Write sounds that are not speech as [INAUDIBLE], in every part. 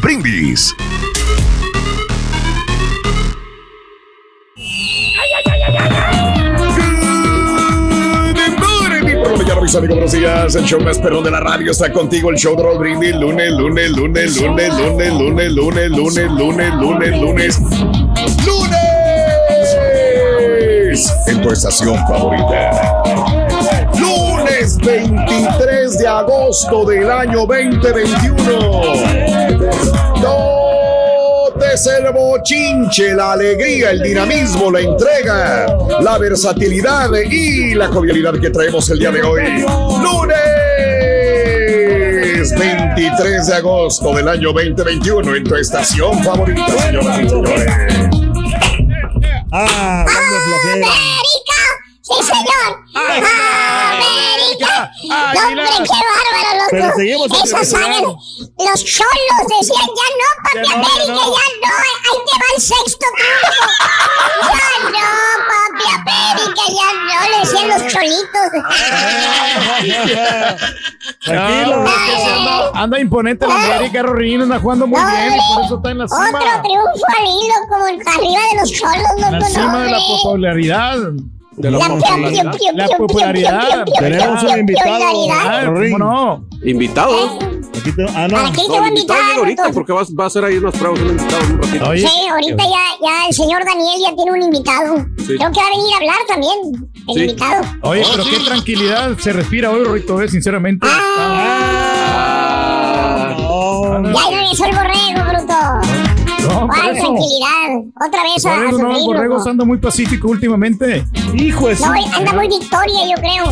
Brindis. mis amigos, buenos días. El show más perrón de la radio está contigo. El show de Raúl Brindis. Lunes, lunes, lunes, lunes, lunes, lunes, lunes, lunes, lunes, lunes, lunes. ¡Lunes! En tu estación favorita. Lunes 23 de agosto del año 2021. es el bochinche, la alegría, el dinamismo, la entrega, la versatilidad y la jovialidad que traemos el día de hoy. Lunes 23 de agosto del año 2021 en tu estación favorita, señoras y señores. Ah, ¡Sí, señor! ¡América! Hombre, qué bárbaro, loco. Pero seguimos en Esa primer sangre. lugar. Los cholos decían, ya no, papi, Ya no, ya América, no. ya no. Ahí te va el sexto triunfo. ya no, papi, América, ya no. Le decían los cholitos. Tranquilo. Ay, Anda imponente la América, Rorrino, anda jugando muy No, bien y por eso está en la Otro cima. triunfo al hilo, como el arriba de los cholos, En loco, la cima no, de la popularidad. De La pio- La popularidad. Tenemos un invitado. popularidad. Ah, ¿Cómo no? ¿Invitado? Aquí te- ah, no. ¿Para qué te No, voy a invitar? ahorita porque va, va a hacer ahí unas pruebas un invitado un ratito. Oye, Sí, ahorita ya, ya el señor Daniel ya tiene un invitado. Sí. Creo que va a venir a hablar también, el Sí. invitado. oye, pero qué tranquilidad se respira hoy, Rorrito, eh, sinceramente. Ah, Ah, ya regresó el borrego, bruto. No, ¿Cuál tranquilidad? Otra vez a, a eso no, el borrego anda muy pacífico últimamente. Hijo de su- No, anda muy victoria, yo creo.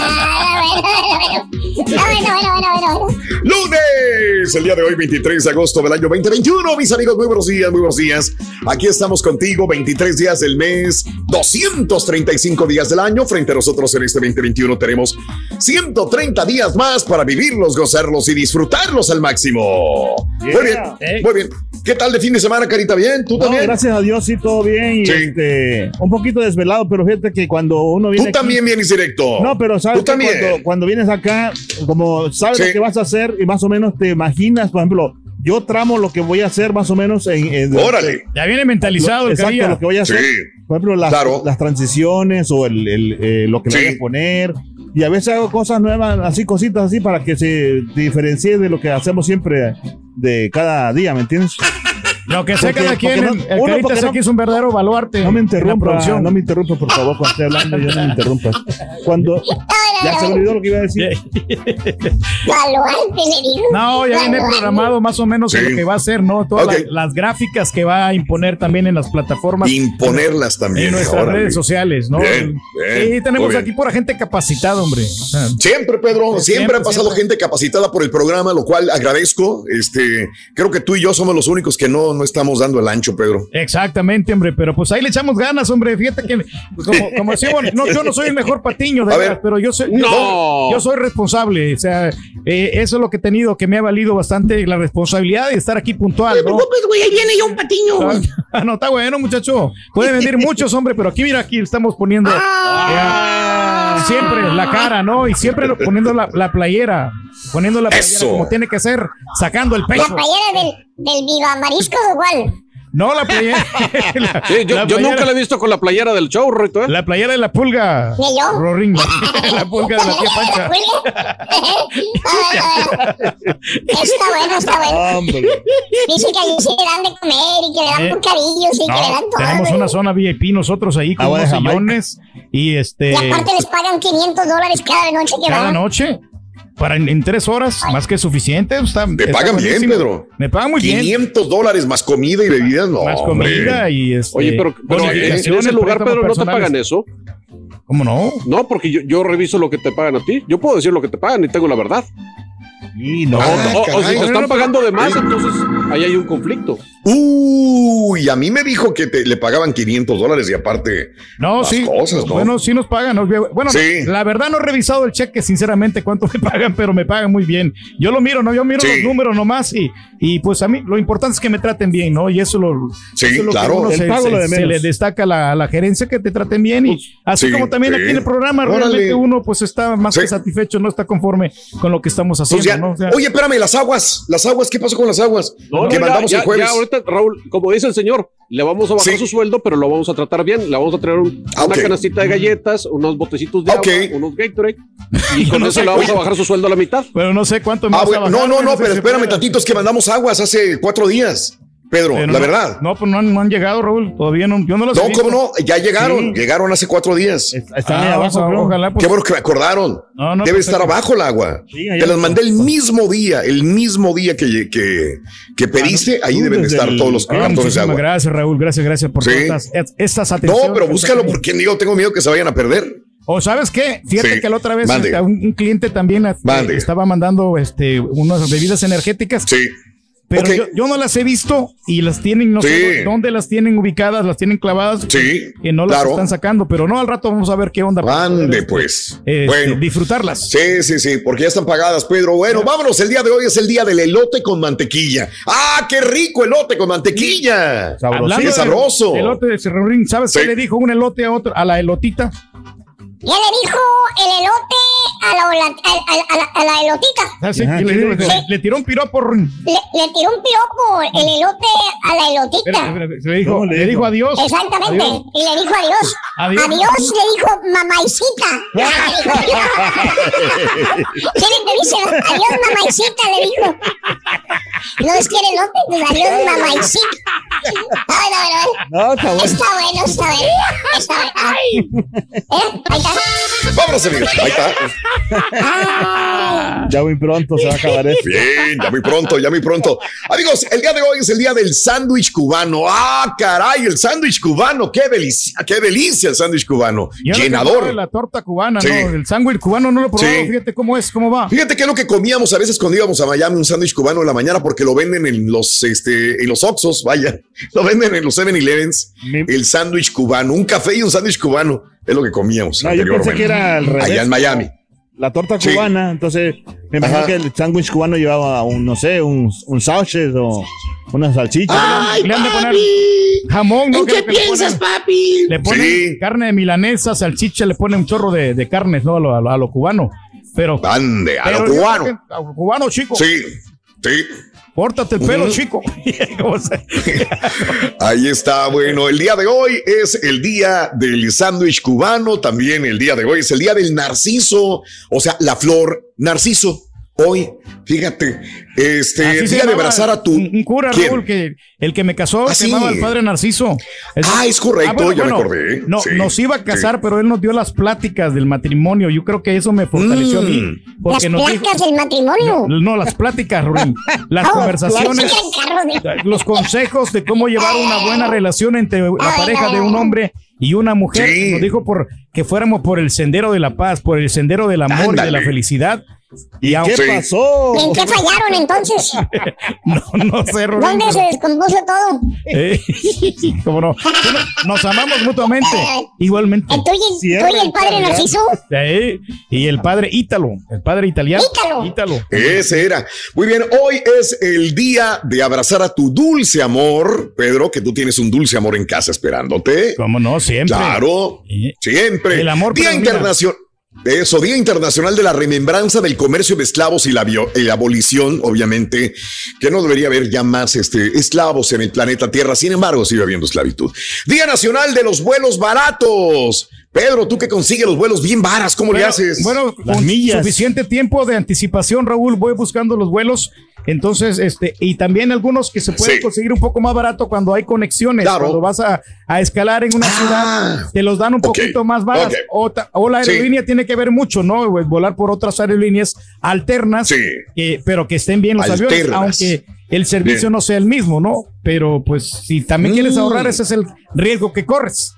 Ah, [LAUGHS] bueno, bueno, bueno. Bueno, bueno, bueno, bueno. Lunes, el día de hoy, 23 de agosto del año 2021. Mis amigos, muy buenos días, muy buenos días. Aquí estamos contigo, 23 días del mes, 235 días del año. Frente a nosotros en este 2021 tenemos 130 días más para vivirlos, gozarlos y disfrutarlos al máximo. Muy bien, Yeah. muy bien. ¿Qué tal de fin de semana, Carita? ¿Bien? ¿Tú No, también? gracias a Dios, sí, todo bien. Y Sí. este, un poquito desvelado, pero fíjate que cuando uno viene. Tú aquí- también vienes directo. No, pero sabes Tú que también. cuando, cuando vienes acá, como sabes Sí. lo que vas a hacer y más o menos te imaginas, por ejemplo, yo tramo lo que voy a hacer más o menos en. en- Órale. Ya viene mentalizado Lo- el exacto, Carilla. lo que voy a hacer. Sí. Por ejemplo, las, Claro. las transiciones o el, el, eh, lo que le Sí. voy a poner. Y a veces hago cosas nuevas, así cositas así para que se diferencie de lo que hacemos siempre de cada día, ¿me entiendes? Lo que sé cada quien, no- el uno, Carita es no- aquí es un verdadero baluarte. No me interrumpa, no me interrumpa, por favor, cuando esté hablando, yo no me interrumpas. Cuando ya se olvidó lo que iba a decir. [LAUGHS] Baluarte, le digo. No, ya viene programado más o menos Sí. lo que va a hacer, ¿no? Todas las, las gráficas que va a imponer también en las plataformas. Imponerlas también. en nuestras redes sociales, ¿no? Bien, bien, sí, tenemos aquí pura gente capacitada, hombre. O sea, Siempre, Pedro, siempre, Siempre, ha pasado siempre. gente capacitada por el programa, lo cual agradezco. Este, creo que tú y yo somos los únicos que no, no estamos dando el ancho, Pedro. exactamente, hombre, pero pues ahí le echamos ganas, hombre. Fíjate que, pues, como, como decimos, no, yo no soy el mejor patiño, de A veras, ver. pero yo, sé- No. Yo soy responsable, o sea, eh, eso es lo que he tenido, que me ha valido bastante la responsabilidad de estar aquí puntual. No te preocupes, güey, ahí viene ya un patiño. güey. Ah, no, está bueno, muchacho. Puede venir [LAUGHS] muchos, hombre, pero aquí, mira, aquí estamos poniendo Ah. eh, siempre la cara, ¿no? Y siempre lo- poniendo la, la playera, poniendo la playera Eso. como tiene que ser, sacando el ¿La peso. playera del, del Viva Mariscos o cuál? No, la playera. [LAUGHS] la, Sí, yo, la yo playera- nunca la he visto con la playera del show, Rito, ¿eh? La playera de la pulga. Ni yo. Rorín. [LAUGHS] [LAUGHS] la pulga de la tía Pancha. está bueno, está bueno. Hombre. Dice que ahí se le dan de comer y que le dan Eh, y que le dan todo. tenemos una zona VIP nosotros ahí con Agua de unos sillones y este Y aparte les pagan 500 dólares cada noche que cada van. noche para en, en tres horas más que suficiente. Está, está pagan bien. Pedro. Me pagan muy bien. 500 dólares más comida y bebidas, no. Más hombre. comida y este, Oye, pero, pero en ese lugar, Pedro, no te pagan eso. ¿Cómo no? No, porque yo, yo reviso lo que te pagan a ti. Yo puedo decir lo que te pagan y tengo la verdad. Y no. Ah, o, o si te están pagando de más, entonces ahí hay un conflicto. Uy, a mí me dijo que te, le pagaban 500 dólares y aparte No, las sí. cosas, ¿no? Bueno, sí nos pagan. ¿no? Bueno, Sí. la verdad no he revisado el cheque, sinceramente, cuánto me [LAUGHS] pagan, pero me pagan muy bien. Yo lo miro, ¿no? Yo miro Sí. los números nomás y, y pues a mí lo importante es que me traten bien, ¿no? Y eso lo, Sí, eso es lo que claro. uno El se, pago se- lo de se menos. le destaca a la, la gerencia que te traten bien y así sí, como también sí. aquí en el programa Órale. realmente uno pues está más Sí. que satisfecho, no está conforme con lo que estamos haciendo, Pues ya- ¿no? O sea, oye, espérame, las aguas, las aguas, ¿qué pasó con las aguas? No, que mandamos ya, el jueves. ya ahorita, Raúl, como dice el señor, le vamos a bajar Sí. su sueldo, pero lo vamos a tratar bien. Le vamos a traer un- Ah, una canastita de galletas, unos botecitos de agua, unos Gatorade. Y [LAUGHS] con no eso sé le vamos a bajar su sueldo a la mitad. pero no sé cuánto me Ah, vas a bueno, bajar, no, no, no, pero espérame tantito, es que mandamos aguas hace cuatro días, Pedro, Pero la no- verdad. No, pues no han, no han llegado, Raúl, todavía no, yo no los he No, visto. cómo no, ya llegaron, Sí. llegaron hace cuatro días. Están ahí Ah, abajo, o- bro. ojalá, pues, Qué bueno que me acordaron. No, no, Debe pues, estar eh, abajo el agua. Sí, Te las abajo. mandé el mismo día, el mismo día que, que, que pediste. Ahí deben estar el- todos los Ah, cartones de muchísimas agua. gracias, Raúl. Gracias, gracias por Sí. todas estas, estas atenciones. No, pero búscalo porque yo tengo miedo que se vayan a perder. O sabes qué, fíjate Sí. que la otra vez este, un, un cliente también Mande. estaba mandando este, unas bebidas energéticas, Sí. Pero yo, yo no las he visto y las tienen, no Sí. sé dónde las tienen ubicadas, las tienen clavadas, Sí, que no las claro. están sacando, pero no, al rato vamos a ver qué onda. Ande, pues. este, bueno. disfrutarlas. Sí, sí, sí, porque ya están pagadas, Pedro. Bueno, vámonos. El día de hoy es el día del elote con mantequilla. ¡Ah, qué rico elote con mantequilla! Sabroso. Qué de sabroso. Elote de Cerrorín, ¿sabes Sí. qué le dijo un elote a otro, a la elotita? Ya le dijo el elote a la, a, a- a la, a la elotita. Ah, sí, Ajá, y le, tiró un piropo. Le, le tiró un piropo el elote a la elotita. Espera, espera, Le dijo, ¿Cómo le le dijo? adiós. Exactamente. Adiós. Y le dijo adiós. Adiós. Adiós, le dijo mamaicita. ¿Qué le dice? Adiós, mamaicita, le dijo. No es que el elote, pues adiós, mamaicita. Ay, no, no, No, está bueno. Está bueno, está bueno. Está bueno. ¿Eh? Ahí está. Vámonos, amigos. Ahí está. [LAUGHS] Ya muy pronto se va a acabar esto. Bien, ya muy pronto, ya muy pronto. Amigos, el día de hoy es el día del sándwich cubano. ¡Ah, caray! El sándwich cubano. ¡Qué delicia! ¡Qué delicia el sándwich cubano! Yo Llenador. La torta cubana, Sí. ¿no? El sándwich cubano no lo he probado. Sí. Fíjate cómo es, cómo va. Fíjate que es lo que comíamos a veces cuando íbamos a Miami, un sándwich cubano en la mañana, porque lo venden en los, este, en los Oxxos, vaya, [LAUGHS] lo venden en los 7-Elevens, Mi- el sándwich cubano, un café y un sándwich cubano, es lo que comíamos. No, yo pensé que era al revés. Allá en Miami. La torta Sí. cubana, entonces me imagino Ajá. que el sándwich cubano llevaba un, no sé, un, un sausage o una salchicha. Ay, Le han de poner jamón, ¿no? ¿En Creo qué le piensas, ponen- papi? Le ponen Sí. carne de milanesa, salchicha, le ponen un chorro de, de carnes, ¿no? A lo, a lo- a lo cubano. Pero. Ande, a pero lo cubano. que- A lo cubano, chico. Sí, sí. Córtate el pelo, chico. [LAUGHS] ¿Cómo se- [LAUGHS] Ahí está, bueno, el día de hoy es el día del sándwich cubano, también el día de hoy es el día del narciso, o sea, la flor narciso. Hoy, fíjate, este Así se día de abrazar a tu Un, cura, ¿Quién? Raúl, que el que me casó Ah, se sí. llamaba el padre Narciso. Ah, es correcto, ya me acordé. No, Sí, nos iba a casar, pero él nos dio las pláticas del matrimonio. Yo creo que eso me fortaleció a mí. Mm. Las dijo- placas del matrimonio. no, no, las pláticas, Rurín. Las [LAUGHS] Oh, conversaciones. los consejos de cómo llevar una buena relación entre la pareja de un hombre y una mujer. Sí. Nos dijo por que fuéramos por el sendero de la paz, por el sendero del amor y de la felicidad. ¿Y qué pasó? ¿Y en qué fallaron entonces? [LAUGHS] No, no sé, Rorín, ¿Dónde se descompuso todo? Eh, [LAUGHS] ¿Cómo no? Bueno, Nos amamos mutuamente. [LAUGHS] Igualmente. ¿Tú y, tú y el padre Narciso? Eh, Y el padre Ítalo, el padre italiano. Ítalo. Ítalo. Ese era. Muy bien, hoy es el día de abrazar a tu dulce amor, Pedro, que tú tienes un dulce amor en casa esperándote. ¿Cómo no? Siempre. Claro, Eh, siempre. El amor Día predomina. Internacional. Eso, Día Internacional de la Remembranza del Comercio de Esclavos y la, la abolición, obviamente, que no debería haber ya más este, esclavos en el planeta Tierra. Sin embargo, sigue habiendo esclavitud. Día Nacional de los Vuelos Baratos. Pedro, tú que consigues los vuelos bien varas, ¿cómo le Bueno, haces? Bueno, con suficiente tiempo de anticipación, Raúl, voy buscando los vuelos. Entonces, este, y también algunos que se pueden Sí. conseguir un poco más barato cuando hay conexiones. Claro. Cuando vas a, a escalar en una Ah. ciudad, te los dan un Ok, poquito más baratos. ok. O, la Sí. aerolínea tiene que ver mucho, ¿no? Pues, Volar por otras aerolíneas alternas, Sí. eh, pero que estén bien los aviones, Alternas. aunque el servicio Bien. no sea el mismo, ¿no? Pero pues si también quieres Mm. ahorrar, ese es el riesgo que corres.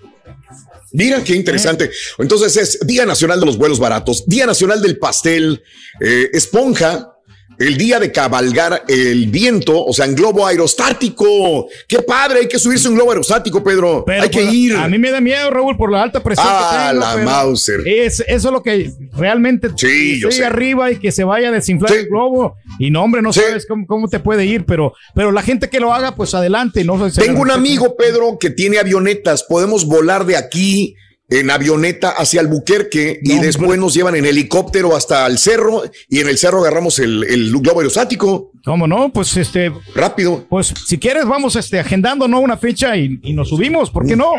Mira qué interesante. Entonces es Día Nacional de los Vuelos Baratos, Día Nacional del Pastel, eh, Esponja, el día de cabalgar el viento, o sea, en globo aerostático. Qué padre, hay que subirse un globo aerostático, Pedro. Pero hay que por- ir. A mí me da miedo, Raúl, por la alta presión Ah, que tengo. la Mauser. Es, eso es lo que realmente Sí, yo estoy sé. arriba y que se vaya a desinflar Sí. el globo. Y no, hombre, no Sí. sabes cómo, cómo te puede ir, pero, pero la gente que lo haga, pues adelante. No Tengo un amigo, Pedro, que tiene avionetas. Podemos volar de aquí en avioneta hacia Albuquerque y No, después hombre. nos llevan en helicóptero hasta el cerro y en el cerro agarramos el, el globo aerostático. ¿Cómo no? Pues este, Rápido. pues si quieres, vamos este, agendando ¿no? una fecha y, y nos subimos, ¿por qué no?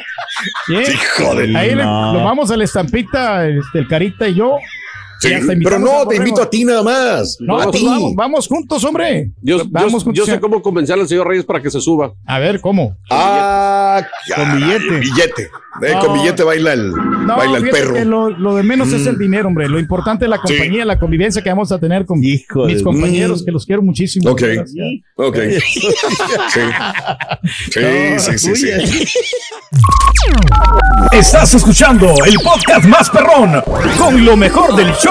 Sí. [LAUGHS] Hijo de Ahí le- no. nos vamos a la estampita, este, el carita y yo. Sí, pero no, te invito a ti nada más. No, a pues ti. vamos, vamos juntos, hombre. Yo, yo- vamos yo, sé cómo convencer al señor Reyes para que se suba. A ver, ¿cómo? Ah, Con billete. Billete. Eh, No. Con billete baila el, No, baila el perro. lo, lo de menos es el Mm. dinero, hombre. Lo importante es la Sí. compañía, la convivencia que vamos a tener con Hijo mis compañeros, Mm. que los quiero muchísimo. Ok. Gracias. Ok. [LAUGHS] Sí. Sí, sí, sí, sí. Estás escuchando el podcast más perrón con lo mejor del show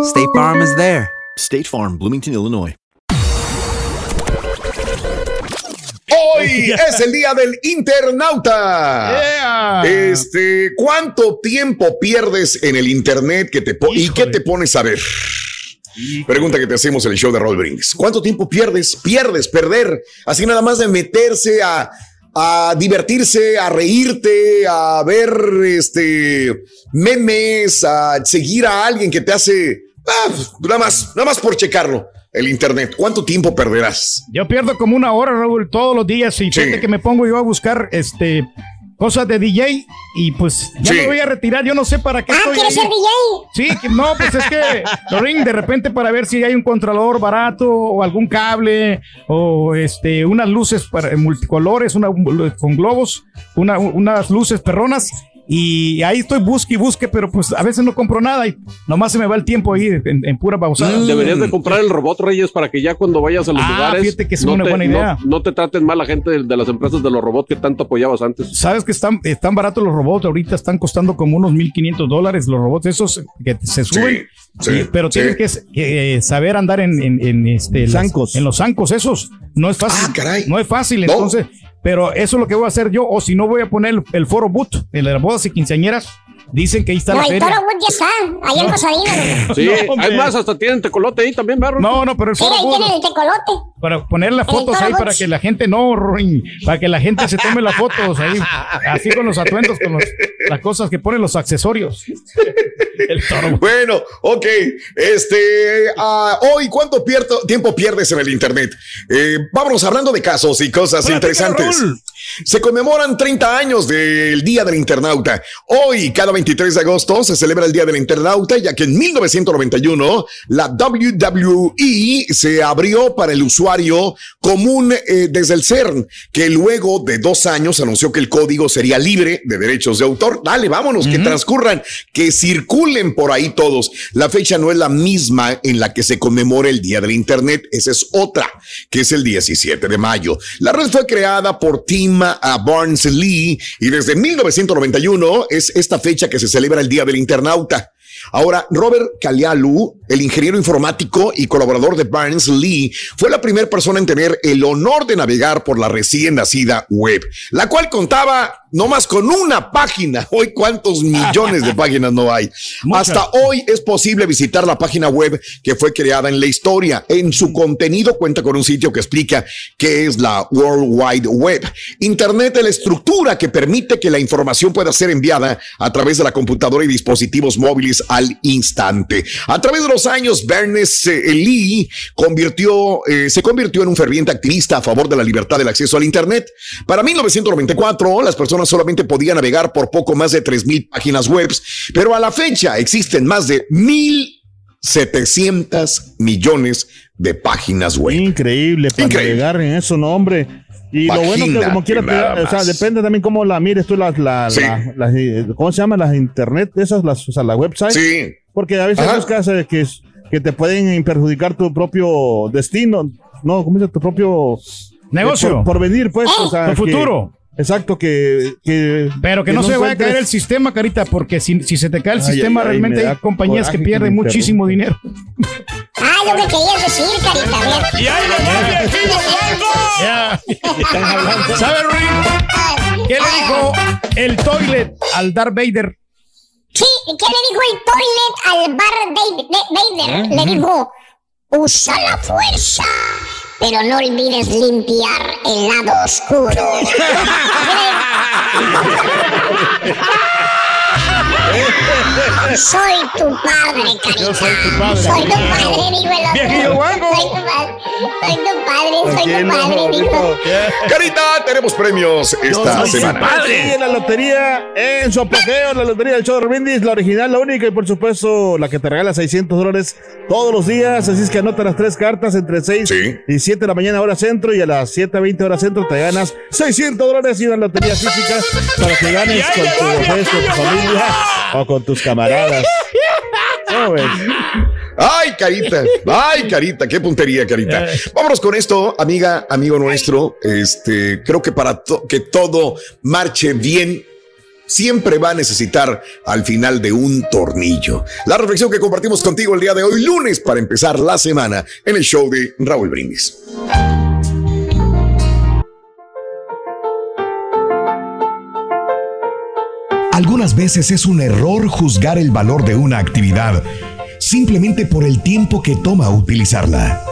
State Farm is there. State Farm, Bloomington, Illinois. Hoy [LAUGHS] es el día del internauta. Yeah. Este, ¿cuánto tiempo pierdes en el internet que te po- y qué te pones a ver? Pregunta que te hacemos en el show de Roll Brings. ¿Cuánto tiempo pierdes? Pierdes, perder. Así nada más de meterse a, a divertirse, a reírte, a ver este memes, a seguir a alguien que te hace ah, nada más, nada más por checarlo. El internet. ¿Cuánto tiempo perderás? Yo pierdo como una hora, Raúl, todos los días. Y fíjate que me pongo yo a buscar este cosas de DJ y pues ya Sí. me voy a retirar. Yo no sé para qué Ah, estoy ¿quieres ahí. ser DJ? Sí, que- no, pues es que, [LAUGHS] Lorín, de repente para ver si hay un controlador barato o algún cable o este unas luces para, multicolores, una, con globos, una- unas luces perronas. Y ahí estoy busque y busque, pero pues a veces no compro nada y nomás se me va el tiempo ahí en, en pura pausada. Deberías de comprar el robot Reyes para que ya cuando vayas a los Ah, lugares fíjate que es no una te, buena idea. No, no te traten mal la gente de, de las empresas de los robots que tanto apoyabas antes. Sabes que están, están baratos los robots, ahorita están costando como unos 1500 dólares los robots esos que se suben. sí, pero sí. tienes que eh, saber andar en, en, en, este, las- Zancos. en los zancos esos. No es fácil. Ah, caray. No es fácil, No. entonces. Pero eso es lo que voy a hacer yo. O si no, voy a poner el, foro boot, el de las bodas y quinceañeras. Dicen que ahí está No, la el feria. Toro Wood ya está, allá en Pasadena. [LAUGHS] Sí, No, hay más, hasta tienen tecolote ahí también, barro. No, no, pero el Sí, Foro ahí Wood, tiene el tecolote. para poner las fotos Toro ahí para que la gente no, Ruin, para que la gente se tome las fotos ahí, [LAUGHS] así con los atuendos, con los- las cosas que ponen los accesorios. [LAUGHS] El Toro Wood. Bueno, ok. Este, ah, hoy, ¿cuánto pierdo- tiempo pierdes en el Internet? Eh, vámonos hablando de casos y cosas interesantes. Se conmemoran 30 años del Día del Internauta. Hoy, cada 23 de agosto, se celebra el Día del Internauta, ya que en 1991 la WWE se abrió para el usuario común eh, desde el CERN, que luego de dos años anunció que el código sería libre de derechos de autor. Dale, vámonos, que transcurran, que circulen por ahí todos. La fecha no es la misma en la que se conmemora el Día del Internet, esa es otra, que es el 17 de mayo. La red fue creada por Tim ah, Barnes-Lee y desde 1991 es esta fecha que se celebra el Día del Internauta. Ahora, Robert Kalialu, el ingeniero informático y colaborador de Barnes Lee, fue la primera persona en tener el honor de navegar por la recién nacida web, la cual contaba no más con una página. [LAUGHS] Hoy, ¿cuántos millones de páginas no hay? Hasta hoy es posible visitar la página web que fue creada en la historia. En su contenido cuenta con un sitio que explica qué es la World Wide Web. Internet es la estructura que permite que la información pueda ser enviada a través de la computadora y dispositivos móviles al instante. A través de los años, Bernes eh, Lee convirtió, eh, se convirtió en un ferviente activista a favor de la libertad del acceso al Internet. Para 1994, las personas solamente podían navegar por poco más de 3.000 páginas web, pero a la fecha existen más de 1.700 millones de páginas web. Increíble para Increíble. navegar en eso, no, hombre. Y lo bueno que como quiera, te- o sea, depende también cómo la mires tú, las, la, Sí. la- las, eh, ¿cómo se llama? Las internet, esas, las, o sea, la website. Sí. Porque a veces Ajá. buscas eh, que, que te pueden perjudicar tu propio destino, no, ¿cómo dice? Tu propio Negocio. eh, por, por venir, pues, o sea, Tu que- futuro. Exacto, que, que Pero que, no, se vaya a caer el sistema, Carita, porque si, si se te cae el Ay, sistema, ay, ay, realmente hay compañías que pierden muchísimo dinero. Ah, lo que querías decir, carita. ¡Y ahí le va, viejillo blanco! ¿Sabe, Ruin? ¿Qué le dijo el toilet al Darth Vader? Sí, ¿qué le dijo el toilet al de- Vader? ¿Eh? Le dijo, usa la fuerza, pero no olvides limpiar el lado oscuro. [LAUGHS] [LAUGHS] [LAUGHS] [LAUGHS] Soy tu padre, carita. Yo soy tu padre. Soy tu padre, dijo el otro. Viejillo guango. Soy tu padre, soy tu padre, soy tu padre, dijo. Carita, tenemos premios esta Soy semana. padre. en la lotería, en su apogeo, la lotería del show de Brindis, la original, la única y por supuesto la que te regala 600 dólares todos los días. Así es que anota las tres cartas entre 6 Sí. y 7 de la mañana hora centro y a las 7.20 hora centro te ganas 600 dólares y una lotería física para que ganes con tu con tu familia o con tus camaradas. Ay, Carita. Ay, Carita. Qué puntería, Carita. Vámonos con esto, amiga, amigo nuestro. Este, creo que para to- que todo marche bien, siempre va a necesitar al final de un tornillo. La reflexión que compartimos contigo el día de hoy, lunes, para empezar la semana en el show de Raúl Brindis. Algunas veces es un error juzgar el valor de una actividad simplemente por el tiempo que toma utilizarla.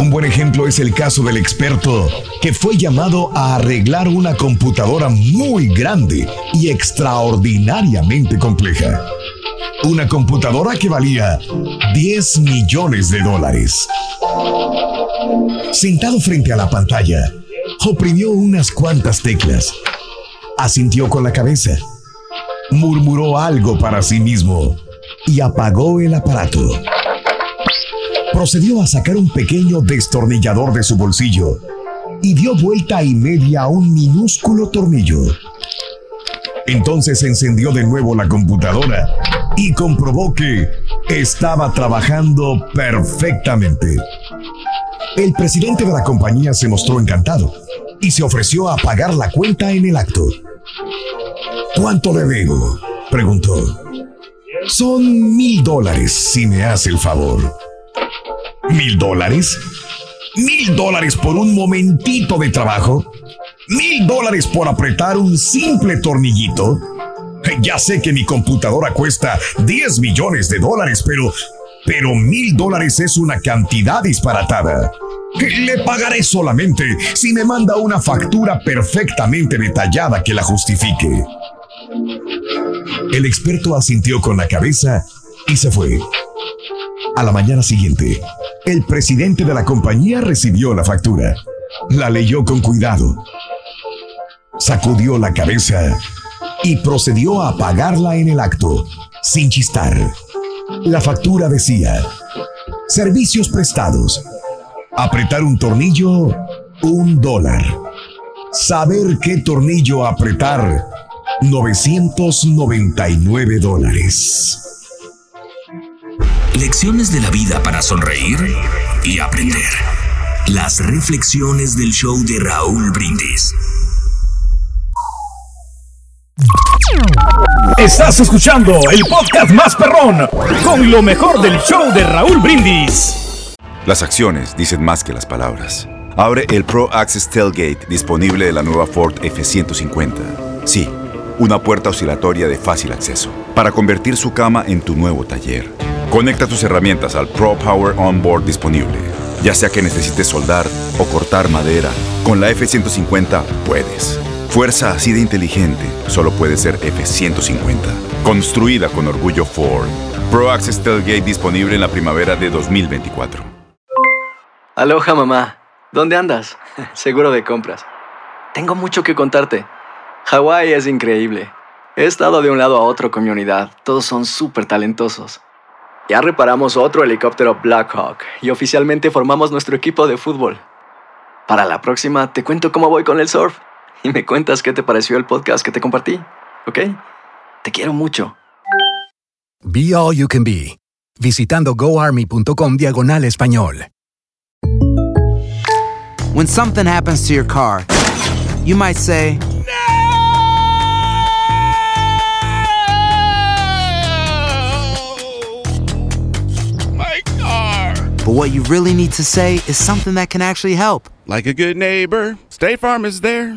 Un buen ejemplo es el caso del experto que fue llamado a arreglar una computadora muy grande y extraordinariamente compleja. Una computadora que valía 10 millones de dólares. Sentado frente a la pantalla, oprimió unas cuantas teclas. Asintió con la cabeza. Murmuró algo para sí mismo y apagó el aparato. Procedió a sacar un pequeño destornillador de su bolsillo y dio vuelta y media a un minúsculo tornillo. Entonces encendió de nuevo la computadora y comprobó que estaba trabajando perfectamente. El presidente de la compañía se mostró encantado y se ofreció a pagar la cuenta en el acto. ¿Cuánto le debo? preguntó. Son mil dólares si me hace el favor. ¿Mil dólares? ¿Mil dólares por un momentito de trabajo? ¿Mil dólares por apretar un simple tornillito? Ya sé que mi computadora cuesta 10 millones de dólares, pero... Pero mil dólares es una cantidad disparatada. Le pagaré solamente si me manda una factura perfectamente detallada que la justifique. El experto asintió con la cabeza y se fue. A la mañana siguiente, el presidente de la compañía recibió la factura. La leyó con cuidado. Sacudió la cabeza y procedió a pagarla en el acto, sin chistar. La factura decía, servicios prestados. Apretar un tornillo, un dólar. Saber qué tornillo apretar, 999 dólares. Lecciones de la vida para sonreír y aprender. Las reflexiones del show de Raúl Brindis. Estás escuchando el podcast más perrón con lo mejor del show de Raúl Brindis. Las acciones dicen más que las palabras. Abre el Pro Access Tailgate disponible de la nueva Ford F-150. Sí, una puerta oscilatoria de fácil acceso para convertir su cama en tu nuevo taller. Conecta tus herramientas al Pro Power Onboard disponible. Ya sea que necesites soldar o cortar madera, con la F-150 puedes. Fuerza así de inteligente solo puede ser F-150. Construida con orgullo Ford. Pro Access Tailgate disponible en la primavera de 2024. Aloha mamá, ¿dónde andas? [LAUGHS] Seguro de compras. Tengo mucho que contarte. Hawái es increíble. He estado de un lado a otro con mi unidad. Todos son súper talentosos. Ya reparamos otro helicóptero Blackhawk y oficialmente formamos nuestro equipo de fútbol. Para la próxima te cuento cómo voy con el surf y me cuentas qué te pareció el podcast que te compartí, ¿ok? Te quiero mucho. Be All You Can Be, visitando goarmy.com diagonal español. When something happens to your car, you might say, My car. but what you really need to say is something that can actually help. Like a good neighbor, State Farm is there.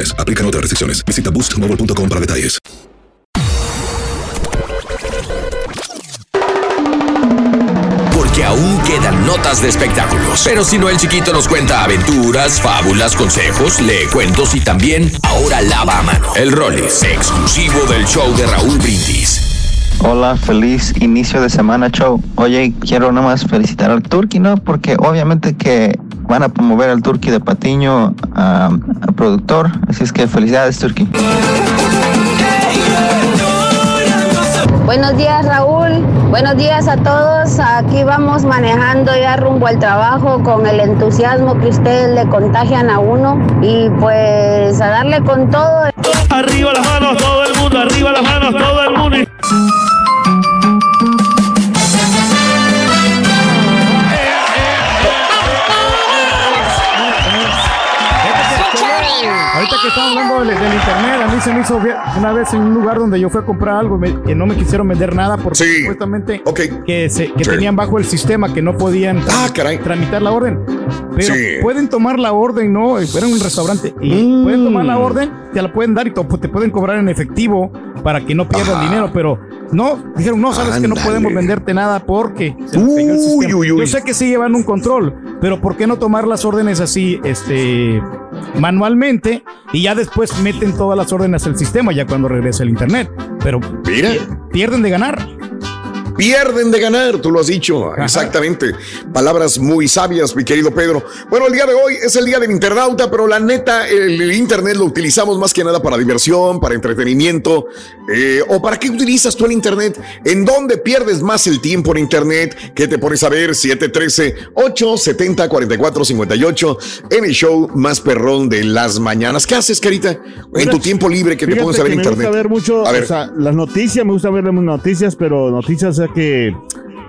Aplican otras restricciones. Visita boostmobile.com para detalles. Porque aún quedan notas de espectáculos. Pero si no, el chiquito nos cuenta aventuras, fábulas, consejos, lee cuentos y también ahora lava a mano. El Rollis, exclusivo del show de Raúl Brindis. Hola, feliz inicio de semana show. Oye, quiero nomás felicitar al Turqui, ¿no? Porque obviamente que van a promover al Turqui de Patiño a, a productor. Así es que felicidades, Turqui. Buenos días Raúl, buenos días a todos. Aquí vamos manejando ya rumbo al trabajo con el entusiasmo que ustedes le contagian a uno y pues a darle con todo. Arriba las manos, todo el mundo, arriba las manos, todo el mundo. Estamos hablando del, del internet, a mí se me hizo una vez en un lugar donde yo fui a comprar algo y me- no me quisieron vender nada porque supuestamente que, se- que Sí. tenían bajo el sistema que no podían tramitar la orden. Pero Sí. pueden tomar la orden, ¿no? Era un restaurante y pueden tomar la orden, te la pueden dar y te pueden cobrar en efectivo para que no pierdan Ajá. dinero, pero no, dijeron, no, sabes que no podemos venderte nada porque se sistema. uy, uy. Yo sé que sí llevan un control, pero ¿por qué no tomar las órdenes así, este, manualmente y ya después meten todas las órdenes al sistema ya cuando regresa el internet? Pero Mira. pierden de ganar. Pierden de ganar, tú lo has dicho, exactamente. Palabras muy sabias, mi querido Pedro. Bueno, el día de hoy es el día del internauta, pero la neta, el, el internet lo utilizamos más que nada para diversión, para entretenimiento. eh, ¿O para qué utilizas tú el internet? ¿En dónde pierdes más el tiempo en internet? ¿Qué te pones a ver? 713-870-4458 en el show más perrón de las mañanas. ¿Qué haces, Carita? En tu tiempo libre que te pones a ver que internet. Me gusta ver mucho, A ver. o sea, las noticias, me gusta ver las noticias, pero noticias que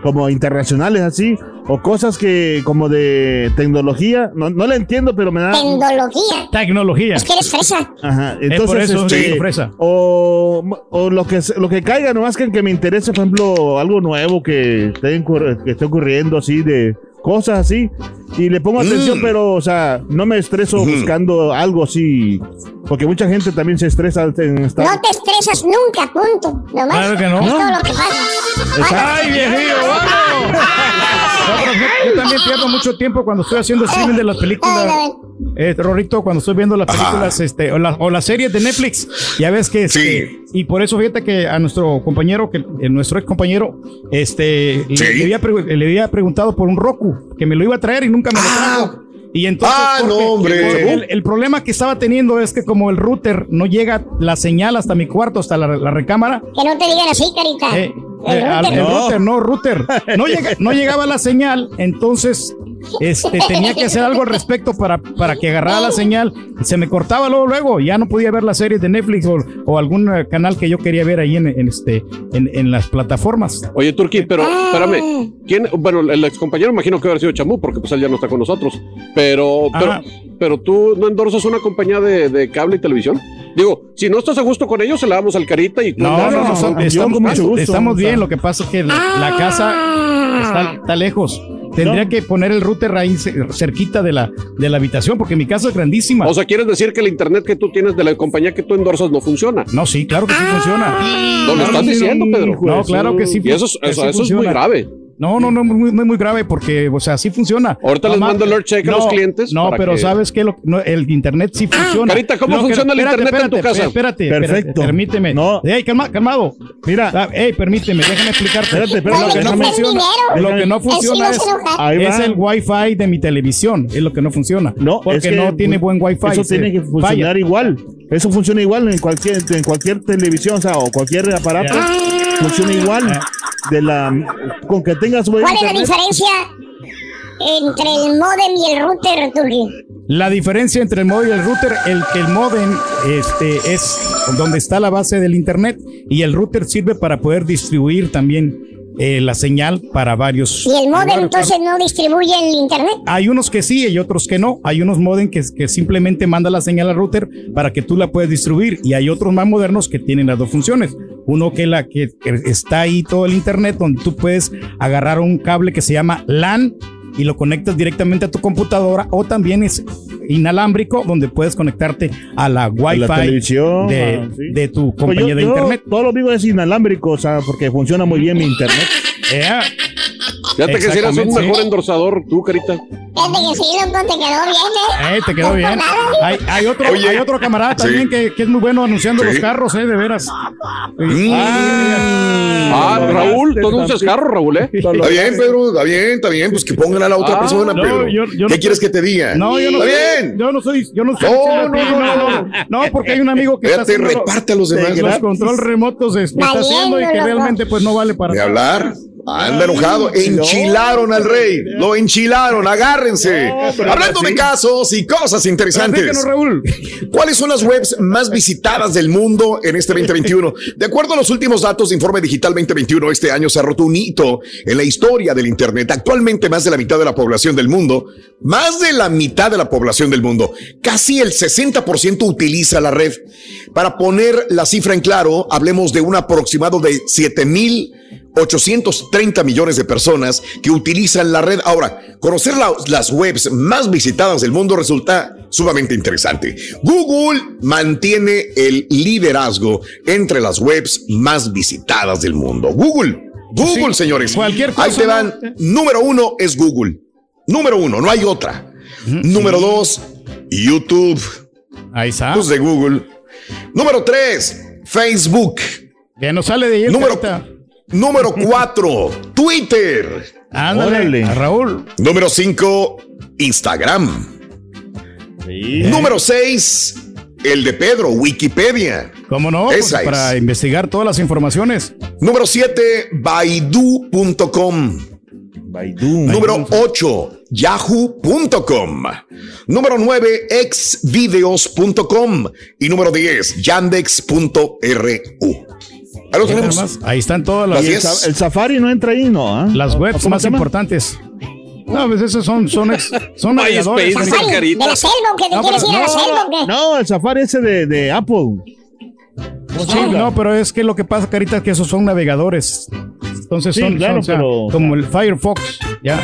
como internacionales así, o cosas que como de tecnología, no, no la entiendo, pero me da... Tecnología. Tecnología. Es que eres fresa. Ajá, Es entonces, por eso, este, sí, fresa. o, o lo que lo que caiga, nomás que, que me interese, por ejemplo, algo nuevo que esté, que esté ocurriendo así de cosas así y le pongo atención, Mm. pero o sea, no me estreso buscando algo así, porque mucha gente también se estresa en estar No te estresas nunca, punto. Nomás Claro que no. es todo lo que pasa. ¡Ay, viejillo, vamos! No, yo, yo también pierdo mucho tiempo cuando estoy haciendo streaming de las películas. Eh, Rorrito, cuando estoy viendo las películas este, o, la- o las series de Netflix, ya ves que este, y por eso fíjate que a nuestro compañero, que eh, nuestro ex compañero, este, le- le, había le había preguntado por un Roku, que me lo iba a traer y nunca me lo trajo. Y entonces, Ah, no, hombre. porque el, el problema que estaba teniendo es que como el router no llega la señal hasta mi cuarto, hasta la, la recámara, Que no te digan así, carita. eh, eh, al- router. el router, no, router. No, llega- no llegaba la señal, entonces este, tenía que hacer algo al respecto para, para que agarrara la señal. Se me cortaba luego, luego. Ya no podía ver las series de Netflix o, o algún eh, canal que yo quería ver ahí en, en este, en, en las plataformas. Oye, Turki, pero espérame. ¿Quién? Bueno, el ex compañero imagino que haber sido Chamú, porque pues él ya no está con nosotros. Pero, pero, Ajá. pero tú no endorsas una compañía de, de cable y televisión. Digo, si no estás a gusto con ellos, se la damos al carita y No, endorsas no, no, a- son- estamos, estamos bien. Lo que pasa es que la, la casa está, está lejos. Tendría que poner el router ahí ce- cerquita de la, de la habitación, porque mi casa es grandísima. O sea, ¿quieres decir que el internet que tú tienes de la compañía que tú endorsas no funciona? No, sí, claro que sí funciona. No lo estás diciendo, Pedro. No, claro que sí. Y eso, eso, es muy grave. No, no, no, muy, muy, muy grave porque, o sea, sí funciona. Ahorita les Nomás- mando el alert check a los clientes No, para pero que- ¿sabes qué? Lo- no, el internet sí funciona. Carita, ¿cómo que- funciona el espérate, internet en tu espérate, casa? Espérate, espérate, Perfecto. permíteme. No. Ey, calma- calmado. Mira. Ey, permíteme, déjame explicarte. Espérate, espérate, lo que no funciona, lo que no funciona es, es el wifi de mi televisión. Es lo que no funciona. No, porque es que no tiene buen wifi. Eso tiene que funcionar falla. igual. Eso funciona igual en cualquier, en cualquier televisión, o sea, o cualquier aparato. Funciona igual. De la, con que tengas buen ¿Cuál es la diferencia entre el modem y el router, Turki? La diferencia entre el modem y el router, el que el modem este, es donde está la base del internet y el router sirve para poder distribuir también eh, la señal para varios. Y el modem entonces no distribuye el internet. Hay unos que sí y otros que no. Hay unos modem que, que simplemente manda la señal al router para que tú la puedas distribuir y hay otros más modernos que tienen las dos funciones. Uno que la que está ahí todo el internet donde tú puedes agarrar un cable que se llama LAN y lo conectas directamente a tu computadora o también es inalámbrico donde puedes conectarte a la Wi-Fi la televisión, de, ah, sí. de tu Pues compañía yo- de yo internet. Todo lo digo es inalámbrico, o sea, porque funciona muy bien mi internet. Ya te quisieras un mejor sí. endorsador, tú, Carita. Fíjate que sí, loco, te quedó bien, ¿eh? Eh, te quedó No bien. Hay, hay otro, Oye, hay otro camarada sí. también que, que es muy bueno anunciando Sí. los carros, eh, de veras. Ah, lo Raúl, tú anuncias Tampi. carro, Raúl, ¿eh? Está bien, Pedro, está bien, está bien. Pues que pongan a la otra Ah, persona, no, Pedro. yo- yo no ¿Qué quieres que te diga? No, yo no Está soy, bien. Yo no soy, yo no soy. No, no, no, no, no, no, porque hay un amigo que está Fíjate, reparte a los demás. los control remotos este, está haciendo y que realmente pues no vale para De hablar. Anda enojado. Enchilaron al rey. Lo enchilaron. Agárrense. No, Hablando de casos y cosas interesantes. Raúl. ¿Cuáles son las webs más visitadas del mundo en este 2021? De acuerdo a los últimos datos de Informe Digital 2021, este año se ha roto un hito en la historia del Internet. Actualmente más de la mitad de la población del mundo, más de la mitad de la población del mundo, casi el 60% utiliza la red. Para poner la cifra en claro, hablemos de un aproximado de 7 mil 830 millones de personas que utilizan la red. Ahora, conocer la- las webs más visitadas del mundo resulta sumamente interesante. Google mantiene el liderazgo entre las webs más visitadas del mundo. Google, Google, Sí, señores. cualquier Ahí cosa, te van. ¿no? Número uno es Google. Número uno, no hay otra. Número dos, YouTube. Ahí está. Pues de Google. Número tres, Facebook. Que no sale de ahí. Número-. Número [LAUGHS] 4, Twitter. Ándale, a Raúl. Número 5, Instagram. Número 6, el de Pedro, Wikipedia. ¿Cómo no? Pues Esa es. para investigar todas las informaciones. Número 7, Baidu.com. Baidu. Número 8, yahoo.com. Número 9, exvideos.com. Y número 10, yandex.ru. Ahí lo tenemos. Nada más, Ahí están todas las, el, el Safari no entra ahí, ¿no? ¿ah? las webs ¿Cómo más importantes. No, pues esos son, son, ex- son navegadores. Safari, ¿De la selva o qué? ¿Te No, quieres pero- ir a la no, selva o qué? No, el Safari ese de, de Apple. Sí, no, pero es que lo que pasa, Carita, es que esos son navegadores. Entonces Sí, son, claro, son, o sea, pero- como el Firefox. Ya.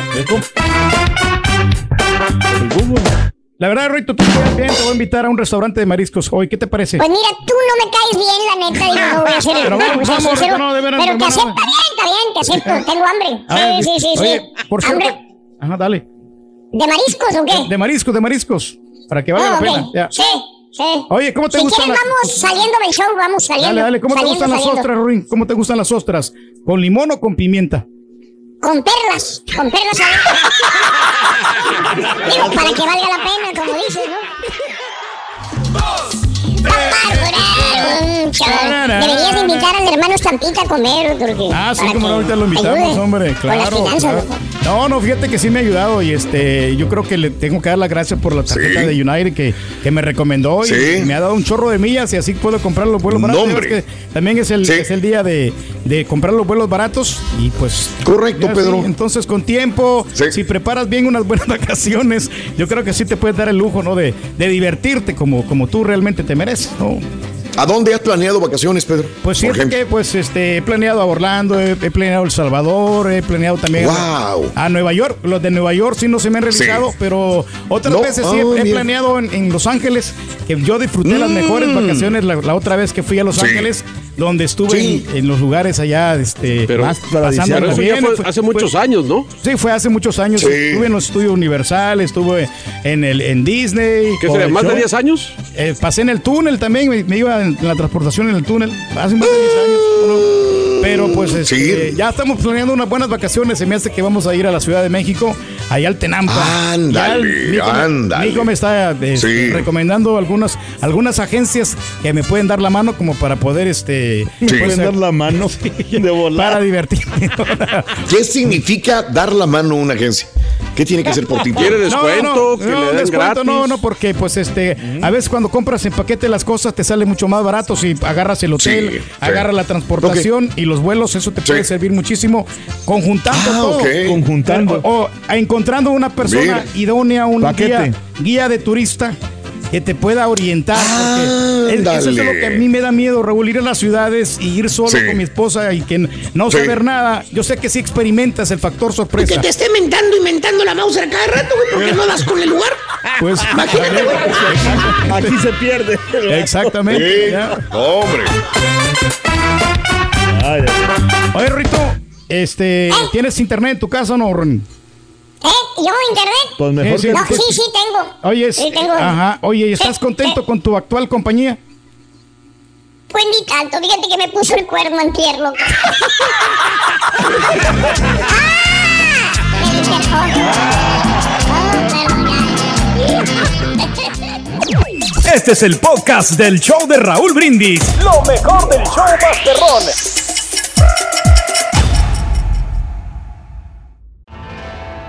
La verdad, Rito, tú quedas bien, te voy a invitar a un restaurante de mariscos hoy. ¿Qué te parece? Pues mira, tú no me caes bien, la neta, digo, no voy a hacer Pero no, vamos, no, de veras, Pero te acepta bien, está bien, te acepto, [LAUGHS] tengo hambre. Ah, Sí, sí, sí, oye, sí. por cierto. ¿Hambre? Ajá, dale. ¿De mariscos o qué? De mariscos, de mariscos. Para que valga Ah, la pena. Ya. Sí, sí. Oye, ¿cómo te si gustan quieres, las- vamos saliendo del show, vamos saliendo. Dale, dale, ¿cómo te saliendo, gustan las saliendo. ostras, Ruin? ¿Cómo te gustan las ostras? ¿Con limón o con pimienta? Con perlas, con perlas adentro. Digo, para que valga la pena, como dices, ¿no? Deberías de invitar al hermano Estampita a comer, porque Ah, sí, como ahorita lo invitamos, ayude hombre, Con las claro. finanzas, claro. No, no, fíjate que sí me ha ayudado y este, yo creo que le tengo que dar las gracias por la tarjeta Sí. de United que, que me recomendó y Sí. me ha dado un chorro de millas y así puedo comprar los vuelos baratos. Que también es el, Sí. es el día de, de comprar los vuelos baratos y pues... Correcto, ya, Pedro. entonces con tiempo, si preparas bien unas buenas [LAUGHS] vacaciones, yo creo que sí te puedes dar el lujo, ¿no? De, de divertirte como, como tú realmente te mereces, ¿no? ¿A dónde has planeado vacaciones, Pedro? Pues ejemplo. que pues este he planeado a Orlando, he, he planeado El Salvador, he planeado también a- Wow. a, Nueva York. Los de Nueva York sí no se me han realizado, Sí. pero otras No, veces sí he, planeado en, en Los Ángeles, que yo disfruté las Mm. mejores vacaciones la, la otra vez que fui a Los Sí. Ángeles, donde estuve Sí. en, en los lugares allá, este, Pero- más pero eso ya fue hace muchos años, ¿no? Sí, fue hace muchos años. Sí. Estuve en los estudios Universal, estuve en el en Disney. ¿Qué sería? ¿Más de show. 10 años? Eh, pasé en el túnel también, me, me iba en la transportación en el túnel, hace más de 10 años. ¿no? Pero pues este, Sí. ya estamos planeando unas buenas vacaciones, se me hace que vamos a ir a la Ciudad de México, allá al Tenampa. Ándale, hijo me- ándale. Está este, Sí. recomendando algunas, algunas agencias que me pueden dar la mano como para poder este pues, Pueden dar la mano [LAUGHS] de volar. para divertirme. ¿Qué significa dar la mano a una agencia? ¿Qué tiene que hacer por ti? ¿Quiere descuento? que no, le den descuento gratis. no, no, porque pues este, a veces cuando compras en paquete las cosas te sale mucho más barato si agarras el hotel, Sí, sí. agarras la transportación y los vuelos, eso te puede servir muchísimo conjuntando Ah, todo. Conjuntando. O, o encontrando una persona Mira. idónea, un Paquete. guía, guía de turista que te pueda orientar. porque es- eso es lo que a mí me da miedo, Raúl, ir a las ciudades y ir solo Sí. con mi esposa y que no Sí. saber nada. Yo sé que sí experimentas el factor Que sorpresa. te esté mentando y mentando la mouse a cada rato, güey, porque no das con el lugar. Pues Imagínate, güey. Aquí se pierde. Exactamente. Sí. ya. Hombre. Ay, ay. Oye, Rito, este, ¿tienes internet en tu casa o no, Ron? ¿Eh? ¿Yo internet? Pues mejor Sí, sí. que- No, sí, sí tengo. Oye, Sí, tengo. ajá, oye, ¿y ¿estás Sí, contento sí. con tu actual compañía? Pues ni tanto, fíjate que me puso el cuerno antier, loco. [LAUGHS] ¡Ah! Oh, ya. Este es el podcast del show de Raúl Brindis. Lo mejor del show Masterrón.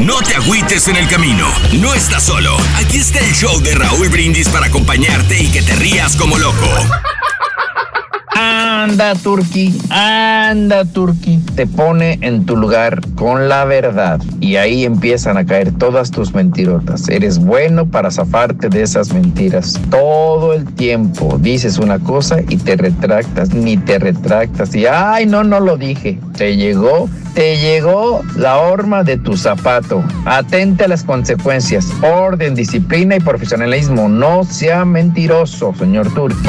No te agüites en el camino, no estás solo. Aquí está el show de Raúl Brindis para acompañarte y que te rías como loco. Anda, Turki, anda, Turki. Te pone en tu lugar con la verdad y ahí empiezan a caer todas tus mentirotas. Eres bueno para zafarte de esas mentiras. Todo el tiempo dices una cosa y te retractas, ni te retractas. Y, ay, no, no lo dije. Te llegó, te llegó la horma de tu zapato. Atente a las consecuencias. Orden, disciplina y profesionalismo. No sea mentiroso, señor Turki.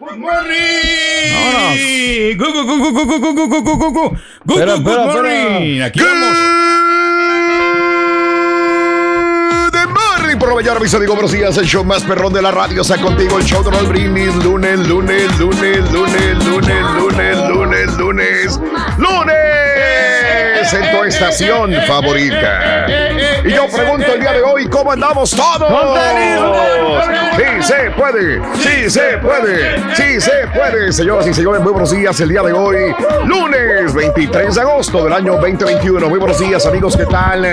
Good morning. Gu, gu, gu, gu, gu, gu, gu, gu, gu. Gu, Espera, good espera, morning. espera. Aquí vamos. de Morning por la mañana, mis amigos, buenos días. El show más perrón de la radio está contigo. El show de Raúl Brindis. Lunes, lunes, lunes, lunes, lunes, lunes, lunes, lunes, lunes. En tu estación favorita. Y yo pregunto el día de hoy, ¿cómo andamos todos? Sí se puede, sí se puede, sí se puede. Señoras y señores, muy buenos días el día de hoy. Lunes 23 de agosto del año 2021. Muy buenos días, amigos, ¿qué tal?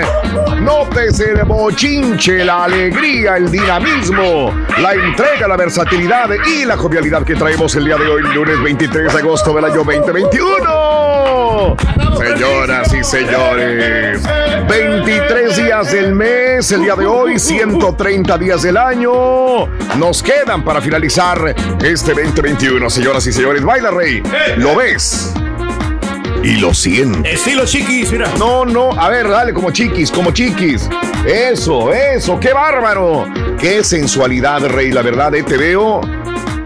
Notes el bochinche, la alegría, el dinamismo, la entrega, la versatilidad y la jovialidad que traemos el día de hoy, lunes 23 de agosto del año 2021. Señoras y señores, 23 días del mes, el día de hoy, 130 días del año. Nos quedan para finalizar este 2021, señoras y señores. Baila, Rey. ¿Lo ves? Y lo sientes. Estilo chiquis, mira. No, no, a ver, dale como chiquis, como chiquis. Eso, eso, qué bárbaro. Qué sensualidad, Rey, la verdad, eh, te veo.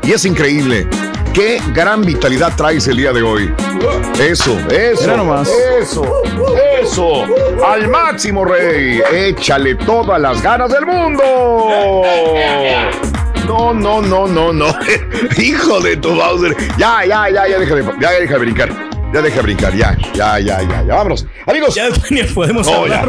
Y es increíble. Qué gran vitalidad traes el día de hoy. Eso, eso. Mira nomás. Eso, eso. Al máximo, Rey. Échale todas las ganas del mundo. No, no, no, no, no. [LAUGHS] Hijo de tu Bowser. Ya, ya, ya, ya, déjame, ya, deja de brincar. Ya deja de brincar, ya, ya, ya, ya, ya. Vámonos. Amigos. Ya después ni podemos No, hablar.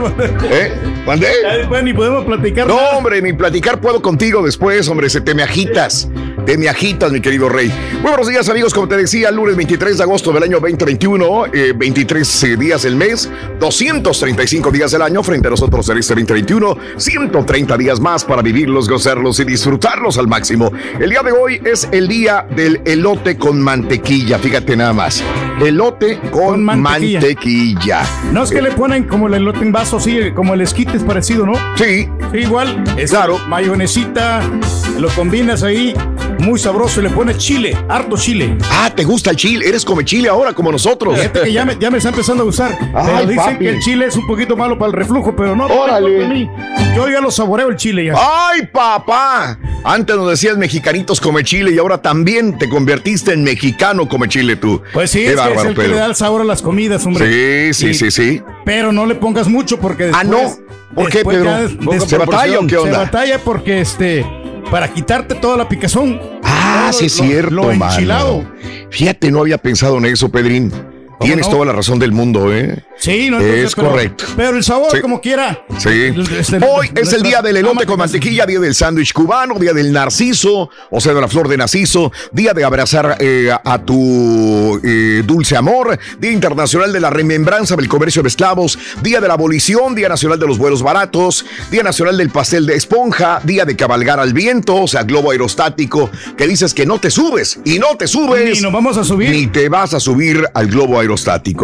¿Eh? ¿Mandé? Ya después ni podemos platicar. No, hombre, ni platicar puedo contigo después, hombre, se te me agitas. Te me agitas, mi querido rey. Muy buenos días, amigos. Como te decía, lunes 23 de agosto del año 2021, eh, 23 eh, días del mes, 235 días del año frente a nosotros en este 2021, 130 días más para vivirlos, gozarlos y disfrutarlos al máximo. El día de hoy es el día del elote con mantequilla, fíjate nada más. Elote con, mantequilla. mantequilla. No es que le ponen como el elote en vaso, así como el esquite es parecido, ¿no? Sí. Sí, igual. Es Claro. Mayonesita, lo combinas ahí, muy sabroso, y le pones chile, harto chile. Ah, ¿te gusta el chile? Eres come chile ahora como nosotros. Fíjate que ya me, ya me está empezando a pero Ay, dicen papi. que el chile es un poquito malo para el reflujo, pero no. Órale. no, Yo ya lo saboreo el chile ya. ¡Ay, papá! Antes nos decías mexicanitos come chile y ahora también te convertiste en mexicano come chile tú. Pues sí, Qué es, que es el que le da el sabor a las comidas, hombre. Sí, sí, Y- sí, sí. Pero no le pongas mucho porque después... Ah, no. ¿Por qué, Pedro? ¿Se batalla o qué onda? Se batalla porque, este, para quitarte toda la picazón. Ah, sí es cierto, lo enchilado. Fíjate, no había pensado en eso, Pedrín. Tienes no? toda la razón del mundo, ¿eh? Sí, no Es pero- correcto. Pero el sabor, Sí. como quiera. Sí. Este, Hoy es el día del elote con mantequilla, día del sándwich cubano, día del narciso, o sea, de la flor de narciso, día de abrazar eh, a, a tu eh, dulce amor, día internacional de la remembranza del comercio de esclavos, día de la abolición, día nacional de los vuelos baratos, día nacional del pastel de esponja, día de cabalgar al viento, o sea, globo aerostático, que dices que no te subes y no te subes. Ni nos vamos a subir. Ni te vas a subir al globo aerostático,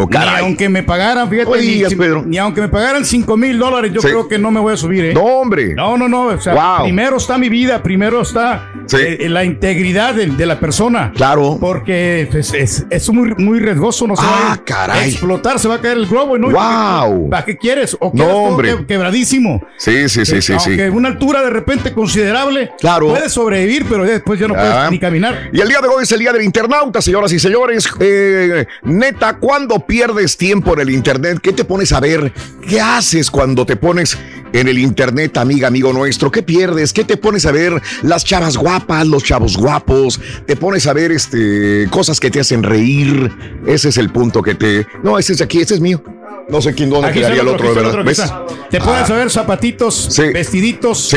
Ni caray. aunque me pagaran, fíjate, No ni, digas, si- Pedro. ni aunque me pagaran 5 mil dólares, yo Sí. creo que no me voy a subir, ¿eh? No, hombre. No, no, no. O sea, Wow. primero está mi vida, primero está Sí. eh, la integridad de, de la persona. Claro. Porque pues, es, es muy, muy riesgoso, no se va Ah, a caray. explotar, se va a caer el globo. ¿no? Wow. ¿Para qué quieres? ¿O No, quieres hombre. que- quebradísimo? Sí, sí, sí, Eh, sí, sí. Aunque una altura de repente considerable, Claro. puedes sobrevivir, pero después ya no Ah. puedes ni caminar. Y el día de hoy es el día del internauta, señoras y señores. Eh, neta, ¿cuándo pierdes tiempo en el internet? ¿Qué te pones a ver? ¿Qué haces cuando te pones en el internet, amiga, amigo nuestro? ¿Qué pierdes? ¿Qué te pones a ver? Las chavas guapas, los chavos guapos. Te pones a ver este, cosas que te hacen reír. Ese es el punto que te. No, ese es aquí, ese es mío. No sé quién dónde Aquí quedaría el otro, de verdad. otro. Te puedes Ah. ver zapatitos, vestiditos,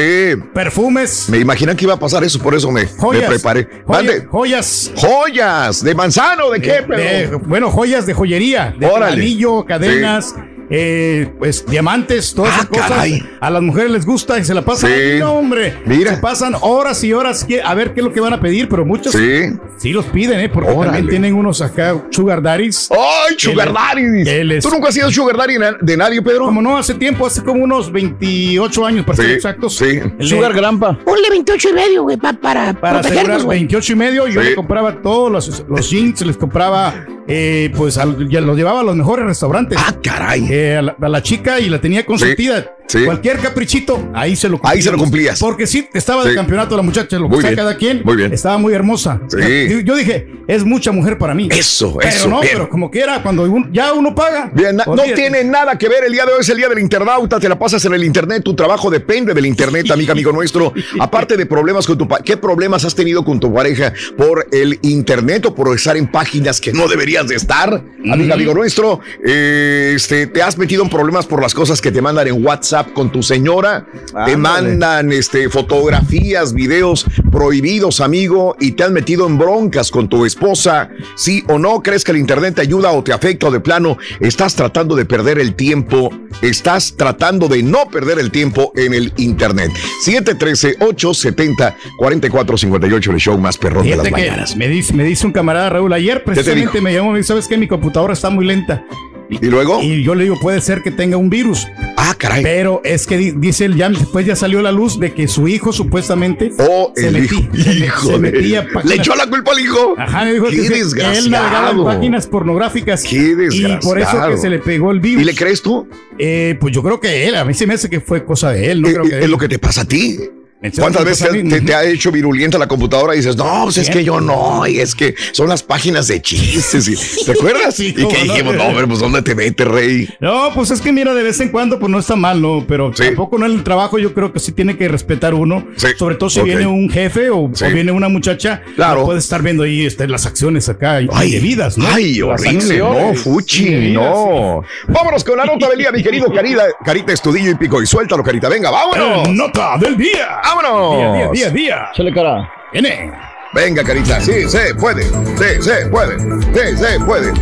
perfumes. Me imaginan que iba a pasar eso, por eso me, me Joyas. preparé. Joya- joyas. Joyas. ¿De manzano? ¿De qué, De- de- bueno, joyas de joyería, de Órale. anillo, cadenas, eh, pues diamantes, todas esas cosas. Ah, caray. A las mujeres les gusta y se la pasan. Sí. No, hombre. Mira. Se pasan horas y horas que- a ver qué es lo que van a pedir, pero muchos Sí. sí los piden, ¿eh? Porque Órale. también tienen unos acá sugar daddies. ¡Ay, sugar daddies! ¿Tú nunca has sido sugar daddy de nadie, Pedro? Como no, hace tiempo, hace como unos 28 años, para ser exactos. sí. Le- Sugar Grampa. Ponle 28 y medio, güey, pa- para, para protegernos, asegurar güey. 28 y medio, yo Sí. le compraba todos los, los jeans, les compraba, eh, pues al- ya los llevaba a los mejores restaurantes. Ah, caray. Eh, a, la, a la chica y la tenía consentida. sí. Cualquier caprichito, ahí se lo Ahí se lo cumplías. Porque sí, estaba de Sí. campeonato la muchacha, lo que cada quien. muy bien. Estaba muy hermosa. Sí. Yo, dije, es mucha mujer para mí. Eso, pero eso, no, bien. pero como quiera, cuando un- ya uno paga. Bien, na- no tiene nada que ver. El día de hoy es el día del internauta. Te la pasas en el internet. Tu trabajo depende del internet, [LAUGHS] amiga, amigo nuestro. Aparte de problemas con tu ¿Qué problemas has tenido con tu pareja por el internet o por estar en páginas que no deberías de estar? Amiga, amigo nuestro. Eh, este, ¿Te has metido en problemas por las cosas que te mandan en WhatsApp con tu señora? Te mandan este, fotografías, videos prohibidos, amigo, y te has metido en broncas con tu esposa. ¿Sí o no? ¿Crees que el internet te ayuda o te afecta o de plano estás tratando de perder el tiempo? Estás tratando de no perder el tiempo en el internet. 713-870-4458, el show más perrón de las mañanas. Me dice, me dice un camarada Raúl ayer, precisamente me llamó, ¿sabes qué? Mi computadora está muy lenta. ¿Y luego? Y yo le digo, puede ser que tenga un virus. Ah, caray. Pero es que di- dice él, ya después ya salió la luz de que su hijo supuestamente Oh, se el metía, hijo, hijo se metía Le echó la culpa al hijo. Ajá, me dijo Qué que se- él navegaba en desgraciado. páginas pornográficas. Qué Y por eso desgraciado. que se le pegó el virus. ¿Y le crees tú? Eh, pues yo creo que él, a mí se me hace que fue cosa de él, no Eh, creo que eh, es lo que te pasa a ti. ¿En serio ¿Cuántas me veces te, te ha hecho virulenta la computadora y dices, no, pues es que yo no, y es que son las páginas de chistes? y- ¿Te acuerdas? Sí, y que dijimos, no, pero pues ¿dónde te metes, rey? No, pues es que mira, de vez en cuando, pues no está mal, ¿no? Pero tampoco no en el trabajo, yo creo que sí tiene que respetar uno. Sobre todo si viene un jefe o, Sí. o viene una muchacha. Claro. No puede estar viendo ahí este, las acciones acá indebidas, ¿no? Ay, horrible, no, Fuchi, no. Vámonos con la nota del día, mi querido Carita, Carita Estudillo y Pico. Y suéltalo, Carita, venga, vámonos. El nota del día. ¡Vámonos! Día, día, día, día. Chale cara. Viene. Venga, Carita, sí, se puede, sí, se puede, sí, se puede.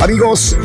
Amigos,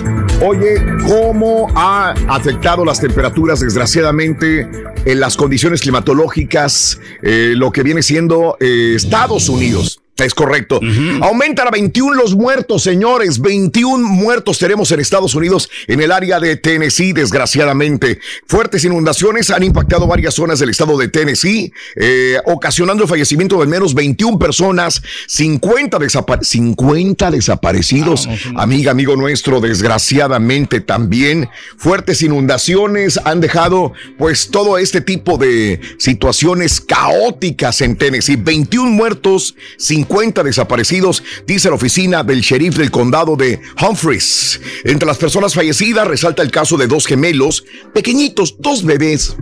oye, ¿cómo ha afectado las temperaturas, desgraciadamente, en las condiciones climatológicas, eh, lo que viene siendo eh, Estados Unidos? Es correcto. Aumentan a 21 los muertos, señores. 21 muertos tenemos en Estados Unidos, en el área de Tennessee, desgraciadamente. Fuertes inundaciones han impactado varias zonas del estado de Tennessee, eh, ocasionando el fallecimiento de al menos 21 personas, 50, desapa- 50 desaparecidos. Amiga, amigo nuestro, desgraciadamente también. Fuertes inundaciones han dejado, pues, todo este tipo de situaciones caóticas en Tennessee. 21 muertos, 50 desaparecidos, dice la oficina del sheriff del condado de Humphreys. Entre las personas fallecidas resalta el caso de dos gemelos, pequeñitos, dos bebés.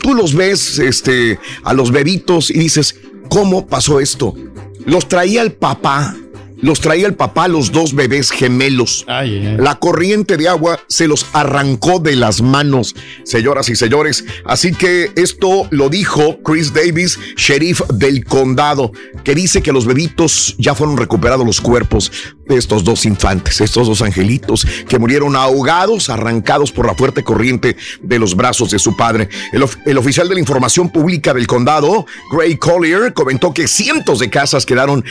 Tú los ves, este, a los bebitos y dices, cómo pasó esto. Los traía el papá. Los traía el papá, los dos bebés gemelos. La corriente de agua se los arrancó de las manos, señoras y señores. Así que esto lo dijo Chris Davis, sheriff del condado, que dice que los bebitos ya fueron recuperados los cuerpos de estos dos infantes, estos dos angelitos que murieron ahogados, arrancados por la fuerte corriente de los brazos de su padre. El, of- el oficial de la información pública del condado, Gray Collier, comentó que cientos de casas quedaron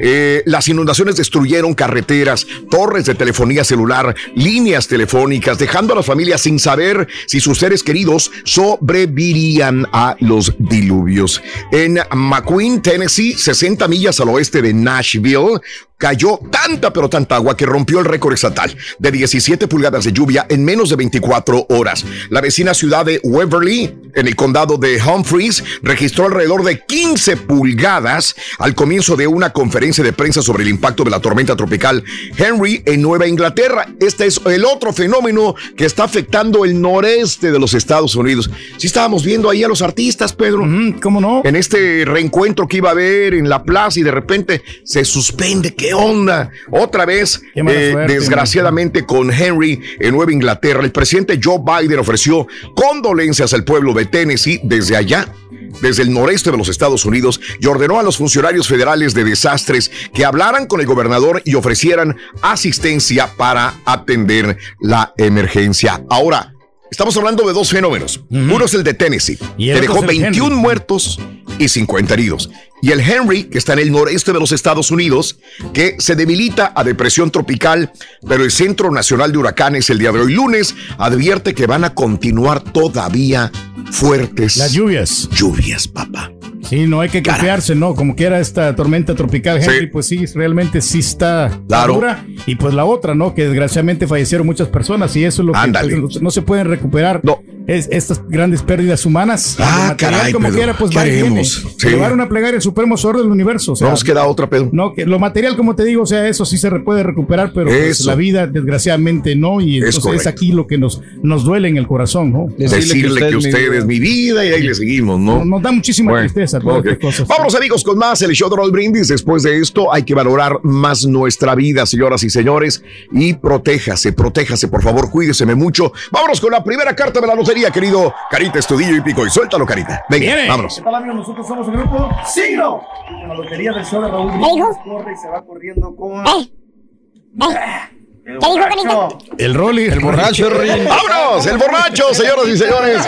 Eh, las inundaciones destruyeron carreteras, torres de telefonía celular, líneas telefónicas, dejando a las familias sin saber si sus seres queridos sobrevivirían a los diluvios. En McQueen, Tennessee, 60 millas al oeste de Nashville, cayó tanta pero tanta agua que rompió el récord estatal de 17 pulgadas de lluvia en menos de 24 horas. La vecina ciudad de Waverly, en el condado de Humphreys, registró alrededor de 15 pulgadas al comienzo de una conferencia de prensa sobre el impacto de la tormenta tropical Henry en Nueva Inglaterra. Este es el otro fenómeno que está afectando el noreste de los Estados Unidos. Si estábamos viendo ahí a los artistas, Pedro. ¿Cómo no? En este reencuentro que iba a haber en la plaza y de repente se suspende. ¿Qué onda? Otra vez, eh, suerte, desgraciadamente, con Henry en Nueva Inglaterra, el presidente Joe Biden ofreció condolencias al pueblo de Tennessee desde allá desde el noreste de los Estados Unidos y ordenó a los funcionarios federales de desastres que hablaran con el gobernador y ofrecieran asistencia para atender la emergencia. Ahora, estamos hablando de dos fenómenos. Uno es el de Tennessee, Y el que dejó es el 21 Henry. muertos y 50 heridos. Y el Henry, que está en el noreste de los Estados Unidos, que se debilita a depresión tropical, pero el Centro Nacional de Huracanes el día de hoy lunes advierte que van a continuar todavía fuertes. Las lluvias. Lluvias, papá. Sí, no hay que confiarse, ¿no? Como quiera esta tormenta tropical, Henry, Sí. pues sí, realmente sí está Claro. dura. Y pues la otra, ¿no? Que desgraciadamente fallecieron muchas personas y eso es lo que pues, no se pueden recuperar. Es, estas grandes pérdidas humanas. Ah, El material, caray, como Pedro, quiera, pues ¿qué va y viene. haremos? Sí. Llevar una plegaria al Supremo Sor del Universo. o sea, No nos queda otra, Pedro. no, que lo material, como te digo, o sea, eso sí se puede recuperar, pero pues, la vida, desgraciadamente, no. Y Es entonces es, aquí lo que nos, nos duele en el corazón, ¿no? Decirle, que usted, es mi vida y ahí le seguimos, ¿no? Nos da muchísima Bueno, tristeza. Cosas. Vámonos amigos con más el show de Roll Brindis. Después de esto hay que valorar más nuestra vida, señoras y señores. Y protéjase, protéjase, por favor, cuídeseme mucho. Vámonos con la primera carta de la lotería, querido Carita Estudillo y Pico. Y suéltalo, Carita. Venga, Viene. vámonos. ¿Qué tal, amigos? Nosotros somos el grupo Signo. La lotería del show de Raúl Brindis corre y se va corriendo con... ¿Qué Carita? El Rolly. El borracho, ¡Vámonos! El borracho, señoras y señores.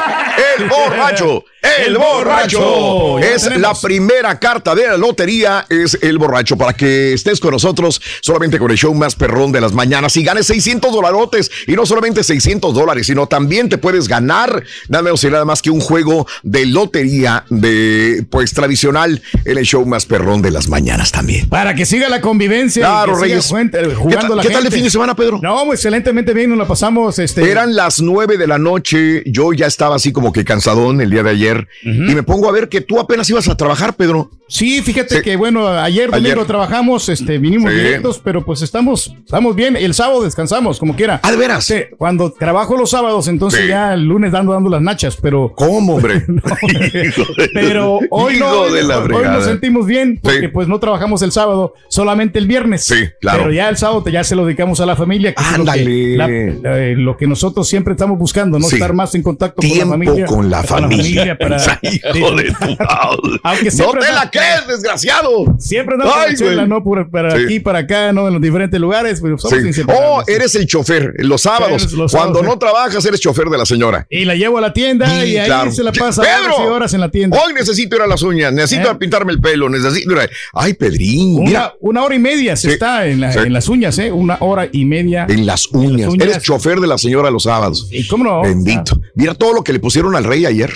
El borracho. El borracho. Es la primera carta de la lotería. Es el borracho. Para que estés con nosotros solamente con el show más perrón de las mañanas y ganes 600 dolarotes. Y no solamente 600 dólares, sino también te puedes ganar nada menos y nada más que un juego de lotería de pues tradicional en el show más perrón de las mañanas también. Para que siga la convivencia. y Claro, Reyes. jugando- ¿Qué jugando la qué tal de gente. fin de semana, Pedro? No, excelentemente bien, nos la pasamos. Este, Eran las nueve de la noche, yo ya estaba así como que cansadón el día de ayer y me pongo a ver que tú apenas ibas a trabajar, Pedro. Sí, fíjate que bueno, ayer domingo Ayer. trabajamos, este, vinimos Sí. directos, pero pues estamos, estamos bien. El sábado descansamos, como quiera. Ah, de veras. Sí, cuando trabajo los sábados, entonces ya el lunes dando, dando las nachas, pero. ¿Cómo, hombre? [LAUGHS] [LAUGHS] [LAUGHS] pero hoy no, hoy, hoy nos sentimos bien, porque pues no trabajamos el sábado, solamente el viernes. Sí, claro. Pero ya el sábado ya se lo dedicamos a la familia. Que es lo Ándale. que, la- eh, lo que nosotros siempre estamos buscando, ¿no? Sí. Estar más en contacto con la familia. con la familia. [LAUGHS] para Hijo de tu [LAUGHS] Aunque no siempre te la crees, desgraciado. Siempre andamos Ay, la chela. ¿no? Por, para Sí. aquí, para acá, ¿no? En los diferentes lugares. Pero somos Sí. Oh, eres el chofer los sábados. Los Cuando sábados, no sí. trabajas, eres chofer de la señora. Y la llevo a la tienda y ahí claro. se la pasa Pedro, horas y horas en la tienda. Hoy necesito ir a las uñas, necesito ¿Eh? pintarme el pelo, necesito ir a... Ay, Pedrín, Una, mira, una hora y media se está en, la- en las uñas, ¿eh? Una hora y media. en las uñas. uñas. Eres chofer de la señora los sábados. ¿Y cómo no? Bendito. Mira todo lo que le pusieron al rey ayer.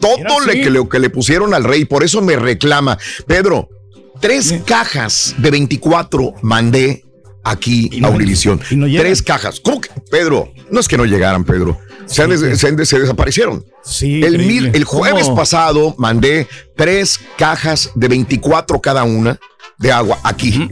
Todo le- sí. que, le, que le pusieron al rey. Por eso me reclama. Pedro, tres cajas de 24 mandé aquí no- a Univisión. no tres cajas. ¿Cómo que? Pedro, no es que no llegaran, Pedro. Se, han des- se han des- se desaparecieron. Sí, El, increíble. mil- el jueves ¿Cómo? pasado mandé tres cajas de 24 cada una de agua aquí.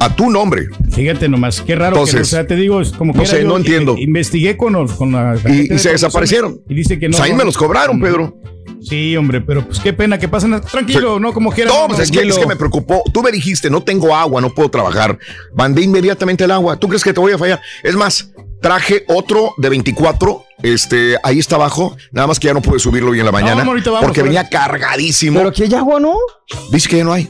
A tu nombre. Fíjate nomás, qué raro que, Entonces, o sea, te digo, es como no que sé, no entiendo. Investigué con, los- con la. Y, se desaparecieron. Y dice que no. Pues ahí me los cobraron, Pedro. Sí, hombre, pero pues qué pena que pasen. Tranquilo, no como quieran. No, pues es que, es que me preocupó. Tú me dijiste, no tengo agua, no puedo trabajar. Mandé inmediatamente el agua. ¿Tú crees que te voy a fallar? Es más, traje otro de 24. Este, ahí está abajo. Nada más que ya no pude subirlo hoy en la mañana. ahorita vamos, porque a ver. venía cargadísimo. Pero aquí hay agua, ¿no? Dice que ya no hay.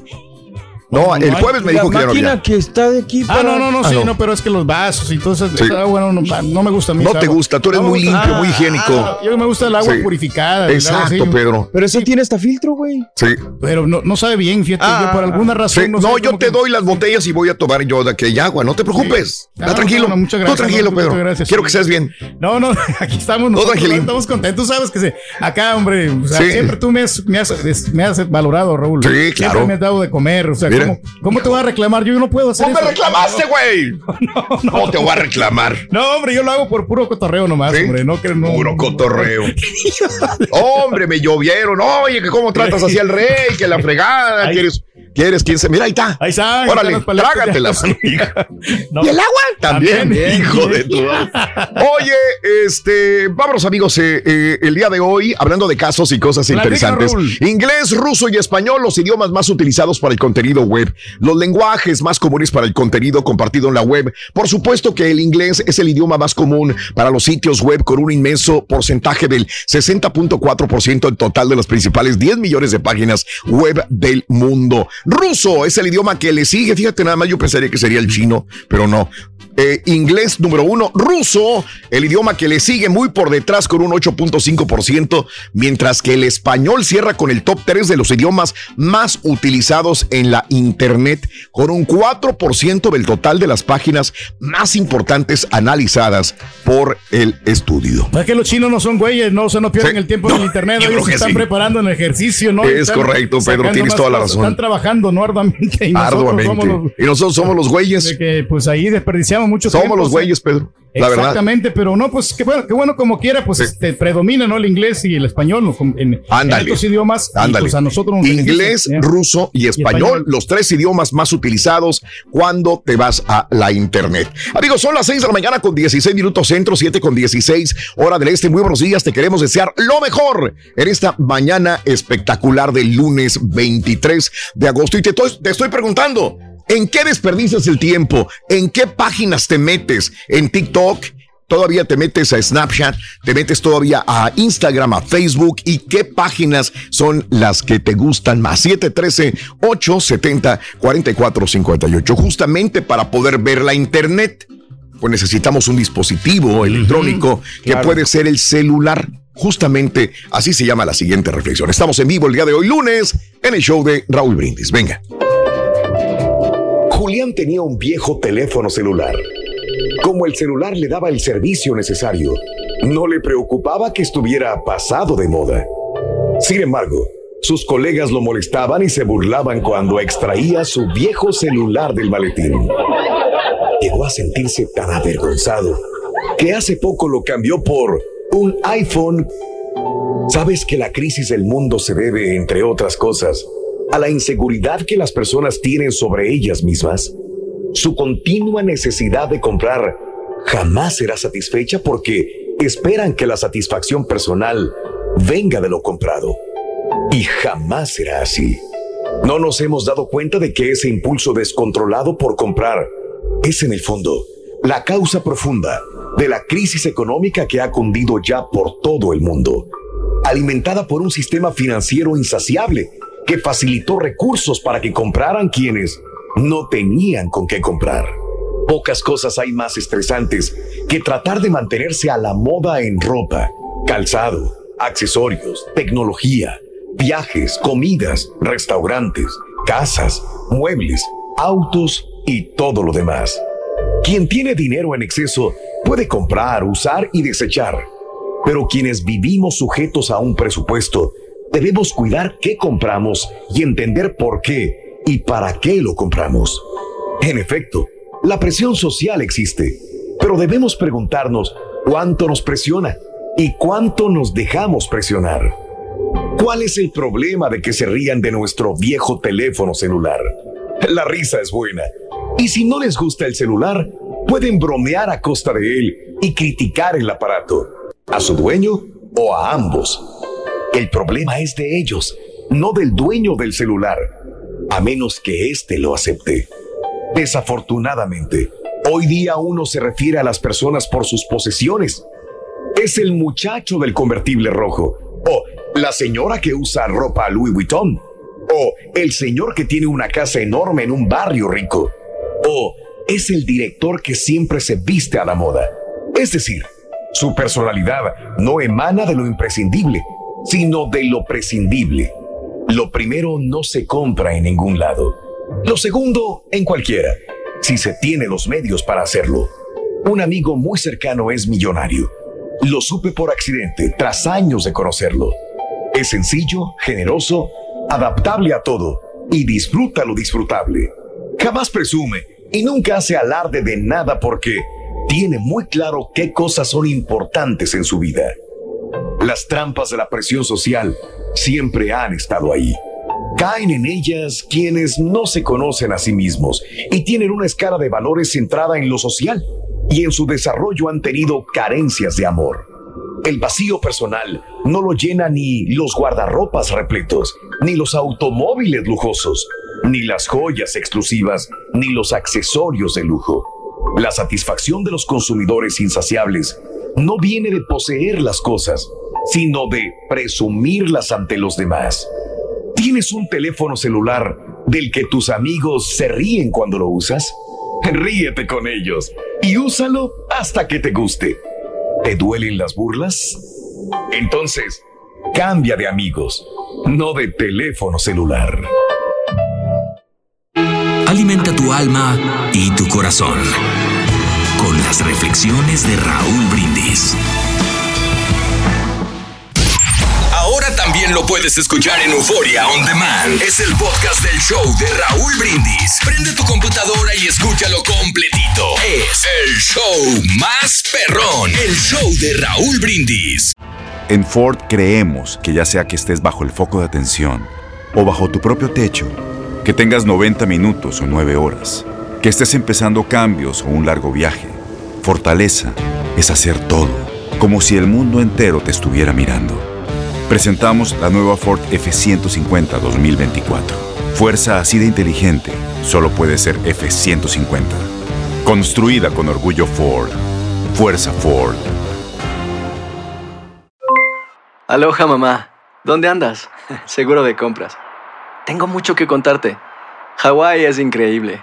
No, el jueves me dijo que ya no máquina había. que está de aquí Ah, no, no, no, Ah, sí, no. no. pero es que los vasos y todo eso, Sí. esa agua no, no, no me gusta a mí. No te agua. gusta, tú eres No muy limpio, muy Ah, higiénico. ah, yo me gusta el agua Sí. purificada. Exacto. Pedro. Pero eso tiene hasta filtro, güey. Sí. Pero no, no sabe bien, fíjate, yo por alguna razón. Sí, no, No, yo te que- doy las botellas y voy a tomar yo de aquella agua. No te preocupes. Ah, Está tranquilo. bueno, muchas gracias, Tú tranquilo, no, Pedro. muchas gracias, Quiero que seas bien. No, no, [LAUGHS] aquí estamos tranquilín. estamos contentos. Tú sabes que se, acá, hombre, o sea, Sí. siempre tú me has, valorado, Raúl. Sí, Siempre claro. me has dado de comer. O sea, Mira. ¿cómo, cómo te voy a reclamar? Yo no puedo hacer ¡No me eso. reclamaste, güey! [LAUGHS] No, te voy a reclamar. No, hombre, yo lo hago por puro cotorreo nomás, ¿Sí? hombre. No, que no. Puro cotorreo. [LAUGHS] Hombre, me llovieron. Oye, que cómo tratas así al rey, que la fregada. Ahí- ¿Quieres, quieres quién se? Mira, ahí está. Ahí está. Órale, trágatelas. [LAUGHS] No. ¿Y el agua? También, También. hijo de tu. Oye, este, vámonos amigos, eh, eh, el día de hoy, hablando de casos y cosas Platica, interesantes. Inglés, ruso y español, los idiomas más utilizados para el contenido web. Los lenguajes más comunes para el contenido compartido en la web. Por supuesto que el inglés es el idioma más común para los sitios web con un inmenso porcentaje del 60.4% del total de las principales 10 millones de páginas web del mundo. Ruso es el idioma que le sigue. Fíjate, nada más yo pensaría que sería el chino, pero no. Eh, inglés número uno, ruso, el idioma que le sigue muy por detrás con un 8.5%, mientras que el español cierra con el top 3 de los idiomas más utilizados en la con un 4% del total de las páginas más importantes analizadas por el estudio. Es que los chinos no son güeyes, no, o sea, no pierden el tiempo en el internet, ellos se están sí. preparando en el ejercicio, ¿no? Es correcto, Pedro, tienes toda la razón. Están trabajando, ¿no? Arduamente. Y nosotros Arduamente. somos los- Y nosotros somos los güeyes. de que pues ahí desperdiciamos mucho Somos tiempo, los o sea, güeyes, Pedro. La verdad. Exactamente, pero no, pues qué bueno, qué bueno como quiera, pues este, predomina, ¿no? El inglés y el español en, en Ándale. estos idiomas. y, Ándale. pues a nosotros nos Inglés, beneficia, ruso y español, los tres idiomas más utilizados cuando te vas a la internet. Amigos, son las 6 de la mañana con 16 minutos centro, 7 con 16 hora del este. Muy buenos días, te queremos desear lo mejor en esta mañana espectacular del lunes 23 de agosto. Y te, estoy- te estoy preguntando, ¿en qué desperdicias el tiempo? ¿En qué páginas te metes? ¿En TikTok? Todavía te metes a Snapchat, te metes todavía a Instagram, a Facebook y qué páginas son las que te gustan más. 713-870-4458. Justamente para poder ver la internet, pues necesitamos un dispositivo electrónico que claro. puede ser el celular. Justamente así se llama la siguiente reflexión. Estamos en vivo el día de hoy, lunes, en el show de Raúl Brindis. Venga. Julián tenía un viejo teléfono celular. Como el celular le daba el servicio necesario, no le preocupaba que estuviera pasado de moda. Sin embargo, sus colegas lo molestaban y se burlaban cuando extraía su viejo celular del maletín. Llegó a sentirse tan avergonzado que hace poco lo cambió por un iPhone. ¿Sabes que la crisis del mundo se debe, entre otras cosas, a la inseguridad que las personas tienen sobre ellas mismas? Su continua necesidad de comprar jamás será satisfecha porque esperan que la satisfacción personal venga de lo comprado. Y jamás será así. No nos hemos dado cuenta de que ese impulso descontrolado por comprar es en el fondo la causa profunda de la crisis económica que ha cundido ya por todo el mundo, alimentada por un sistema financiero insaciable que facilitó recursos para que compraran quienes no tenían con qué comprar. Pocas cosas hay más estresantes que tratar de mantenerse a la moda en ropa, calzado, accesorios, tecnología, viajes, comidas, restaurantes, casas, muebles, autos y todo lo demás. Quien tiene dinero en exceso puede comprar, usar y desechar. Pero quienes vivimos sujetos a un presupuesto, debemos cuidar qué compramos y entender por qué y para qué lo compramos. En efecto, la presión social existe, pero debemos preguntarnos cuánto nos presiona y cuánto nos dejamos presionar. ¿Cuál es el problema de que se rían de nuestro viejo teléfono celular? La risa es buena. Y si no les gusta el celular, pueden bromear a costa de él y criticar el aparato, a su dueño o a ambos. El problema es de ellos, no del dueño del celular, a menos que éste lo acepte. Desafortunadamente, hoy día uno se refiere a las personas por sus posesiones. Es el muchacho del convertible rojo, o la señora que usa ropa Louis Vuitton, o el señor que tiene una casa enorme en un barrio rico, o es el director que siempre se viste a la moda. Es decir, su personalidad no emana de lo imprescindible, sino de lo prescindible. Lo primero no se compra en ningún lado. Lo segundo, en cualquiera, si se tiene los medios para hacerlo. Un amigo muy cercano es millonario. Lo supe por accidente, tras años de conocerlo. Es sencillo, generoso, adaptable a todo y disfruta lo disfrutable. Jamás presume y nunca hace alarde de nada porque tiene muy claro qué cosas son importantes en su vida. Las trampas de la presión social siempre han estado ahí. Caen en ellas quienes no se conocen a sí mismos y tienen una escala de valores centrada en lo social y en su desarrollo han tenido carencias de amor. El vacío personal no lo llena ni los guardarropas repletos, ni los automóviles lujosos, ni las joyas exclusivas, ni los accesorios de lujo. La satisfacción de los consumidores insaciables no viene de poseer las cosas, sino de presumirlas ante los demás. ¿Tienes un teléfono celular del que tus amigos se ríen cuando lo usas? Ríete con ellos y úsalo hasta que te guste. ¿Te duelen las burlas? Entonces, cambia de amigos, no de teléfono celular. Alimenta tu alma y tu corazón las reflexiones de Raúl Brindis. Ahora también lo puedes escuchar en Euforia On Demand. Es el podcast del show de Raúl Brindis. Prende tu computadora y escúchalo completito. Es el show más perrón. El show de Raúl Brindis. En Ford creemos que ya sea que estés bajo el foco de atención o bajo tu propio techo, que tengas 90 minutos o 9 horas, que estés empezando cambios o un largo viaje, fortaleza es hacer todo, como si el mundo entero te estuviera mirando. Presentamos la nueva Ford F150 2024. Fuerza así de inteligente solo puede ser F150. Construida con orgullo Ford. Fuerza Ford. Aloha mamá, ¿dónde andas? [LAUGHS] Seguro de compras. Tengo mucho que contarte. Hawái es increíble.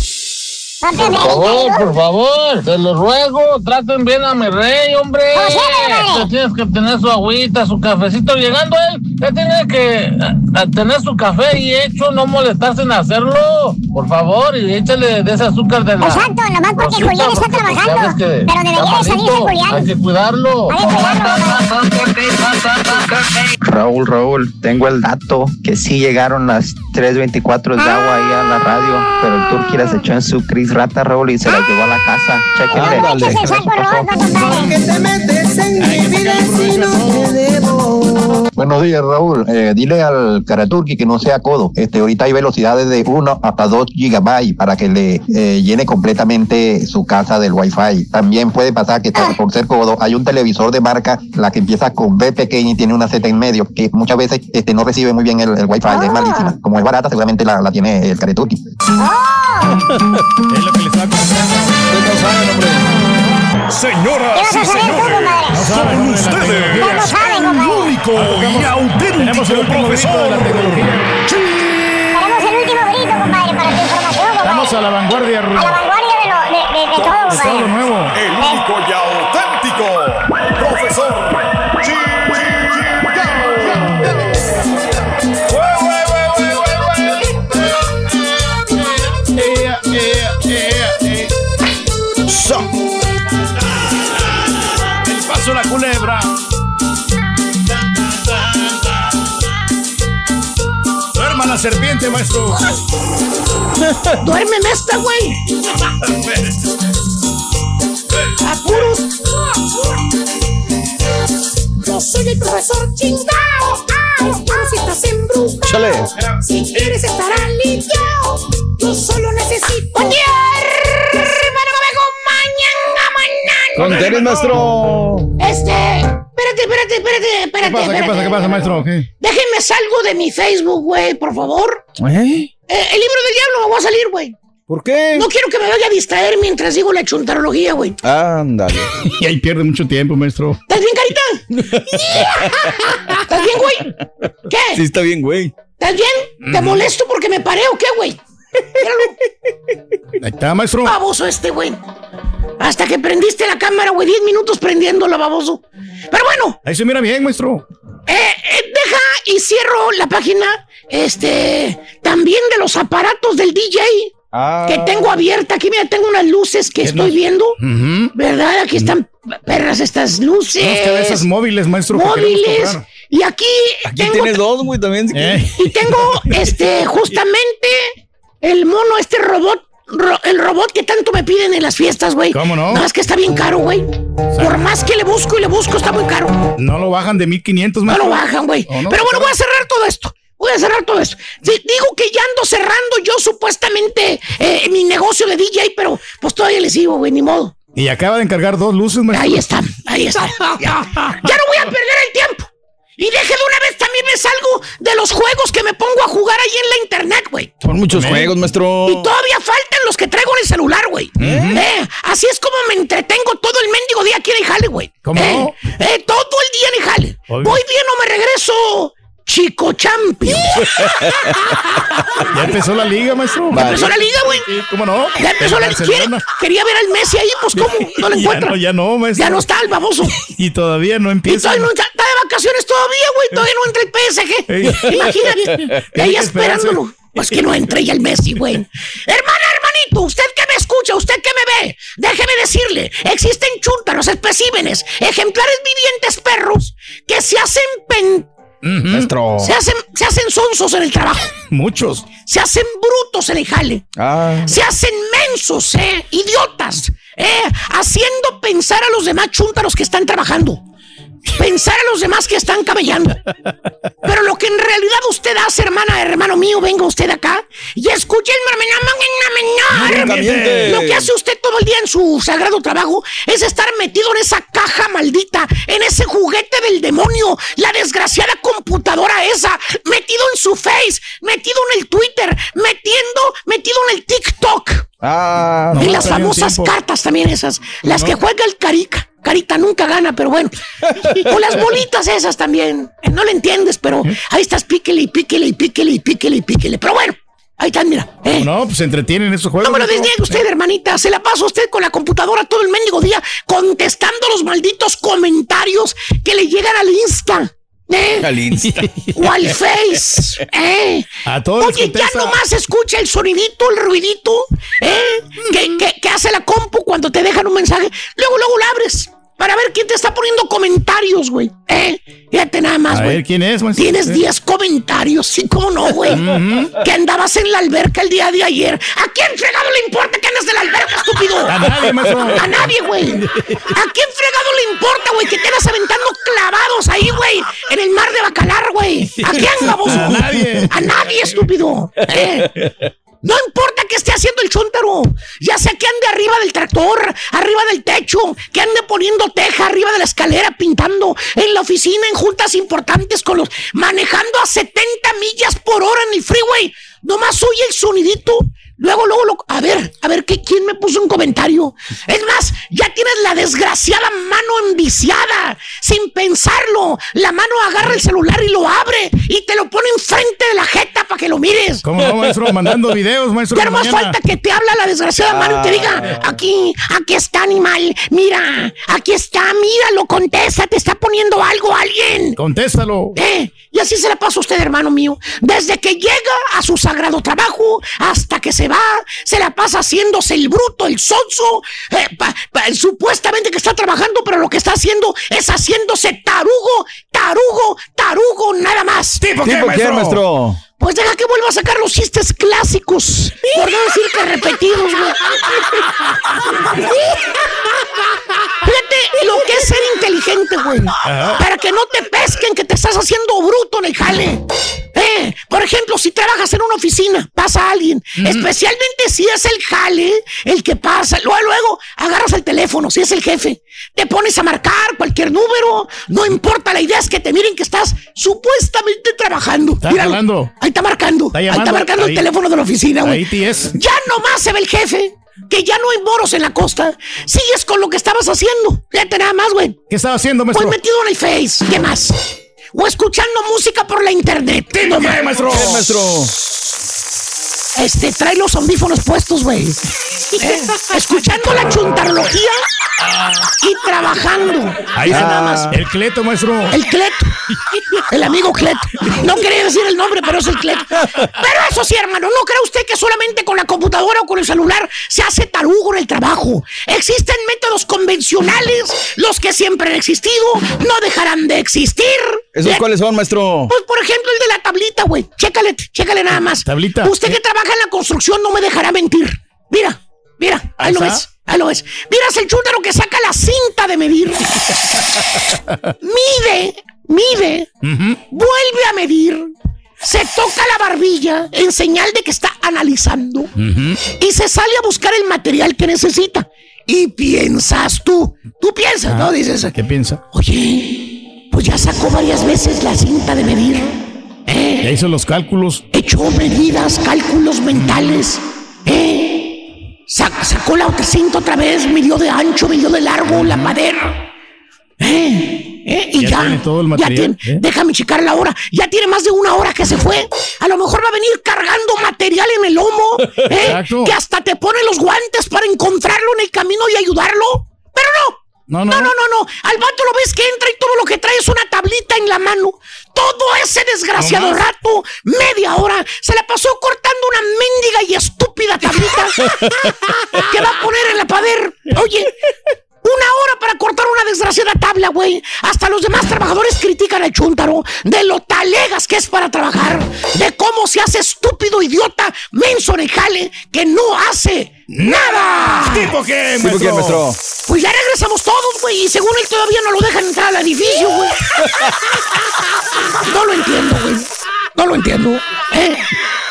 Por favor, por favor, te lo ruego, traten bien a mi rey, hombre. Te tienes que tener su agüita, su cafecito. Llegando él, Usted tiene que tener su café y hecho, no molestarse en hacerlo. Por favor, y échale de ese azúcar de la. Exacto, nomás porque rosita, Julián está porque trabajando. que Pero debería de salirse Julián. Hay que cuidarlo. [LAUGHS] Raúl, Raúl, tengo el dato que sí llegaron las 324 de agua ahí a la radio, pero el Turqui las echó en su Cris Rata, Raúl, y se las llevó a la casa. Chequenle. Te metes en mi vida si no te debo? Buenos días, Raúl. Eh, dile al Karaturki que no sea codo. Este, ahorita hay velocidades de 1 hasta 2 gigabytes para que le eh, llene completamente su casa del Wi-Fi. También puede pasar que por- por ser codo hay un televisor de marca, la que empieza con B pequeña y tiene una Z en medio, que muchas veces este, no recibe muy bien el, el Wi-Fi. Es malísima. Como es barata, seguramente la, la tiene el Karaturki. [LAUGHS] Es lo que le estaba Señoras y señores, con ustedes, saben, el único y auténtico profesor. Tenemos el último grito, compadre, para tu información, compadre. Estamos a la vanguardia, A la vanguardia de, lo, de, de, de todo, de compadre. todo lo nuevo. El único y auténtico serpiente, maestro. [LAUGHS] Duérmeme esta, güey. [LAUGHS] Apuros. Yo soy el profesor chingao. Pero si estás embrujado. Chale. Si quieres estar aliviado, yo solo necesito. ¡Buen Con tenis, maestro. Este, espérate, espérate, espérate, espérate. ¿Qué pasa? ¿Qué pasa? ¿Qué pasa, maestro? ¿Qué? Déjenme salgo de mi Facebook, güey, por favor. ¿Eh? Eh, el libro del diablo me voy a salir, güey. ¿Por qué? No quiero que me vaya a distraer mientras digo la chuntarología, güey. Ándale. [LAUGHS] Y ahí pierde mucho tiempo, maestro. ¿Estás bien, carita? [LAUGHS] ¿Estás bien, güey? ¿Qué? Sí, está bien, güey. ¿Estás bien? ¿Te molesto porque me paré o qué, güey? Ahí está, maestro. Baboso este, güey. Hasta que prendiste la cámara, güey. Diez minutos prendiéndola, baboso. Pero bueno, Ahí se mira bien, maestro. eh, eh, deja y cierro la página. Este, también de los aparatos del DJ. Ah. Que tengo abierta. Aquí, mira, tengo unas luces que estoy viendo. ¿Verdad? Aquí están perras estas luces. Unas cabezas móviles, maestro. móviles. Y aquí, Aquí tengo, tienes dos, güey, también. si. Eh. y tengo [LAUGHS] este justamente el mono, este robot, ro- el robot que tanto me piden en las fiestas, güey. ¿Cómo no? Nada más que está bien caro, güey. Por más que le busco y le busco, está muy caro. No lo bajan de 1500, No maestro. lo bajan, güey. ¿O no? Pero bueno, voy a cerrar todo esto. Voy a cerrar todo esto. Digo que ya ando cerrando yo supuestamente eh, mi negocio de DJ, pero pues todavía le sigo, güey, ni modo. Y acaba de encargar dos luces, maestro. Ahí están, ahí están. [LAUGHS] Ya, ya no voy a perder el tiempo. Y deje de una vez también me salgo de los juegos que me pongo a jugar ahí en la internet, güey. Son muchos juegos, maestro. Y todavía faltan los que traigo en el celular, güey. Eh, así es como me entretengo todo el mendigo día aquí en el jale, güey. ¿Cómo Eh, eh, todo el día en el jale. Voy bien o me regreso. Chico Champion. Ya empezó la liga, maestro. Ya empezó la liga, güey. ¿Cómo no? Ya empezó la liga. ¿Quiere- Barcelona. Quería ver al Messi ahí, pues ¿cómo? [LAUGHS] No lo Ya encuentra. no, ya no, maestro. Ya no está el baboso. Y todavía no Y empieza. todavía no está, está de vacaciones todavía, güey. Todavía no entra el PSG. [LAUGHS] Imagínate. Tiene Ahí esperándolo. Pues que no entre ya el Messi, güey. Hermana, hermanito, usted que me escucha, usted que me ve, déjeme decirle, existen chúntaros, especímenes, ejemplares vivientes perros que se hacen Maestro. Se hacen, se hacen sonsos en el trabajo. Muchos. Se hacen brutos en el jale. Ah. Se hacen mensos, eh, idiotas, eh, haciendo pensar a los demás chúntaros que están trabajando. Pensar a los demás que están cabellando. Pero lo que en realidad usted hace, hermana, hermano mío, venga usted acá y escuche el. Lo que hace usted todo el día en su sagrado trabajo es estar metido en esa caja maldita, en ese juguete del demonio, la desgraciada computadora esa, metido en su face, metido en el Twitter, metiendo, metido en el TikTok. Ah. y las famosas cartas también esas, las No. que juega el Carica. Carita nunca gana, pero bueno. [LAUGHS] O las bolitas esas también. No le entiendes, pero ahí estás, píquele y píquele y píquele y píquele y píquele. Pero bueno, ahí están, mira. eh. No, pues se entretienen esos juegos. No me lo desniegue usted, hermanita. Se la pasa usted con la computadora todo el mendigo día contestando los malditos comentarios que le llegan al Insta. ¿Eh? [LAUGHS] ¿eh? A todos les Oye, ya nomás escucha el sonidito, el ruidito, ¿eh? que, que- que hace la compu cuando te dejan un mensaje. Luego, luego lo abres para ver quién te está poniendo comentarios, güey. ¿eh? Fíjate nada más, A güey. ver, ¿quién es, maestro? Tienes Eh. 10 comentarios, sí, cómo no, güey. Que andabas en la alberca el día de ayer. ¿A quién fregado le importa que andes en la alberca, estúpido? A nadie, maestro. A nadie, güey. ¿A quién fregado le importa, güey, que te andas aventando clavados ahí, güey? En el mar de Bacalar, güey. ¿A quién, [LAUGHS] baboso? A nadie. A nadie, estúpido. ¿Eh? No importa que esté haciendo el chúntaro, ya sea que ande arriba del tractor, arriba del techo, que ande poniendo teja arriba de la escalera, pintando en la oficina, en juntas importantes con los manejando a 70 millas por hora en el freeway. Nomás oye el sonidito. Luego, luego, lo- a ver, a ver, ¿qué, ¿quién me puso un comentario? Es más, ya tienes la desgraciada mano enviciada, sin pensarlo. La mano agarra el celular y lo abre y te lo pone enfrente de la jeta para que lo mires. ¿Cómo no, maestro? [LAUGHS] Mandando videos, maestro. Ya nomás mañana. falta que te habla la desgraciada mano y te diga, aquí, aquí está animal, mira, aquí está, míralo, contesta, te está poniendo algo alguien. Contéstalo. Eh, y así se la pasa a usted, hermano mío. Desde que llega a su sagrado trabajo hasta que se va, se la pasa haciéndose el bruto, el sonso, eh, pa- pa- supuestamente que está trabajando, pero lo que está haciendo es haciéndose tarugo, tarugo, tarugo, nada más. ¿Tipo ¿Tipo qué, maestro? Pues deja que vuelva a sacar los chistes clásicos. Por no decir que repetidos, güey. Fíjate lo que es ser inteligente, güey. Para que no te pesquen que te estás haciendo bruto en el jale. Eh, por ejemplo, si trabajas en una oficina, pasa alguien, especialmente si es el jale el que pasa, luego, luego agarras el teléfono, si es el jefe, te pones a marcar cualquier número, no importa, la idea es que te miren que estás supuestamente trabajando. Está Míralo. jalando. Ahí está marcando. Está ahí llamando. está marcando Ahí. el teléfono de la oficina, güey. Ya nomás se ve el jefe. Que ya no hay moros en la costa. Sigues con lo que estabas haciendo. Fíjate nada más, güey. ¿Qué estaba haciendo, Pues maestro? metido en el Face. ¿Qué más? O escuchando música por la internet. ¿Tipo qué, maestro? ¿Qué, maestro? Este, trae los audífonos puestos, güey. [LAUGHS] Eh, Escuchando la chuntarología y trabajando. Ahí está. nada más. El cleto, maestro. El Cleto. El amigo Cleto. No quería decir el nombre, pero es el Cleto. Pero eso sí, hermano, no cree usted que solamente con la computadora o con el celular se hace tarugo en el trabajo. Existen métodos convencionales, los que siempre han existido, no dejarán de existir. ¿Esos Le- cuáles son, maestro? Pues, por ejemplo, el de la tablita, güey. Chécale, chécale nada más. Tablita. Usted que trabaja en la construcción no me dejará mentir. Mira, mira, ahí, Ahí lo está. ves. Ahí lo ves. Miras el chúntaro que saca la cinta de medir. [LAUGHS] mide, mide, vuelve a medir. Se toca la barbilla en señal de que está analizando. Y se sale a buscar el material que necesita. Y piensas tú. Tú piensas, ¿no? Dices, ¿Qué piensa? oye, pues ya sacó varias veces la cinta de medir. ¿Eh? Ya hizo los cálculos. echó medidas, cálculos mentales. ¿eh? Sa- sacó la cinta otra vez, midió de ancho, midió de largo, la madera. ¿eh? ¿eh? Y Ya ya, tiene todo el material, tiene- ¿eh? déjame checar la hora. Ya tiene más de una hora que se fue. A lo mejor va a venir cargando material en el lomo, [LAUGHS] ¿eh? Que hasta te pone los guantes para encontrarlo en el camino y ayudarlo. Pero no, No, no, no. no, no, no. Al vato lo ves que entra y todo lo que trae es una tablita en la mano. Todo ese desgraciado rato, media hora, se la pasó cortando una mendiga y estúpida tablita [LAUGHS] que va a poner en la pader. Oye, una hora para cortar una desgraciada tabla, güey. Hasta los demás trabajadores critican al chúntaro de lo talegas que es para trabajar, de cómo se hace estúpido, idiota, menso en el jale, que no hace nada. ¿Tipo qué, ¿Tipo qué, maestro? Pues ya regresamos todos, güey, y según él todavía no lo dejan entrar al edificio, güey. No lo entiendo, güey. No lo entiendo. ¿eh?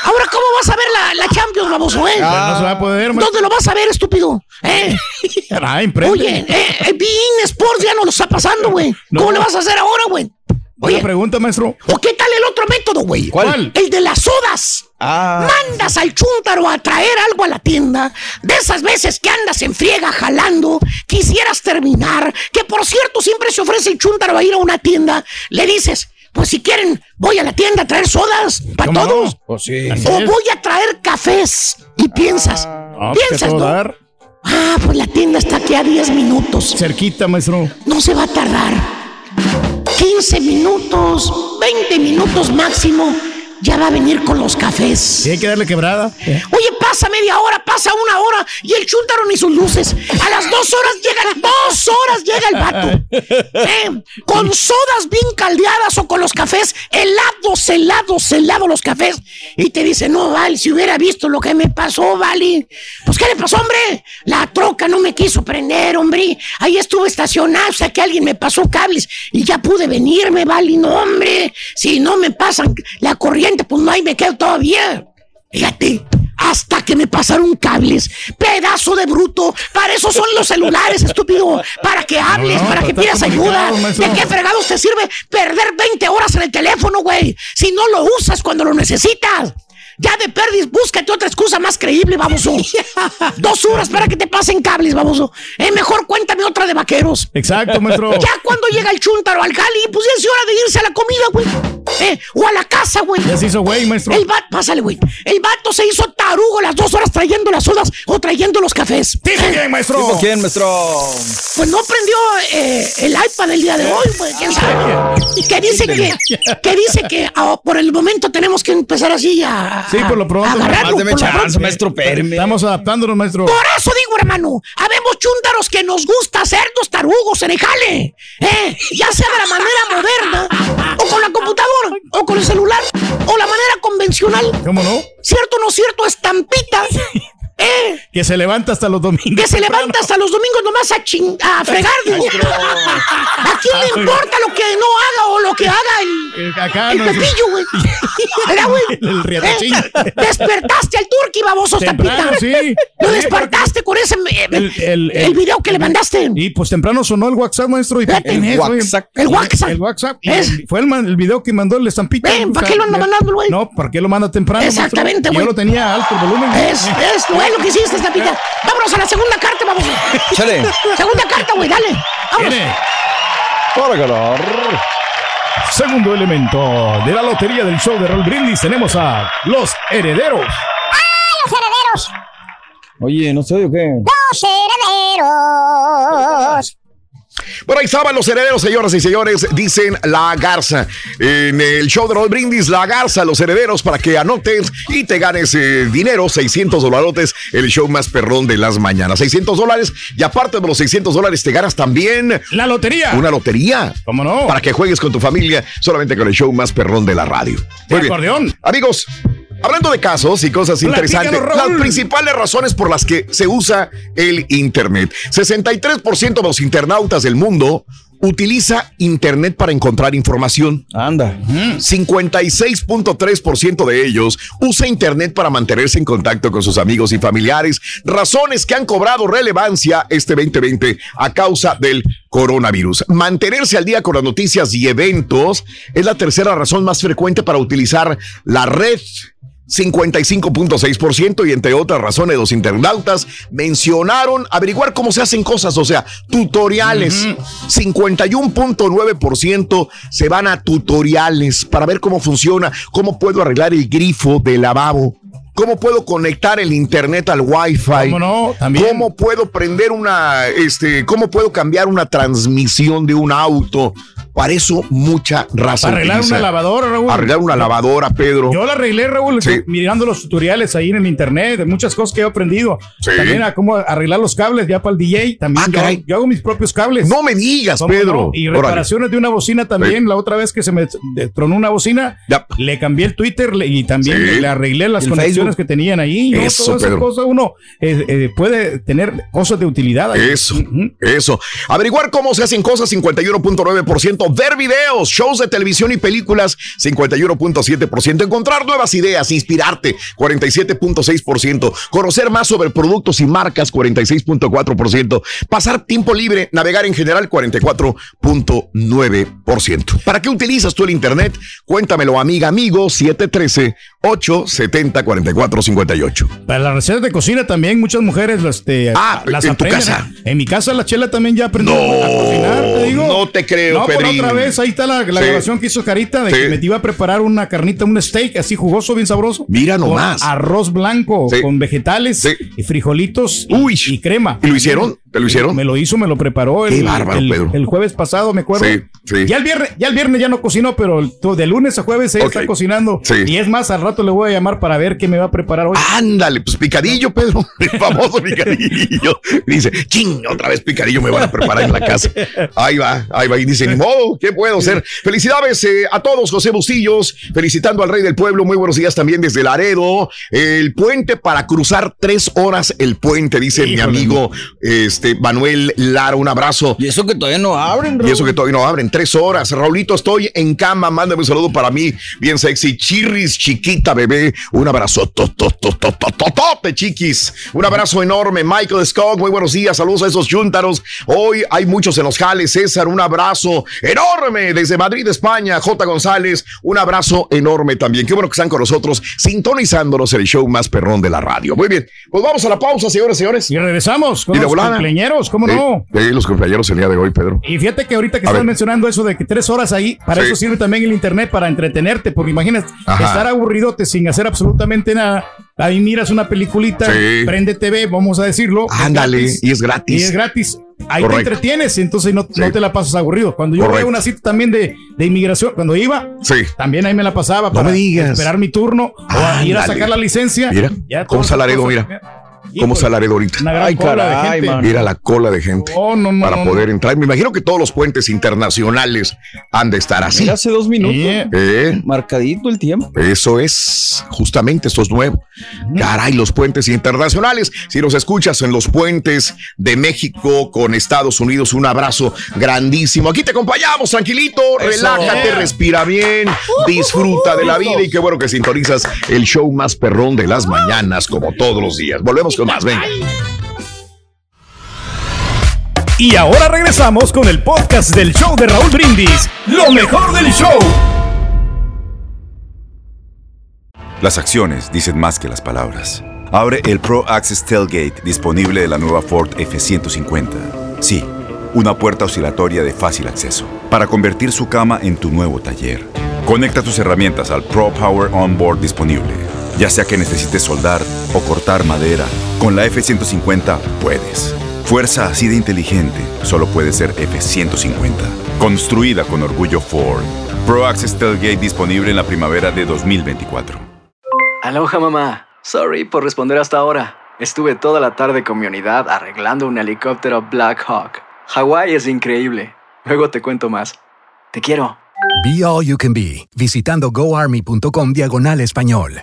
Ahora, ¿cómo vas a ver la, la Champions, baboso, eh? Pero no se va a poder, maestro. ¿Dónde lo vas a ver, estúpido? ¿Eh? Ah. Oye, eh, eh, Bein Sports ya no lo está pasando, güey. No. ¿Cómo le vas a hacer ahora, güey? Buena Oye, pregunta, maestro. ¿o qué tal el otro método, güey? ¿Cuál? El de las sodas. Ah. Mandas al chúntaro a traer algo a la tienda. De esas veces que andas en friega jalando, quisieras terminar. Que por cierto, siempre se ofrece el chúntaro a ir a una tienda. Le dices, pues si quieren, voy a la tienda a traer sodas para todos. Pues sí. O voy a traer cafés. Y piensas, Ah, pues, ¿qué piensas, ¿no? dar? Ah, pues la tienda está aquí a 10 minutos. Cerquita, maestro. No se va a tardar. 15 minutos, 20 minutos máximo, ya va a venir con los cafés. Y hay que darle quebrada. Oye, pasa media hora, pasa una hora y el chúntaro ni sus luces. A las dos horas llega, dos horas llega el vato. [LAUGHS] Eh, con sodas bien caldeadas o con los cafés helados, helados, helados los cafés. Y te dice, no, Vale, si hubiera visto lo que me pasó, Vale. Pues, ¿qué le pasó, hombre? La troca no me quiso prender, hombre. Ahí estuve estacionado, o sea que alguien me pasó cables y ya pude venirme, Vale. No, hombre, si no me pasan la corriente, pues no, ahí me quedo todavía. Fíjate, hasta que me pasaron cables. Pedazo de bruto. Para eso son los celulares, estúpido. Para que hables, No, para que pidas ayuda. maestro. ¿De qué fregados te sirve perder 20 horas en el teléfono, güey? Si no lo usas cuando lo necesitas. Ya de perdis, búscate otra excusa más creíble, baboso. [LAUGHS] Dos horas para que te pasen cables, baboso. Eh, mejor cuéntame otra de vaqueros. Exacto, maestro. [LAUGHS] Ya cuando llega el chúntaro al jali, pues ya es hora de irse a la comida, güey. Eh, o a la casa, güey. Ya se hizo güey, maestro. El vato, pásale, güey. El vato se hizo tarugo las dos horas trayendo las sodas o trayendo los cafés. ¿Tipo quién, maestro? ¿Tipo quién, maestro? Pues no prendió eh, el iPad el día de hoy, pues quién sabe. Y que dice que, que dice que por el momento tenemos que empezar así a. Sí, por lo pronto. Agarrarlo, chance, maestro, espéreme. Estamos adaptándonos, maestro. Por eso digo, hermano, habemos chúntaros que nos gusta hacer dos tarugos en el jale. ¿eh? Ya sea de la manera moderna, o con la computadora, o con el celular, o la manera convencional. ¿Cómo no? ¿Cierto o no cierto? Estampita. ¿Eh? [LAUGHS] Que se levanta hasta los domingos. Que se levanta hasta los domingos nomás a, ching a fregar. digo. ¿A quién le importa lo que no haga o lo que haga el, Eh, Acá el no pepillo, güey? [LAUGHS] ¿Verdad, güey? El riatachín. ¿Eh? Despertaste al turqui, baboso, estampita. sí. Lo Sí, despertaste con ese eh, El, el, el video que le mandaste. Y pues temprano sonó el WhatsApp, maestro. Y El eso, WhatsApp. El WhatsApp. El WhatsApp. El- fue el, el video que mandó el estampita. Ven, ¿para qué lo anda mandando, güey? No, ¿para qué lo manda temprano? Exactamente, Yo güey. lo tenía a alto el volumen. Es, es bueno que hiciste, estampita. Vámonos a la segunda carta, vamos. Chale. Segunda carta, güey, dale. Vámonos. Viene. Para ganar. Segundo elemento de la lotería del show de Roll Brindis tenemos a los herederos. Los herederos. Oye, ¿no se oye o qué? Los herederos. Por ahí estaban los herederos, señoras y señores, dicen la garza. En el show de Roll Brindis, la garza, los herederos, para que anotes y te ganes eh, dinero, 600 dolarotes, el show más perrón de las mañanas. 600 dólares y aparte de los 600 dólares te ganas también La lotería. una lotería. ¿Cómo no? Para que juegues con tu familia solamente con el show más perrón de la radio. Muy bien. acordeón. Amigos, hablando de casos y cosas Platícanos, interesantes, Raúl. las principales razones por las que se usa el Internet. 63% de los internautas del mundo utiliza Internet para encontrar información. Anda. 56.3% de ellos usa Internet para mantenerse en contacto con sus amigos y familiares, razones que han cobrado relevancia este 2020 a causa del coronavirus. Mantenerse al día con las noticias y eventos es la tercera razón más frecuente para utilizar la red. 55.6% y entre otras razones los internautas mencionaron averiguar cómo se hacen cosas, o sea, tutoriales. 51.9% se van a tutoriales para ver cómo funciona, cómo puedo arreglar el grifo del lavabo. ¿Cómo puedo conectar el internet al wifi? ¿Cómo no? También. ¿Cómo puedo prender una, este, cómo puedo cambiar una transmisión de un auto? Para eso mucha raza. Para arreglar utiliza. una lavadora, Raúl. Arreglar una lavadora, Pedro. Yo la arreglé, Raúl, Sí. mirando los tutoriales ahí en el internet, de muchas cosas que he aprendido. Sí. También a cómo arreglar los cables ya para el DJ. También Ah, yo, caray. yo hago mis propios cables. No me digas, ¿Cómo Pedro. no? Y Órale. reparaciones de una bocina también. La otra vez que se me tronó una bocina, Ya. le cambié el Twitter y también Sí. le arreglé las El conexiones Facebook. Que tenían ahí. ¿no? Eso, Pedro. cosas uno eh, eh, puede tener cosas de utilidad. ahí. Eso, eso. Averiguar cómo se hacen cosas, 51.9%. Ver videos, shows de televisión y películas, 51.7%. Encontrar nuevas ideas, inspirarte, 47.6%. Conocer más sobre productos y marcas, 46.4%. Pasar tiempo libre, navegar en general, 44.9%. ¿Para qué utilizas tú el Internet? Cuéntamelo, amiga, amigo, 713-870-4458. Para las recetas de cocina también muchas mujeres este, Ah, las ¿en tu aprenden. casa? En mi casa la chela también ya aprendió No, a cocinar, te digo. no te creo, No, por otra vez, ahí está la, la Sí. grabación que hizo Carita de Sí. que me iba a preparar una carnita, un steak así jugoso, bien sabroso. Mira nomás. arroz blanco, Sí. con vegetales y frijolitos Uy. y crema. ¿Y lo hicieron? ¿Te lo hicieron? Me lo hizo, me lo preparó el, Qué bárbaro, el- Pedro. el jueves pasado, me acuerdo. Sí, sí. Ya el viernes, ya el viernes ya no cocinó, pero de lunes a jueves ella está cocinando. Sí. Y es más, al rato le voy a llamar para ver qué me va a preparar hoy. Ándale, pues picadillo, Pedro. [LAUGHS] El famoso picadillo. Dice, ching, otra vez picadillo me van a preparar en la casa. Ahí va, ahí va. Y dice, ni modo, ¿qué puedo hacer? Felicidades eh, a todos, José Bustillos. Felicitando al rey del pueblo. Muy buenos días también desde Laredo. El puente para cruzar tres horas el puente, dice mi amigo este, Manuel Lara. Un abrazo. Y eso que todavía no abren, Y eso que todavía no abren, tres horas. Raulito, estoy en cama. Mándame un saludo para mí, bien sexy. Chirris, chiquita, bebé. Un abrazo. to, to, to, to, to, to, tote, chiquis. Un abrazo enorme. Michael Scott, muy buenos días. Saludos a esos yúntaros. Hoy hay muchos en los jales. César, un abrazo enorme desde Madrid, España. J. González, un abrazo enorme también. Qué bueno que están con nosotros, sintonizándonos el show más perrón de la radio. Muy bien, pues vamos a la pausa, señores, señores. Y regresamos con Y de los volada. Cumpleañeros, ¿cómo no? sí, los cumpleaños el día de hoy, Pedro. Y fíjate que ahorita que estás mencionando eso de que tres horas ahí, para Sí. eso sirve también el internet, para entretenerte, porque imaginas Ajá. estar aburridote sin hacer absolutamente nada. Ahí miras una peliculita, Sí. prende TV, vamos a decirlo. Ándale, y es gratis. Y es gratis. Ahí Correcto. te entretienes, entonces no, te la pasas aburrido. Cuando yo Correcto. veía una cita también de, de inmigración, cuando iba, Sí. también ahí me la pasaba para me digas. esperar mi turno o a ir a sacar la licencia. Mira, Ya cómo cosas. mira. ¿Cómo está Laredo ahorita? Una gran cola de gente. Mira la cola de gente Oh, no, no, para no, poder no. entrar. Me imagino que todos los puentes internacionales han de estar así. Mira, hace dos minutos. ¿Eh? Marcadito el tiempo. Eso es, justamente, esto es nuevo. Caray, los puentes internacionales. Si nos escuchas en los puentes de México con Estados Unidos, un abrazo grandísimo. Aquí te acompañamos, tranquilito, Eso. relájate, Yeah. respira bien, disfruta de la vida y qué bueno que sintonizas el show más perrón de las mañanas, como todos los días. Volvemos con más, venga. Y ahora regresamos con el podcast del show de Raúl Brindis. Lo mejor del show. Las acciones dicen más que las palabras. Abre el Pro Access Tailgate disponible de la nueva Ford F-150. Sí, una puerta oscilatoria de fácil acceso para convertir su cama en tu nuevo taller. Conecta tus herramientas al Pro Power Onboard disponible. Ya sea que necesites soldar o cortar madera, con la F-150 puedes. Fuerza así de inteligente solo puede ser F-150. Construida con orgullo Ford. Pro Access Tailgate disponible en la primavera de 2024. Aloha mamá. Sorry por responder hasta ahora. Estuve toda la tarde con mi unidad arreglando un helicóptero Black Hawk. Hawái es increíble. Luego te cuento más. Te quiero. Be All You Can Be, visitando goarmy.com diagonal español.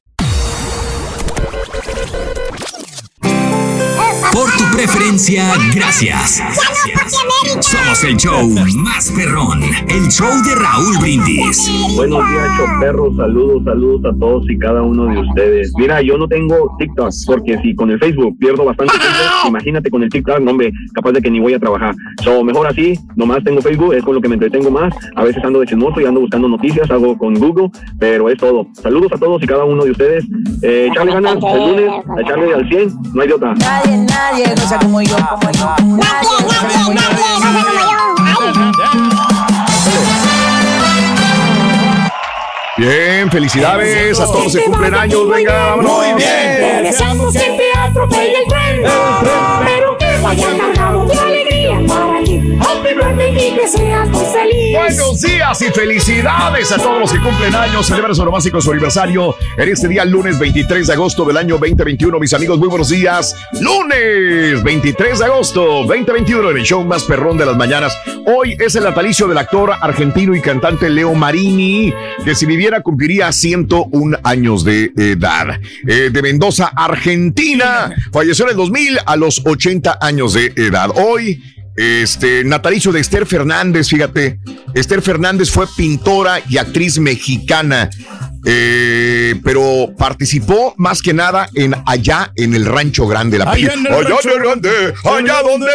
Preferencia, gracias. Somos el show más perrón, el show de Raúl Brindis. Buenos días, perros. Saludos, saludos a todos y cada uno de ustedes. Mira, yo no tengo TikTok porque si con el Facebook pierdo bastante tiempo, [LAUGHS] imagínate con el TikTok, no, hombre, capaz de que ni voy a trabajar. So, mejor así, nomás tengo Facebook, es con lo que me entretengo más. A veces ando de chismoso y ando buscando noticias, hago con Google, pero es todo. Saludos a todos y cada uno de ustedes. Eh, echarle ganas el lunes, a echarle al 100, no hay de otra. Nadie, nadie goza como yo, como yo. Nadie, nadie, nadie goza como Bien, felicidades a todos los que cumplen años. Venga, vámonos. Muy bien. Deseamos que el teatro pegue el tren. Pero que vaya Buenos días y felicidades a todos los que cumplen años, celebran su romántico su aniversario en este día, lunes 23 de agosto del año 2021. Mis amigos, muy buenos días. Lunes 23 de agosto 2021, en el show más perrón de las mañanas. Hoy es el natalicio del actor argentino y cantante Leo Marini, que si viviera cumpliría 101 años de edad. Eh, de Mendoza, Argentina. Falleció en el 2000 a los 80 años de edad. Hoy este natalicio de Esther Fernández, fíjate. Esther Fernández fue pintora y actriz mexicana, eh, pero participó más que nada en Allá en el Rancho Grande, la Allá en el Allá Rancho en el Grande, allá donde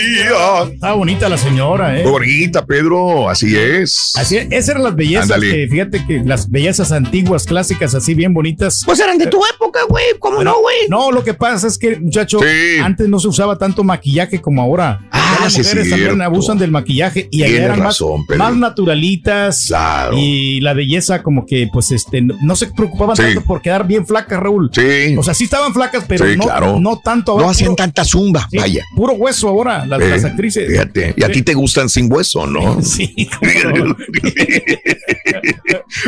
vivía. Está bonita la señora, ¿eh? Muy bonita, Pedro, así es. Así es, esas eran las bellezas que, fíjate que las bellezas antiguas, clásicas, así bien bonitas. Pues eran de tu época, güey. ¿Cómo no, güey? No, lo que pasa es que, muchacho, Sí. antes no se usaba tanto maquillaje como ahora. Ah, las sí mujeres también abusan del maquillaje y allá Tienes eran razón, más, Pedro. más naturalitas. Claro. Y la belleza, como que, pues, este, no, no se preocupaban Sí. tanto por quedar bien flacas, Raúl. Sí. O sea, sí estaban flacas, pero Sí, no, claro. no tanto. No ahora, hacían puro- tanta zumba, sí, vaya. Puro hueso ahora, las, Eh, las actrices. Fíjate, y a ti te gustan sin hueso, ¿no? [LAUGHS] Sí, no. [LAUGHS]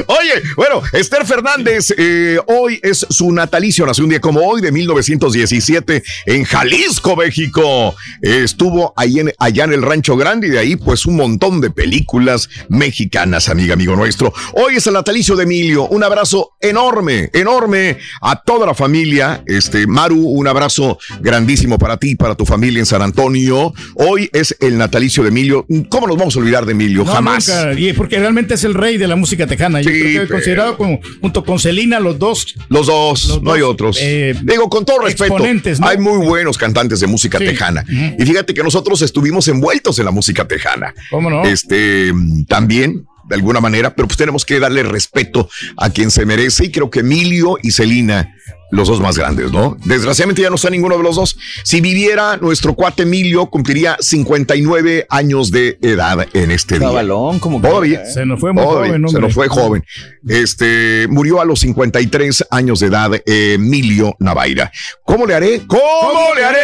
Oye, bueno, Esther Fernández, eh, hoy es su natalicio, nació un día como hoy de 1917 en Jalisco, México. Eh, estuvo ahí en, allá en el Rancho Grande y de ahí pues un montón de películas mexicanas, amiga, amigo nuestro. Hoy es el natalicio de Emilio, un abrazo enorme, enorme a toda la familia. Este, Maru, un abrazo grandísimo para ti, para tu familia en San Antonio. Hoy es el natalicio de Emilio. ¿Cómo nos vamos a olvidar de Emilio? No, Jamás. nunca. Y porque realmente es el rey de la música tejana. Yo Sí, creo que pero- considerado como, junto con Celina, los dos. Los dos, Los no hay otros. eh, Digo, con todo respeto, ¿no? hay muy buenos cantantes de música Sí. tejana. Ujú. Y fíjate que nosotros estuvimos envueltos en la música tejana. ¿Cómo no? Este, también, de alguna manera, pero pues tenemos que darle respeto a quien se merece. Y creo que Emilio y Celina, los dos más grandes, ¿no? Desgraciadamente ya no está ninguno de los dos. Si viviera nuestro cuate Emilio, cumpliría 59 años de edad en este día. Cabalón, como que- Todavía. Se nos fue muy Todavía, joven, Se hombre. nos fue joven. Este murió a los 53 años de edad, eh, Emilio Navaira. ¿Cómo le haré? ¿Cómo le haré?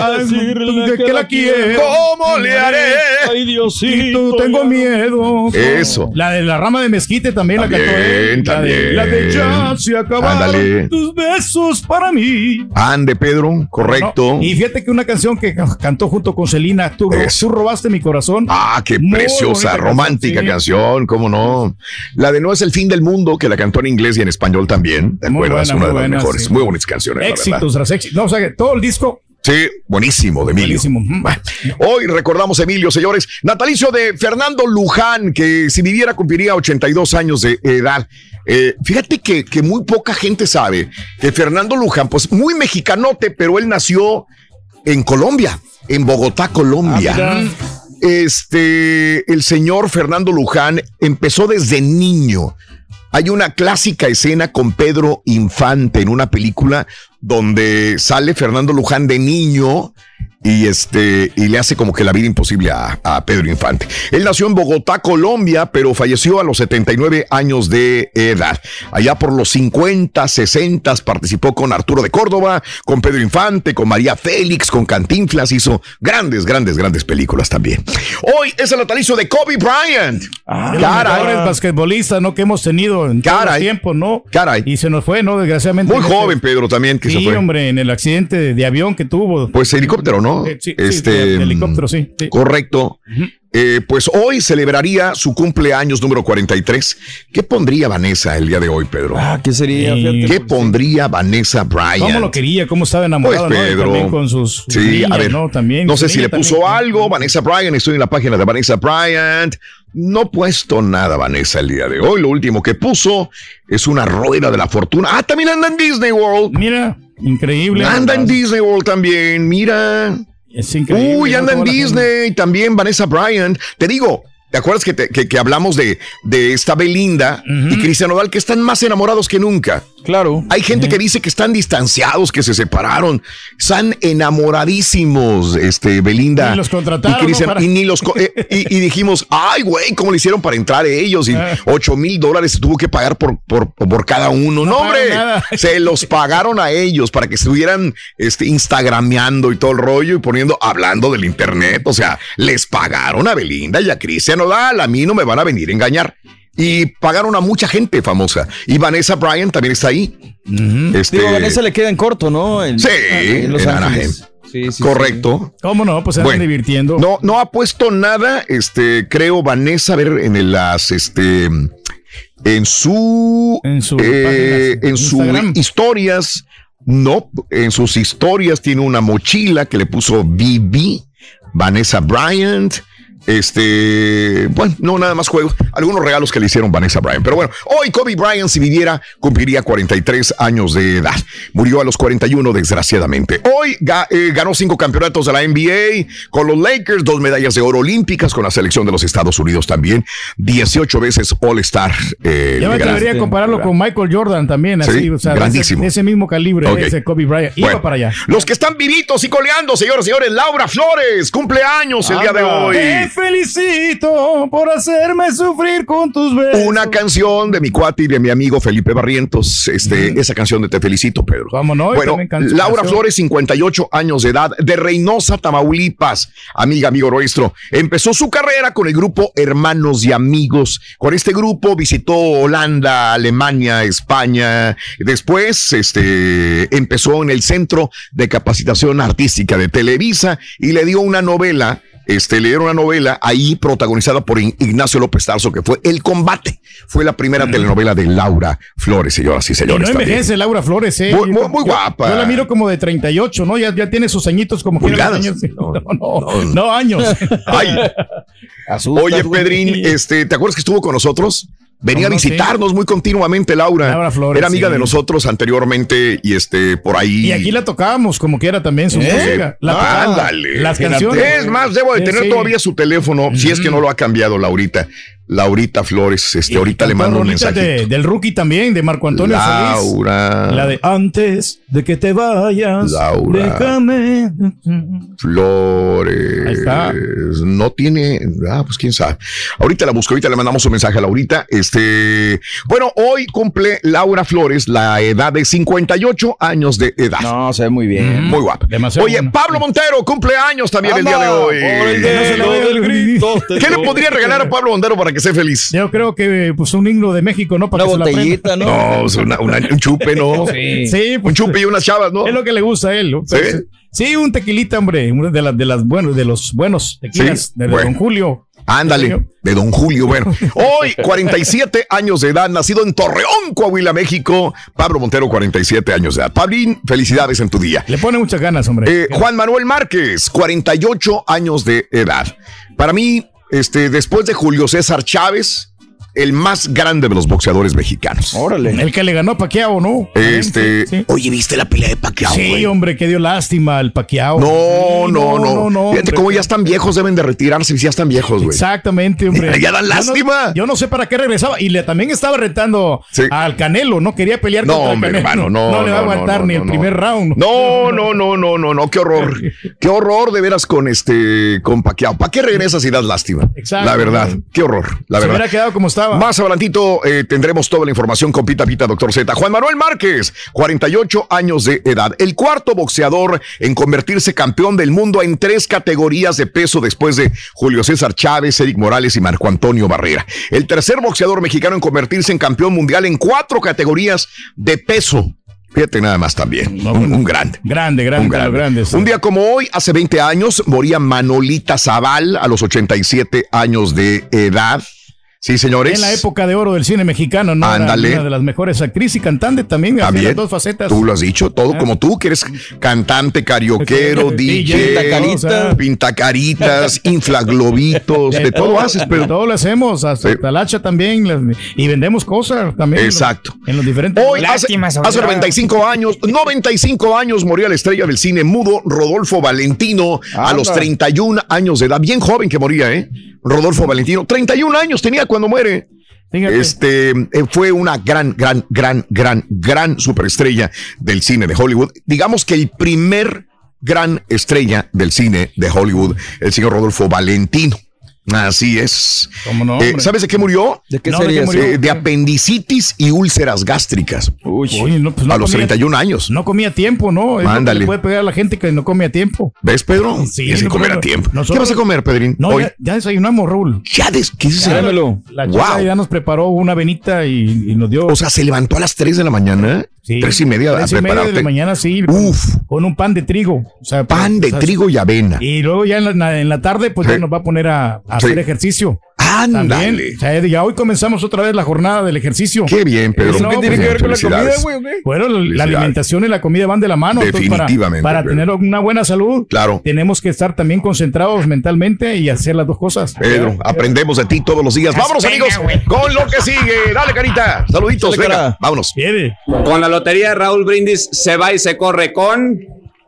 A decirle que la quiero. ¿Cómo le haré? Ay, Diosito. Tú tengo miedo. Eso. La de la rama de mezquite también, la cantó él. También, La de, la de ya se acabaron Ándale. tus besos para mí. Ande, Pedro, correcto. No, Y fíjate que una canción que ca- cantó junto con Celina, tú, tú robaste mi corazón. Ah, qué Muy preciosa, romántica canción, sí. canción, cómo no. La de No es el fin del mundo, que la cantó en inglés y en español también. ¿Te Muy acuerdas? buena, Una de las buena, mejores. sí. Muy bonitas canciones. Éxitos tras éxitos. No, o sea, que todo el disco. Sí, buenísimo, de Emilio. Buenísimo. Bueno, Hoy recordamos a Emilio, señores. Natalicio de Fernando Luján, que si viviera cumpliría 82 años de edad. Eh, fíjate que, que muy poca gente sabe que Fernando Luján, pues muy mexicanote, pero él nació en Colombia, en Bogotá, Colombia. Ah, este, el señor Fernando Luján empezó desde niño. Hay una clásica escena con Pedro Infante en una película donde sale Fernando Luján de niño y este y le hace como que la vida imposible a, a Pedro Infante. Él nació en Bogotá, Colombia, pero falleció a los 79 años de edad. Allá por los 50, 60 participó con Arturo de Córdoba, con Pedro Infante, con María Félix, con Cantinflas, hizo grandes, grandes, grandes películas también. Hoy es el natalicio de Kobe Bryant. los Caray. mejores basquetbolistas, ¿no? Que hemos tenido en todos los Caray. tiempos, ¿no? Caray. Y se nos fue, ¿no? Desgraciadamente. Muy En joven, Pedro, también, que se Sí, fue. hombre, en el accidente de, de avión que tuvo. Pues helicóptero, ¿no? Eh, sí, sí, este, de- de helicóptero, sí, sí. Correcto. Eh, pues hoy celebraría su cumpleaños número 43. ¿Qué pondría Vanessa el día de hoy, Pedro? Ah, ¿qué sería? Fíjate, ¿Qué pondría Vanessa Bryant? ¿Cómo lo quería? ¿Cómo estaba Pues enamorado? ¿no? Y Pedro. también con sus, sí, niñas, a ver. ¿no? También. no sé si le puso también. algo. Vanessa Bryant, estoy en la página de Vanessa Bryant. No he puesto nada, Vanessa, el día de hoy. Lo último que puso es una rueda de la fortuna. Ah, también anda en Disney World. Mira, increíble. Anda en Disney World también, mira. Es increíble. Uy, anda en. Disney, también Vanessa Bryant. Te digo, ¿te acuerdas que, te- que, que hablamos de, de esta Belinda y Cristian Nodal que están más enamorados que nunca? Claro. Hay gente que dice que están distanciados, que se separaron. Están enamoradísimos, este, Belinda. Ni los contrataron, Y, ni los eh, y, y dijimos, ay, güey, ¿cómo le hicieron para entrar ellos? Y Ah. 8 mil dólares tuvo que pagar por, por, por cada uno. No, hombre, nada. [LAUGHS] se los pagaron a ellos para que estuvieran este, instagrameando y todo el rollo y poniendo, hablando del internet. O sea, les pagaron a Belinda y a Cristian Nodal. A mí no me van a venir a engañar. Y pagaron a mucha gente famosa. Y Vanessa Bryan también está ahí. Este- Digo, a Vanessa le queda en corto, ¿no? En- Sí, en Los en Ángeles. Anaheim. Sí, sí, Correcto. ¿Cómo no? Pues se Bueno, divirtiendo. No, no ha puesto nada, este, creo, Vanessa, a ver, en el- las, este, en su, en su, página, en sus historias, no, en sus historias tiene una mochila que le puso BB, Vanessa Bryant. Este, bueno, no nada más juegos, algunos regalos que le hicieron Vanessa Bryant. Pero bueno, hoy Kobe Bryant, si viviera, cumpliría 43 años de edad. Murió a los 41, desgraciadamente. Hoy ga- eh, ganó cinco campeonatos de la NBA con los Lakers, dos medallas de oro olímpicas con la selección de los Estados Unidos también, 18 veces All-Star. eh, Ya me gran- atrevería a compararlo con Michael Jordan también, así, Sí, o sea, de grandísimo. ese, de ese mismo calibre, Ok. ese Kobe Bryant. Iba Bueno, para allá. Los que están vivitos y coleando, señoras y señores, Laura Flores, cumpleaños el día de hoy. Felicito por hacerme sufrir con tus besos. Una canción de mi cuate y de mi amigo Felipe Barrientos. Este, Esa canción de Te Felicito, Pedro. Vamos, no, yo Bueno, Laura. Flores, 58 años de edad, de Reynosa, Tamaulipas, amiga, amigo nuestro. Empezó su carrera con el grupo Hermanos y Amigos. Con este grupo visitó Holanda, Alemania, España. Después, este, empezó en el Centro de Capacitación Artística de Televisa y le dio una novela este, le dieron una novela ahí protagonizada por Ignacio López Tarso, que fue El Combate. Fue la primera telenovela de Laura Flores, señoras y Y señores. no también. envejece Laura Flores, ¿eh? Muy- muy- muy Yo- guapa. Yo la miro como de 38, ¿no? Ya, ya tiene sus añitos como Pulgadas. años. [LAUGHS] No, no, no, años. Ay. [LAUGHS] Oye, Pedrín, este, ¿te acuerdas que estuvo con nosotros? Venía a visitarnos muy continuamente, Laura. Laura Flores, Era amiga sí. de nosotros anteriormente y este, por ahí. Y aquí la tocábamos como quiera también su ¿Eh? música. La. Ándale. Las canciones. Es más, debo de Sí, tener sí. todavía su teléfono, si es que no lo ha cambiado, Laurita. Laurita Flores, este, ahorita le mando un mensaje. de- del rookie también, de Marco Antonio Solís. Laura. La de antes de que te vayas, Laura. déjame. Flores. Ahí está. No tiene. Ah, pues quién sabe. Ahorita la busco, ahorita le mandamos un mensaje a Laurita. Este. Bueno, hoy cumple Laura Flores la edad de 58 años de edad. No, se ve muy bien. Muy guapa. Demasiado Oye. Pablo Montero cumple años también el día de hoy. por el dedo del grito, te ¿Qué le podría regalar a Pablo Montero para que sea feliz? Yo creo que pues un himno de México, ¿no? Para Una que se la botellita. ¿no? No, pues, una- una- un chupe, ¿no? Sí, sí pues, Un chupe y unas chavas, ¿no? es lo que le gusta a él. ¿no? ¿Sí? Sí, un tequilita, hombre, uno de las de las buenos, de los buenos tequilas Sí, de bueno. Don Julio. Ándale, de Don Julio. Bueno, [LAUGHS] hoy 47 años de edad, nacido en Torreón, Coahuila, México. Pablo Montero, 47 años de edad. Pablín, felicidades en tu día. Le pone muchas ganas, hombre. Eh, Juan Manuel Márquez, 48 años de edad. Para mí, este, después de Julio César Chávez, el más grande de los boxeadores mexicanos. Órale. El que le ganó a Paquiao, ¿no? Este, Sí, oye, ¿viste la pelea de Pacquiao? Sí, güey? hombre, que dio lástima al Paquiao. No, Sí, no, no, Fíjate hombre. cómo ya están viejos, deben de retirarse, ya están viejos, güey. Exactamente, hombre. [LAUGHS] Ya dan Yo no- lástima. Yo no, sé para qué regresaba. Y le también estaba retando Sí. al Canelo, ¿no? Quería pelear No, contra el hombre, Canelo. hermano, no. le va a no, no, aguantar no, ni no, el no. primer round. No, no, no, no, no, no, qué horror. [LAUGHS] Qué horror de veras con este, con Paquiao. ¿Para qué regresas y das lástima? Exacto. La verdad, qué horror, la Se verdad. hubiera quedado como estaba. Más adelantito eh, tendremos toda la información con Pita Pita, doctor Z. Juan Manuel Márquez, 48 años de edad. El cuarto boxeador en convertirse campeón del mundo en tres categorías de peso después de Julio César Chávez, Eric Morales y Marco Antonio Barrera. El tercer boxeador mexicano en convertirse en campeón mundial en cuatro categorías de peso. Fíjate nada más también. un, un grande. Grande, grande, Un grande. grande, sí. Un día como hoy, hace 20 años, moría Manolita Zaval a los 87 años de edad. Sí, señores. En la época de oro del cine mexicano, ¿no? Era Ándale. Una de las mejores actrices y cantante también. También. las dos facetas. Tú lo has dicho, todo Ah. como tú, que eres cantante, carioquero, [LAUGHS] DJ, pintacaritas. pintacaritas, [LAUGHS] inflaglobitos, de todo haces, De pero todo lo hacemos, hasta Sí. talacha también. las- y vendemos cosas también. Exacto. En los diferentes. Hoy, hace, hace 95 años, 95 años murió la estrella del cine mudo Rodolfo Valentino a los Anda. 31 años de edad. Bien joven que moría, ¿eh? Rodolfo Valentino. 31 años tenía cuando muere. Fíjate. Este eh, fue una gran, gran, gran, gran, gran superestrella del cine de Hollywood. Digamos que el primer gran estrella del cine de Hollywood, el señor Rodolfo Valentino. Así es. ¿Cómo no, Eh? ¿Sabes de qué murió? ¿De qué No, ¿de qué sería? murió? Eh, de apendicitis y úlceras gástricas. Uy, no, pues no a los comía- 31 años. No comía a tiempo, ¿no? Es lo que Ándale. le puede pegar a la gente que no come a tiempo. ¿Ves, Pedro? Sí, Tienes que no, comer a tiempo. nosotros- ¿Qué vas a comer, Pedrín? No, Hoy. ya, ya desayunamos, Raúl. ¿Ya des ¿Qué es? Ya. La chica Wow. ya nos preparó una venita y, y nos dio. O sea, se levantó a las 3 de la mañana. Sí, Tres y media tres a y media de la mañana, sí. Uf. Con un pan de trigo. O sea, Pan de o sea, trigo y avena. Y luego ya en la, en la tarde, pues ya nos va a poner a, a Sí. hacer ejercicio. Ándale. También. O sea, ya hoy comenzamos otra vez la jornada del ejercicio. Qué bien, Pedro. No, ¿Qué tiene pues, que ver con la comida, güey? Bueno, la- alimentación y la comida van de la mano. para- Definitivamente, Para, tener una buena salud, Claro. tenemos que estar también concentrados mentalmente y hacer las dos cosas. Pedro, aprendemos de ti todos los días. Vámonos, amigos, con lo que sigue. Dale, carita. Saluditos, venga. Vámonos. Con la lotería de Raúl Brindis se va y se corre con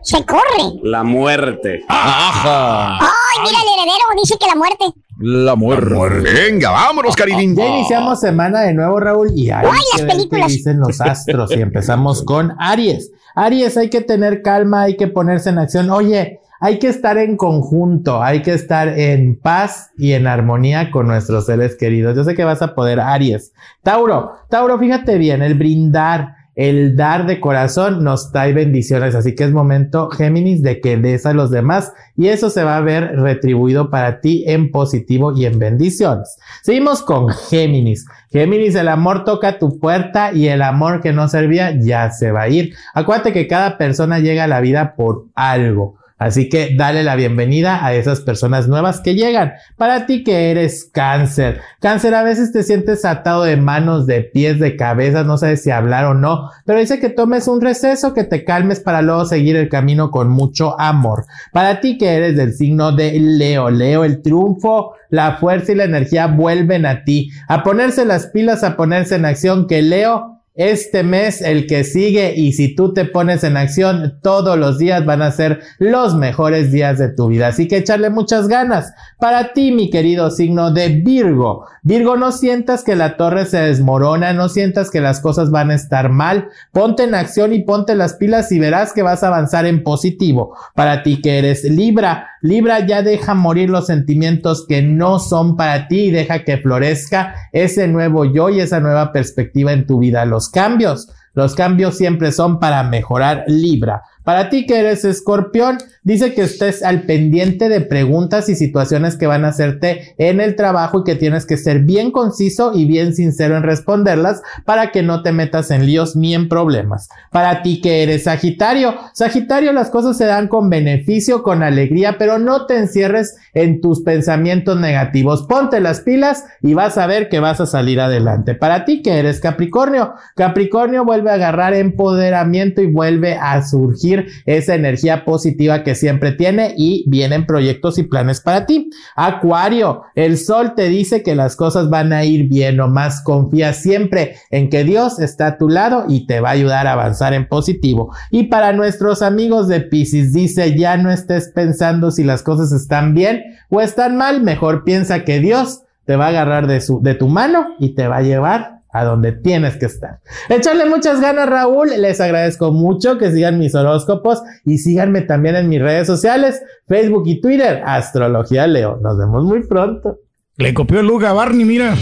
Se corre. la muerte. Ajá. Ay, mira, el heredero dice que la muerte. La muerte. Venga, vámonos, Caridín. Ya iniciamos semana de nuevo, Raúl, y hay Ay, que las ver qué películas. dicen los astros. Y empezamos [LAUGHS] con Aries. Aries, hay que tener calma, hay que ponerse en acción. Oye, hay que estar en conjunto, hay que estar en paz y en armonía con nuestros seres queridos. Yo sé que vas a poder, Aries. Tauro, Tauro, fíjate bien, el brindar. El dar de corazón nos trae bendiciones, así que es momento, Géminis, de que des a los demás y eso se va a ver retribuido para ti en positivo y en bendiciones. Seguimos con Géminis. Géminis, el amor toca tu puerta y el amor que no servía ya se va a ir. Acuérdate que cada persona llega a la vida por algo. Así que dale la bienvenida a esas personas nuevas que llegan. Para ti que eres cáncer. Cáncer, a veces te sientes atado de manos, de pies, de cabeza, no sabes si hablar o no, pero dice que tomes un receso, que te calmes para luego seguir el camino con mucho amor. Para ti que eres del signo de Leo, Leo, el triunfo, la fuerza y la energía vuelven a ti. A ponerse las pilas, a ponerse en acción, que Leo este mes, el que sigue, y si tú te pones en acción, todos los días van a ser los mejores días de tu vida. Así que echarle muchas ganas. Para ti, mi querido signo de Virgo. Virgo, no sientas que la torre se desmorona, no sientas que las cosas van a estar mal. Ponte en acción y ponte las pilas y verás que vas a avanzar en positivo. Para ti que eres Libra, Libra ya deja morir los sentimientos que no son para ti y deja que florezca ese nuevo yo y esa nueva perspectiva en tu vida. Cambios, los cambios siempre son para mejorar Libra. Para ti que eres escorpión, dice que estés al pendiente de preguntas y situaciones que van a hacerte en el trabajo y que tienes que ser bien conciso y bien sincero en responderlas para que no te metas en líos ni en problemas. Para ti que eres Sagitario, Sagitario las cosas se dan con beneficio, con alegría, pero no te encierres en tus pensamientos negativos. Ponte las pilas y vas a ver que vas a salir adelante. Para ti que eres Capricornio, Capricornio vuelve a agarrar empoderamiento y vuelve a surgir esa energía positiva que siempre tiene y vienen proyectos y planes para ti. Acuario, el sol te dice que las cosas van a ir bien, nomás confía siempre en que Dios está a tu lado y te va a ayudar a avanzar en positivo. Y para nuestros amigos de Pisces, dice ya no estés pensando si las cosas están bien o están mal, mejor piensa que Dios te va a agarrar de, su, de tu mano y te va a llevar a donde tienes que estar. Echarle muchas ganas, Raúl. Les agradezco mucho que sigan mis horóscopos y síganme también en mis redes sociales, Facebook y Twitter, Astrología Leo. Nos vemos muy pronto. Le copió el look a Barney, mira.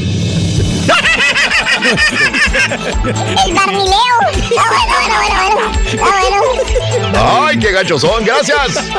El Barnileo. Está bueno, bueno, bueno, bueno. Está bueno. Ay, qué gachos son. Gracias.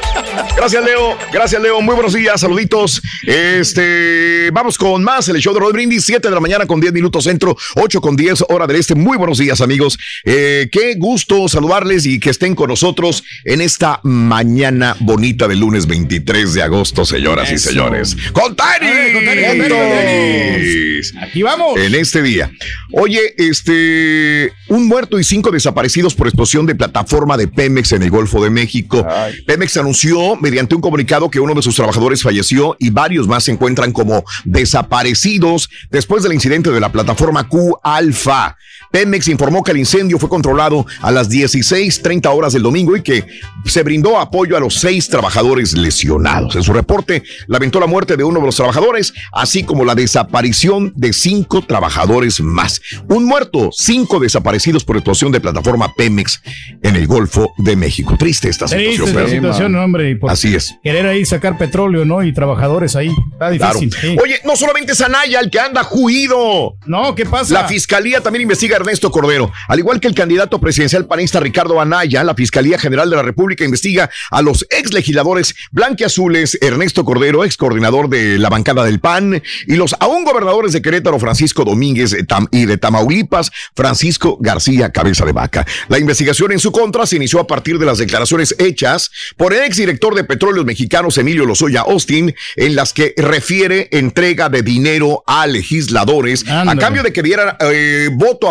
Gracias, Leo. Gracias, Leo. Muy buenos días. Saluditos. Este, vamos con más. El show de Rod Brindis, 7 de la mañana con 10 minutos centro, 8 con 10 hora del este. Muy buenos días, amigos. Eh, qué gusto saludarles y que estén con nosotros en esta mañana bonita del lunes 23 de agosto, señoras y señores. ¡Con Tani! Ay, con Tani, con Tani, con Tani. Aquí vamos. En este día. Oye, este, un muerto y cinco desaparecidos por explosión de plataforma de Pemex en el Golfo de México. Pemex anunció mediante un comunicado que uno de sus trabajadores falleció y varios más se encuentran como desaparecidos después del incidente de la plataforma Q Alfa. Pemex informó que el incendio fue controlado a las 16:30 horas del domingo y que se brindó apoyo a los seis trabajadores lesionados. En su reporte lamentó la muerte de uno de los trabajadores, así como la desaparición de cinco trabajadores más. Un muerto, cinco desaparecidos por actuación de plataforma Pemex en el Golfo de México. Triste esta Triste situación. esta pero- situación, hombre. y por Así es. Querer ahí sacar petróleo, ¿no? Y trabajadores ahí. Está Claro. difícil. sí. Oye, no solamente es Anaya el que anda juido. No, ¿qué pasa? La fiscalía también investiga Ernesto Cordero. Al igual que el candidato presidencial panista Ricardo Anaya, la Fiscalía General de la República investiga a los ex legisladores blanquiazules Ernesto Cordero, ex coordinador de la bancada del PAN, y los aún gobernadores de Querétaro, Francisco Domínguez Tam- y de Tamaulipas, Francisco García Cabeza de Vaca. La investigación en su contra se inició a partir de las declaraciones hechas por el exdirector de Petróleos Mexicanos, Emilio Lozoya Austin, en las que refiere entrega de dinero a legisladores a cambio de que dieran eh, voto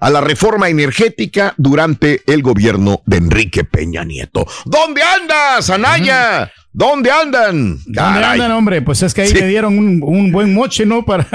a la reforma energética durante el gobierno de Enrique Peña Nieto. ¿Dónde andas, Anaya? ¿Dónde andan? ¿Dónde Caray. andan, hombre? Pues es que ahí Sí. le dieron un, un buen moche, ¿no? Para,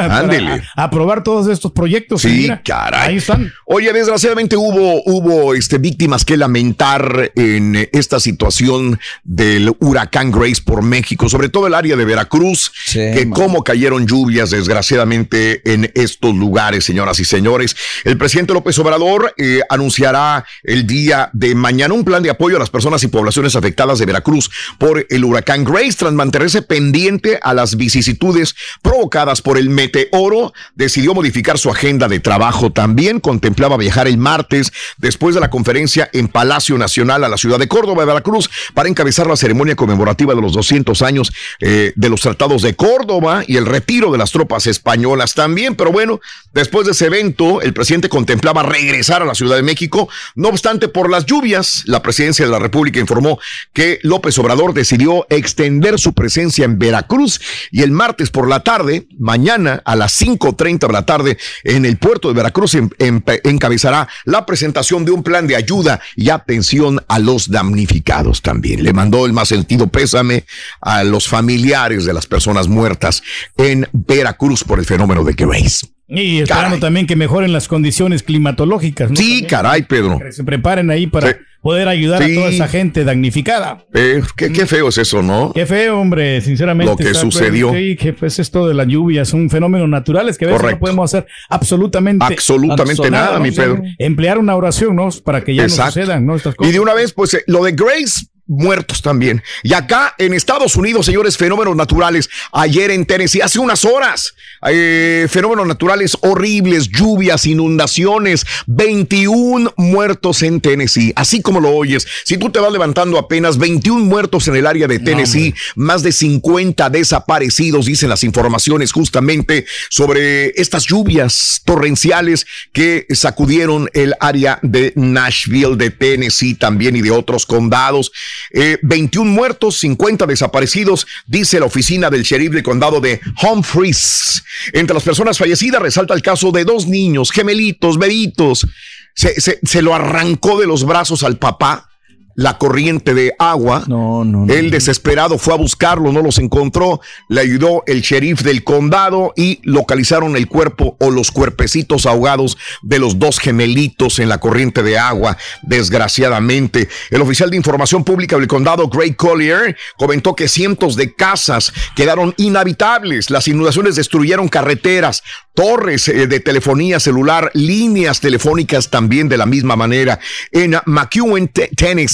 aprobar todos estos proyectos. Sí, mira, caray. Ahí están. Oye, desgraciadamente hubo, hubo este, víctimas que lamentar en eh, esta situación del huracán Grace por México, sobre todo el área de Veracruz, que cómo cayeron lluvias desgraciadamente en estos lugares, señoras y señores. El presidente López Obrador eh, anunciará el día de mañana un plan de apoyo a las personas y poblaciones afectadas de Veracruz por el huracán Grace, tras mantenerse pendiente a las vicisitudes provocadas por el meteoro, decidió modificar su agenda de trabajo. También contemplaba viajar el martes después de la conferencia en Palacio Nacional a la ciudad de Córdoba, Veracruz, para encabezar la ceremonia conmemorativa de los 200 años eh, de los tratados de Córdoba y el retiro de las tropas españolas también. Pero bueno, después de ese evento, el presidente contemplaba regresar a la Ciudad de México. No obstante, por las lluvias, la presidencia de la República informó que López Obrador decidió extender su presencia en Veracruz y el martes por la tarde, mañana a las 5.30 de la tarde, en el puerto de Veracruz em- em- encabezará la presentación de un plan de ayuda y atención a los damnificados también. Le mandó el más sentido pésame a los familiares de las personas muertas en Veracruz por el fenómeno de Grace. Y esperando también que mejoren las condiciones climatológicas. ¿no? Sí, También caray, Pedro. Que se preparen ahí para Sí. Poder ayudar Sí. a toda esa gente damnificada. Eh, qué, qué feo es eso, ¿no? Qué feo, hombre, sinceramente. Lo que sucedió. Sí, que pues esto de las lluvias son fenómenos naturales que a veces Correcto. no podemos hacer absolutamente Absolutamente nada, mi Pedro. Emplear una oración, ¿no? Para que ya Exacto. no sucedan, ¿no? Estas Y cosas. de una vez, pues eh, lo de Grace, muertos también. Y acá en Estados Unidos, señores, fenómenos naturales. Ayer en Tennessee, hace unas horas, eh, fenómenos naturales horribles, lluvias, inundaciones, 21 muertos en Tennessee. Así como lo oyes, si tú te vas levantando apenas 21 muertos en el área de Tennessee, más de 50 desaparecidos, dicen las informaciones justamente sobre estas lluvias torrenciales que sacudieron el área de Nashville, de Tennessee también y de otros condados. Eh, 21 muertos, 50 desaparecidos, dice la oficina del sheriff del condado de Humphreys. Entre las personas fallecidas resalta el caso de dos niños, gemelitos, bebitos. Se, se- se lo arrancó de los brazos al papá la corriente de agua. No, no, Él desesperado fue a buscarlo, no los encontró. Le ayudó el sheriff del condado y localizaron el cuerpo o los cuerpecitos ahogados de los dos gemelitos en la corriente de agua, desgraciadamente. El oficial de información pública del condado, Greg Collier, comentó que cientos de casas quedaron inhabitables. Las inundaciones destruyeron carreteras, torres eh, de telefonía celular, líneas telefónicas también de la misma manera. En McEwen, Te-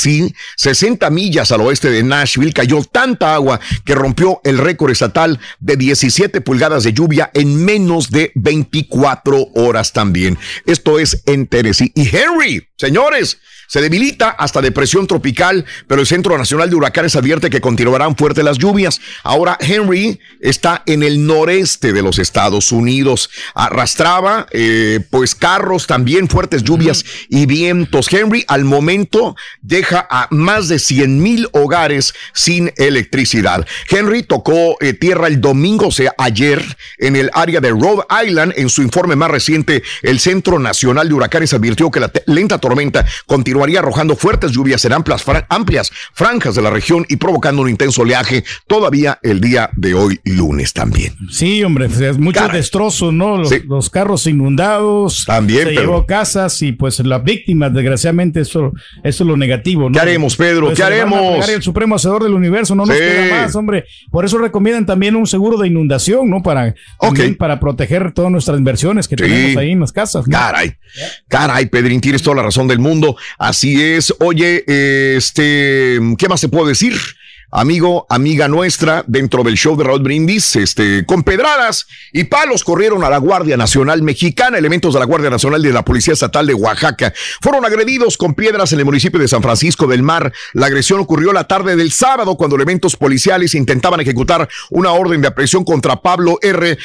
Tennessee, 60 millas al oeste de Nashville, cayó tanta agua que rompió el récord estatal de 17 pulgadas de lluvia en menos de 24 horas también. Esto es en Tennessee. Y Henry, señores, se debilita hasta depresión tropical, pero el Centro Nacional de Huracanes advierte que continuarán fuertes las lluvias. Ahora Henry está en el noreste de los Estados Unidos. Arrastraba eh, pues carros también, fuertes lluvias y vientos. Henry al momento deja a más de 100 mil hogares sin electricidad. Henry tocó eh, tierra el domingo, o sea, ayer, en el área de Rhode Island. En su informe más reciente, el Centro Nacional de Huracanes advirtió que la lenta tormenta continuará continuaría arrojando fuertes lluvias en amplias, amplias franjas de la región y provocando un intenso oleaje todavía el día de hoy, lunes también. Sí, hombre, pues, es muchos destrozos, ¿no? Los, los carros inundados. También, Se Pedro. llevó casas y pues las víctimas, desgraciadamente, eso, eso es lo negativo, ¿no? ¿Qué haremos, Pedro? Pues, ¿Qué haremos? El supremo hacedor del universo, no nos Sí. queda más, hombre. Por eso recomiendan también un seguro de inundación, ¿no? Para, para proteger todas nuestras inversiones que Sí. tenemos ahí en las casas. ¿no? Caray, caray, Pedrín, tienes toda la razón del mundo. Así es. Oye, este, ¿qué más se puede decir? Amigo, amiga nuestra, dentro del show de Raúl Brindis, este, con pedradas y palos corrieron a la Guardia Nacional Mexicana. Elementos de la Guardia Nacional de la Policía Estatal de Oaxaca fueron agredidos con piedras en el municipio de San Francisco del Mar. La agresión ocurrió la tarde del sábado cuando elementos policiales intentaban ejecutar una orden de aprehensión contra Pablo R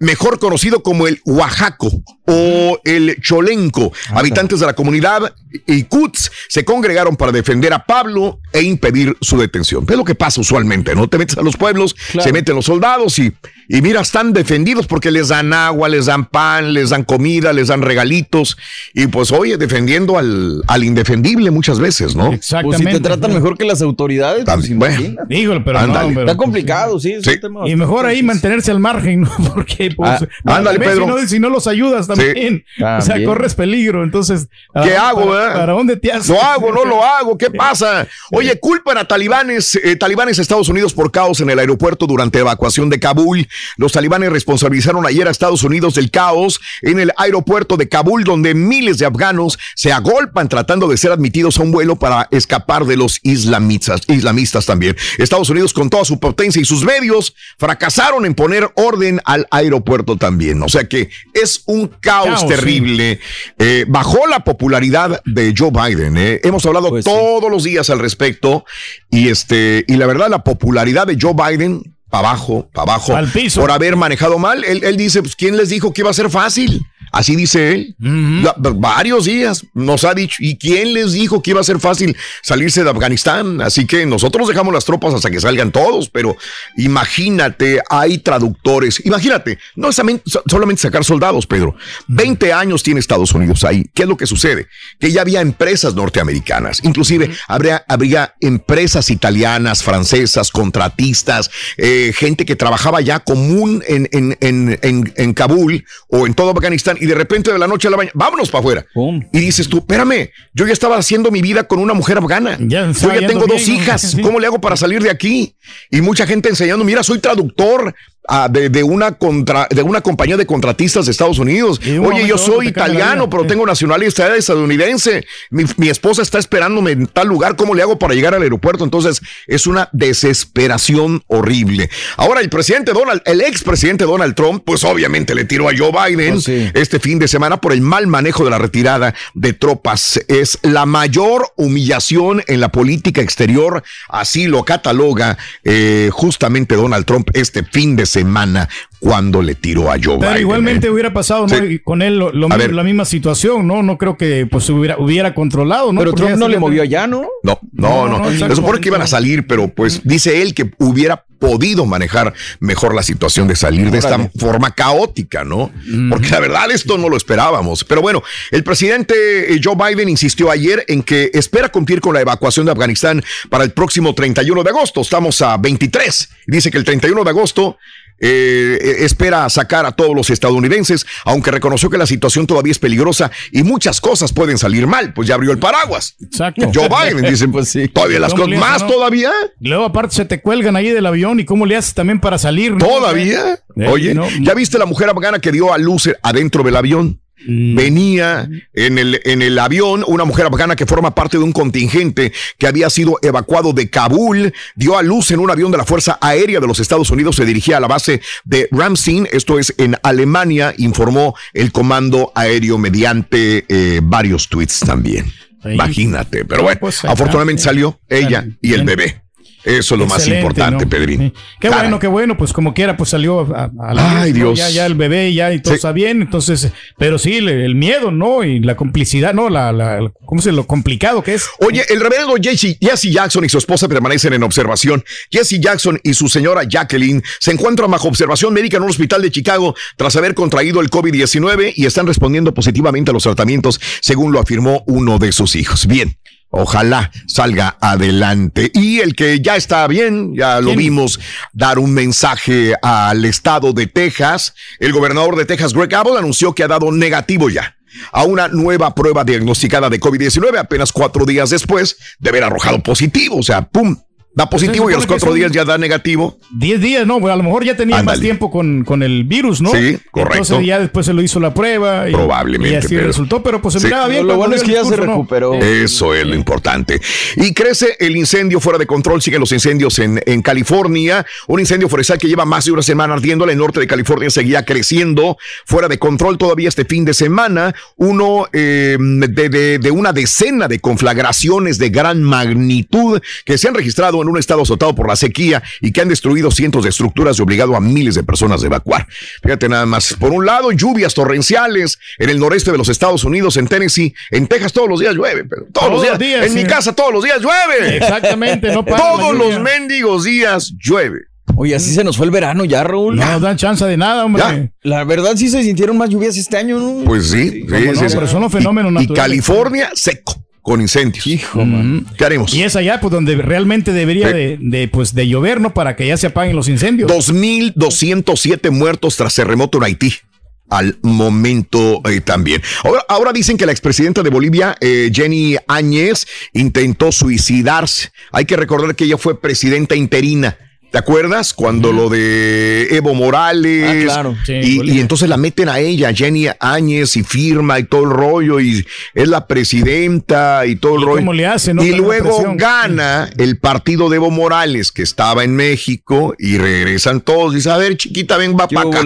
mejor conocido como el Oaxaco o el Cholenco. Habitantes de la comunidad Icuts se congregaron para defender a Pablo e impedir su detención. Es lo que pasa usualmente, ¿no? Te metes a los pueblos, se meten los soldados y, y mira, están defendidos porque les dan agua, les dan pan, les dan comida, les dan regalitos y pues oye, defendiendo al, al indefendible muchas veces, ¿no? Pues si te tratan mejor que las autoridades, pues bueno. pero no, pero- Está complicado, sí. es Sí. un tema Y mejor ahí mantenerse al margen, ¿no? [LAUGHS] Porque, pues, Ah, ándale, Pedro. Si no, si no los ayudas también. O sea, corres peligro. Entonces, ¿a ¿Qué hago, para, verdad? ¿Para dónde te haces? Lo hago, no lo [LAUGHS] hago, ¿qué pasa? Oye, culpan a talibanes, eh, talibanes Estados Unidos por caos en el aeropuerto durante evacuación de Kabul. Los talibanes responsabilizaron ayer a Estados Unidos del caos en el aeropuerto de Kabul, donde miles de afganos se agolpan tratando de ser admitidos a un vuelo para escapar de los islamistas, islamistas también. Estados Unidos, con toda su potencia y sus medios, fracasaron en poner orden al aeropuerto también. O sea que es un caos, Caos, sí. terrible. Eh, bajó la popularidad de Joe Biden. eh. Hemos hablado todos los días al respecto y este y la verdad la popularidad de Joe Biden para abajo, para abajo, Al piso. por haber manejado mal. Él, él dice, pues, ¿quién les dijo que iba a ser fácil? Así dice él. Varios días nos ha dicho. ¿Y quién les dijo que iba a ser fácil salirse de Afganistán? Así que nosotros dejamos las tropas hasta que salgan todos, pero imagínate, hay traductores. Imagínate, no es solamente- sacar soldados, Pedro. 20 años tiene Estados Unidos ahí. ¿Qué es lo que sucede? Que ya había empresas norteamericanas. Inclusive habría, habría empresas italianas, francesas, contratistas, eh, gente que trabajaba ya común en, en, en, en, en Kabul o en todo Afganistán y de repente de la noche a la mañana, vámonos para afuera. Y dices tú, espérame, yo ya estaba haciendo mi vida con una mujer afgana. yo estaba ya tengo dos hijas. [LAUGHS] ¿Cómo le hago para salir de aquí? Y mucha gente enseñando, mira, soy traductor. De, de una contra, de una compañía de contratistas de Estados Unidos. un Oye, momento yo soy italiano, pero tengo nacionalidad estadounidense. Mi, mi esposa está esperándome en tal lugar. ¿Cómo le hago para llegar al aeropuerto? Entonces, es una desesperación horrible. Ahora, el presidente Donald, el expresidente Donald Trump, pues obviamente le tiró a Joe Biden este fin de semana por el mal manejo de la retirada de tropas. Es la mayor humillación en la política exterior. Así lo cataloga eh, justamente Donald Trump este fin de semana cuando le tiró a Joe Pero Biden. igualmente ¿eh? hubiera pasado ¿no? Sí. Y con él lo- lo A mi- ver. la misma situación, ¿no? No creo que pues hubiera, hubiera controlado, ¿no? Pero Porque Trump no le movió allá, ¿no? No, no, no. No, no, Se supone que iban a salir, pero pues dice él que hubiera podido manejar mejor la situación de salir de esta forma caótica, ¿no? Porque la verdad esto no lo esperábamos. Pero bueno, el presidente eh, Joe Biden insistió ayer en que espera cumplir con la evacuación de Afganistán para el próximo 31 de agosto. Estamos a 23. Dice que el 31 de agosto eh, espera sacar a todos los estadounidenses, aunque reconoció que la situación todavía es peligrosa y muchas cosas pueden salir mal, pues ya abrió el paraguas. Exacto. Joe Biden dice, [LAUGHS] Pues todavía las ¿Cómo cosas más no? todavía. Luego aparte se te cuelgan ahí del avión y cómo le haces también para salir. ¿no? ¿Todavía? Eh, Oye, no, ¿ya viste la mujer afgana que dio a luz adentro del avión? Mm. Venía en el, en el avión una mujer afgana que forma parte de un contingente que había sido evacuado de Kabul, dio a luz en un avión de la Fuerza Aérea de los Estados Unidos, se dirigía a la base de Ramstein, esto es en Alemania, informó el comando aéreo mediante eh, varios tweets también. Imagínate, pero bueno, Pues, afortunadamente salió ella y el bebé. Eso es lo más importante, ¿no? Pedrín. Sí. Qué Caray. bueno, qué bueno, pues como quiera, pues salió a, a la Ay. Dios. Ya, ya el bebé, ya y todo Sí. está bien. Entonces, pero sí, el, el miedo, ¿no? Y la complicidad, ¿no? La, la, ¿Cómo se? Lo complicado que es. Oye, el reverendo Jesse, Jesse Jackson y su esposa permanecen en observación. Jesse Jackson y su señora Jacqueline se encuentran bajo observación médica en un hospital de Chicago tras haber contraído el COVID-19 y están respondiendo positivamente a los tratamientos, según lo afirmó uno de sus hijos. Bien. Ojalá salga adelante. Y el que ya está bien, ya lo vimos dar un mensaje al estado de Texas. El gobernador de Texas, Greg Abbott, anunció que ha dado negativo ya a una nueva prueba diagnosticada de COVID-19 apenas cuatro días después de haber arrojado positivo. O sea, ¡pum! Da positivo y a los cuatro días ya da negativo. 10 días, no, Bueno, a lo mejor ya tenía más tiempo con, con el virus, ¿no? Sí, correcto. Entonces ya después se lo hizo la prueba. Y, Probablemente, Y así pero- resultó, pero pues se Sí. miraba bien. Lo bueno es que ya se recuperó. Eso es lo importante. Y crece el incendio fuera de control. Siguen los incendios en, en California. Un incendio forestal que lleva más de una semana ardiendo. En el norte de California seguía creciendo fuera de control todavía este fin de semana. Uno eh, de, de- de una decena de conflagraciones de gran magnitud que se han registrado en un estado azotado por la sequía y que han destruido cientos de estructuras y obligado a miles de personas a evacuar. Fíjate nada más. Por un lado, lluvias torrenciales en el noreste de los Estados Unidos, en Tennessee. En Texas todos los días llueve, pero todos, los días. en mi casa todos los días llueve. Exactamente, no para Todos los mendigos días llueve. Oye, así se nos fue el verano ya, Raúl. No nos dan chance de nada, hombre. Ya. La verdad sí se sintieron más lluvias este año, ¿no? Pues sí, sí, cómo no, sí, sí. pero son los fenómenos Y- naturales. Y California seco, con incendios. Hijo, man. ¿Qué haremos? Y es allá pues donde realmente debería Sí. de, de, pues, de llover, ¿no? Para que ya se apaguen los incendios. 2.207 muertos tras terremoto en Haití. Al momento eh, también. Ahora, ahora dicen que la expresidenta de Bolivia, eh, Jenny Áñez, intentó suicidarse. Hay que recordar que ella fue presidenta interina. ¿Te acuerdas? Cuando lo de Evo Morales. Ah, claro. Sí, y, y entonces la meten a ella, Jenny Áñez, y firma y todo el rollo, y es la presidenta y todo el ¿Y rollo. cómo le hace, no? Y luego gana el partido de Evo Morales, que estaba en México, y regresan todos. Dice, a ver, chiquita, ven, va para acá.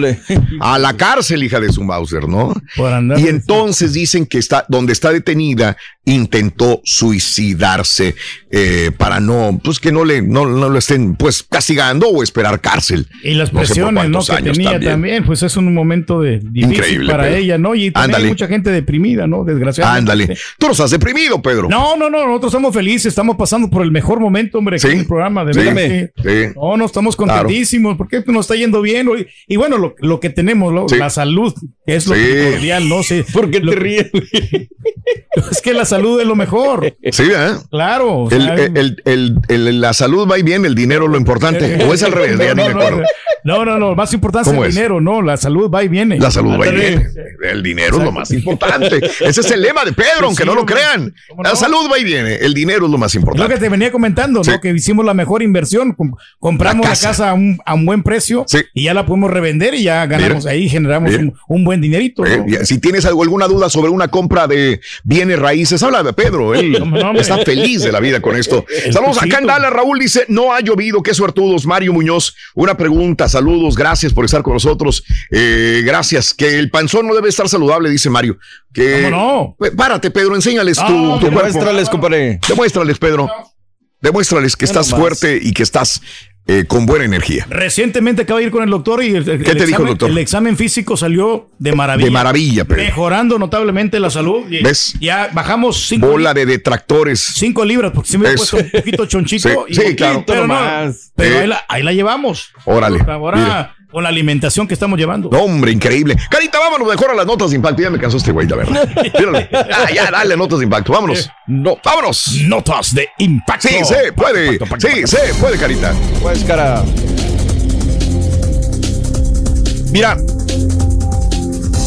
A la cárcel, hija de su Mauser, ¿no? Por andar- Y entonces dicen que está, donde está detenida, intentó suicidarse eh, para no, pues que no le, no, no lo estén, pues castigando o esperar cárcel. Y las No sé por presiones, ¿no? Que tenía también. pues es un momento de difícil Increíble, para Pedro. ella, ¿no? Y también Ándale. hay mucha gente deprimida, ¿no? Desgraciadamente. Ándale. Tú no estás deprimido, Pedro. No, no, no, nosotros estamos felices, estamos pasando por el mejor momento, hombre, Sí, en el programa, de sí, verdad. sí. No, no, estamos contentísimos, porque esto nos está yendo bien. hoy. Y bueno, lo, lo que tenemos, lo- Sí. la salud, que es lo Sí. primordial, no sé. ¿Por qué Lo- te ríes? [LAUGHS] Es que la salud es lo mejor. Sí, ¿eh? Claro. o El, sea, el- el- el- la salud va y bien, el dinero lo importante. [LAUGHS] O es al revés, ya ni no, me acuerdo. No, no, no, más importante es ¿Cómo el es? dinero, no, la salud va y viene. La salud va y viene. El dinero es lo más importante. Ese es el lema de Pedro, aunque Sí, no lo crean. ¿Cómo La salud va y viene. El dinero es lo más Es lo importante. que te venía comentando, Sí. ¿no? Que hicimos la mejor inversión. Com- compramos La la casa. a, un, a un buen precio Sí. y ya la podemos revender y ya ganamos Mira. ahí, generamos un, un buen dinerito. Si tienes algo, alguna duda sobre una compra de bienes raíces, habla de Pedro. Él [LAUGHS] está feliz de la vida con esto. Saludos acá en. Dallas. Raúl dice: No ha llovido. Qué suertudos. Mario Muñoz, una pregunta. Saludos. Gracias por estar con nosotros. Eh, gracias. Que el panzón no debe estar saludable, dice Mario. Que, ¿Cómo no? Párate, Pedro. Enséñales tu, No, tu. Demuéstrales, compadre. Demuéstrales, Pedro. Demuéstrales que estás fuerte y que estás eh, con buena energía. Recientemente acabo de ir con el doctor y el, el- ¿Qué el te dijo el examen- doctor? El examen físico salió de maravilla. De maravilla, Pedro. Mejorando notablemente la salud. Y- ¿Ves? Ya bajamos cinco, Bola de detractores. cinco libras, porque sí me he puesto un poquito [LAUGHS] chonchito. Sí, y sí, poquito, claro. Pero, no, pero Sí. ahí, la, ahí la llevamos. Órale. Ahora, Mira. Con la alimentación que estamos llevando. No, hombre, increíble. Carita, vámonos mejor a las notas de impacto. Ya me cansó este güey, la verdad. Mírale. Ah, ya, dale notas de impacto. Vámonos. No. Vámonos. Notas de impacto. Sí, se puede. Sí, se puede, Carita. Pues, cara. Mira.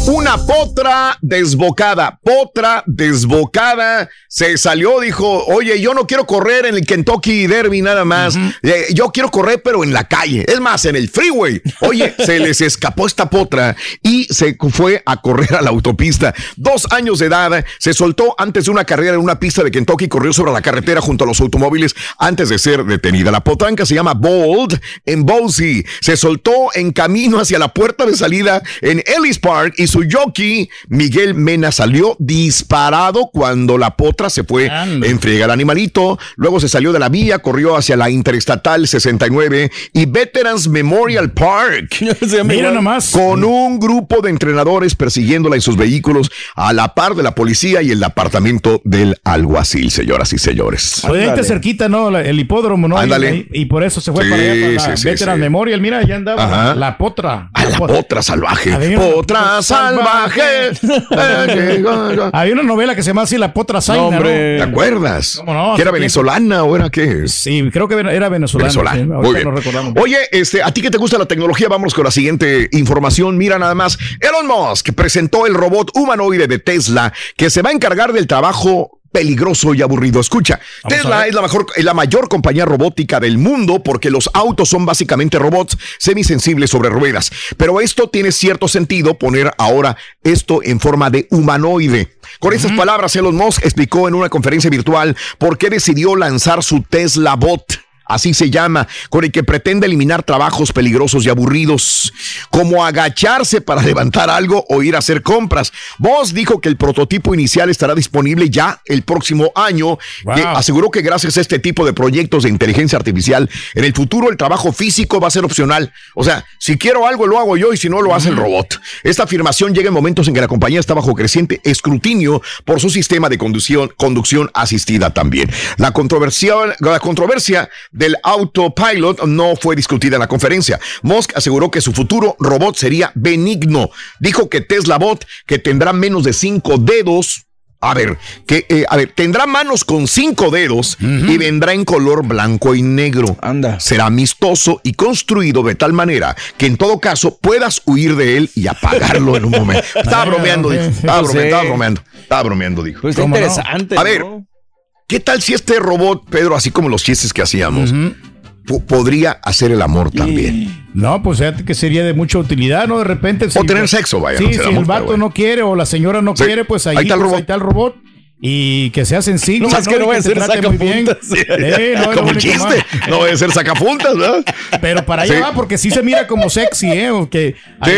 Una potra desbocada, potra desbocada, se salió, dijo, oye, yo no quiero correr en el Kentucky Derby nada más, Eh, yo quiero correr pero en la calle, es más, en el freeway. Oye, [LAUGHS] se les escapó esta potra y se fue a correr a la autopista. Dos años de edad, se soltó antes de una carrera en una pista de Kentucky, corrió sobre la carretera junto a los automóviles antes de ser detenida. La potranca se llama Bold en Boise, se soltó en camino hacia la puerta de salida en Ellis Park y su su jockey, Miguel Mena, salió disparado cuando la potra se fue en friega al animalito. Luego se salió de la vía, corrió hacia la Interestatal 69 y Veterans Memorial Park. [LAUGHS] Mira nomás. Con un grupo de entrenadores persiguiéndola en sus vehículos a la par de la policía y el apartamento del alguacil, señoras y señores. Pues ahí está cerquita, ¿no? El hipódromo, ¿no? Ándale. Y, por eso se fue Sí, para allá, para la sí, sí, Veteran sí. Memorial. Mira, ya andaba Ajá. la potra. A la potra salvaje. Potra salvaje. [LAUGHS] Había una novela que se llama así La Potra Zaina, ¿no? ¿Te acuerdas? ¿Cómo no? ¿Que era venezolana o era qué? Sí, creo que era venezolana. Venezolana. sí, Muy bien. no recordamos. Oye, este, a ti que te gusta la tecnología, vamos con la siguiente información. Mira nada más. Elon Musk presentó el robot humanoide de Tesla que se va a encargar del trabajo peligroso y aburrido. Escucha, Vamos Tesla es la, mejor, es la mayor compañía robótica del mundo porque los autos son básicamente robots semisensibles sobre ruedas. Pero esto tiene cierto sentido poner ahora esto en forma de humanoide. Con estas palabras, Elon Musk explicó en una conferencia virtual por qué decidió lanzar su Tesla Bot así se llama, con el que pretende eliminar trabajos peligrosos y aburridos, como agacharse para [LAUGHS] levantar algo o ir a hacer compras. Voss dijo que el prototipo inicial estará disponible ya el próximo año, que aseguró que gracias a este tipo de proyectos de inteligencia artificial, en el futuro el trabajo físico va a ser opcional. O sea, si quiero algo lo hago yo y si no lo hace el robot. Esta afirmación llega en momentos en que la compañía está bajo creciente escrutinio por su sistema de conducción, conducción asistida también. La controversia del autopilot no fue discutida en la conferencia. Musk aseguró que su futuro robot sería benigno. Dijo que Tesla Bot, que tendrá menos de cinco dedos, a ver, que, eh, a ver, tendrá manos con cinco dedos y vendrá en color blanco y negro. Anda. Será amistoso y construido de tal manera que en todo caso puedas huir de él y apagarlo en un momento. [LAUGHS] Estaba bromeando, dijo. Estaba Pues bromeando, estaba bromeando. Dijo. Pues está interesante, A ver, ¿no? ¿Qué tal si este robot, Pedro, así como los chistes que hacíamos, po- podría hacer el amor también? No, pues fíjate que sería de mucha utilidad, ¿no? De repente. si- tener sexo, vaya, Sí, no si el vato bueno. no quiere o la señora no Sí. quiere, pues ahí, Ahí está el pues, robot. ahí está el robot. Y que sea sencillo. No, es que no voy a se hacer trate muy bien. sacapuntas. Sí, no, [LAUGHS] Como un chiste. más. No voy a hacer sacapuntas, ¿verdad? Pero para allá Sí. va, porque sí se mira como sexy, ¿eh? O que ahí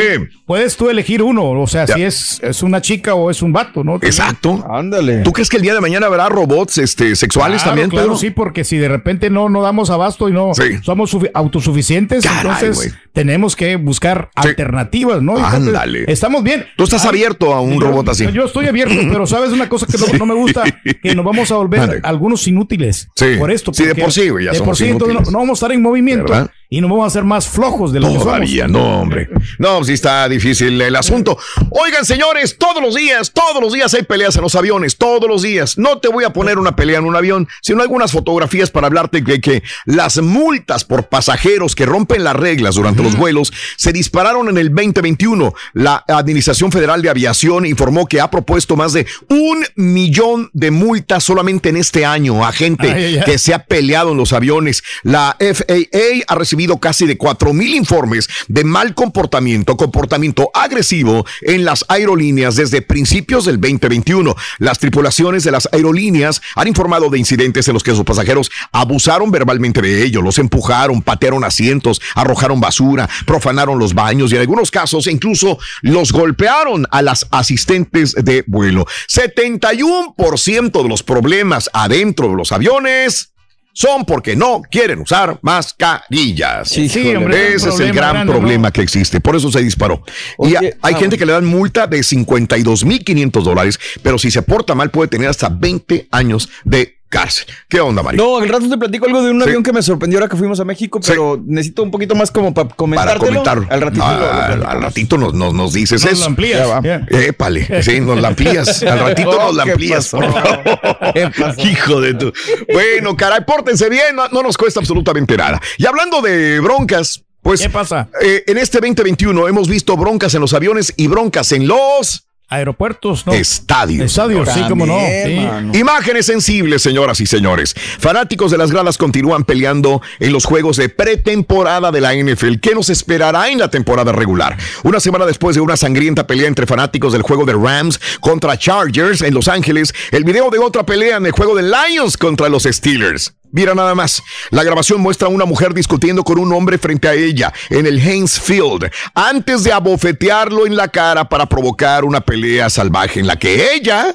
puedes tú elegir uno, o sea, si es, es una chica o es un vato, ¿no? Exacto. Ándale. ¿Tú crees que el día de mañana habrá robots este, sexuales Claro, también, claro, Pedro? sí, porque si de repente no, no damos abasto y no somos sufi- autosuficientes, Caray, entonces tenemos que buscar alternativas, ¿no? Ándale. Estamos bien. Tú estás Ay, abierto a un yo- robot así. Yo estoy abierto, pero sabes una cosa que no, no me gusta, [LAUGHS] que nos vamos a volver algunos inútiles. Sí. Por esto. Sí, de por sí, ya De por somos sí, entonces no, vamos a estar en movimiento ¿Verdad? Y nos vamos a hacer más flojos de lo Todavía, que somos. no, hombre. No, sí está difícil el asunto. Oigan, señores, todos los días, todos los días hay peleas en los aviones, todos los días. No te voy a poner una pelea en un avión, sino algunas fotografías para hablarte de que las multas por pasajeros que rompen las reglas durante los vuelos se dispararon en el 2021. La Administración Federal de Aviación informó que ha propuesto más de un millón de multas solamente en este año a gente Ay, ay, ay. que se ha peleado en los aviones. La FAA ha recibido casi de 4 mil informes de mal comportamiento, comportamiento agresivo en las aerolíneas desde principios del 2021. Las tripulaciones de las aerolíneas han informado de incidentes en los que sus pasajeros abusaron verbalmente de ellos, los empujaron, patearon asientos, arrojaron basura, profanaron los baños y en algunos casos incluso los golpearon a las asistentes de vuelo. 71% de los problemas adentro de los aviones son porque no quieren usar mascarillas. Sí, sí, hombre, Ese es el gran grande, problema ¿no? que existe. Por eso se disparó. y hay ah, gente que le dan multa de 52 mil 500 dólares, pero si se porta mal puede tener hasta 20 años de cárcel. ¿Qué onda, Mario? No, al rato te platico algo de un avión que me sorprendió ahora que fuimos a México, pero necesito un poquito más como para Para comentártelo. comentarlo. Al ratito. Ah, lo- lo al, ratito nos, nos, nos dices Nos eso. lo amplías. Ya. Épale, sí, nos la amplías. Al ratito nos la [LAUGHS] ¿Qué amplías. pasó? por favor. [LAUGHS] ¿Qué pasó? Hijo de tu. Bueno, caray, pórtense bien, no, no nos cuesta absolutamente nada. Y hablando de broncas, pues. ¿Qué pasa? eh, en este 2021 hemos visto broncas en los aviones y broncas en los Aeropuertos, ¿no? estadios. Estadios, sí, como no. Sí. Imágenes sensibles, señoras y señores. Fanáticos de las gradas continúan peleando en los juegos de pretemporada de la NFL. ¿Qué nos esperará en la temporada regular? Una semana después de una sangrienta pelea entre fanáticos del juego de Rams contra Chargers en Los Ángeles, el video de otra pelea en el juego de Lions contra los Steelers. Mira nada más. La grabación muestra a una mujer discutiendo con un hombre frente a ella en el Haynes Field antes de abofetearlo en la cara para provocar una pelea salvaje en la que ella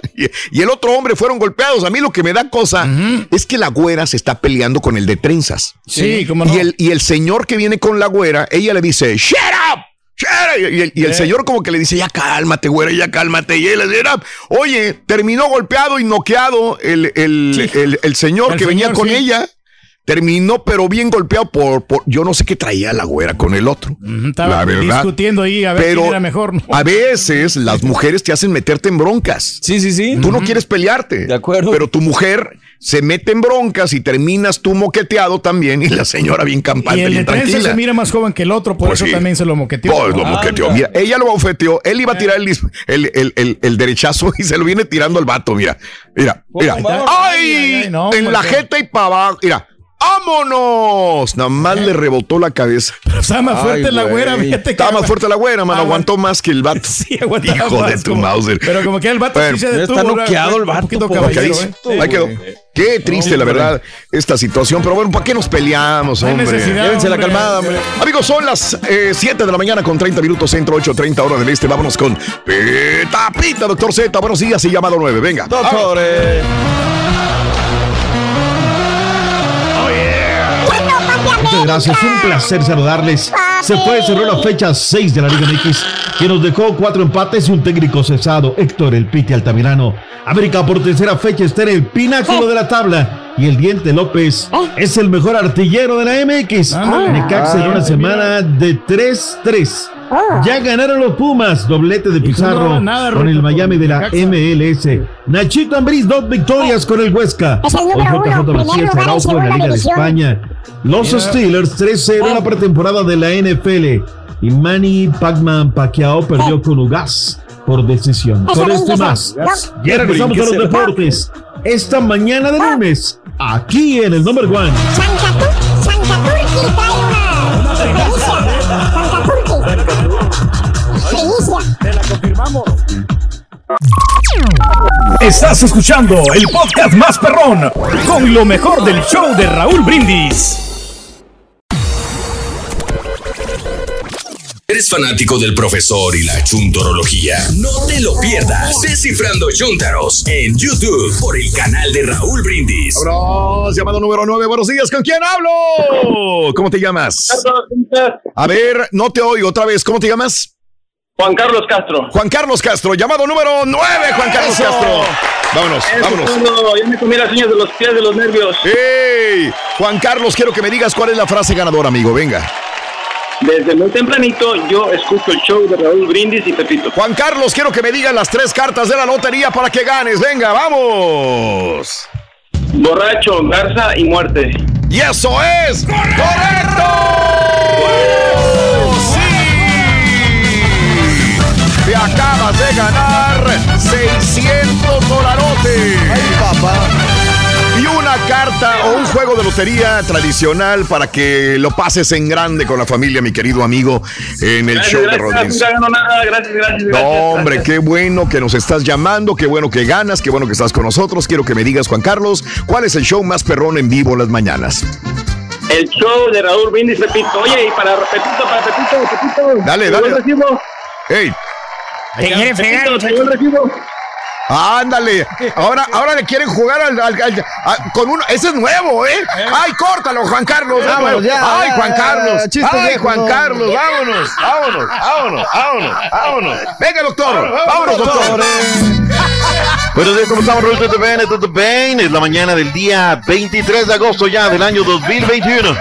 y, el otro hombre fueron golpeados. A mí lo que me da cosa es que la güera se está peleando con el de trenzas. Sí, cómo no. Y el, y el señor que viene con la güera, ella le dice, ¡Shut up! Shut up". Y el, y el Eh. señor como que le dice, ya cálmate, güera, ya cálmate. Y él le dice, "Ah". oye, terminó golpeado y noqueado el, el, el- el señor que venía con sí. ella. Terminó, pero bien golpeado por, por- yo no sé qué traía la güera con el otro. Estaba la verdad. discutiendo ahí a ver Pero quién era mejor. ¿no? a veces las mujeres te hacen meterte en broncas. Sí, sí, sí. Tú no quieres pelearte. De acuerdo. Pero tu mujer se mete en broncas y terminas tú moqueteado también y la señora bien campante, Y el de bien trenza tranquila. se mira más joven que el otro, por Pues eso sí. también se lo moqueteó. Pues lo moqueteó. Mira, ella lo bofeteó. Él iba a tirar el, el, el- el- el derechazo y se lo viene tirando al vato. Mira, mira, mira. va? ¡Ay! Ay, ay, no, en la jeta y para abajo. Mira. ¡Vámonos! Nada más le rebotó la cabeza. Pero estaba más fuerte la güera, fíjate que- Estaba más fuerte la güera, mano. Aguantó más que el vato. [LAUGHS] Sí, aguantaba Hijo de más, tu como- Mauser. Pero como que el vato Bueno. sí se detuvo. Está noqueado el Un vato, pobre. caballero, Noqueadísimo. ¿eh? Ahí quedó. Qué triste, la verdad, esta situación. Pero bueno, ¿para qué nos peleamos, hombre? Llévense la calmada, hombre. Amigos, son las 7 de la mañana con 30 minutos centro, 8.30 hora del este. Vámonos con Pita Pita, doctor Z. Buenos días y llamado 9. Venga. Doctores. Gracias, un placer saludarles. Se fue, cerró la fecha 6 de la Liga MX, que nos dejó cuatro empates y un técnico cesado, Héctor El Piti Altamirano. América por tercera fecha está en el pináculo de la tabla y el Diente López es el mejor artillero de la MX. Ándale. Necaxa en Ah, una semana de 3-3. Ya ganaron los Pumas, doblete de Pizarro nada, con el Miami de la. MLS. Nachito Ambriz, dos victorias con el Huesca. Es el Hoy número uno, primer Macías lugar Araujo en la Liga de. España. Los Mira. Steelers 3-0 en la pretemporada de la NFL. Y Manny Pacman Pacquiao perdió con Ugas por decisión. Con esto más. Ya regresamos a los deportes. Esta mañana de lunes, aquí en el Number One. Santa, Tur- Santa Turki trae una. Santa Turki. Te la confirmamos. Estás escuchando el podcast más perrón con lo mejor del show de Raúl Brindis. ¿Eres fanático del profesor y la chuntorología? No te lo pierdas. Descifrando Chuntaros en YouTube por el canal de Raúl Brindis. Vámonos, llamado número 9. Buenos días, ¿con quién hablo? ¿Cómo te llamas? A ver, no te oigo otra vez. ¿Cómo te llamas? Juan Carlos Castro. Juan Carlos Castro, llamado número 9, Juan Carlos Castro. Vámonos, vámonos. Ya me comí las uñas de los pies de los nervios. ¡Ey! Juan Carlos, quiero que me digas cuál es la frase ganadora, amigo. Venga. Desde muy tempranito yo escucho el show de Raúl Brindis y Pepito. Juan Carlos, quiero que me digas las tres cartas de la lotería para que ganes. Venga, vamos. Borracho, garza y muerte. ¡Y eso es correcto! ¡Sí! Te acabas de ganar 600 dolarotes. ¡Ay, papá! Carta o un juego de lotería tradicional para que lo pases en grande con la familia, mi querido amigo, en el Gracias, show de gracias, gano nada. Gracias, gracias, No, gracias. hombre, gracias. qué bueno que nos estás llamando, qué bueno que ganas, qué bueno que estás con nosotros. Quiero que me digas, Juan Carlos, ¿cuál es el show más perrón en vivo las mañanas? El show de Raúl Brindis, Pepito. Oye, y para Pepito, para Pepito, Pepito. Dale, ¿Llegó dale. el recibo? ¡Ey! ¿Te quieren fregar? Ándale, ahora, ahora le quieren jugar al, al- al- a- con uno, ese es nuevo, ¿eh? Ay, córtalo, Juan Carlos, Vámonos, vámonos. ya, Ay, Juan Carlos, ay, Juan no. Carlos, vámonos, vámonos, vámonos, vámonos, vámonos. Venga, doctor, vámonos, doctor. Buenos días, ¿cómo estamos, bien? ¿Todo bien? Es la mañana del día 23 de agosto ya del año 2021.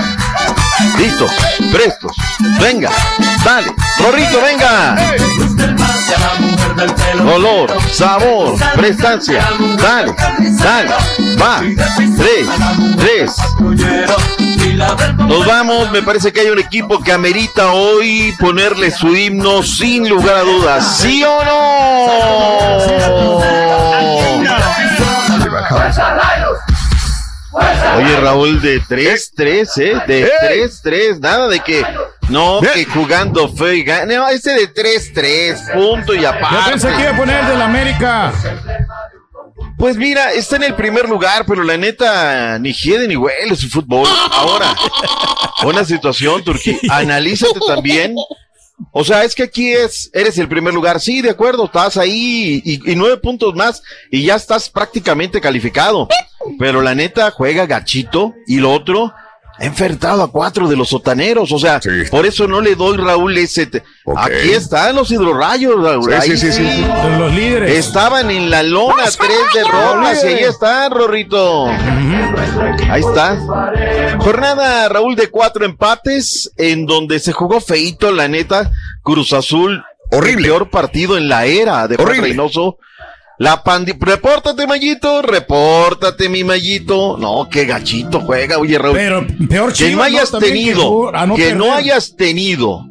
Listos, prestos. Venga, dale. Rorrito, venga. Olor, sabor, prestancia. Dale, dale. Va. Tres, tres. Nos vamos. Me parece que hay un equipo que amerita hoy ponerle su himno sin lugar a dudas. ¿Sí o no? Oye, Raúl, de 3-3, ¿eh? De 3-3, nada de que. No, que jugando feo y gana. No, ese de 3-3, punto y Yo aparte. pensé que iba a poner el del América. Pues mira, está en el primer lugar, pero la neta, ni hiede ni huele su fútbol. Ahora, [LAUGHS] una situación, Turquía, analízate también. O sea, es que aquí es, eres el primer lugar, sí, de acuerdo, estás ahí y, y nueve puntos más y ya estás prácticamente calificado. Pero la neta juega gachito y lo otro, ha enfrentado a cuatro de los sotaneros, o sea, por eso no le doy Raúl ese. Aquí están los hidrorrayos, Raúl. Sí, ahí sí, sí, sí. Los líderes. Estaban en la lona, tres derrotas, y ahí están, Rorrito. Ahí está. Jornada, Raúl, de cuatro empates, en donde se jugó feito, la neta, Cruz Azul. Horrible. peor partido en la era de Juan. Reynoso. La pandi... Repórtate, Mayito, repórtate, mi Mayito. No, qué gachito juega, oye, Raúl. Pero peor que Chivas, no hayas ¿no? Que tenido, no que no perder. hayas tenido.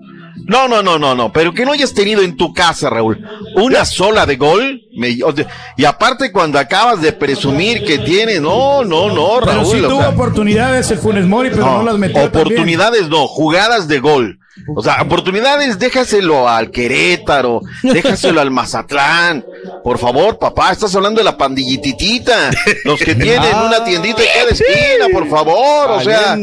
No, no, no, no, no, pero que no hayas tenido en tu casa, Raúl, una sola de gol. me- y aparte cuando acabas de presumir que tienes, no, no, no, Pero Raúl. sí o tuvo sea, oportunidades el Funes Mori, pero no, las metió también. Oportunidades no, jugadas de gol. O sea, oportunidades, déjaselo al Querétaro, déjaselo al Mazatlán. Por favor, papá, estás hablando de la pandillititita. Los que [LAUGHS] tienen Ah. una tiendita en cada esquina, por favor. O sea,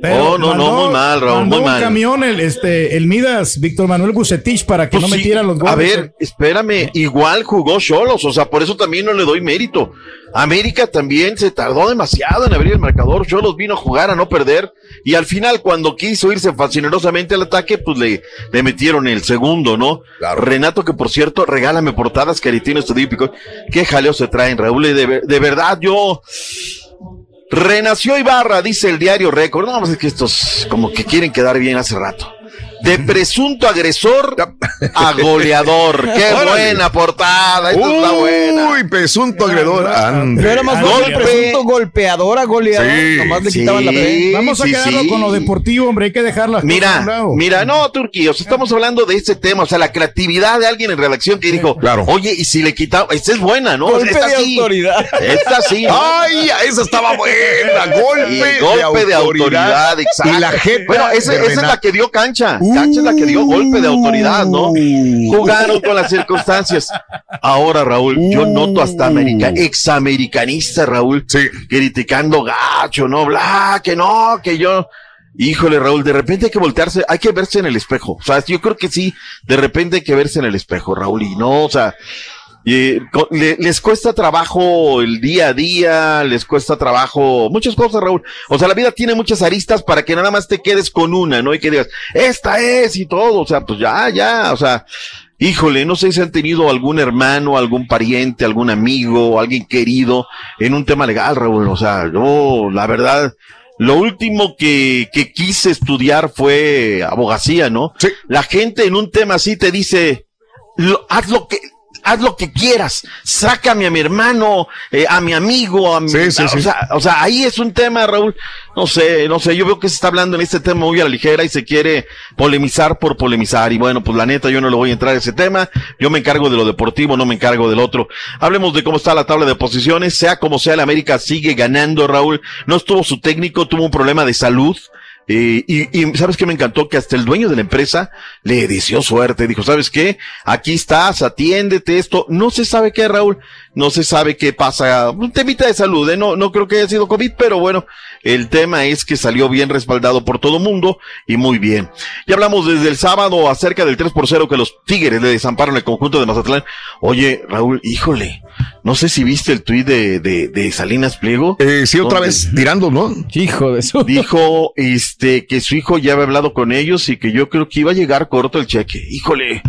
Pero no, no, no, muy mal, Raúl, mandó muy un mal. camión el, este, el Midas, Víctor Manuel Bucetich, para que Pues no sí, metieran los goles. A ver, espérame, igual jugó Cholos, o sea, por eso también no le doy mérito. América también se tardó demasiado en abrir el marcador, Cholos vino a jugar a no perder, y al final cuando quiso irse fascinerosamente al ataque, pues le, le metieron el segundo, ¿no? Renato, que por cierto, regálame portadas, Caritino Estudio Pico, qué jaleo se traen, Raúl, de, de verdad yo... Renació Ibarra, dice el diario Récord. No, es que estos como que quieren quedar bien hace rato. De [LAUGHS] presunto agresor a goleador. [LAUGHS] Qué Órale. buena portada. Esta está buena. Uy, presunto agredor. Pero era más Golpe. presunto golpeador a goleador. Sí, Nomás le sí. quitaban la. Vamos a sí, quedarlo sí. con lo deportivo, hombre, hay que dejar las cosas a un Mira, lado. mira, no, sea, estamos hablando de este tema, o sea, la creatividad de alguien en redacción que dijo, Claro. oye, y si le quitamos, esta es buena, ¿no? Golpe esta de sí, autoridad. Esta sí. ¿no? Ay, esa estaba buena. Golpe, golpe de autoridad, exacto. Y la jeta Bueno, esa, es la que dio cancha. Cancha es la que dio golpe de autoridad, ¿no? Jugaron con las circunstancias. Ahora, Raúl, yo noto hasta america, examericanista, Raúl, criticando gacho, ¿no? Bla, que no, que yo. Híjole, Raúl, de repente hay que voltearse, hay que verse en el espejo. O sea, yo creo que sí, de repente hay que verse en el espejo, Raúl, y no, o sea, y, les cuesta trabajo el día a día, les cuesta trabajo muchas cosas, Raúl. O sea, la vida tiene muchas aristas para que nada más te quedes con una, ¿no? Y que digas, esta es y todo. O sea, pues ya, ya, o sea, híjole, no sé si han tenido algún hermano, algún pariente, algún amigo, alguien querido en un tema legal, Raúl. O sea, yo, la verdad, lo último que, que quise estudiar fue abogacía, ¿no? La gente en un tema así te dice, lo- haz lo que, haz lo que quieras, sácame a mi hermano, eh, a mi amigo, a mi, Sí, sí, o, sí. Sea, o sea, ahí es un tema, Raúl, no sé, no sé, yo veo que se está hablando en este tema muy a la ligera y se quiere polemizar por polemizar, y bueno, pues la neta, yo no le voy a entrar a ese tema, yo me encargo de lo deportivo, no me encargo del otro. Hablemos de cómo está la tabla de posiciones, sea como sea, el América sigue ganando, Raúl, no estuvo su técnico, tuvo un problema de salud, y, y sabes que me encantó que hasta el dueño de la empresa le deseó suerte. Dijo, ¿sabes qué? Aquí estás, atiéndete esto. No se sabe qué, Raúl. No se sabe qué pasa. Un temita de salud, ¿eh? No, no creo que haya sido COVID, pero bueno, el tema es que salió bien respaldado por todo mundo y muy bien. Ya hablamos desde el sábado acerca del 3 por 0 que los Tigres le desamparon el conjunto de Mazatlán. Oye, Raúl, híjole, no sé si viste el tuit de, de, de Salinas Pliego. Eh, sí, otra vez tirando, ¿no? Hijo de eso. dijo este que su hijo ya había hablado con ellos y que yo creo que iba a llegar corto el cheque. Híjole,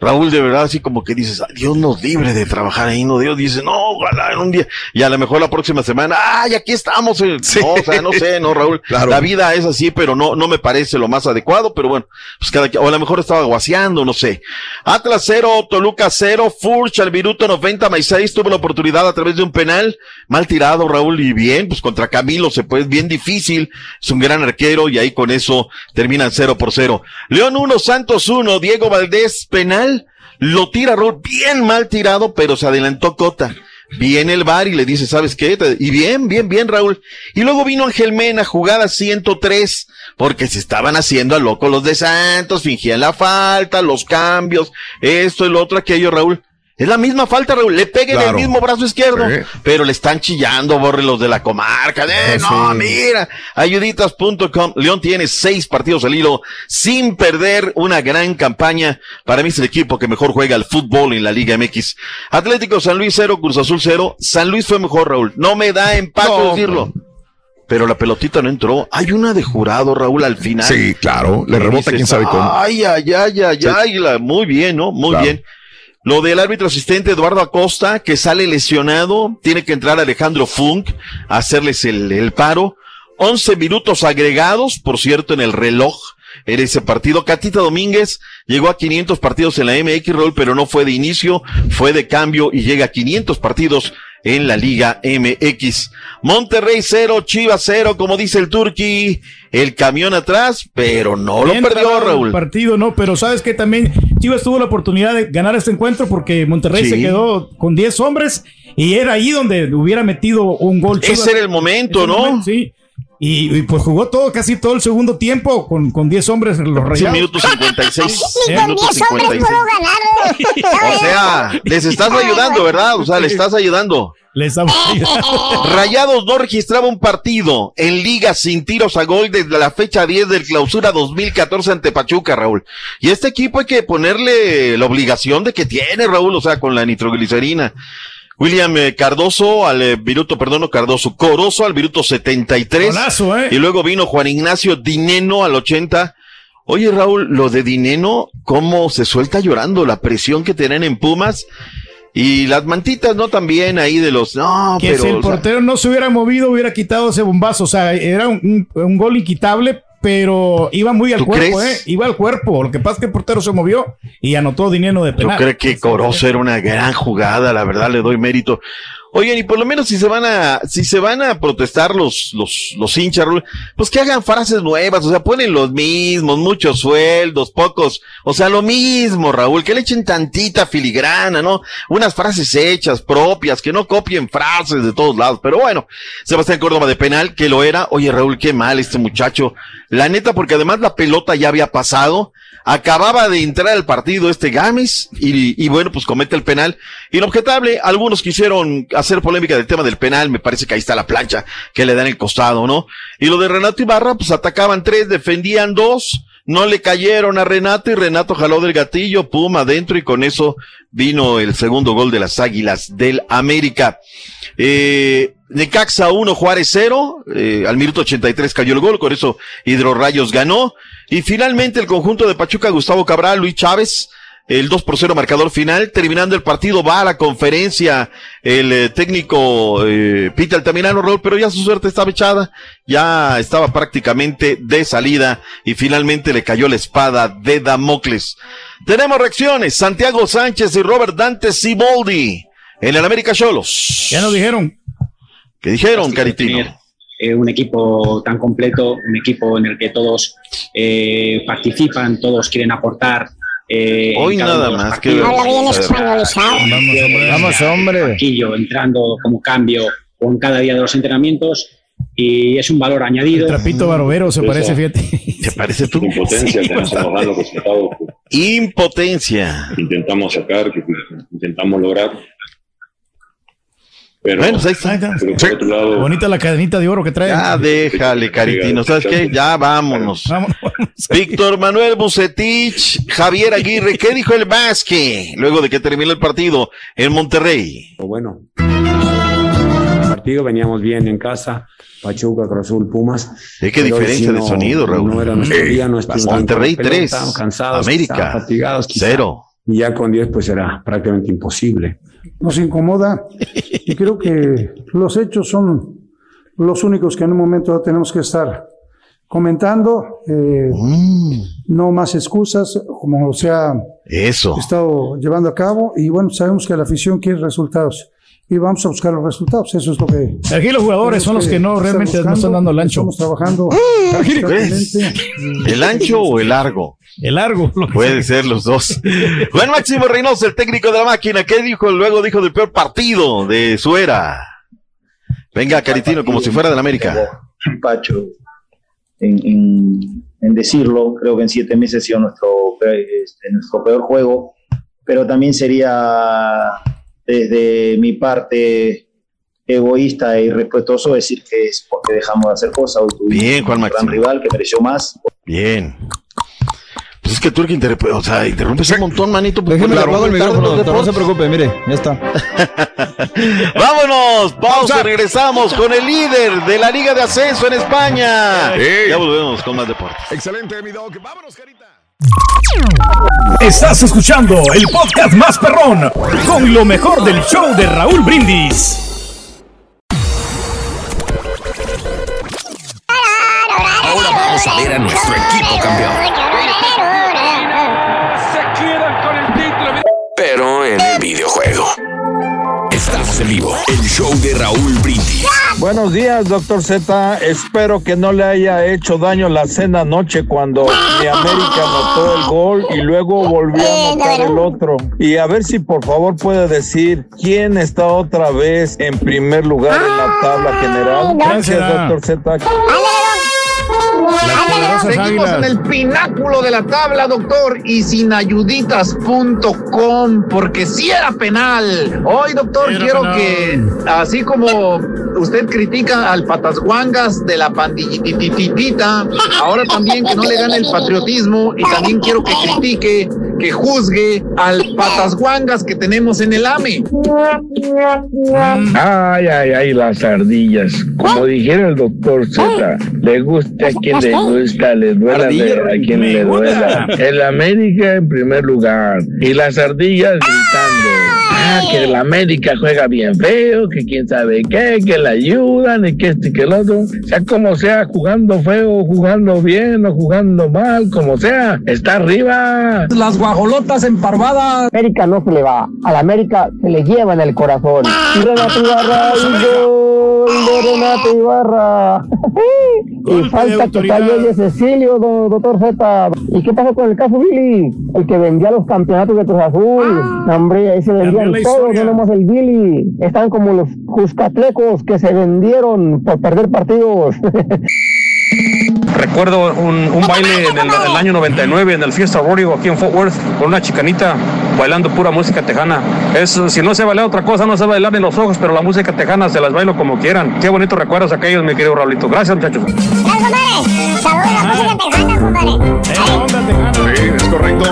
Raúl, de verdad, así como que dices, "Ay, Dios nos libre de trabajar ahí, no Dios dice, no, ojalá en un día, y a lo mejor la próxima semana, ay, aquí estamos, eh". no, o sea, no sé, no, Raúl, [LAUGHS] Claro. la vida es así, pero no, no me parece lo más adecuado, pero bueno, pues cada o a lo mejor estaba guaseando, no sé. Atlas 0, Toluca 0, Furch al minuto 90 más 6, tuvo la oportunidad a través de un penal, mal tirado, Raúl, y bien, pues contra Camilo se puede, bien difícil, es un gran arquero, y ahí con eso terminan 0 por 0. León 1, Santos 1, Diego Valdés, penal, lo tira Raúl, bien mal tirado, pero se adelantó Cota. Viene el bar y le dice, ¿sabes qué? Y bien, bien, bien, Raúl. Y luego vino Ángel Mena, jugada 103, porque se estaban haciendo a loco los de Santos, fingían la falta, los cambios, esto lo otro, aquello, Raúl. Es la misma falta, Raúl. Le pegue Claro. del mismo brazo izquierdo, Sí. pero le están chillando, borre los de la comarca. Eh, no, Sí. mira. Ayuditas.com. León tiene seis partidos al hilo sin perder una gran campaña. Para mí es el equipo que mejor juega al fútbol en la Liga MX. Atlético San Luis 0, Cruz Azul 0. San Luis fue mejor, Raúl. No me da empate No, decirlo. Pero la pelotita no entró. Hay una de jurado, Raúl, al final. Sí, claro. Le rebota dices, quién sabe cómo. Ay, ay, ay, ay, Sí. ay. la- muy bien, ¿no? Muy Claro. bien. Lo del árbitro asistente Eduardo Acosta, que sale lesionado, tiene que entrar Alejandro Funk a hacerles el, el paro. 11 minutos agregados, por cierto, en el reloj en ese partido. Catita Domínguez llegó a 500 partidos en la MX Roll, pero no fue de inicio, fue de cambio y llega a 500 partidos en la Liga MX. Monterrey 0, Chivas 0, como dice el Turqui, el camión atrás, pero no lo perdió trabado el Raúl. partido, no, pero sabes que también Chivas tuvo la oportunidad de ganar este encuentro porque Monterrey Sí. se quedó con 10 hombres y era ahí donde hubiera metido un gol. Ese Chivas. era el momento, Ese ¿no? momento, sí. Y, y, pues jugó todo, casi todo el segundo tiempo con, con 10 hombres en los Sí, rayados. minuto 56. Ni [LAUGHS] con minuto 10 hombres 56. pudo ganar. O sea, les estás ayudando, ¿verdad? O sea, le estás ayudando. Le estamos ayudando. [LAUGHS] Rayados no registraba un partido en liga sin tiros a gol desde la fecha 10 del clausura 2014 ante Pachuca, Raúl. Y este equipo hay que ponerle la obligación de que tiene, Raúl, o sea, con la nitroglicerina. William eh, Cardoso al eh, minuto, perdón, Cardoso, Corozo al minuto 73. Golazo, ¿eh? Y luego vino Juan Ignacio Dineno al 80. Oye, Raúl, lo de Dineno, cómo se suelta llorando, la presión que tienen en Pumas. Y las mantitas, ¿no? También ahí de los. No, que pero. si el o sea, portero no se hubiera movido, hubiera quitado ese bombazo. O sea, era un, un- un gol inquitable, pero iba muy al ¿Tú cuerpo, crees? ¿eh? Iba al cuerpo. Lo que pasa es que el portero se movió y anotó dinero de Yo penal. creo que Corozo era una gran jugada, la verdad le doy mérito. Oigan, y por lo menos si se van a, si se van a protestar los, los, los hinchas, pues que hagan frases nuevas, o sea, ponen los mismos, muchos sueldos, pocos, o sea, lo mismo, Raúl, que le echen tantita filigrana, ¿no? Unas frases hechas, propias, que no copien frases de todos lados, pero bueno, Sebastián Córdoba de penal, que lo era, oye Raúl, qué mal este muchacho, la neta, porque además la pelota ya había pasado, acababa de entrar al partido este Gámez y, y bueno, pues comete el penal. Inobjetable, algunos quisieron hacer polémica del tema del penal, me parece que ahí está la plancha que le dan el costado, ¿no? Y lo de Renato Ibarra, pues atacaban tres, defendían dos, no le cayeron a Renato y Renato jaló del gatillo, pum, adentro y con eso vino el segundo gol de las Águilas del América. Eh, Necaxa 1, Juárez 0, eh, al minuto 83 cayó el gol, con eso Hidrorrayos ganó. Y finalmente el conjunto de Pachuca, Gustavo Cabral, Luis Chávez, el 2 por 0 marcador final. Terminando el partido, va a la conferencia el eh, técnico eh, Pita Altamirano, Raúl, pero ya su suerte estaba echada, ya estaba prácticamente de salida y finalmente le cayó la espada de Damocles. Tenemos reacciones, Santiago Sánchez y Robert Dante Siboldi en el América Cholos. Ya nos dijeron. ¿Qué dijeron, Caritino? eh, un equipo tan completo, un equipo en el que todos eh, participan, todos quieren aportar. eh, Hoy nada más que. Habla bien españolizado. Vamos, hombre. Banquillo, entrando como cambio con cada día de los entrenamientos y es un valor añadido. Trapito Barovero se parece, fíjate. ¿Te parece tú? Impotencia los resultados Impotencia. intentamos sacar, intentamos lograr. Pero, Bueno, pues ahí está. pero por otro lado, Bonita la cadenita de oro que trae. Ya déjale, Caritino. ¿Sabes qué? Ya vámonos. [LAUGHS] Víctor Manuel Bucetich, Javier Aguirre, ¿qué dijo el Vasque luego de que terminó el partido en Monterrey? Bueno, el partido veníamos bien en casa, Pachuca, Cruz Azul, Pumas. Pero hoy diferencia sí de no- sonido, Raúl. No era nuestro día, no con Monterrey, pelota, tres. estábamos cansados, América, fatigados, quizá. cero. Y ya con 10 pues era prácticamente imposible. Nos incomoda. Y creo que los hechos son los únicos que en un momento tenemos que estar comentando, eh, no más excusas, como se ha Eso. estado llevando a cabo. Y bueno, sabemos que la afición quiere resultados y vamos a buscar los resultados, eso es lo que... Aquí los jugadores son los que no realmente no buscando, están dando el ancho. Estamos trabajando ¿Qué constantemente. crees? ¿El ancho o el largo? El largo. Puede ser los dos. Juan Máximo Reynoso, el técnico de la máquina, ¿qué dijo? Luego dijo del peor partido de su era. Venga, Caritino, como si fuera del América. Pacho, en, en- en decirlo, creo que en siete meses ha sido nuestro, este, nuestro peor juego. pero también sería desde mi parte egoísta e irrespetuoso decir que es porque dejamos de hacer cosas o tuvimos Bien, Juan un gran rival que mereció más. Bien. Pues es que tú el que interrumpe, o sea, interrumpes un montón, manito. Pues Déjeme apago el micrófono, no se preocupe, mire, ya está. [LAUGHS] Vámonos, pausa, regresamos con el líder de la Liga de Ascenso en España. Ya volvemos con más deportes. Excelente, mi dog. Vámonos, carita. Estás escuchando el podcast más perrón con lo mejor del show de Raúl Brindis. Ahora vamos a ver a nuestro equipo campeón. Estamos en vivo. El show de Raúl Brindis. Buenos días, doctor Z. Espero que no le haya hecho daño la cena anoche cuando mi América anotó el gol y luego volvió a anotar el otro. Y a ver si por favor puede decir quién está otra vez en primer lugar en la tabla general. Gracias, doctor Z. Seguimos en el pináculo de la tabla, doctor, y sin ayuditas.com, porque si era penal. Hoy, doctor, Era quiero penal. que, así como usted critica al patasguangas de la pandillitititita, [LAUGHS] ahora también que no le gane el patriotismo, y también quiero que critique, que juzgue al patasguangas que tenemos en el AME. Ay, ay, ay, las ardillas. Como dijera el doctor Z, le gusta a quien le gusta, le duela a quien le duela. El América en primer lugar. Y las ardillas gritando. Ah, que el América juega bien feo, que quién sabe qué, que le ayudan y que este y que el otro. Sea como sea, jugando feo, jugando bien o jugando mal, como sea, está arriba. Las guajolotas emparvadas. América no se le va, a la América se le lleva en el corazón. Y Renato Ibarra, y gol de Renato Ibarra. y falta que calle Cecilio, do- doctor Z. ¿Y qué pasó con el caso Billy? El que vendía los campeonatos de Cruz Azul. No, hombre, ahí se vendían la todos, historia. no nomás el Billy. Están como los Cuscatlecos que se vendieron por perder partidos. [LAUGHS] Recuerdo un, un baile en el, el año 99 en el Fiesta Rodrigo aquí en Fort Worth con una chicanita bailando pura música tejana. Eso, si no sé bailar otra cosa, no sé bailar ni los ojos, pero la música tejana se las bailo como quieran. Qué bonitos recuerdos aquellos, mi querido Raulito. Gracias, muchachos. Sí, es correcto.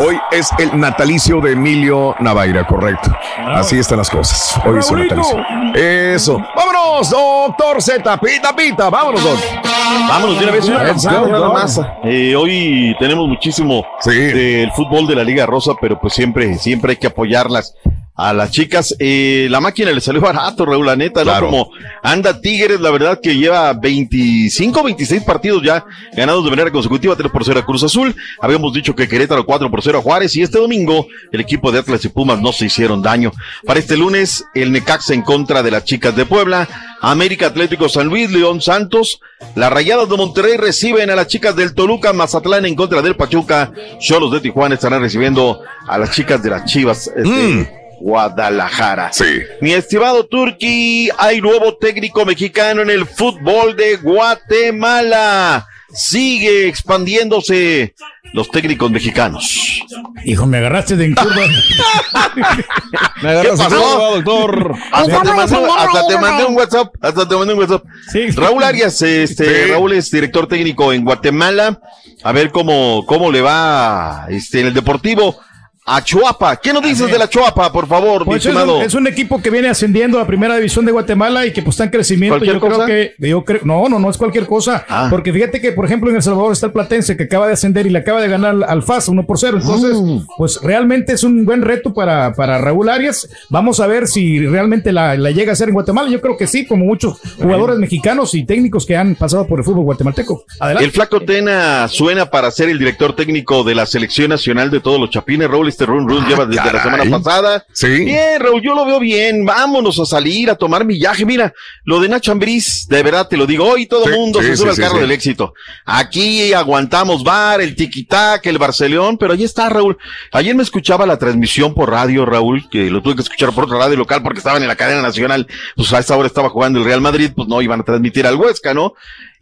Hoy es el natalicio de Emilio Navaira, correcto. Así están las cosas. Hoy es su Raulito. natalicio. Eso. Vámonos, doctor Z. Pita, pita. Vámonos, doc. Vámonos de una vez. go, nada más. Eh, hoy tenemos muchísimo del fútbol de la Liga Rosa, pero pues siempre, siempre hay que apoyarlas a las chicas. Eh, la máquina le salió [LAUGHS] barato, Raúl, la neta, Claro. ¿no? Como anda Tigres, la verdad que lleva 25, 26 partidos ya ganados de manera consecutiva, 3 por 0 a Cruz Azul. Habíamos dicho que Querétaro 4 por 0 a Juárez y este domingo el equipo de Atlas y Pumas no se hicieron daño. Para este lunes, el Necaxa en contra de las chicas de Puebla, América Atlético San Luis, León Santos, las Rayadas de Monterrey reciben a las chicas del Toluca, Mazatlán en contra del Pachuca, Cholos de Tijuana estarán recibiendo a las chicas de las Chivas de Guadalajara. Sí. Mi estimado Turki, hay nuevo técnico mexicano en el fútbol de Guatemala. Sigue expandiéndose los técnicos mexicanos. Hijo, me agarraste de en curva. [LAUGHS] Me agarras ¿Qué en pasó? curva, doctor. Hasta te, mandé, hasta te mandé un WhatsApp, hasta te mandé un WhatsApp. Raúl Arias, este, Sí. Raúl es director técnico en Guatemala. A ver cómo, cómo le va, este, en el deportivo a Chuapa. ¿Qué nos dices de la Chuapa, por favor, mi Pues es, estimado? un, es un equipo que viene ascendiendo a la primera división de Guatemala y que pues está en crecimiento. ¿Cualquier Yo creo cosa? que, yo creo, no, no, no es cualquier cosa. Ah. Porque fíjate que, por ejemplo, en El Salvador está el Platense que acaba de ascender y le acaba de ganar al- FAS 1 por 0. Entonces, Mm. pues realmente es un buen reto para, para Raúl Arias. Vamos a ver si realmente la, la llega a hacer en Guatemala. Yo creo que sí, como muchos jugadores mexicanos y técnicos que han pasado por el fútbol guatemalteco. Adelante. El flaco Tena suena para ser el director técnico de la selección nacional de todos los chapines. Raúl, este run run lleva desde la caray. semana pasada. Sí. Bien, Raúl, yo lo veo bien. Vámonos a salir, a tomar millaje. Mira, lo de Nacho Ambriz, de verdad te lo digo. Hoy todo el Sí, mundo sí, se sube al carro del éxito. Aquí aguantamos bar, el tiquitac, el Barcelón, pero ahí está, Raúl. Ayer me escuchaba la transmisión por radio, Raúl, que lo tuve que escuchar por otra radio local porque estaban en la cadena nacional. Pues a esa hora estaba jugando el Real Madrid, pues no iban a transmitir al Huesca, ¿no?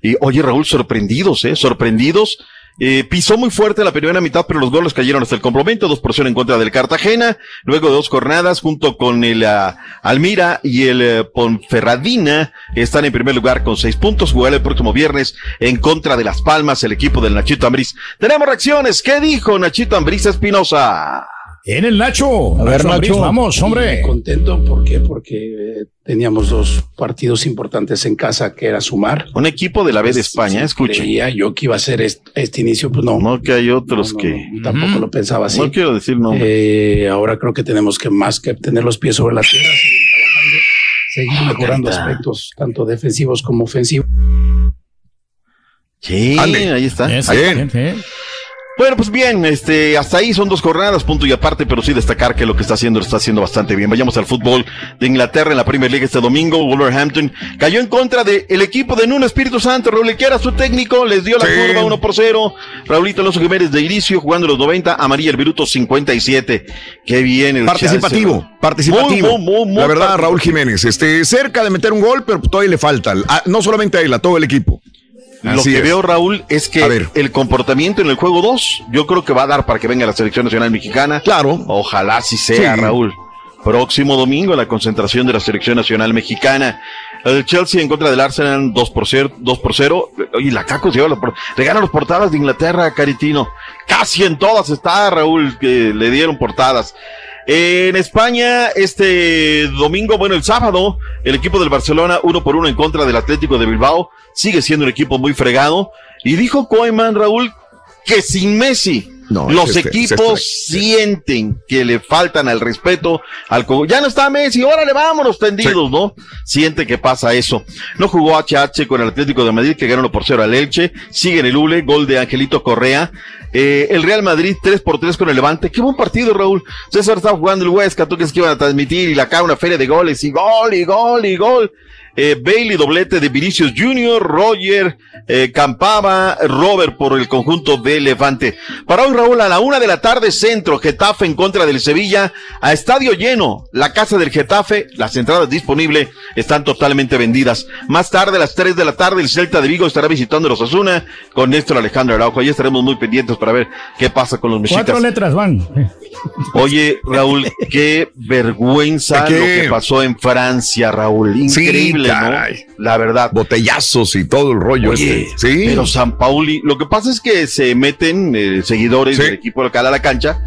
Y oye, Raúl, sorprendidos, ¿eh? Sorprendidos Eh, pisó muy fuerte la primera mitad, pero los goles cayeron hasta el complemento, dos por cero en contra del Cartagena, luego de dos jornadas, junto con el ah, Almira y el eh, Ponferradina, están en primer lugar con seis puntos, jugará el próximo viernes en contra de Las Palmas, el equipo del Nachito Ambriz. Tenemos reacciones, ¿qué dijo Nachito Ambriz Espinosa? En el Nacho. A ver, Nacho. Vamos, hombre. Y Contento, ¿por qué? Porque eh, teníamos dos partidos importantes en casa que era sumar. Un equipo de la B de España, escuche. Creía yo que iba a ser este, este inicio, pues no. No que hay otros que... Tampoco lo pensaba así. No quiero decir no. Eh, ahora creo que tenemos que más que tener los pies sobre la tierra, seguir trabajando, seguir mejorando carita. aspectos tanto defensivos como ofensivos. Sí, Ande. ahí está. Ahí. bien, Bueno, pues bien, este, hasta ahí son dos jornadas, punto y aparte, pero sí destacar que lo que está haciendo lo está haciendo bastante bien. Vayamos al fútbol de Inglaterra en la Premier League este domingo. Wolverhampton cayó en contra del equipo de Nuno Espíritu Santo. Raúl, era su técnico, les dio la Sí. curva 1 por 0. Raulito Alonso Jiménez de inicio, jugando los 90, Amarilla el Viruto 57. Qué bien el Participativo, participativo. Muy, muy, muy, la verdad. Raúl Jiménez, este, cerca de meter un gol, pero todavía le falta. A- no solamente a él, a todo el equipo. Lo que es. veo, Raúl, es que el comportamiento en el juego 2, yo creo que va a dar para que venga la selección nacional mexicana. Claro. Ojalá sí sea, Sí. Raúl. Próximo domingo, la concentración de la selección nacional mexicana. El Chelsea en contra del Arsenal, 2 por 0. 2 por 0. Oye, la Caco se lleva por- le gana los portadas de Inglaterra, Caritino. Casi en todas está, Raúl, que le dieron portadas. En España, este domingo, bueno, el sábado, el equipo del Barcelona, uno por uno en contra del Atlético de Bilbao, sigue siendo un equipo muy fregado. Y dijo Koeman, Raúl, que sin Messi, No, los es este- es equipos este- sienten que le faltan al respeto al ya no está Messi, órale, vámonos tendidos, ¿no? Siente que pasa eso. No jugó HH con el Atlético de Madrid, que ganó 1 por 0 al Elche, sigue en el Ule, gol de Angelito Correa. Eh, el Real Madrid 3 por 3 con el Levante. Qué buen partido, Raúl. César estaba jugando el Huesca, tú crees que iban a transmitir y la acá una feria de goles y gol y gol y gol. Eh, Bailey, doblete de Vinicius Junior, Roger, eh, Campaba, Robert por el conjunto de Levante. Para hoy, Raúl, a la una de la tarde, centro, Getafe en contra del Sevilla, a estadio lleno, la casa del Getafe, las entradas disponibles están totalmente vendidas. Más tarde, a las tres de la tarde, el Celta de Vigo estará visitando los Osuna con Néstor Alejandro Araujo. Ahí estaremos muy pendientes para ver qué pasa con los Cuatro mexicas. letras van. Oye, Raúl, qué vergüenza ¿Qué? lo que pasó en Francia, Raúl. Increíble, Sí, La verdad. Botellazos y todo el rollo Oye, este. Sí. pero San Pauli, lo que pasa es que se meten eh, seguidores Sí. del equipo local a la cancha,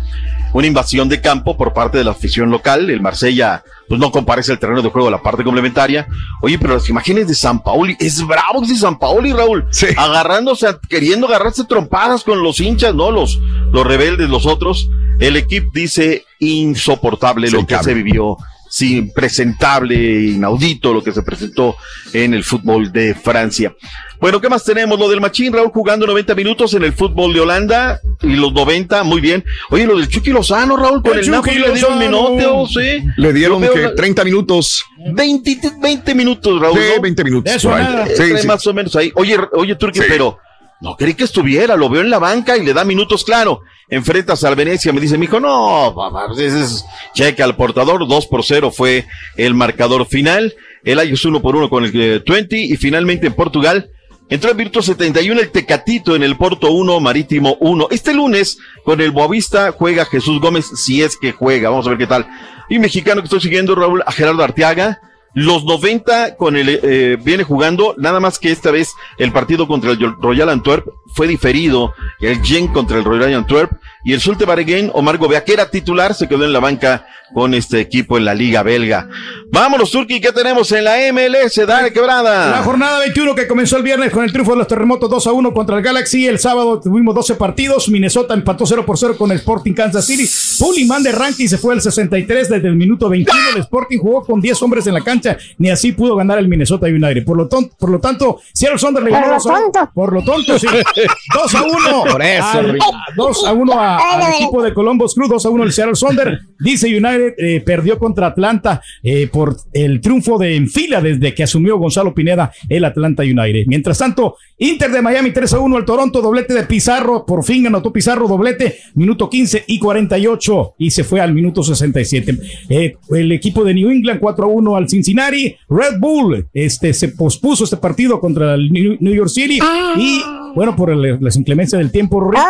una invasión de campo por parte de la afición local, el Marsella pues no comparece el terreno de juego a la parte complementaria. Oye, pero las imágenes de San Pauli, es bravo de San Pauli, Raúl, agarrándose, a- queriendo agarrarse trompadas con los hinchas, ¿no? Los, los rebeldes, los otros. El equipo dice insoportable lo que se vivió sí, presentable, inaudito lo que se presentó en el fútbol de Francia. Bueno, ¿qué más tenemos? Lo del Machín, Raúl jugando 90 minutos en el fútbol de Holanda y los 90, muy bien. Oye, lo del Chucky Lozano, Raúl, con El el, Chucky Napoli le dieron minutos, ¿sí? Le dieron que la- 30 minutos. 20, 20 minutos, Raúl. Sí, ¿no? 20 minutos, Eso nada. Sí, Trae sí. más o menos ahí. Oye, oye, Turki, pero no creí que estuviera, lo veo en la banca y le da minutos, claro. Enfrentas al Venecia, me dice mi hijo, no, papá, pues es cheque al portador, 2 por 0 fue el marcador final. El Ayus 1 por 1 con el eh, 20 y finalmente en Portugal Entró en Virtus 71 el Tecatito en el Porto 1, Marítimo 1. Este lunes con el Boavista juega Jesús Gómez, si es que juega. Vamos a ver qué tal. Y mexicano que estoy siguiendo, Raúl, a Gerardo Arteaga. Los 90 con el, eh, viene jugando, nada más que esta vez el partido contra el Royal Antwerp fue diferido. El Gen contra el Royal Antwerp. Y el Sulte Bareguen, Omar Gobea, que era titular, se quedó en la banca con este equipo en la Liga Belga. Vámonos, Turki, ¿qué tenemos en la MLS? Dale, quebrada. La jornada 21 que comenzó el viernes con el triunfo de los terremotos 2 a 1 contra el Galaxy. El sábado tuvimos 12 partidos. Minnesota empató 0 por 0 con el Sporting Kansas City. Puliman de ranking se fue al 63 desde el minuto 21. El Sporting jugó con 10 hombres en la cancha. Ni así pudo ganar el Minnesota United. Por lo, ton- por lo tanto, Seattle Saunders le Por ganó lo 2 a 1. Por lo tonto, sí. [LAUGHS] 2 a 1. Por eso, Rick. 2 a 1 a- al equipo de Columbus Crew. 2 a 1 el Seattle Saunders. Dice United eh, perdió contra Atlanta eh, por el triunfo de en fila desde que asumió Gonzalo Pineda el Atlanta United. Mientras tanto, Inter de Miami 3 a 1 al Toronto, doblete de Pizarro, por fin anotó Pizarro, doblete, minuto 15 y 48 y se fue al minuto 67. Eh, el equipo de New England 4 a 1 al Cincinnati, Red Bull, este se pospuso este partido contra el New New York City y Bueno, por el- las inclemencias del tiempo, Ricky.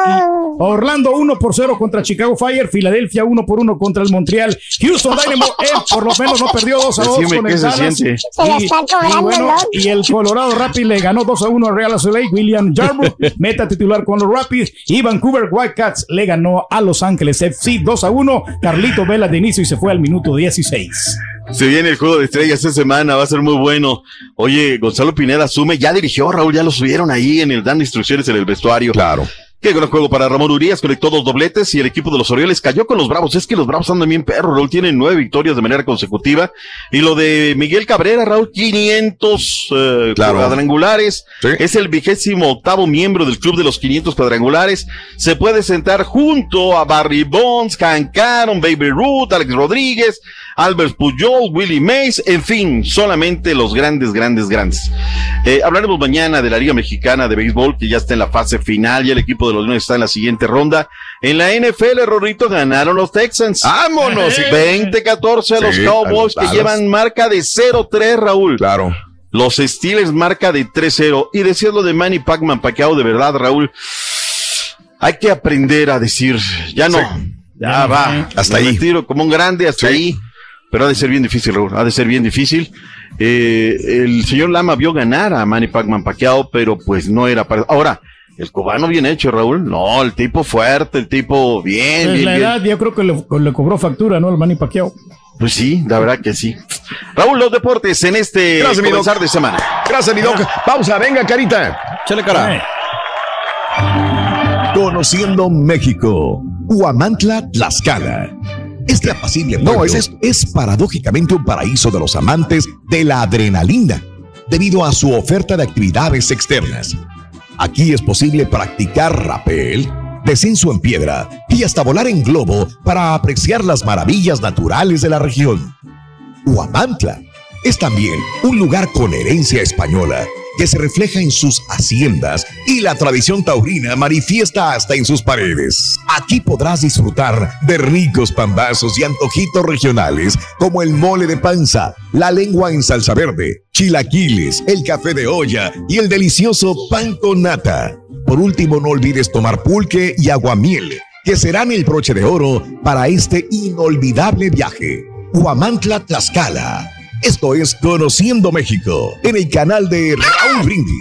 Orlando 1 por 0 contra Chicago Fire. Filadelfia 1 por 1 contra el Montreal. Houston Dynamo, [LAUGHS] él por lo menos no perdió 2 a 2 Decime con el Dallas. Y- y bueno, ¿no? y el Colorado Rapids le ganó 2 a 1 a Real Soleil. William Jarbo, [LAUGHS] meta titular con los Rapids. Y Vancouver Whitecaps le ganó a Los Ángeles FC 2 a 1. Carlito Vela de inicio y se fue al minuto 16. Se viene el juego de estrellas esta semana, va a ser muy bueno. Oye, Gonzalo Pineda asume, ya dirigió, Raúl, ya lo subieron ahí en el dando instrucciones en el vestuario. Claro. Qué gran juego para Ramón Urias, conectó dos dobletes y el equipo de los Orioles cayó con los Bravos. Es que los Bravos andan bien perros, Raúl, tienen nueve victorias de manera consecutiva. Y lo de Miguel Cabrera, Raúl, 500 eh, Claro. cuadrangulares. Es el vigésimo octavo miembro del club de los 500 cuadrangulares. Se puede sentar junto a Barry Bonds, Hank Aaron, Baby Ruth, Alex Rodríguez, Albert Pujol, Willie Mays, en fin, solamente los grandes, grandes, grandes. Eh, hablaremos mañana de la Liga Mexicana de Béisbol, que ya está en la fase final, ya el equipo de los Leones está en la siguiente ronda. En la NFL, Rorrito, ganaron los Texans. ¡Vámonos! [LAUGHS] 20-14 a los Sí, Cowboys, a que los llevan marca de 0-3, Raúl. Claro. Los Steelers marca de 3-0. Y decías lo de Manny Pacman Pacquiao, de verdad, Raúl. Hay que aprender a decir, ya no, ya va, Hasta Me ahí. retiro como un grande, hasta ahí. Pero ha de ser bien difícil, Raúl, ha de ser bien difícil. Eh, el señor Lama vio ganar a Manny Pacman Pacquiao, pero pues no era para... Ahora, el cubano bien hecho, Raúl. No, el tipo fuerte, el tipo bien, Pues bien, la bien. edad, yo creo que le, le cobró factura, ¿no? El Manny Pacquiao. Pues sí, la verdad que sí. Raúl, los deportes en este Gracias, mi comenzar doc. de semana. Gracias, mi doc. Pausa, venga, carita. Chale cara. Conociendo México. Huamantla, Tlaxcala. Este apacible pueblo es, es paradójicamente un paraíso de los amantes de la adrenalina, debido a su oferta de actividades externas. Aquí es posible practicar rapel, descenso en piedra y hasta volar en globo para apreciar las maravillas naturales de la región. Huamantla es también un lugar con herencia española que se refleja en sus haciendas y la tradición taurina manifiesta hasta en sus paredes. Aquí podrás disfrutar de ricos pambazos y antojitos regionales como el mole de panza, la lengua en salsa verde, chilaquiles, el café de olla y el delicioso pan con nata. Por último, no olvides tomar pulque y aguamiel, que serán el broche de oro para este inolvidable viaje. Huamantla, Tlaxcala. Esto es Conociendo México en el canal de Raúl Brindis.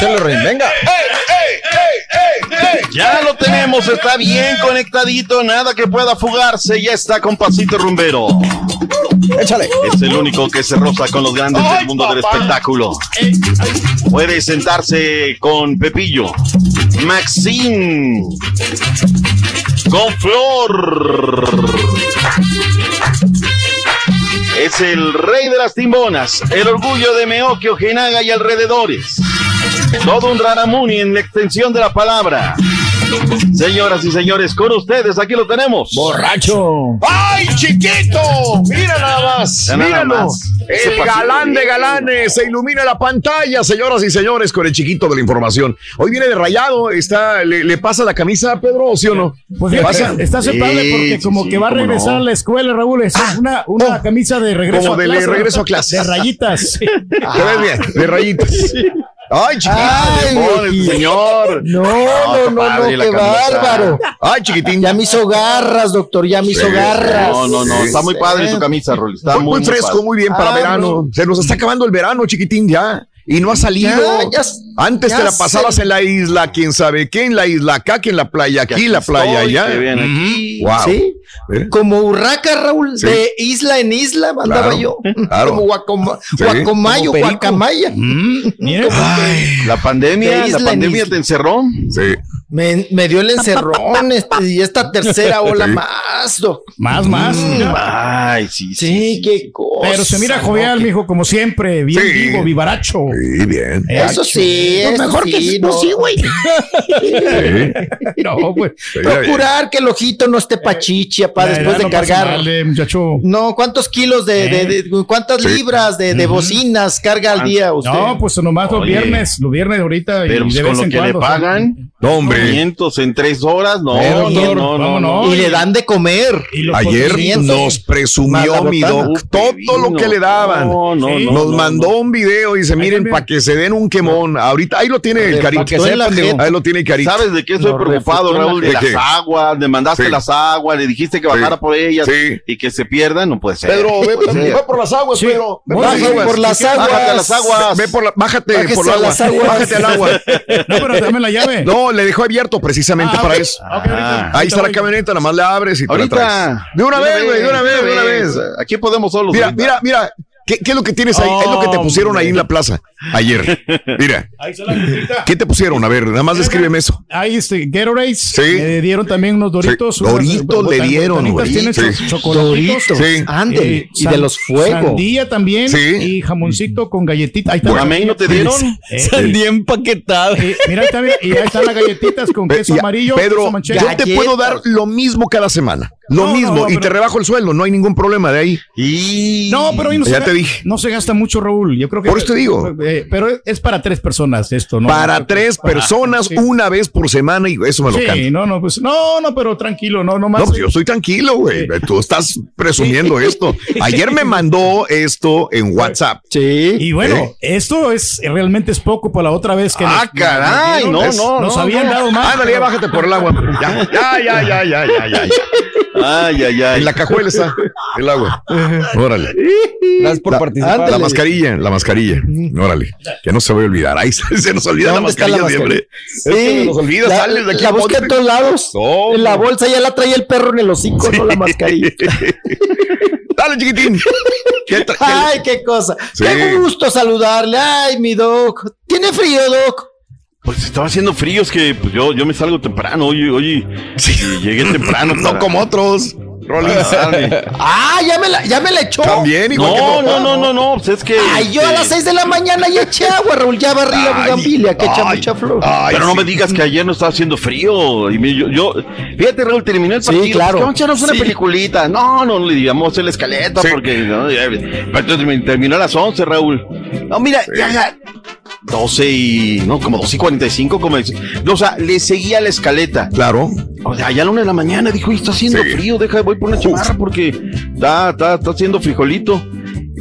Chale, Rey, venga. Ya lo tenemos, está bien conectadito, nada que pueda fugarse, ya está con pasito rumbero. Échale. Es el único que se roza con los grandes del mundo del espectáculo. Puede sentarse con Pepillo, Maxine, con Flor. Es el rey de las timbonas, el orgullo de Meoque, Ojinaga y alrededores. Todo un raramuni en la extensión de la palabra. Señoras y señores, con ustedes, aquí lo tenemos. Borracho. ¡Ay, chiquito! Mira nada más, Ya nada míralo. más. Ese El galán de galanes se ilumina la pantalla, señoras y señores, con el chiquito de la información. Hoy viene de rayado, está, le, le pasa la camisa a Pedro, ¿sí o no? Pues ¿Le pasa? está aceptable Sí, porque sí, como sí, que va a regresar no. a la escuela, Raúl. Es una, una camisa de regreso Como a de clase. regreso a clase. De rayitas. [LAUGHS] Te ves bien, de rayitas. Ay, chiquito. Ay, Demonios, señor. No, no, no, padre no, qué bárbaro. Ay, chiquitín. Ya me hizo garras, doctor, ya me hizo Sí, garras. No, no, no, está muy padre tu camisa, Rol. Está muy, muy, muy fresco, padre. muy bien para Ah, verano. Se nos está acabando el verano, chiquitín, ya. Y no ha salido. Ya, ya- Antes ya te la pasabas sé. en la isla, quién sabe qué, en la isla acá, que en la playa aquí, aquí la playa estoy, allá. Wow. Sí. ¿Eh? Como urraca, Raúl, Sí. de isla en isla andaba Claro, yo. claro. Como guacoma- Sí. guacomayo, Como guacamaya. La pandemia, De la en pandemia te encerró. Sí. Me, me dio el encerrón [LAUGHS] este, y esta tercera ola más, doc. más, más. Ay, sí, sí. Sí, qué cosa. Pero se mira jovial, ¿no? mijo, como siempre. Bien Sí. vivo, vivaracho. Sí, bien. Eso sí, Pues eso mejor que sí, no, no. sí, güey. Sí. [LAUGHS] No, pues. Sí. Procurar que el ojito no esté pachichi chiapá La después de no cargar. mal, eh, muchacho. No, ¿cuántos kilos de, de- de- cuántas Sí. libras de, de bocinas carga al día usted? No, pues nomás los Oye. viernes, los viernes ahorita Pero y pues, de con vez lo en que le cuando. pagan, No, hombre. 500 en tres horas, no, Eh, no, doctor, no, no, no. Y le dan de comer. Ayer nos presumió mi doc todo lo que le daban. No, no, no, nos no, mandó un video y dice, miren, para que se den un quemón. Ahorita, ahí lo tiene el carito. digo. Ahí lo tiene el carito. ¿Sabes de qué estoy preocupado, Raúl? De las aguas, le mandaste Sí. las aguas, le dijiste que bajara por ellas y que se pierdan, no puede ser. Pedro, ve, ve por las aguas, Pedro. Ve por las Bájate aguas. por las aguas. Bájate a las aguas. Ve por la, bájate Bájese por las aguas. Bájate al agua. No, pero dame la llave. No, le dejó abierto precisamente Ah, para eso. Ok, ahorita- Ahí ahorita está la camioneta, nada más la abres y te la Ahorita. traes. De una vez, güey, de una vez, de una vez. Aquí podemos solos. Mira, mira, mira. ¿Qué, qué es lo que tienes ahí? es lo que te pusieron ahí en la plaza ayer. Mira. Ahí está la. ¿Qué te pusieron? A ver, nada más descríbeme eso. Ahí este, Gatorades. Sí. Me dieron también unos doritos. Sí, Doritos eh, le dieron. Tienen Sí. cho- chocolatitos. Doritos. Sí. Ándele. y san- de los fuegos. Sandía también. Sí. Y jamoncito con galletita. Ahí está. Bueno, la- ¿a mí no te dieron? Eh, Sandía empaquetada. eh, mira, ahí está, mira, y ahí están las galletitas con queso amarillo. Pedro, queso yo te puedo dar lo mismo cada semana. Lo No, mismo. no, y te pero- rebajo el sueldo. No hay ningún problema de ahí. Y... No, pero ahí no, Ya se, te dije. no se gasta mucho, Raúl. Yo creo que. Por eso te digo. Eh, pero es para tres personas esto, ¿no? Para No, tres para- personas, sí. una vez por semana, y eso me lo Sí, canta. no, no, pues no, no, pero tranquilo, no, no más. No, pues yo estoy tranquilo, güey. Tú estás presumiendo esto. [LAUGHS] Ayer me mandó esto en WhatsApp. Sí. Y bueno, ¿Eh? esto es realmente es poco para la otra vez que Ah, nos- caray, nos no, dieron. no, nos no, habían no. dado más. Ándale, ya bájate por el agua. Ya, ya, ya, ya, ya, ya, ya. Ay, ay, ay. En la cajuela está el agua. Órale. Gracias por La, participar. la mascarilla, la mascarilla. Órale. Que no se vaya a olvidar. Ahí [LAUGHS] se se nos olvida la ¿Dónde está la mascarilla siempre. mascarilla? Es que nos olvida, la, sales de aquí. la busca en todos lados. No, en la bolsa ya la traía el perro en el hocico, no la mascarilla. [LAUGHS] Dale, chiquitín. ¿Qué tra- qué- Ay, qué cosa. Sí. Qué gusto saludarle. Ay, mi doc. ¿Tiene frío, doc? Pues estaba haciendo frío, es que pues, yo, yo me salgo temprano, oye, oye. y llegué temprano. No para- como otros. Rollins. Dale. Ah, ya me la, ya me la echó. También, igual que No, no, no, no, no, pues es que. Ay, yo a este, las 6 de la mañana ya eché agua, Raúl. Ya barrí la bugambilia que echa mucha flor. ay, Pero no sí. me digas que ayer no estaba haciendo frío. Y me- yo, yo- fíjate, Raúl, terminó el Sí, partido. claro. Pues, Vamos a echarnos una Sí. peliculita. No, no, le digamos la escaleta Sí. porque. No, terminó a las 11, Raúl. No, mira, ya, ya. 12 y. No, como 12 y 45, como. No, o sea, le seguía la escaleta. Claro. O sea, ya a la una de la mañana dijo, "Oye, está haciendo Sí. frío, deja, voy por una chamarra porque está, está, está haciendo frijolito.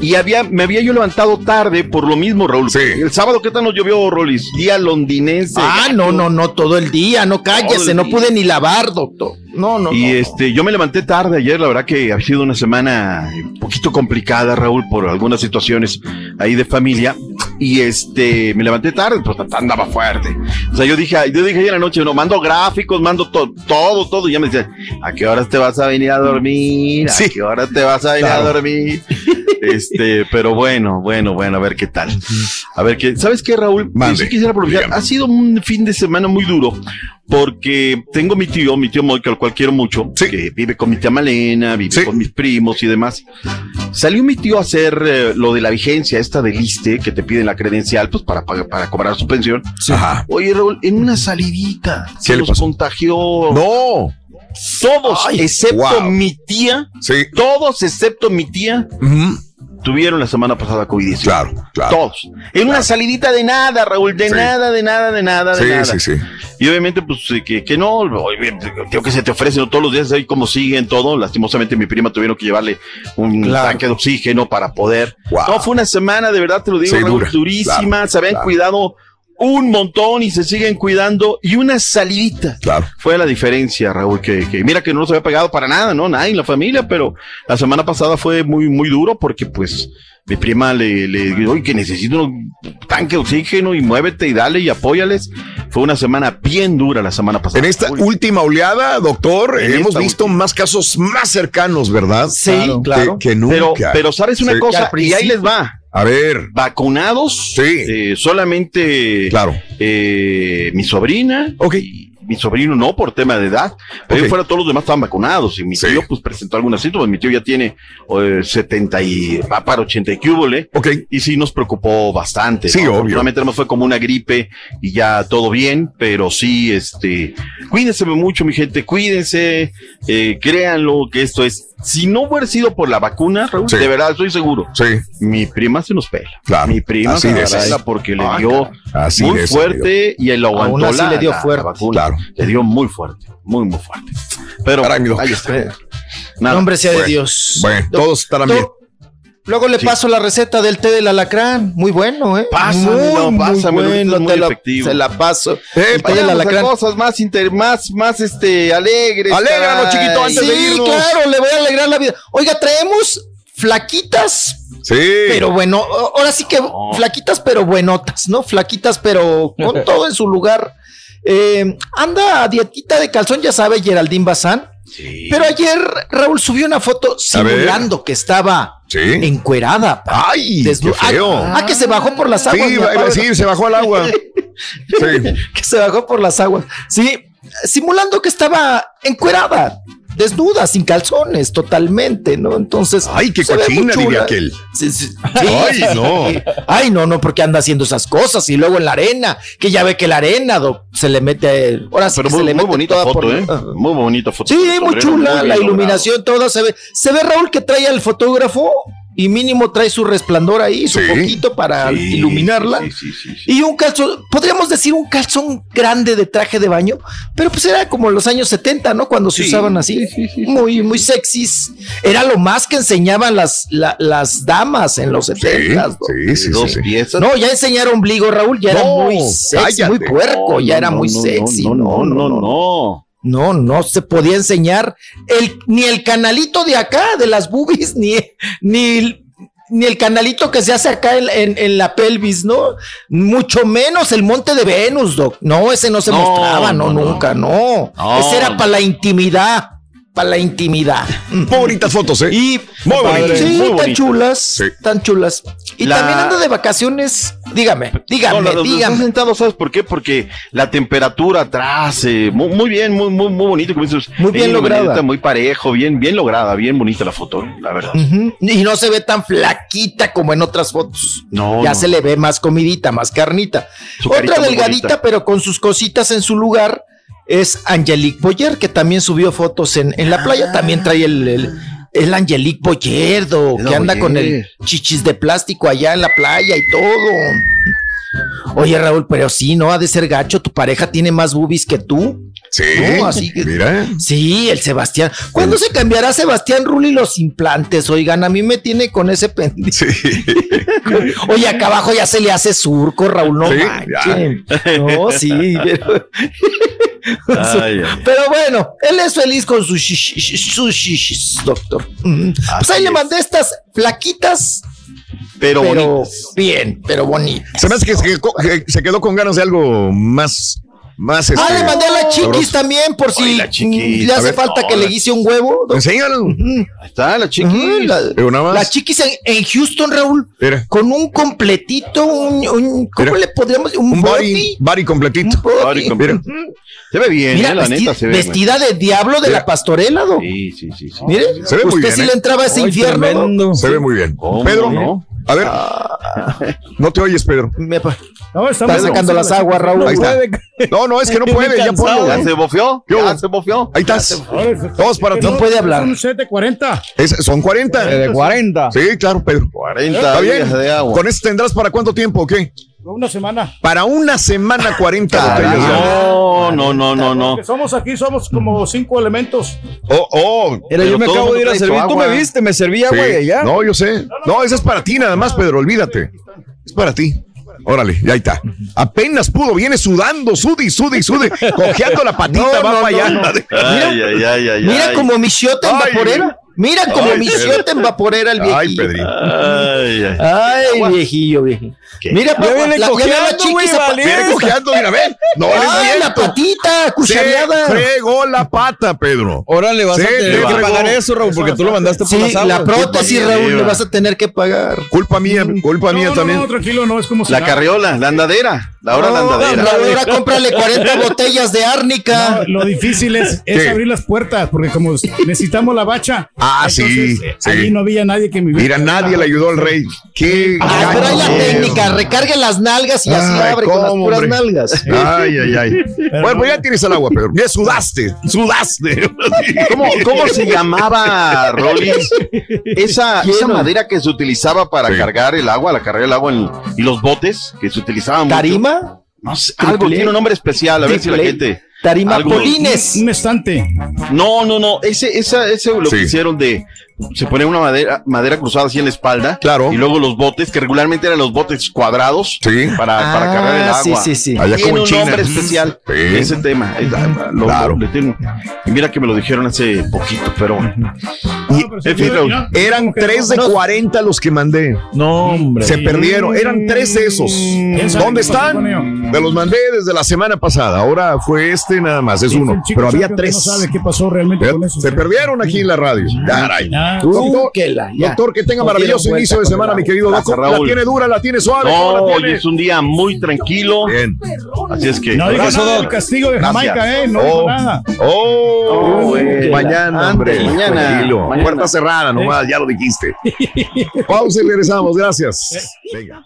Y había, me había yo levantado tarde por lo mismo, Raúl. Sí. El sábado, ¿qué tal nos llovió, Rolis? Día londinense. Ah, no, no, no, todo el día, no cállese, no día. pude ni lavar, doctor. No, no, Y no. este, yo me levanté tarde ayer, la verdad que ha sido una semana un poquito complicada, Raúl, por algunas situaciones ahí de familia. Y este, me levanté tarde, pues andaba fuerte. O sea, yo dije, yo dije ayer en la noche, no, mando gráficos, mando to- todo, todo. Y ya me decían, ¿a qué horas te vas a venir a dormir? ¿A Sí. qué horas te vas a venir Claro. a dormir? Este, pero bueno, bueno, bueno, a ver qué tal. A ver qué, ¿sabes qué, Raúl? Mande. Yo sí quisiera aprovechar. Ha sido un fin de semana muy duro porque tengo mi tío, mi tío que al cual quiero mucho, Sí. que vive con mi tía Malena, vive Sí. con mis primos y demás. Salió mi tío a hacer eh, lo de la vigencia esta del ISTE, que te piden la credencial, pues para, pagar- para cobrar su pensión. Ajá. Oye, Raúl, en una salidita ¿Qué se le nos pasó? contagió No. todos, excepto wow. mi tía, Sí. todos excepto mi tía, Ujú. Tuvieron la semana pasada COVID-19. Claro, claro. Todos. En una salidita de nada, Raúl, de Sí. nada, de nada, de nada, de Sí, nada. sí, sí. Y obviamente, pues, que, que no, creo que se te ofrecen todos los días ahí como siguen todo. Lastimosamente, mi prima tuvieron que llevarle un Claro. tanque de oxígeno para poder. Wow. No, fue una semana, de verdad te lo digo, Sí, Raúl, dura. durísima. Claro, se habían cuidado un montón y se siguen cuidando. Y una salidita. Claro. Fue la diferencia, Raúl, que, que mira que no nos había pegado para nada, ¿no? Nadie en la familia, pero la semana pasada fue muy, muy duro porque, pues, mi prima le, le dijo, oye, que necesito un tanque de oxígeno y muévete y dale y apóyales. Fue una semana bien dura la semana pasada. En esta última oleada, doctor, En hemos visto más casos más cercanos, ¿verdad? Sí, Que- claro. Que, nunca. Pero, pero sabes una Sí. Que cosa, y ahí les va. A ver, Vacunados, Sí. eh, solamente claro. eh, mi sobrina Ok. y, mi sobrino no por tema de edad, pero ahí fuera todos los demás estaban vacunados y mi tío pues presentó algunos síntomas, mi tío ya tiene eh, 70 y va para 80 y que hubo, ¿le? y sí nos preocupó bastante. Sí, ¿no? obvio. Más fue como una gripe y ya todo bien, pero sí, este, cuídense mucho mi gente, cuídense, eh, créanlo que esto es si no hubiera sido por la vacuna, Raúl, Sí. de verdad estoy seguro. Sí. Mi prima se nos pela. Claro. Mi prima Así se de nos pela porque le Ah, dio. Así muy fuerte y él lo aguantó Aún así la, le dio la- la fuerte. vacuna. Claro. Le dio muy fuerte, muy, muy fuerte. Pero ahí está. Nada. Nombre sea de. Dios. Bueno, todos estarán bien. Luego le paso la receta del té del alacrán. Muy bueno, ¿eh? Pásamelo, muy, muy pásamelo, que bueno. muy te la- efectivo. se la paso. Eh, el té del alacrán. cosas más inter, más, más este alegres. Alégranos, caray. chiquito, antes de Sí, irnos. claro, le voy a alegrar la vida. Oiga, traemos flaquitas, Sí. pero bueno, ahora sí que flaquitas, pero buenotas, ¿no? Flaquitas, pero con [LAUGHS] todo en su lugar. Eh, anda a dietita de calzón, ya sabe, Geraldine Bazán. Pero ayer Raúl subió una foto simulando que estaba Sí. encuerada. pa. Ay, qué feo. Ah, ah, que se bajó por las aguas. Sí, va- sí, se bajó al agua. [LAUGHS] Sí. que se bajó por las aguas. Sí, simulando que estaba encuerada, desnuda, sin calzones, totalmente, ¿no? Entonces. Ay, qué cochina, diría aquel. Sí, sí. Ay, [LAUGHS] no. Ay, no, no, porque anda haciendo esas cosas y luego en la arena, que ya ve que la arena do- se le mete. Ahora sí Pero que muy, se le muy mete bonita toda foto, por- ¿eh? Muy bonita foto. Sí, muy chula, la logrado. iluminación, toda se ve. Se ve Raúl que trae al fotógrafo y mínimo trae su resplandor ahí, su Sí. poquito para Sí, iluminarla. sí, sí, sí, sí. Y un calzón, podríamos decir un calzón grande de traje de baño, pero pues era como los años 70, ¿no? Cuando se Sí, usaban así, muy, muy sexys. Era lo más que enseñaban las, la- las damas en los 70. ¿no? Sí, sí, sí, Dos sí. piezas. No, ya enseñaron ombligo, Raúl, ya era muy sexy, muy puerco, ya No, era no, muy no, sexy. No, no, no, no. No, no se podía enseñar el, ni el canalito de acá, de las boobies, [LAUGHS] ni, ni, ni el canalito que se hace acá en, en- en la pelvis, ¿no? Mucho menos el monte de Venus, Doc. No, ese no se No, mostraba, no, no, no. nunca, no. No. Ese era para la intimidad, para la intimidad. Muy bonitas fotos, ¿eh? Y Muy bonitas. sí, muy tan bonitas. chulas, Sí. tan chulas. Y La- también anda de vacaciones, dígame, dígame, No, la- la- dígame. estás sentado, ¿sabes por qué? Porque la temperatura atrás, eh, muy, muy bien, muy, muy, muy bonito. Como dices, Muy bien lograda. iluminadita, Muy parejo, bien, bien lograda, bien bonita la foto, la verdad. Ujú. Y no se ve tan flaquita como en otras fotos. No, ya no. se le ve más comidita, más carnita. Su Otra delgadita, pero con sus cositas en su lugar, es Angelique Boyer, que también subió fotos en, en la playa. También trae el, el, el Angelique Boyer, do, Es que anda con el chichis de plástico allá en la playa y todo. Oye, Raúl, pero sí, ¿no? Ha de ser gacho. Tu pareja tiene más boobies que tú. Sí. No, así que- Mira. Sí, el Sebastián. ¿Cuándo se cambiará Sebastián Rulli los implantes? Oigan, a mí me tiene con ese pendiente. Sí. [LAUGHS] Oye, acá abajo ya se le hace surco, Raúl, no Sí, manchen. [LAUGHS] No, sí, pero, Ay, ay. pero bueno, él es feliz con sus shishis, shishis, doctor. Pues ahí le es. mandé estas flaquitas, Pero, pero bonitas. bien, pero bonitas. Se me hace que se quedó, que se quedó con ganas de algo más. Más Ah, este, le mandé a la chiquis sabroso. también, por si Ay, le hace ver. falta que le guise un huevo. doc. Enséñalo. Ahí está la chiquis. La, nada más. la chiquis en, en Houston, Raúl, Mira. con un completito, un, un- ¿cómo Mira. le podríamos un, Un body? body, completito. Un body. Body completo. Se ve bien, Mira, eh, la neta se ve. vestida de diablo de Mira. la pastorela, do. Sí, sí, sí. sí. Mire, Se ve muy usted bien, sí ¿eh? le entraba a ese Ay, infierno. ¿no? Se ve muy bien. ¿Cómo Pedro, no? A ver. No te oyes, Pedro. No, Está sacando las aguas, Raúl. Ahí está. No, no, es que no [LAUGHS] puede. Ya ponlo. ¿Ya se bofeó? ¿Qué ¿Ya se bofeó? Ahí estás. Todos para ti. No puede hablar. Set de 40. Es- son 40. Eh, De 40. Sí, claro, Pedro. 40 Está bien. días de agua. ¿Con eso tendrás para cuánto tiempo o qué? Una semana. Para una semana 40 Caray. botellas. No, no, no, no, no. Somos aquí, somos como cinco elementos. Oh, oh. Era, yo me acabo de ir a servir. Tú me viste, me serví agua Sí. allá. No, yo sé. No, esa es para ti nada más, Pedro. Olvídate. Es para ti. Órale, ya está. Apenas pudo, viene sudando, sude, sude, sude, cojeando la patita, No, va no, para no, allá. no. [LAUGHS] Ay, ay, ay, ay. Mira ay. como michota en vaporera. Mira como Ay, michota en vaporera el Ay, viejillo. Pedrito. Ay, ay. Ay, viejillo, viejillo. ¿Qué? Mira, papá, viene la, ve la cojeando, chiquis. Viene cojeando, mira, ven. No le Ay, la miento. patita, Se cuchareada. fregó la pata, Pedro. Ahora le vas Sí, a tener le que pagar eso, Raúl, porque tú lo mandaste por Sí, las aguas. la prótesis, Raúl, le vas a tener que pagar. Culpa mía, culpa No, mía no, también. no, tranquilo, no es como si La nada. carriola, la andadera. La hora la andadera. Ahora cómprale 40 [LAUGHS] botellas de árnica. No, lo difícil es, abrir las puertas, porque como necesitamos la bacha. Ah, sí, entonces, eh, sí. Allí no había nadie que me Mira, nadie le ayudó al rey. Qué Ah, pero hay la técnica, recargue las nalgas y así Ay, abre con las ¿cómo, puras hombre? nalgas. [LAUGHS] Ay, ay, ay. Bueno, pues ya tienes el agua, Pedro. Ya sudaste, sudaste. [LAUGHS] ¿Cómo, cómo se llamaba, Rolis? [LAUGHS] Esa, esa madera que se utilizaba para Sí. cargar el agua, la cargar el agua en, y los botes que se utilizaban mucho. ¿Tarima? No sé, algo tiene un nombre especial, a ver si la gente. Tarima algo- Polines. Un estante. No, no, no. Ese, esa, ese lo Sí. que hicieron de. Se pone una madera, madera cruzada así en la espalda. Claro. Y luego los botes, que regularmente eran los botes cuadrados. Sí. Para, para Ah, cargar el agua. sí, sí, sí. Allá Tiene como en un China. nombre especial. Sí. Ese tema. Lo- Claro. le tengo- y mira que me lo dijeron hace poquito, pero. Y- En fin. Eran tres de 40 los que mandé. No, hombre. Se perdieron. Eran tres de esos. ¿Dónde están? Me los mandé desde la semana pasada. Ahora fue este nada más. Es uno. Pero había tres. No sabe qué pasó realmente ¿Eh? con eso. Se perdieron aquí en la radio. Caray. Ah, Doctor, que la- ya. doctor, que tenga maravilloso inicio de semana, mi querido. ¿La tiene dura? ¿La tiene suave? No, ¿Cómo la hoy es un día muy tranquilo. Bien. Así es que. No diga nada del castigo de Gracias. Jamaica, ¿eh? No Oh. dijo nada. Oh, güey. mañana, hombre. Antes, mañana. Tranquilo. Mañana. Puerta cerrada nomás, ya lo dijiste. [LAUGHS] Pausa y regresamos. Gracias. Venga.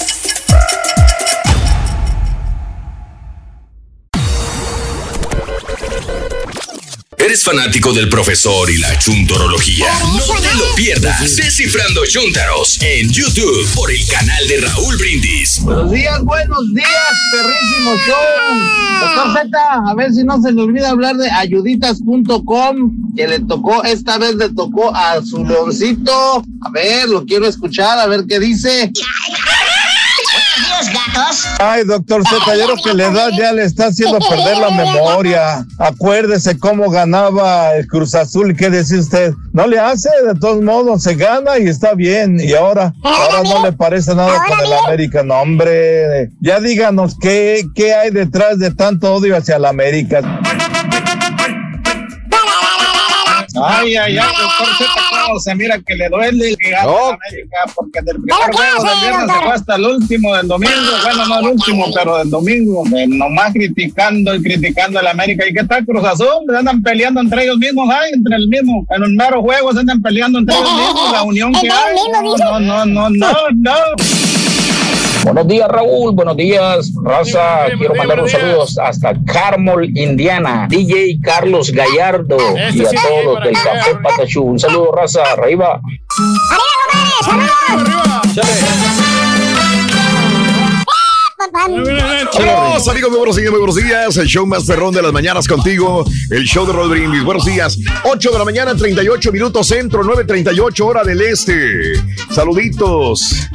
¿Eres fanático del profesor y la chuntorología? No te lo pierdas. Descifrando Chuntaros en YouTube por el canal de Raúl Brindis. Buenos días, buenos días, perrísimo show. Doctor Z, a ver si no se le olvida hablar de ayuditas.com, que le tocó, esta vez le tocó a su leoncito. A ver, lo quiero escuchar, a ver qué dice. Ay, doctor Z, yo creo que la edad ya le está haciendo perder la memoria. Acuérdese cómo ganaba el Cruz Azul y qué decía usted. No le hace, de todos modos, se gana y está bien. Y ahora, ahora no le parece nada con el América. No, hombre, ya díganos qué, qué hay detrás de tanto odio hacia el América. Ay, ay, ay, doctor Z, cómo se mira que le duele gana No. la América, porque del primer juego del viernes se fue hasta el último del domingo, bueno, no el último, pero del domingo, eh, nomás criticando y criticando al América. ¿Y qué tal Cruz Azul? Se andan peleando entre ellos mismos, ay, entre el mismo, en un mero juego se andan peleando entre ellos mismos, la [LAUGHS] unión que hay. No, no, no, no, no. Buenos días, Raúl. Buenos días, raza. Quiero mandar unos saludos hasta Carmel, Indiana. DJ Carlos Gallardo Este y a sí, todos los del Café. Patachú. Un saludo, raza. Arriba. Vámonos, amigos, muy buenos días, muy buenos días. El show más perrón de las mañanas contigo. El show de Rod Brindis. Buenos días. 8 de la mañana, 38 minutos centro, 9.38 hora del este. Saluditos.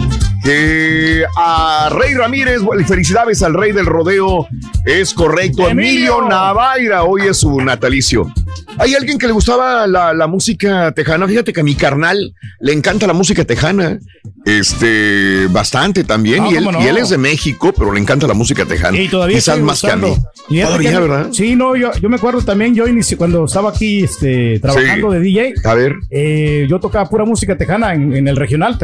Eh, a Rey Ramírez, felicidades al rey del rodeo. Es correcto. Emilio, Emilio. Navaira, hoy es su natalicio. Hay alguien que le gustaba la, la música tejana. Fíjate que a mi carnal le encanta la música tejana. Este, bastante también. No, y, él, cómo no. y él es de México, pero le encanta la música tejana. Y todavía Quizás más que a mí. Todavía, que- ¿verdad? Sí, no, yo, yo me acuerdo también, yo inicié cuando estaba aquí este, trabajando Sí. de DJ. A ver. eh, yo tocaba pura música tejana en, en el regional.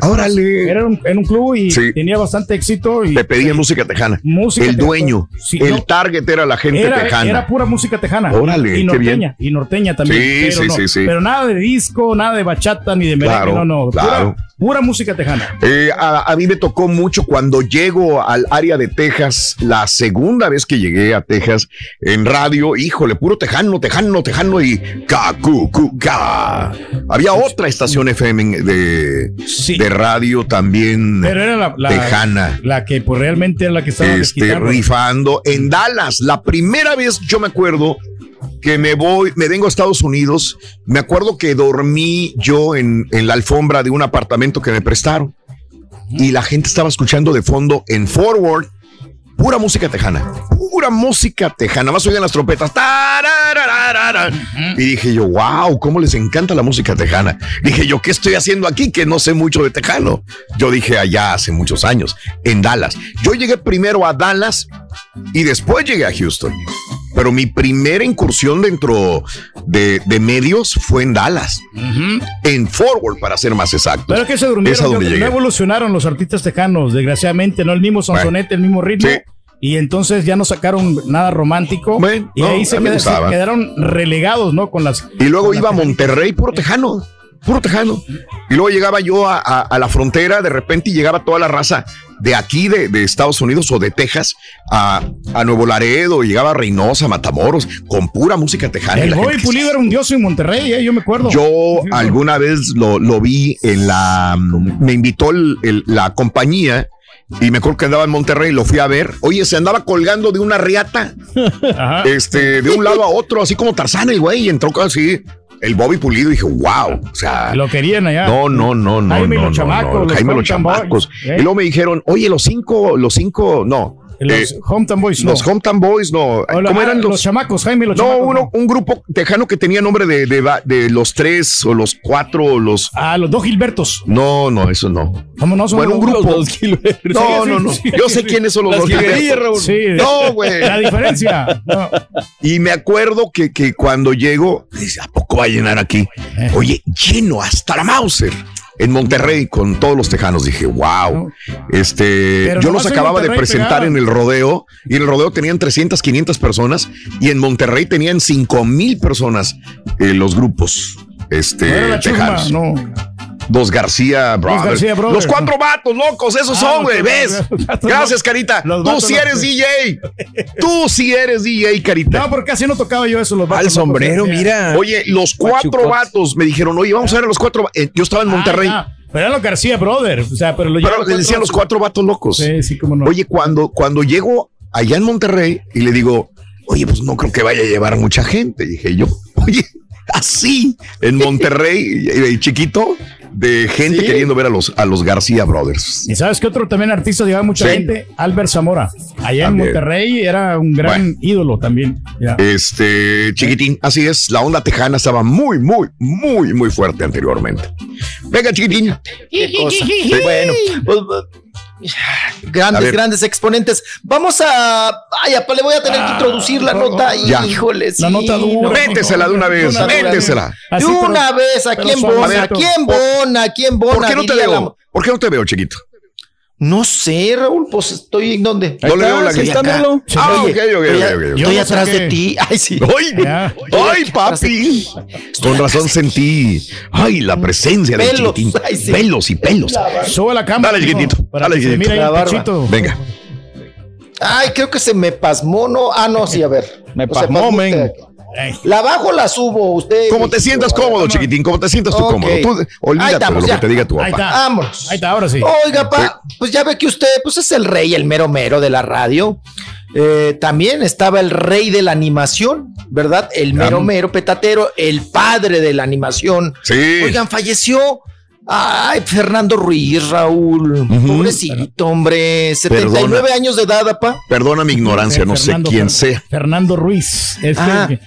Era un- en un club y Sí. tenía bastante éxito. Y Le pedían música tejana. Música el tejana. dueño. Sí, el no. target era la gente era, tejana. era pura música tejana. Órale, y qué norteña, bien. y norteña también. Sí, pero sí, no, sí, sí. Pero nada de disco, nada de bachata ni de merengue, Claro, no, no. Pura, claro. pura música tejana. Eh, a, a mí me tocó mucho cuando llego al área de Texas, la segunda vez que llegué a Texas en radio, híjole, puro tejano, tejano, tejano y ca, cu, cu, ca. Había otra estación FM de, de radio también Pero era la, la- tejana. la que pues realmente era la que estaba este, rifando en Dallas. La primera vez yo me acuerdo que me voy, me vengo a Estados Unidos, me acuerdo que dormí yo en, en la alfombra de un apartamento que me prestaron y la gente estaba escuchando de fondo en Forward pura música tejana, pura música tejana, más oían las trompetas. Y dije yo, wow, cómo les encanta la música tejana. Dije yo, ¿qué estoy haciendo aquí que no sé mucho de tejano? Yo dije allá hace muchos años, en Dallas. Yo llegué primero a Dallas y después llegué a Houston. Pero mi primera incursión dentro de, de medios fue en Dallas. En Forward, para ser más exacto. Pero es que se durmieron, donde yo- no evolucionaron los artistas tejanos, desgraciadamente, no el mismo sonsonete, el mismo ritmo. Y entonces ya no sacaron nada romántico. y no, ahí se, quedaron relegados, ¿no? Con las. Y luego iba a Monterrey, puro tejano, puro tejano. Y luego llegaba yo a, a- a la frontera, de repente y llegaba toda la raza de aquí, de, de Estados Unidos o de Texas, a, a Nuevo Laredo, llegaba Reynosa, Matamoros, con pura música tejana. El Bobby Pulido era un dios en Monterrey, ¿eh? yo me acuerdo. Yo alguna vez lo, lo vi en la. Me invitó el- el- la compañía y me acuerdo que andaba en Monterrey, lo fui a ver. Oye, se andaba colgando de una riata, [LAUGHS] este, de un lado a otro, así como Tarzán, el güey, y entró así. El Bobby Pulido, dije, wow. O sea, Lo querían allá. no, no, no, no. Jaime no, los no, chamacos, no, los Jaime los chamacos. ¿eh? Y luego me dijeron, oye, los cinco, los cinco, no. Los Hometown Boys, no. Los Hometown Boys, no. ¿Cómo eran ah, los? los chamacos, Jaime los no, chamacos, uno, un grupo tejano que tenía nombre de, de, de los tres o los cuatro o los. Ah, los dos Gilbertos. No, no, eso no. ¿Cómo no? Son Bueno, un los grupo. dos Gilbertos. No, no, no. Yo sé quiénes son los dos Gilbertos. Sí, no, güey. La diferencia. No. Y me acuerdo que, que cuando llego, dice, ¿a poco va a llenar aquí? Eh. Oye, lleno hasta la Mauser. En Monterrey con todos los tejanos dije, wow. Este, Pero yo los acababa de presentar en el rodeo y en el rodeo tenían 300, 500 personas y en Monterrey tenían 5 mil personas eh, los grupos este, No chusma, tejanos. no. Dos García Brothers. García Brothers. Los cuatro vatos locos, esos Ah, son, güey, ¿ves? Gracias. Carita. Los Tú sí eres. DJ. Tú sí eres DJ, Carita. No, porque casi no tocaba yo eso. Los vatos Al sombrero, mira. Oye, los cuatro vatos me dijeron, oye, vamos a ver a los cuatro. eh, yo estaba en Ah, Monterrey. Pero eran los García Brothers. O sea, pero lo pero les decían los cuatro vatos locos. Sí, sí, cómo no. Oye, cuando, cuando llego allá en Monterrey y le digo, oye, pues no creo que vaya a llevar mucha gente. Dije yo, oye, [LAUGHS] así en [LAUGHS] Monterrey, chiquito, de gente queriendo ver a los, a los García Brothers. ¿Y sabes qué otro también artista llevaba mucha Sí. gente? Albert Zamora. Allá También. en Monterrey era un gran ídolo también. Ya. Este, chiquitín, así es, la onda tejana estaba muy, muy, muy, muy fuerte anteriormente. Venga, chiquitín. Qué cosa. Sí. Bueno, pues, grandes, grandes exponentes. Vamos a. Ay, apa, le voy a tener que introducir la nota. Ya. Híjole, sí. La nota dura. Métesela de una vez, métesela. De una pero- vez, aquí pero en Bona, aquí en Bona, aquí en Bona. ¿Por qué no te la- veo? ¿Por qué no te veo, chiquito? No sé, Raúl, pues estoy en dónde. No le veo la Estoy guita. acá. Ah, ok, ok, estoy, ok, estoy atrás de ti. Ay, sí. ¡Ay! ¡Ay, papi! Con razón sentí. ¡Ay, la presencia del Pelos. chiquitín! Ay, sí. Pelos y pelos. Sube la cámara. Dale, chiquitito. Dale, que chiquitito. Venga. Ay, creo que se me pasmó, ¿no? Ah, no, sí, a ver. Me pasmó men. ¿La bajo o la subo? Usted. Como te sientas cómodo, chiquitín, como te sientas tú cómodo. Tú, Ahí olvídate de lo ya. que te diga tu Ahí papá. está. Vámonos. Ahí está, ahora sí. Oiga, pa, pues ya ve que usted pues es el rey, el mero mero de la radio. Eh, también estaba el rey de la animación, ¿verdad? El mero mero petatero, el padre de la animación. Sí. Oigan, falleció. Ay, Fernando Ruiz, Raúl. Pobrecito, hombre. 79 Perdona. años de edad, apa. Perdona mi ignorancia, no sé quién Fer- sea. Fernando Ruiz. Este, Ah. que-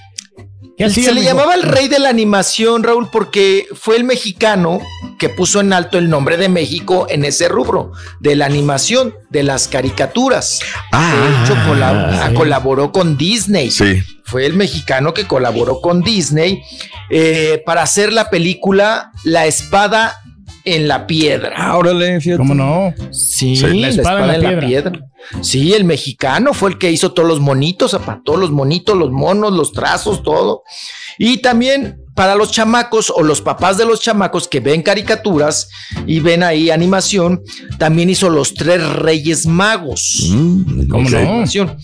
¿Qué hacía, Se le llamaba el rey de la animación, Raúl, porque fue el mexicano que puso en alto el nombre de México en ese rubro, de la animación, de las caricaturas. de hecho, colab- sí. colaboró con Disney. Sí. Fue el mexicano que colaboró con Disney eh, para hacer la película La espada en la piedra. Ah, órale, fíjate. ¿Cómo no? Sí, Sí, la, espada, en la piedra. Sí, el mexicano fue el que hizo todos los monitos, apa, todos los monitos, los monos, los trazos, todo. Y también para los chamacos o los papás de los chamacos que ven caricaturas y ven ahí animación, también hizo los tres reyes magos. ¿Cómo no? Animación.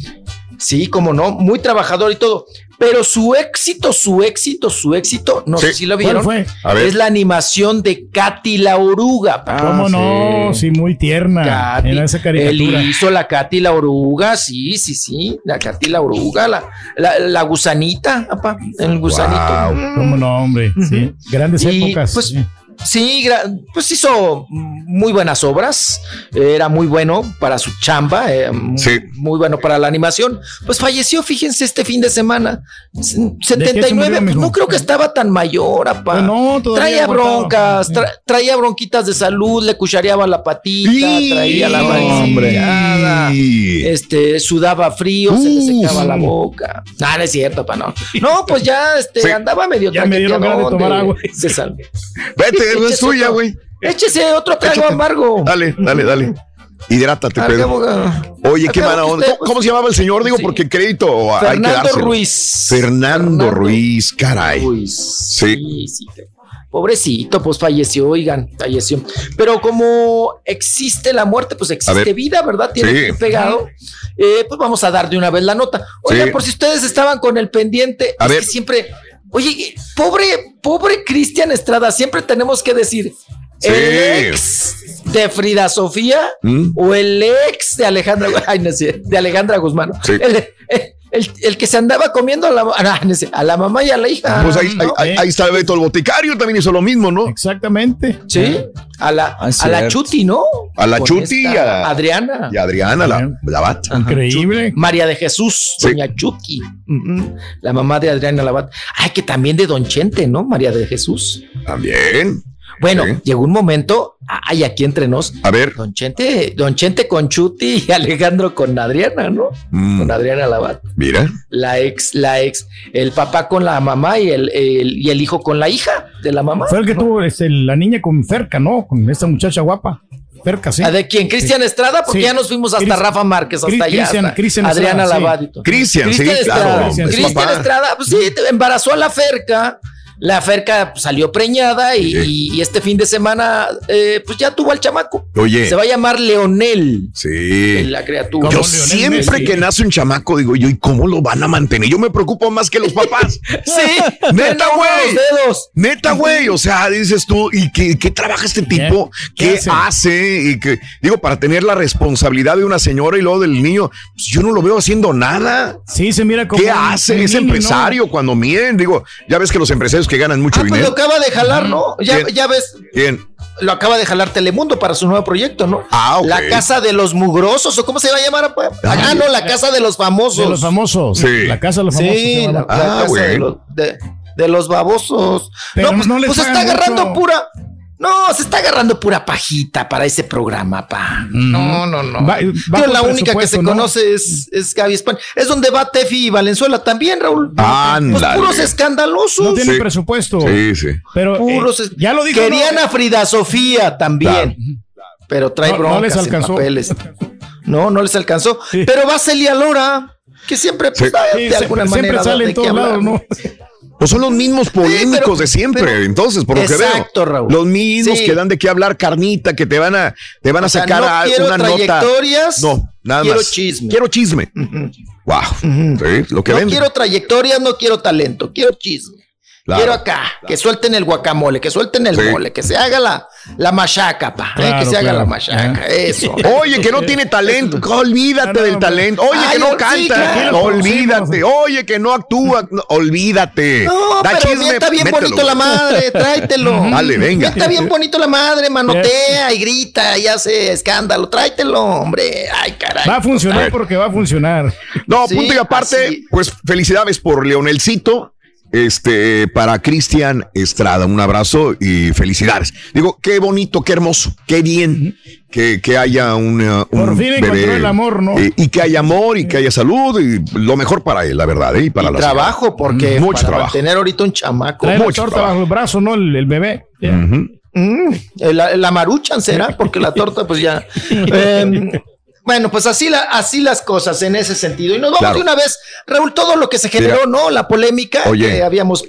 Sí, como no, muy trabajador y todo. Pero su éxito, su éxito, su éxito, no Sí. sé si lo ¿Cuál vieron, fue? A ver. es la animación de Katy la oruga. pa. ¿Cómo no? Sí, muy tierna. Katy. En esa Él hizo la Katy la oruga, sí, sí, sí, la Katy la oruga, la, la, la gusanita, apa, el gusanito. ¿Cómo no, hombre? Sí. Grandes Y, épocas. pues, sí. Sí, pues hizo muy buenas obras, era muy bueno para su chamba, eh, mu- muy bueno para la animación. Pues falleció, fíjense, este fin de semana. S- murió, 79, pues no creo que estaba tan mayor, apa. Pues no, todavía traía broncas, tra- traía bronquitas de salud, le cuchareaba la patita, traía la hombre. mancillada, este, sudaba frío, se le secaba la boca. No, no es cierto, pa, no. No, pues ya este, Sí. andaba medio Ya me dieron ganas de tomar agua. de sal. Vete, es otro. güey. Échese otro trago Échate. amargo. Dale, dale, dale. Hidrátate, Al Pedro. Oye, qué mala onda. usted, ¿Cómo, cómo se llamaba el señor? Digo, porque crédito hay que Fernando dárselo. Ruiz. Fernando, Ruiz, caray. Ruiz. Sí. Sí, sí. Pobrecito, pues falleció, oigan, falleció. Pero como existe la muerte, pues existe ver. vida, ¿verdad? Tiene Sí. que pegado. Eh, pues vamos a dar de una vez la nota. Oigan, Sí. por si ustedes estaban con el pendiente, A es ver. que siempre, oye, pobre, pobre Cristian Estrada, siempre tenemos que decir, Sí. el ex de Frida Sofía ¿Mm? o el ex de Alejandra, ay, no sé, de Alejandra Guzmán. Sí. El, el- el- el que se andaba comiendo a la, [LAUGHS] ah, a la mamá y a la hija. Pues ahí, ahí- ¿no? ahí- ahí está Beto el Boticario, también hizo lo mismo, ¿no? Exactamente. Sí, a la, Ah, a la. Chuti, ¿no? A la Con Chuti y a, Adriana. y a Adriana, la, la bat. Increíble. María de Jesús, Sí. doña Chuti. La mamá de Adriana Labat. Ay, que también de Don Chente, ¿no? María de Jesús. También. Bueno, Sí. llegó un momento, ay, aquí entre nos, A ver. Don Chente, Don Chente con Chuti y [LAUGHS] Alejandro con Adriana, ¿no? mm, Con Adriana Labat. mira. La ex, la ex, el papá con la mamá y el, el- y el hijo con la hija de la mamá. Fue el que tuvo este, la niña con Ferca, ¿no? Con esta muchacha guapa. Ferca, sí. ¿A de quién? ¿Cristian Estrada? Porque Sí. ya nos fuimos hasta Rafa Márquez, hasta Cris- allá. Cristian Adriana Estrada. Lavadito. Cristian, sí, Cristian claro. Estrada. Cristian es. Estrada, pues sí, embarazó a la Ferca. La Ferca salió preñada y, y- y este fin de semana, eh, pues ya tuvo al chamaco. Oye. Se va a llamar Leonel, Sí. la criatura. Yo siempre Messi. que nace un chamaco digo yo, ¿y cómo lo van a mantener? Yo me preocupo más que los papás. [LAUGHS] Sí, [LAUGHS] Neta, güey. Neta, güey. O sea, dices tú, ¿y qué, qué trabaja este tipo? ¿Qué ¿Qué, hace? hace? Y que, digo, para tener la responsabilidad de una señora y luego del niño, pues yo no lo veo haciendo nada. Sí, se mira como. ¿Qué hace? un Es niño, ¿no? empresario cuando miren. Digo, ya ves que los empresarios que ganan mucho Ah, pues lo acaba de jalar, ¿no? Ya, Bien. ya ves, ¿Quién? lo acaba de jalar Telemundo para su nuevo proyecto, ¿no? Ah, ok. La casa de los mugrosos, o cómo se va a llamar? pues? Ah, Ay. no, la casa de los famosos. De los famosos. Sí. La casa de los famosos. Sí, la, la Ah, casa de los, de, de los babosos. Pero no, pues, no les pues está agarrando mucho. pura. No, se está agarrando pura pajita para ese programa, pa. No, no, no. Va- Yo la única que se conoce es, es Gaby España. Es donde va Tefi y Valenzuela también, Raúl. Pues Ándale. puros escandalosos. No tiene Sí. presupuesto. Sí, sí. Pero eh, Puros es- ya lo dijo. Querían ¿no? a Frida Sofía también. Pero trae No, no les en alcanzó. papeles. No, no les alcanzó. Sí. Pero va Celia Lora, que siempre pues, Sí. de alguna siempre, manera siempre sale de en todos lados, hablar. ¿no? Pues son los mismos polémicos pero- de siempre, pero- entonces, por lo que Exacto, veo. Raúl. Los mismos Sí. que dan de qué hablar carnita, que te van a, te van a O sea, sacar no a- quiero una nota. trayectorias, No, nada quiero más. chisme. Quiero chisme. Wow. Sí, lo que No quiero trayectorias, no quiero talento, quiero chisme. Claro. Quiero acá, que suelten el guacamole, que suelten el Sí. mole, que se haga la, la machaca, pa, ¿eh? Que se haga claro. la machaca, eso. [LAUGHS] Oye, que no tiene talento, olvídate No, no, del talento. Oye, Ay, que no sí, canta, claro. olvídate. Oye, que no actúa, olvídate. No, Da pero chisme, mienta bien mételo. bonito la madre, tráetelo. [LAUGHS] Dale, venga. Mienta bien bonito la madre, manotea y grita y hace escándalo. Tráetelo, hombre. Ay, caray. Va a funcionar porque va a funcionar. No, Sí, punto y aparte, así. pues felicidades por Leonelcito. Este, para Cristian Estrada, un abrazo y felicidades. Digo, qué bonito, qué hermoso, qué bien que, que haya una, un Por fin bebé, el amor, ¿no? eh, y que haya amor y que haya salud y lo mejor para él, la verdad, ¿eh? y para Y la trabajo, porque Mucho para trabajo. tener ahorita un chamaco. Trae la mucho torta trabajo. bajo el brazo, ¿no? El, el bebé. Mm, la, la maruchan será, porque la torta, pues ya. [LAUGHS] Em, bueno, pues así, la, así las cosas en ese sentido. Y nos vamos Claro. de una vez, Raúl, todo lo que se generó, Mira. ¿no? La polémica Oye. que habíamos.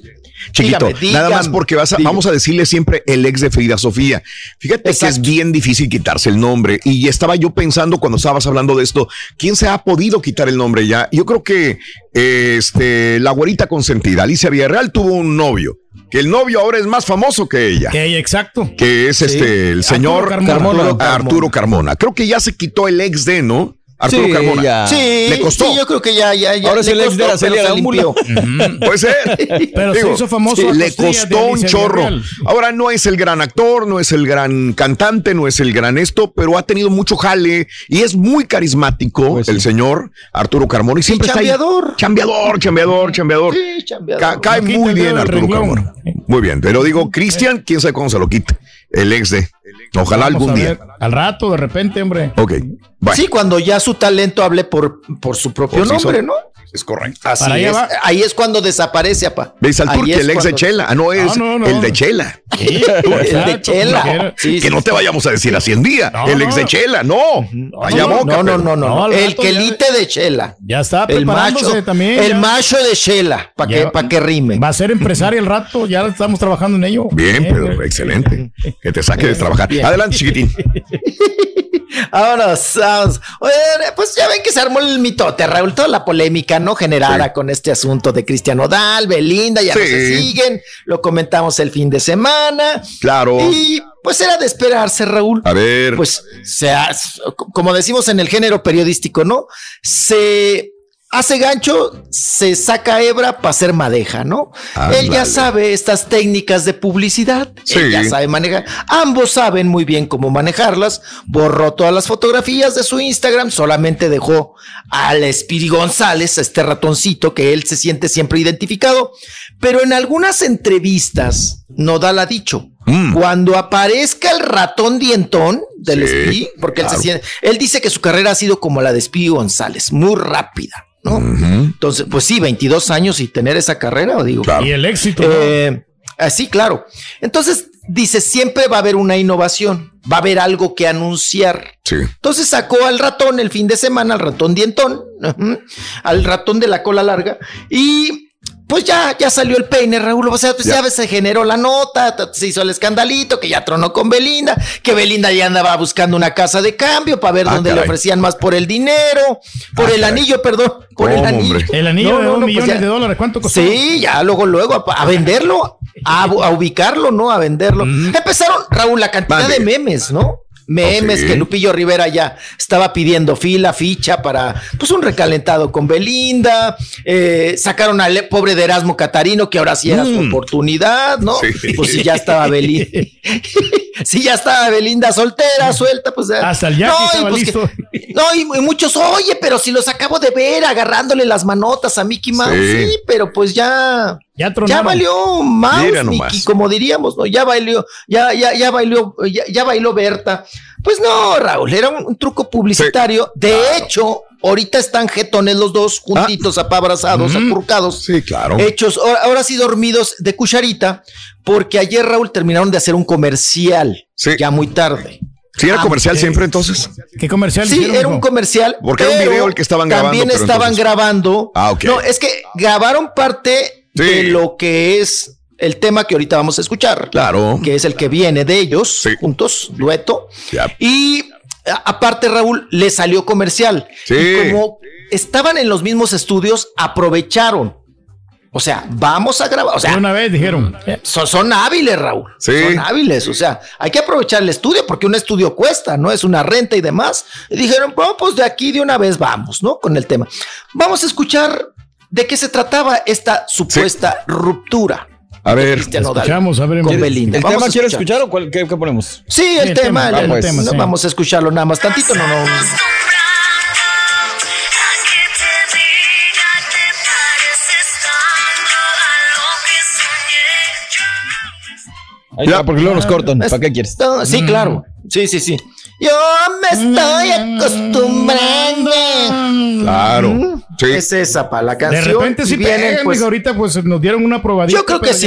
Chiquito, Dígame, nada más porque vas a- vamos a decirle siempre el ex de Frida Sofía. Fíjate que es bien difícil quitarse el nombre. Y estaba yo pensando cuando estabas hablando de esto, ¿quién se ha podido quitar el nombre ya? Yo creo que este, la güerita consentida, Alicia Villarreal, tuvo un novio. Que el novio ahora es más famoso que ella. Que exacto. Que es este, el señor Carmona. Arturo, Carmona. Arturo Carmona. Creo que ya se quitó el ex de, ¿no? Arturo Sí, Carmona. ya. Sí, le costó. sí, yo creo que ya, ya, ya. Ahora es le el ex costó, de se Arámbula. limpió. [LAUGHS] Puede ser. Pero se hizo famoso a le costó un chorro. Ahora no es el gran actor, no es el gran cantante, no es el gran esto, pero ha tenido mucho jale y es muy carismático el señor Arturo Carmona y siempre está ahí. chambeador. Chambeador, chambeador, chambeador. Sí, chambeador. Ca- cae No quita muy bien Arturo renglón. Carmona. Muy bien, pero digo, Cristian, quién sabe cómo se lo quite. El ex de. Ojalá Vamos algún día. Al rato, de repente, hombre. Ok. Sí, cuando ya su talento hable por, por su propio Por sí nombre, solo. ¿no? es correcto. Así Para es. Ahí es cuando desaparece, apa. ¿Veis al es el ex de Chela? Ah, no, es No, no, no. el de Chela. [LAUGHS] El de Chela. Sí, que sí, no te sí. vayamos a decir así en día. No, el ex de Chela, no. Vaya no, boca. No, no, no, no. El quelite de Chela. Ya está El macho, también. el ya. macho de Chela, para que, pa' que rime. Va a ser empresario el rato, ya estamos trabajando en ello. Bien, pero excelente. [LAUGHS] Que te saque de trabajar. Bien. Adelante, chiquitín. [LAUGHS] Vámonos. Oye, pues ya ven que se armó el mitote, Raúl, toda la polémica no generada Sí. con este asunto de Cristian Odal, Belinda, ya no se siguen, lo comentamos el fin de semana. Claro. Y pues era de esperarse, Raúl. A ver. Pues se ha- como decimos en el género periodístico, ¿no? Se hace gancho, se saca hebra para hacer madeja, ¿no? Él ya sabe estas técnicas de publicidad, Sí. él ya sabe manejar. Ambos saben muy bien cómo manejarlas. Borró todas las fotografías de su Instagram, solamente dejó al Espiri González, a este ratoncito que él se siente siempre identificado. Pero en algunas entrevistas, Nodal ha dicho, Mm. cuando aparezca el ratón dientón del Sí, porque él se siente, él dice que su carrera ha sido como la de Espiri González, muy rápida, ¿no? Entonces, pues sí, 22 años y tener esa carrera, o digo. Claro. Y el éxito. ¿no? Eh, así, claro. Entonces, dice, siempre va a haber una innovación, va a haber algo que anunciar. Sí. Entonces sacó al ratón el fin de semana, al ratón dientón, [LAUGHS] al ratón de la cola larga, y pues ya, ya salió el peine, Raúl. O sea, pues ya, Ya. se generó la nota, se hizo el escandalito, que ya tronó con Belinda, que Belinda ya andaba buscando una casa de cambio para ver Ah, dónde le ofrecían más por el dinero, por Ah, el caray. anillo, perdón, por el ¿Cómo, anillo. hombre? el anillo No, de no, dos no, pues millones ya- de dólares, ¿cuánto costó? Sí, ya luego, luego a, a venderlo, a, a ubicarlo, ¿no? A venderlo. Empezaron, Raúl, la cantidad de memes, ¿no? Memes Oh, sí. que Lupillo Rivera ya estaba pidiendo fila, ficha para pues un recalentado con Belinda. Eh, sacaron al pobre de Erasmo Catarino, que ahora sí era su Mm. oportunidad, ¿no? Sí. Pues si ya estaba Belinda. [LAUGHS] [LAUGHS] si ya estaba Belinda soltera, suelta, pues ya. Hasta el Jackie y estaba pues listo. que- no, y, y muchos, oye, pero si los acabo de ver agarrándole las manotas a Mickey Mouse, Sí. sí, pero pues ya. Ya Ya valió Mouse. Mickey, como diríamos, ¿no? Ya bailó, ya, ya, ya bailó, ya, ya bailó Berta. Pues no, Raúl, era un, un truco publicitario. De hecho, ahorita están jetones los dos, juntitos, apabrazados, Mm. acurcados. Sí, claro. Hechos, ahora, sí dormidos de cucharita, porque ayer, Raúl, terminaron de hacer un comercial. Sí. Ya muy tarde. ¿Sí era Ah, comercial siempre entonces? ¿Qué comercial Sí, hicieron, era un comercial. Porque era un video el que estaban grabando, También estaban entonces- grabando. Ah, ok. No, es que grabaron parte Sí. de lo que es el tema que ahorita vamos a escuchar. Claro. Que es el que viene de ellos, Sí. juntos, dueto. Ya. Y aparte, Raúl, le salió comercial. Sí. Y como estaban en los mismos estudios, aprovecharon. O sea, vamos a grabar. O De sea, una vez dijeron. son, son hábiles, Raúl. Sí. Son hábiles. O sea, hay que aprovechar el estudio porque un estudio cuesta, ¿no? Es una renta y demás. Y dijeron, bueno, pues de aquí de una vez vamos, ¿no? Con el tema. Vamos a escuchar de qué se trataba esta supuesta ruptura. A ver. Escuchamos, a ver. con ¿quieres- Belinda. ¿El Vamos tema a quiere escuchar. o cuál- qué, qué ponemos? Sí, el, el tema. tema, el- el el- tema, no, sí. Vamos a escucharlo nada más tantito, no, no. Ahí está, porque luego nos cortan. ¿Para qué quieres? No, sí, claro. Sí, sí, sí. Yo me estoy acostumbrando. Claro. Sí. Es esa para la De canción. repente sí vienen, pegan, pues, ahorita pues nos dieron una probadita. Yo creo que pero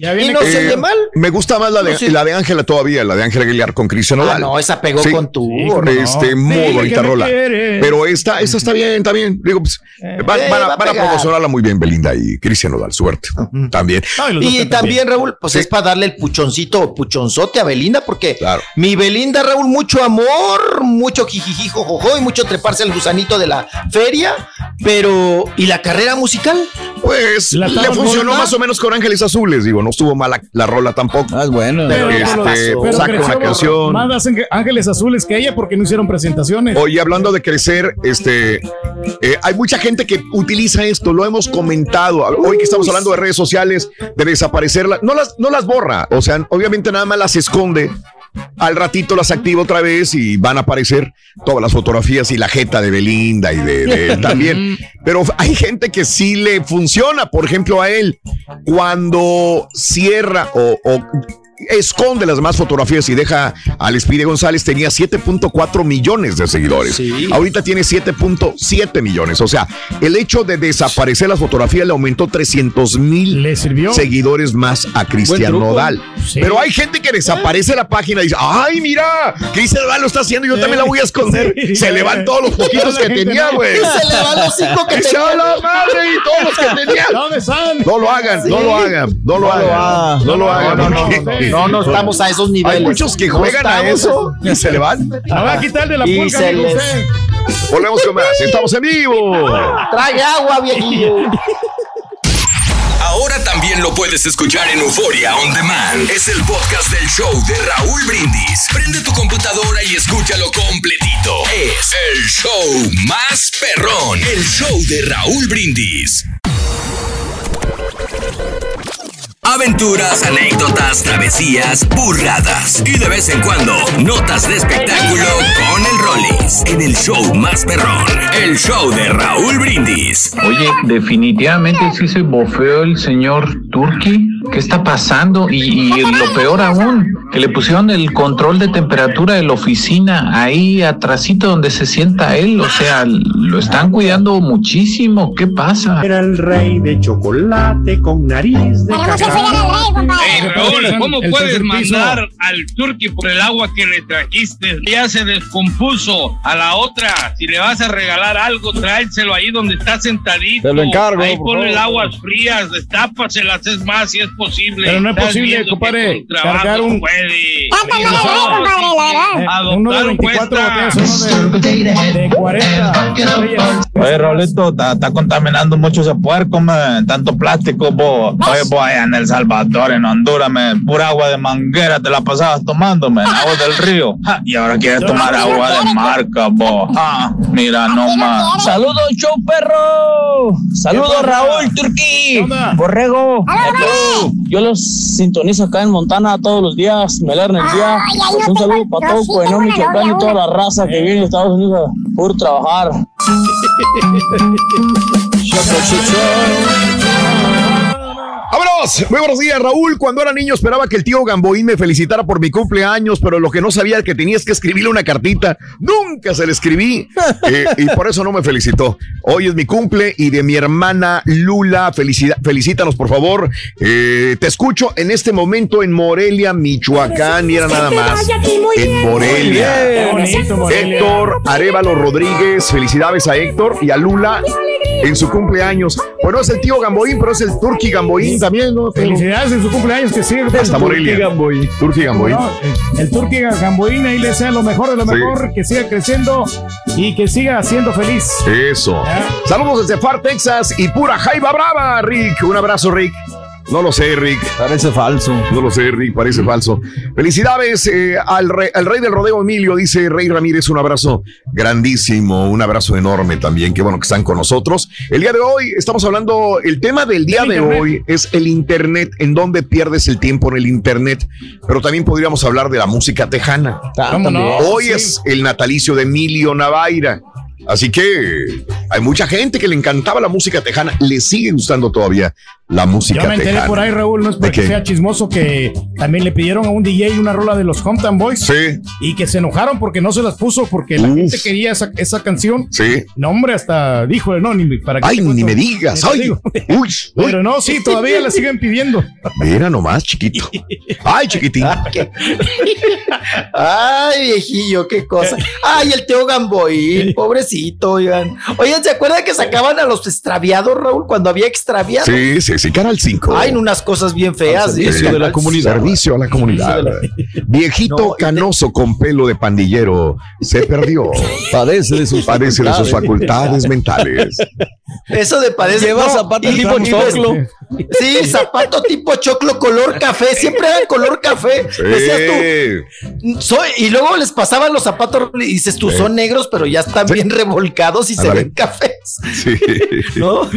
ya y no se Eh, oye mal. Me gusta más la de, No, sí. la de Ángela todavía, la de Ángela Aguilar con Cristian Ah, Nodal. no, esa pegó Sí. con tu. Sí, cómo no. Este, muy bonita rola. Pero esta, esta está bien, está bien. Digo, pues, van, Eh, van a, va a van a pegar. promocionarla muy bien Belinda y Cristian Nodal. Suerte. También. No, y también. Raúl, pues es para darle el puchoncito puchonzote a Belinda, porque Claro. mi Belinda, Raúl, mucho amor, mucho jijijijo, jojo, y mucho treparse al gusanito de la feria, pero ¿y la carrera musical? Pues La le funcionó más o menos con Ángeles Azules, digo, no estuvo mala la rola tampoco. Ah, es bueno. Pero, este, pero saca una canción. Más Ángel- Ángeles Azules que ella porque no hicieron presentaciones. Oye, hablando de crecer, este, eh, hay mucha gente que utiliza esto, lo hemos comentado. Hoy que estamos hablando de redes sociales, de desaparecerlas, no las, no las borra, o sea, obviamente nada más las esconde. Al ratito las activa otra vez y van a aparecer todas las fotografías y la jeta de Belinda y de, de él también. [LAUGHS] Pero hay gente que sí le funciona, por ejemplo, a él, cuando cierra o, o esconde las demás fotografías y deja al Espide González, tenía 7.4 millones de seguidores. Ahorita tiene 7.7 millones. O sea, el hecho de desaparecer las fotografías le aumentó 300 mil seguidores más a Cristian. Nodal. Sí. Pero hay gente que desaparece la página y dice, ay, mira, Cristian Nodal lo está haciendo y yo también la voy a esconder. Sí. Se le van todos los [LAUGHS] poquitos que tenía, no. güey. [LAUGHS] Se le van los cinco que tenía. "A la madre y todos los que tenía. ¿Dónde están? No lo hagan, no lo hagan, no lo hagan. No lo hagan. No, no, no, no, no estamos a esos niveles. Hay muchos que No juegan a eso y se le van. La voy a quitar de la Y pulga, se les-. Volvemos con más. Estamos en vivo. Trague agua, viejillo. Ahora también lo puedes escuchar en Euforia On Demand. Es el podcast del show de Raúl Brindis. Prende tu computadora y escúchalo completito. Es el show más perrón. El show de Raúl Brindis. Aventuras, anécdotas, travesías, burradas y de vez en cuando notas de espectáculo con el Rollis en el show más perrón, el show de Raúl Brindis. Oye, definitivamente sí se bofeó el señor Turki. ¿Qué está pasando? Y, y lo peor aún, que le pusieron el control de temperatura de la oficina ahí atrásito donde se sienta él. O sea, lo están cuidando muchísimo. ¿Qué pasa? Era el rey de chocolate con nariz de cacao. Ey, Raúl, ¿cómo puedes mandar al turqui por el agua que le trajiste? Ya se descompuso. A la otra, si le vas a regalar algo, tráeselo ahí donde está sentadito. Te lo encargo, Ahí ponle el aguas frías, destápaselas, es más, si es posible. Pero no es posible, compadre, cargar un- puede. Eh, uno de Adoptar 24 cuesta. botellas, uno de, de 40 botellas. Oye, Raulito, está, contaminando mucho ese puerco, man. Tanto plástico, bo. Oye, bo, allá en El Salvador, en Honduras, man, pura agua de manguera te la pasabas tomando, man, agua del río. Ja, y ahora quieres tomar agua de marca, bo. Ah, mira nomás. Saludos, show perro. Saludos, Raúl Turquí. Borrego. Yo los sintonizo acá en Montana todos los días. Me alegran el día. Pues un saludo para todo Coenón, Michoacán y toda la raza que viene de Estados Unidos por trabajar. [LAUGHS] ¡Vámonos! Muy buenos días, Raúl. Cuando era niño esperaba que el tío Gamboín me felicitara por mi cumpleaños, pero lo que no sabía es que tenías que escribirle una cartita. Nunca se le escribí [LAUGHS] eh, y por eso no me felicitó. Hoy es mi cumple y de mi hermana Lula. Felicidad, felicítanos, por favor. Eh, te escucho en este momento en Morelia, Michoacán. Y era nada más. En Morelia. Qué bonito, Morelia. Héctor Arevalo Rodríguez. Felicidades a Héctor y a Lula en su cumpleaños. Bueno, es el tío Gamboín, pero es el Turqui Gamboín también, ¿no? Felicidades en su cumpleaños, que siga. Hasta Morelia. Turqui Gamboín. No, el- el Turqui Gamboín ahí le sea lo mejor de lo Sí. mejor, que siga creciendo y que siga siendo feliz. Eso. Saludos desde Far, Texas y pura Jaiba Brava, Rick. Un abrazo, Rick. No lo sé, Rick. Parece falso. No lo sé, Rick, parece falso. Felicidades eh, al, rey, al rey del rodeo Emilio, dice Rey Ramírez, un abrazo grandísimo, un abrazo enorme también, qué bueno que están con nosotros. El día de hoy estamos hablando, el tema del día El de internet. hoy es el Internet, en dónde pierdes el tiempo en el Internet, pero también podríamos hablar de la música tejana. ¿Cómo no? Hoy Sí. es el natalicio de Emilio Navaira. Así que hay mucha gente que le encantaba la música tejana, le sigue gustando todavía la música Yo me enteré tejana. por ahí, Raúl, no es ¿De porque sea chismoso, que también le pidieron a un DJ una rola de los Compton Boys. Sí. Y que se enojaron porque no se las puso, porque la Uf. gente quería esa, esa canción. Sí. No, hombre, hasta dijo, no, ni para qué Ay, ni me digas. Ni Ay, uy, uy. Pero no, sí, todavía la siguen pidiendo. Mira nomás, chiquito. Ay, chiquitín. Ay, viejillo, qué cosa. Ay, el Teo Gamboín, pobrecito, oigan. Oigan, ¿se acuerdan que sacaban a los extraviados, Raúl, cuando había extraviados? Sí, sí. Sí, sí, Canal 5. Hay unas cosas bien feas. Servicio de la comunidad. Servicio a la comunidad. Viejito canoso con pelo de pandillero se perdió. [LAUGHS] Padece de sus Padece de sus facultades mentales. Eso de padece. Lleva zapato y- tipo choclo. Sí, zapato tipo choclo color café. Siempre eran color café. Sí. Decías tú. Soy, y luego les pasaban los zapatos y dices tú, son negros, pero ya están bien revolcados y se ven cafés. Sí. [LAUGHS] ¿No?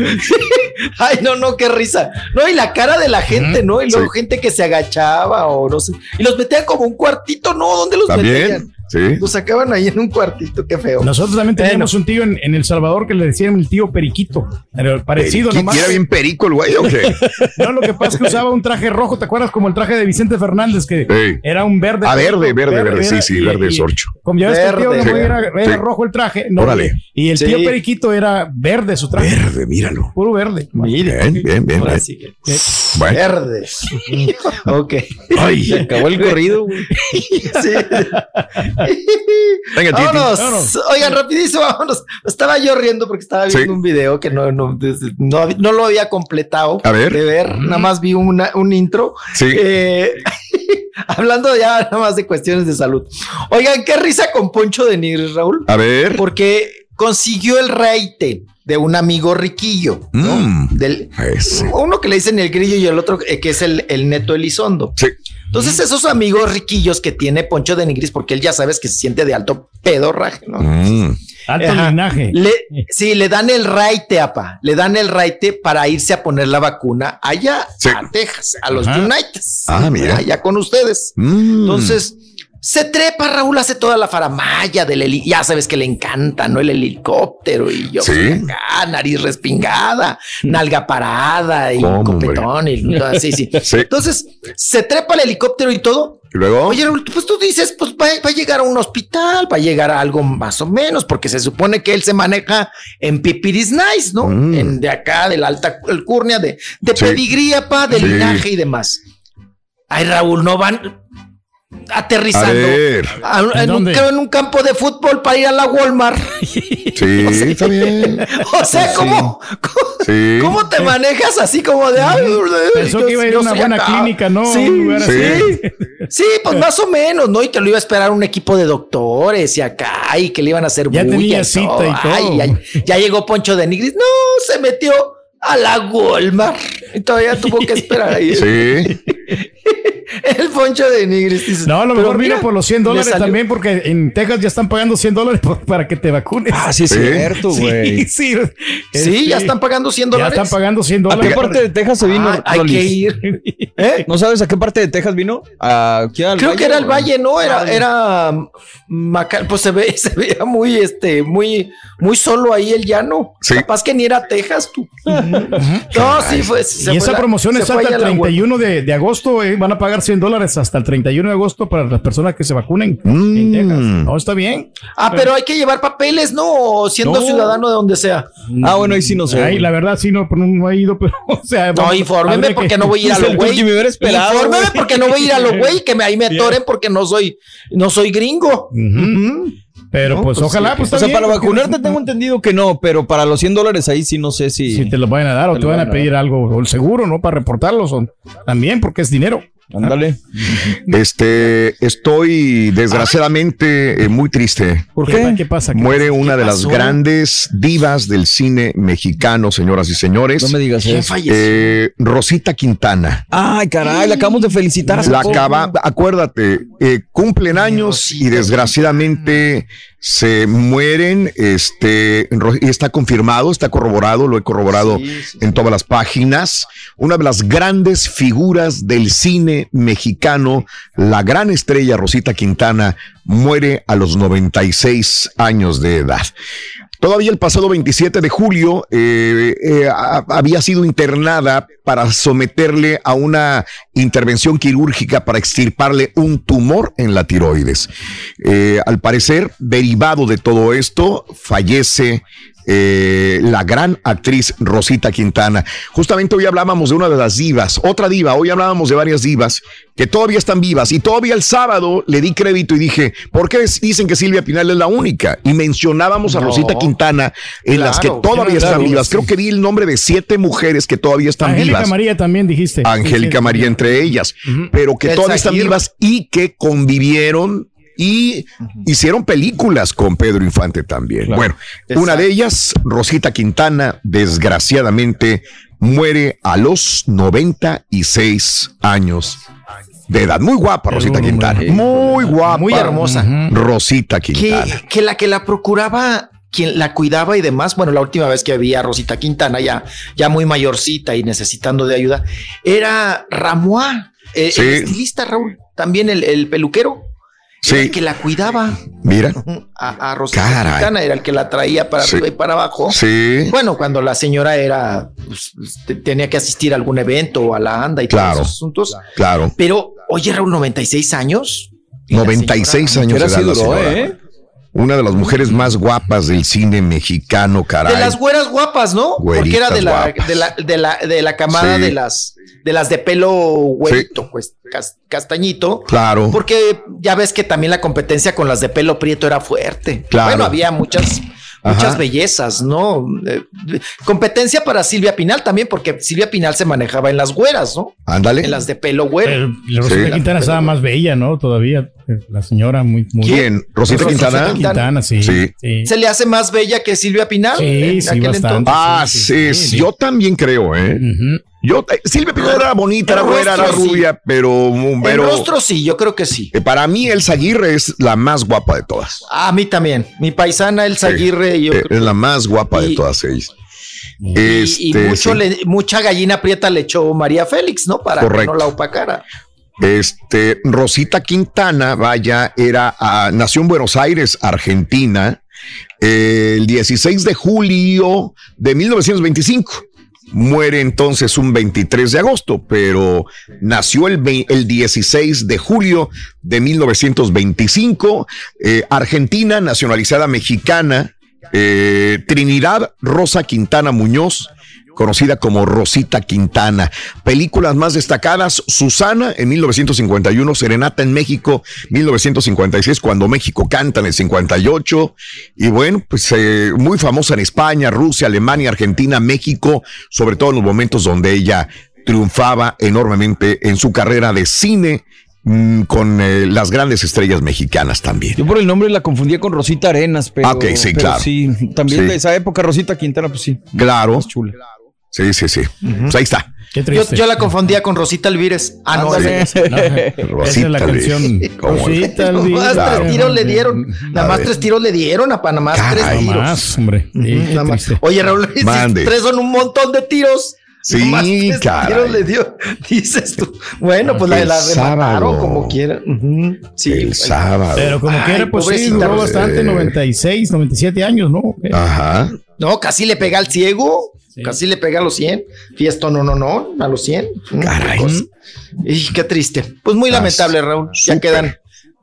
Ay, no, no, qué risa. No, y la cara de la gente, ¿no? Y luego Sí. gente que se agachaba o no sé. Y los metían como un cuartito, ¿no? ¿Dónde los También. metían? Sí. Sacaban ahí en un cuartito, qué feo. Nosotros también teníamos un tío en, en El Salvador que le decían el tío Periquito. Pero parecido ¿Quién nomás. era bien perico el güey o qué? [LAUGHS] No, lo que pasa es que usaba un traje rojo, ¿te acuerdas? Como el traje de Vicente Fernández, que Sí. era un verde. Ah, verde, verde, verde. Sí, sí, y- verde y- sorcho. Como ya ves que el tío Sí. era, era Sí. rojo el traje. no, Órale. Y el tío. Periquito era verde su traje. Verde, míralo. Puro verde. Bien, bien, bien. Ahora bien. sí que- Bueno. Verde. [LAUGHS] ok. Ay. Se acabó el corrido, güey. [LAUGHS] Sí. Venga, vámonos. Vámonos. Oigan, rapidísimo, vámonos. Estaba yo riendo porque estaba viendo Sí. un video que no, no, no, no lo había completado A ver. de ver. Nada más vi una- un intro. Sí. Eh, [LAUGHS] hablando ya nada más de cuestiones de salud. Oigan, qué risa con Poncho de Nigris, Raúl. A ver. Porque consiguió el reite de un amigo riquillo. ¿no? Mm. Del, Ese. uno que le dicen el grillo y el otro eh, que es el, el neto Elizondo. Sí. Entonces, esos amigos riquillos que tiene Poncho de Nigris, porque él ya sabes que se siente de alto pedorraje, ¿no? Mm. Alto Ajá. linaje. Le, sí, le dan el raite, apa. Le dan el raite para irse a poner la vacuna allá Sí. a Texas, a los Ajá. Uniteds. Ah, mira. Allá con ustedes. Mm. Entonces, se trepa, Raúl hace toda la faramaya del heli ya sabes que le encanta, ¿no? El helicóptero y yo Sí. acá, nariz respingada, nalga parada y ¿Cómo, copetón y sí, sí. [LAUGHS] Sí. Entonces, se trepa el helicóptero y todo. ¿Y luego? Oye, Raúl, pues tú dices, pues va, va a llegar a un hospital, va a llegar a algo más o menos, porque se supone que él se maneja en Pipiris Nice, ¿no? Mm. En, de acá, de la alta alcurnia, de, de Sí. pedigría, pa, de linaje y demás. Ay, Raúl, no van aterrizando. A ver. A- en, un, dónde? creo en un campo de fútbol para ir a la Walmart. Sí, [LAUGHS] está bien. [LAUGHS] o sea, ¿cómo, cómo, Sí. cómo te manejas así como de... ay, Pensó yo- que iba a ir a una buena acá"? clínica, ¿no? Sí, lugar sí. así. Sí, pues más o menos, ¿no? Y que lo iba a esperar un equipo de doctores y acá, y que le iban a hacer Ya bulla tenía y cita todo. y todo. Ay, ay, ya llegó Poncho de Nigris. No, se metió a la Walmart. Y todavía tuvo que esperar ahí. Sí. [LAUGHS] [LAUGHS] El Poncho de Nigris. No, a lo mejor vino mira, por los 100 le dólares también, porque en Texas ya están pagando 100 dólares por- para que te vacunes. Ah, sí, es Sí. cierto, güey. Sí, [LAUGHS] sí. Sí, ya Este, están pagando 100 Ya dólares. están pagando 100 ¿A qué dólares. parte de Texas se vino? Ah, hay que ir. [LAUGHS] ¿Eh? ¿No sabes a qué parte de Texas vino? Aquí al Creo valle, que era el o- valle, ¿no? Era, era Maca- pues se ve, se veía muy, este, muy, muy solo ahí el llano. Sí. Capaz que ni era Texas, tú. no, sí fue. se Y fue esa la- promoción es hasta el la web. 31 de, de agosto. eh, Van a pagar 100 dólares hasta el 31 de agosto para las personas que se vacunen en Mm. Texas. No, está bien. Ah, pero hay que llevar papeles, ¿no? O siendo No. ciudadano de donde sea. Ah, bueno, ahí sí no sé. Ay, la verdad, sí, no, pero no he ido, pero, [LAUGHS] o sea. No, vamos- infórmeme porque que- no voy a ir a [LAUGHS] lo el güey. Turqui, me hubiera esperado, Infórmeme porque no voy a ir a lo güey, que me, ahí me [LAUGHS] atoren porque no soy, no soy gringo. Ujú. Pero No, pues, pues ojalá, sí. pues O sea, bien, para vacunarte tengo entendido que no, pero para los 100 dólares ahí sí no sé si... Si te lo van a dar o Te van a pedir algo, o el seguro, ¿no? Para reportarlos o- también, porque es dinero. Ándale. [LAUGHS] Este, estoy desgraciadamente eh, muy triste. ¿Por ¿Qué, qué? ¿Qué pasa? ¿Qué Muere una de las pasó? grandes divas del cine mexicano, señoras y señores. No me digas ¿Quién eso. Eh, Rosita Quintana. Ay, caray, la acabamos de felicitar. La acaba, acuérdate, eh, cumplen años y desgraciadamente se mueren. Este, y está confirmado, está corroborado, lo he corroborado Sí, sí. en todas las páginas. Una de las grandes figuras del cine mexicano, la gran estrella Rosita Quintana, muere a los 96 años de edad. Todavía el pasado 27 de julio eh, eh, había sido internada para someterle a una intervención quirúrgica para extirparle un tumor en la tiroides. Eh, al parecer, derivado de todo esto, fallece eh, la gran actriz Rosita Quintana. Justamente hoy hablábamos de una de las divas, otra diva, hoy hablábamos de varias divas que todavía están vivas y todavía el sábado le di crédito y dije, ¿por qué dicen que Silvia Pinal es la única? Y mencionábamos a No. Rosita Quintana en las que todavía claro, están vivas. sí. Creo que di el nombre de siete mujeres que todavía están Angélica vivas. María también dijiste. Angélica Sí, sí. María entre ellas, pero que Elsa todavía están vivas y que convivieron y hicieron películas con Pedro Infante también. Claro. Bueno, una de ellas, Rosita Quintana, desgraciadamente muere a los 96 años de edad. Muy guapa, Rosita Quintana. Muy guapa. Muy hermosa. Rosita que, Quintana. que la que la procuraba, quien la cuidaba y demás, bueno, la última vez que vi a Rosita Quintana, ya, ya muy mayorcita y necesitando de ayuda, era Ramoa, eh, Sí. el estilista Raúl, también el, el peluquero. Sí. Era el que la cuidaba Mira. a, a era el que la traía para Sí. arriba y para abajo. Sí. Bueno, cuando la señora era, pues, te- tenía que asistir a algún evento o a la anda y Claro. todos esos asuntos. Claro. Pero, oye, Raúl, 96 años. 96 años de Era edad así la duró, señora. ¿eh? Una de las mujeres más guapas del cine mexicano, caray. De las güeras guapas, ¿no? Porque era de la, Güeritas de la, de la, de la camada Sí. de las de las de pelo güerito, pues cas- castañito. Claro. Porque ya ves que también la competencia con las de pelo prieto era fuerte. Claro. Bueno, había muchas muchas Ajá. bellezas, ¿no? Eh, competencia para Silvia Pinal también, porque Silvia Pinal se manejaba en las güeras, ¿no? Ándale. En las de pelo güero. Pero la Rosita Sí. Quintana estaba más bella, ¿no? Todavía. eh, La señora muy. muy ¿Quién? ¿Rosita Quintana? Quintana, sí. Sí. sí. ¿Se le hace más bella que Silvia Pinal? Sí, en sí, aquel bastante. entonces? Ah, sí, sí, yo también creo, ¿eh? Yo, Silvia Pinal era bonita, era güera, era sí. rubia, pero, pero el rostro sí, yo creo que sí. eh, para mí Elsa Aguirre es la más guapa de todas. A mí también. Mi paisana Elsa. Aguirre, yo Eh, creo- es la más guapa de todas ellas. y, y Este, mucho sí. le- mucha gallina prieta le echó María Félix, ¿no? Para Correcto. que no la opacara. Este, Rosita Quintana, vaya, era, ah, nació en Buenos Aires, Argentina, eh, el 16 de julio de 1925. Muere entonces un 23 de agosto, pero nació el, el 16 de julio de 1925. eh, Argentina, nacionalizada mexicana, eh, Trinidad Rosa Quintana Muñoz, conocida como Rosita Quintana. Películas más destacadas, Susana en 1951, Serenata en México 1956, cuando México canta en el 58. Y bueno, pues eh, muy famosa en España, Rusia, Alemania, Argentina, México, sobre todo en los momentos donde ella triunfaba enormemente en su carrera de cine mm, con eh, las grandes estrellas mexicanas también. Yo por el nombre la confundía con Rosita Arenas, pero. Ok, sí, pero claro. Sí, también Sí. de esa época, Rosita Quintana, pues sí. Claro. chula. Sí, sí, sí. Pues ahí está. Yo, yo la confundía con Rosita Alvírez. Ah, no, Ándale. esa no. No, esa es la canción. Rosita Nada más Alvira. tres tiros le dieron. Nada más tres tiros le dieron a Panamá. Tres Nada tiros. más, hombre. Sí, qué nada más. Oye, Raúl, Mande. tres son un montón de tiros. Sí, tres caray. tiros le dio. [LAUGHS] Dices tú. Bueno, pues la, El la remataron sábado. como quiera. Ujú, Sí. El sábado. Pero como Ay, quiera, pues sí, duró Rosita. bastante, 96, 97 años, ¿no? Ajá. No, casi le pega al ciego. Casi le pega a los 100. Fiesta, no, no, no, a los 100. Caray. Y qué triste. Pues muy lamentable, Raúl. Ya quedan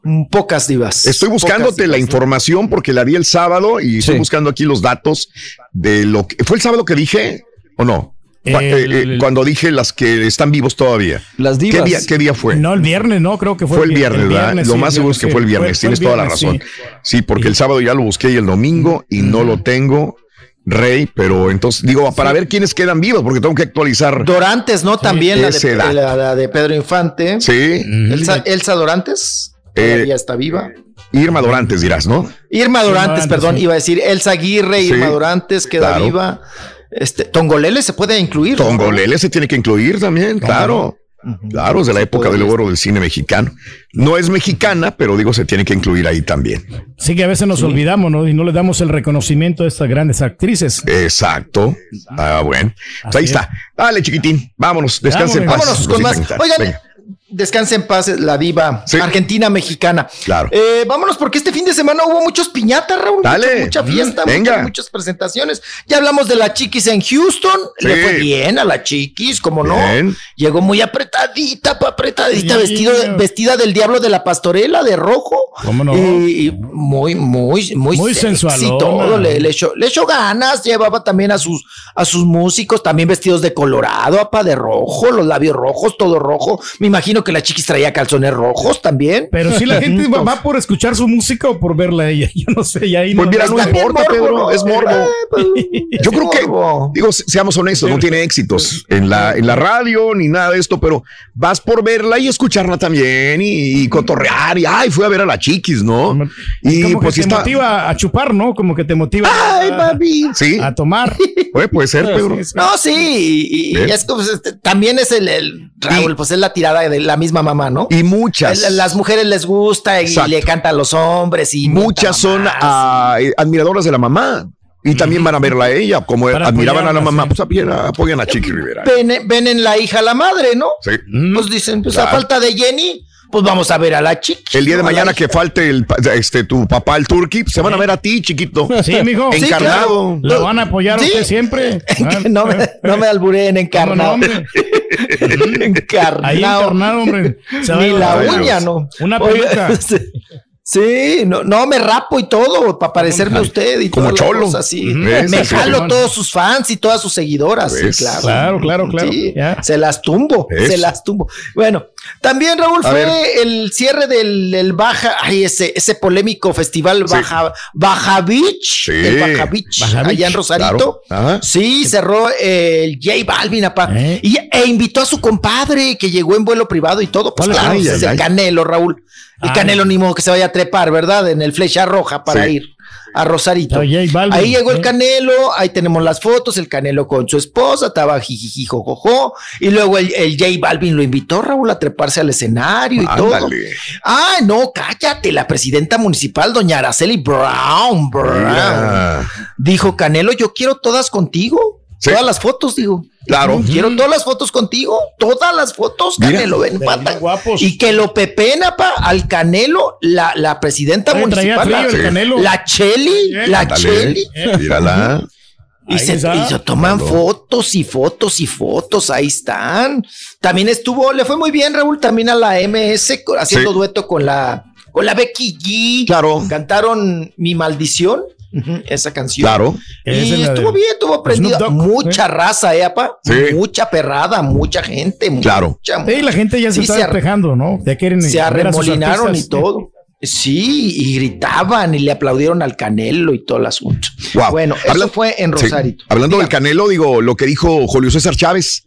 mm, pocas divas. Estoy buscándote la información porque la di el sábado y estoy buscando aquí los datos de lo que fue el sábado que dije o no. Eh, El- eh, cuando dije las que están vivos todavía. Las ¿Qué divas. día, qué día fue? No, el viernes, no, creo que fue, fue el viernes, ¿verdad? lo sí, más seguro es que fue el viernes. Tienes toda la viernes, razón. sí. Sí, porque el sábado ya lo busqué y el domingo y no lo tengo, Rey, pero entonces digo, para ver quiénes quedan vivos, porque tengo que actualizar. Dorantes, ¿no? También la de, la- la de Pedro Infante. Sí, Elsa, Elsa Dorantes. Eh, Todavía está viva. Irma Dorantes dirás, ¿no? Irma Dorantes, Dorantes, perdón, sí. iba a decir Elsa Aguirre, Sí, Irma Dorantes queda claro. viva. Este, Tongolele se puede incluir. ¿no? Tongolele se tiene que incluir también, claro. Claro, es de la época del oro del cine mexicano. No es mexicana, pero digo, se tiene que incluir ahí también. Sí que a veces nos olvidamos, ¿no? Y no le damos el reconocimiento a estas grandes actrices. Exacto. Ah, bueno. Pues ahí está. Dale, chiquitín. Vámonos. Descansa en paz. Vámonos con más. Oigan, Venga. Descanse en paz la diva argentina mexicana. Claro. Eh, vámonos porque este fin de semana hubo muchos piñatas, Raúl. Dale. Mucha, mucha fiesta, Mm, venga. muchas, muchas presentaciones. Ya hablamos de la Chiquis en Houston. Sí. Le fue bien a la Chiquis, como no. Llegó muy apretadita, pa, apretadita, Sí. vestido vestida del diablo de la pastorela, de rojo. ¿Cómo no? Y, y muy, muy, muy, Muy sexy sensualona. todo. Le, le echó, le echó ganas. Llevaba también a sus, a sus músicos, también vestidos de colorado, apa, de rojo, los labios rojos, todo rojo. Me imagino que la Chiquis traía calzones rojos también. Pero si la [LAUGHS] gente va, va por escuchar su música o por verla a ella. [LAUGHS] Yo no sé, ya ahí Pues mira, no Está bien importa, morbo, Pedro, ¿no? es morbo. Eh, [LAUGHS] pues, Yo creo que, digo, se- seamos honestos, no tiene éxitos en la, en la radio ni nada de esto, pero vas por verla y escucharla también y, y cotorrear y, ay, fui a ver a la chiquis, ¿no? Y Como pues que sí te está... motiva a chupar, ¿no? Como que te motiva Ay, a, papi. Sí, a tomar. puede, puede ser, Pedro. No, sí, y, y Bien. es como, este, también es el, el Raúl, pues es la tirada de la misma mamá, ¿no? Y muchas. Las mujeres les gusta y Exacto. le canta a los hombres y Muchas son ah, admiradoras de la mamá. Y también van a verla a ella, como Para admiraban a la mamá, sí. pues apoyan a, apoyan a Chiqui Rivera. ven, ven en la hija a la madre, ¿no? Sí. Pues dicen, pues a falta de Jenny, pues vamos a ver a la chica. El día de mañana que falte el, este, tu papá, el turqui, pues se van a ver a ti, chiquito. Sí, mijo. [LAUGHS] Sí, Encarnado. La van a apoyar a usted siempre. [LAUGHS] No, me, no me albureen [LAUGHS] ¿cómo no, encarnado. [LAUGHS] encarnado. Ahí encarnado, hombre. Ni la uña, no. Una peluca. [LAUGHS] sí. No, no, me rapo y todo para parecerme a usted y Como cholo. cosas así. Me jalo sí. todos sus fans y todas sus seguidoras. Sí, claro. Claro, claro, claro. Sí, se las tumbo, ¿Ves? se las tumbo. Bueno, también Raúl A fue ver. el cierre del, del Baja, ay, ese, ese polémico festival Baja, Baja Beach, Sí. el Baja Beach, Baja allá Beach, en Rosarito. claro. Ajá. Sí, cerró el J Balvin, apá. ¿Eh? Y, e invitó a su compadre que llegó en vuelo privado y todo. Pues claro, Ay, ay, es el ay. Canelo, Raúl. El Ay. Canelo ni modo que se vaya a trepar, ¿verdad? En el flecha roja para Sí. ir a Rosarito. Ah, Balvin, Ahí llegó el ¿eh? Canelo, ahí tenemos las fotos, el Canelo con su esposa, estaba jijiji, jojojo, y luego el, el J Balvin lo invitó, Raúl, a treparse al escenario y todo. Ah, no, cállate, la presidenta municipal, doña Araceli Brown, Brown, Mira. dijo, Canelo, yo quiero todas contigo, Sí. todas las fotos, digo. Claro. Quiero todas las fotos contigo, todas las fotos, Mira. Canelo, ven, Bien pata. guapos. Y que lo pepena, pa, al Canelo, la, la presidenta municipal, la, Canelo. la Cheli, Eh, la. Cheli. Mírala. Y se, y se toman Claro. fotos y fotos y fotos, ahí están. También estuvo, le fue muy bien, Raúl, también a la MS haciendo Sí. dueto con la, con la Becky G. Claro. Cantaron Mi Maldición, esa canción. Claro. Y es estuvo de- bien, estuvo prendida. Dogg, Mucha raza, ¿eh, apa? Sí. Mucha perrada, mucha gente. Claro. Mucha, Sí, la gente ya se Sí, está despejando, ¿no? Ya quieren se arremolinaron y artistas. todo. Sí, y gritaban y le aplaudieron al Canelo y todo el asunto. Wow. Bueno, Habla- eso fue en Sí. Rosarito. Hablando del. Canelo, digo, lo que dijo Julio César Chávez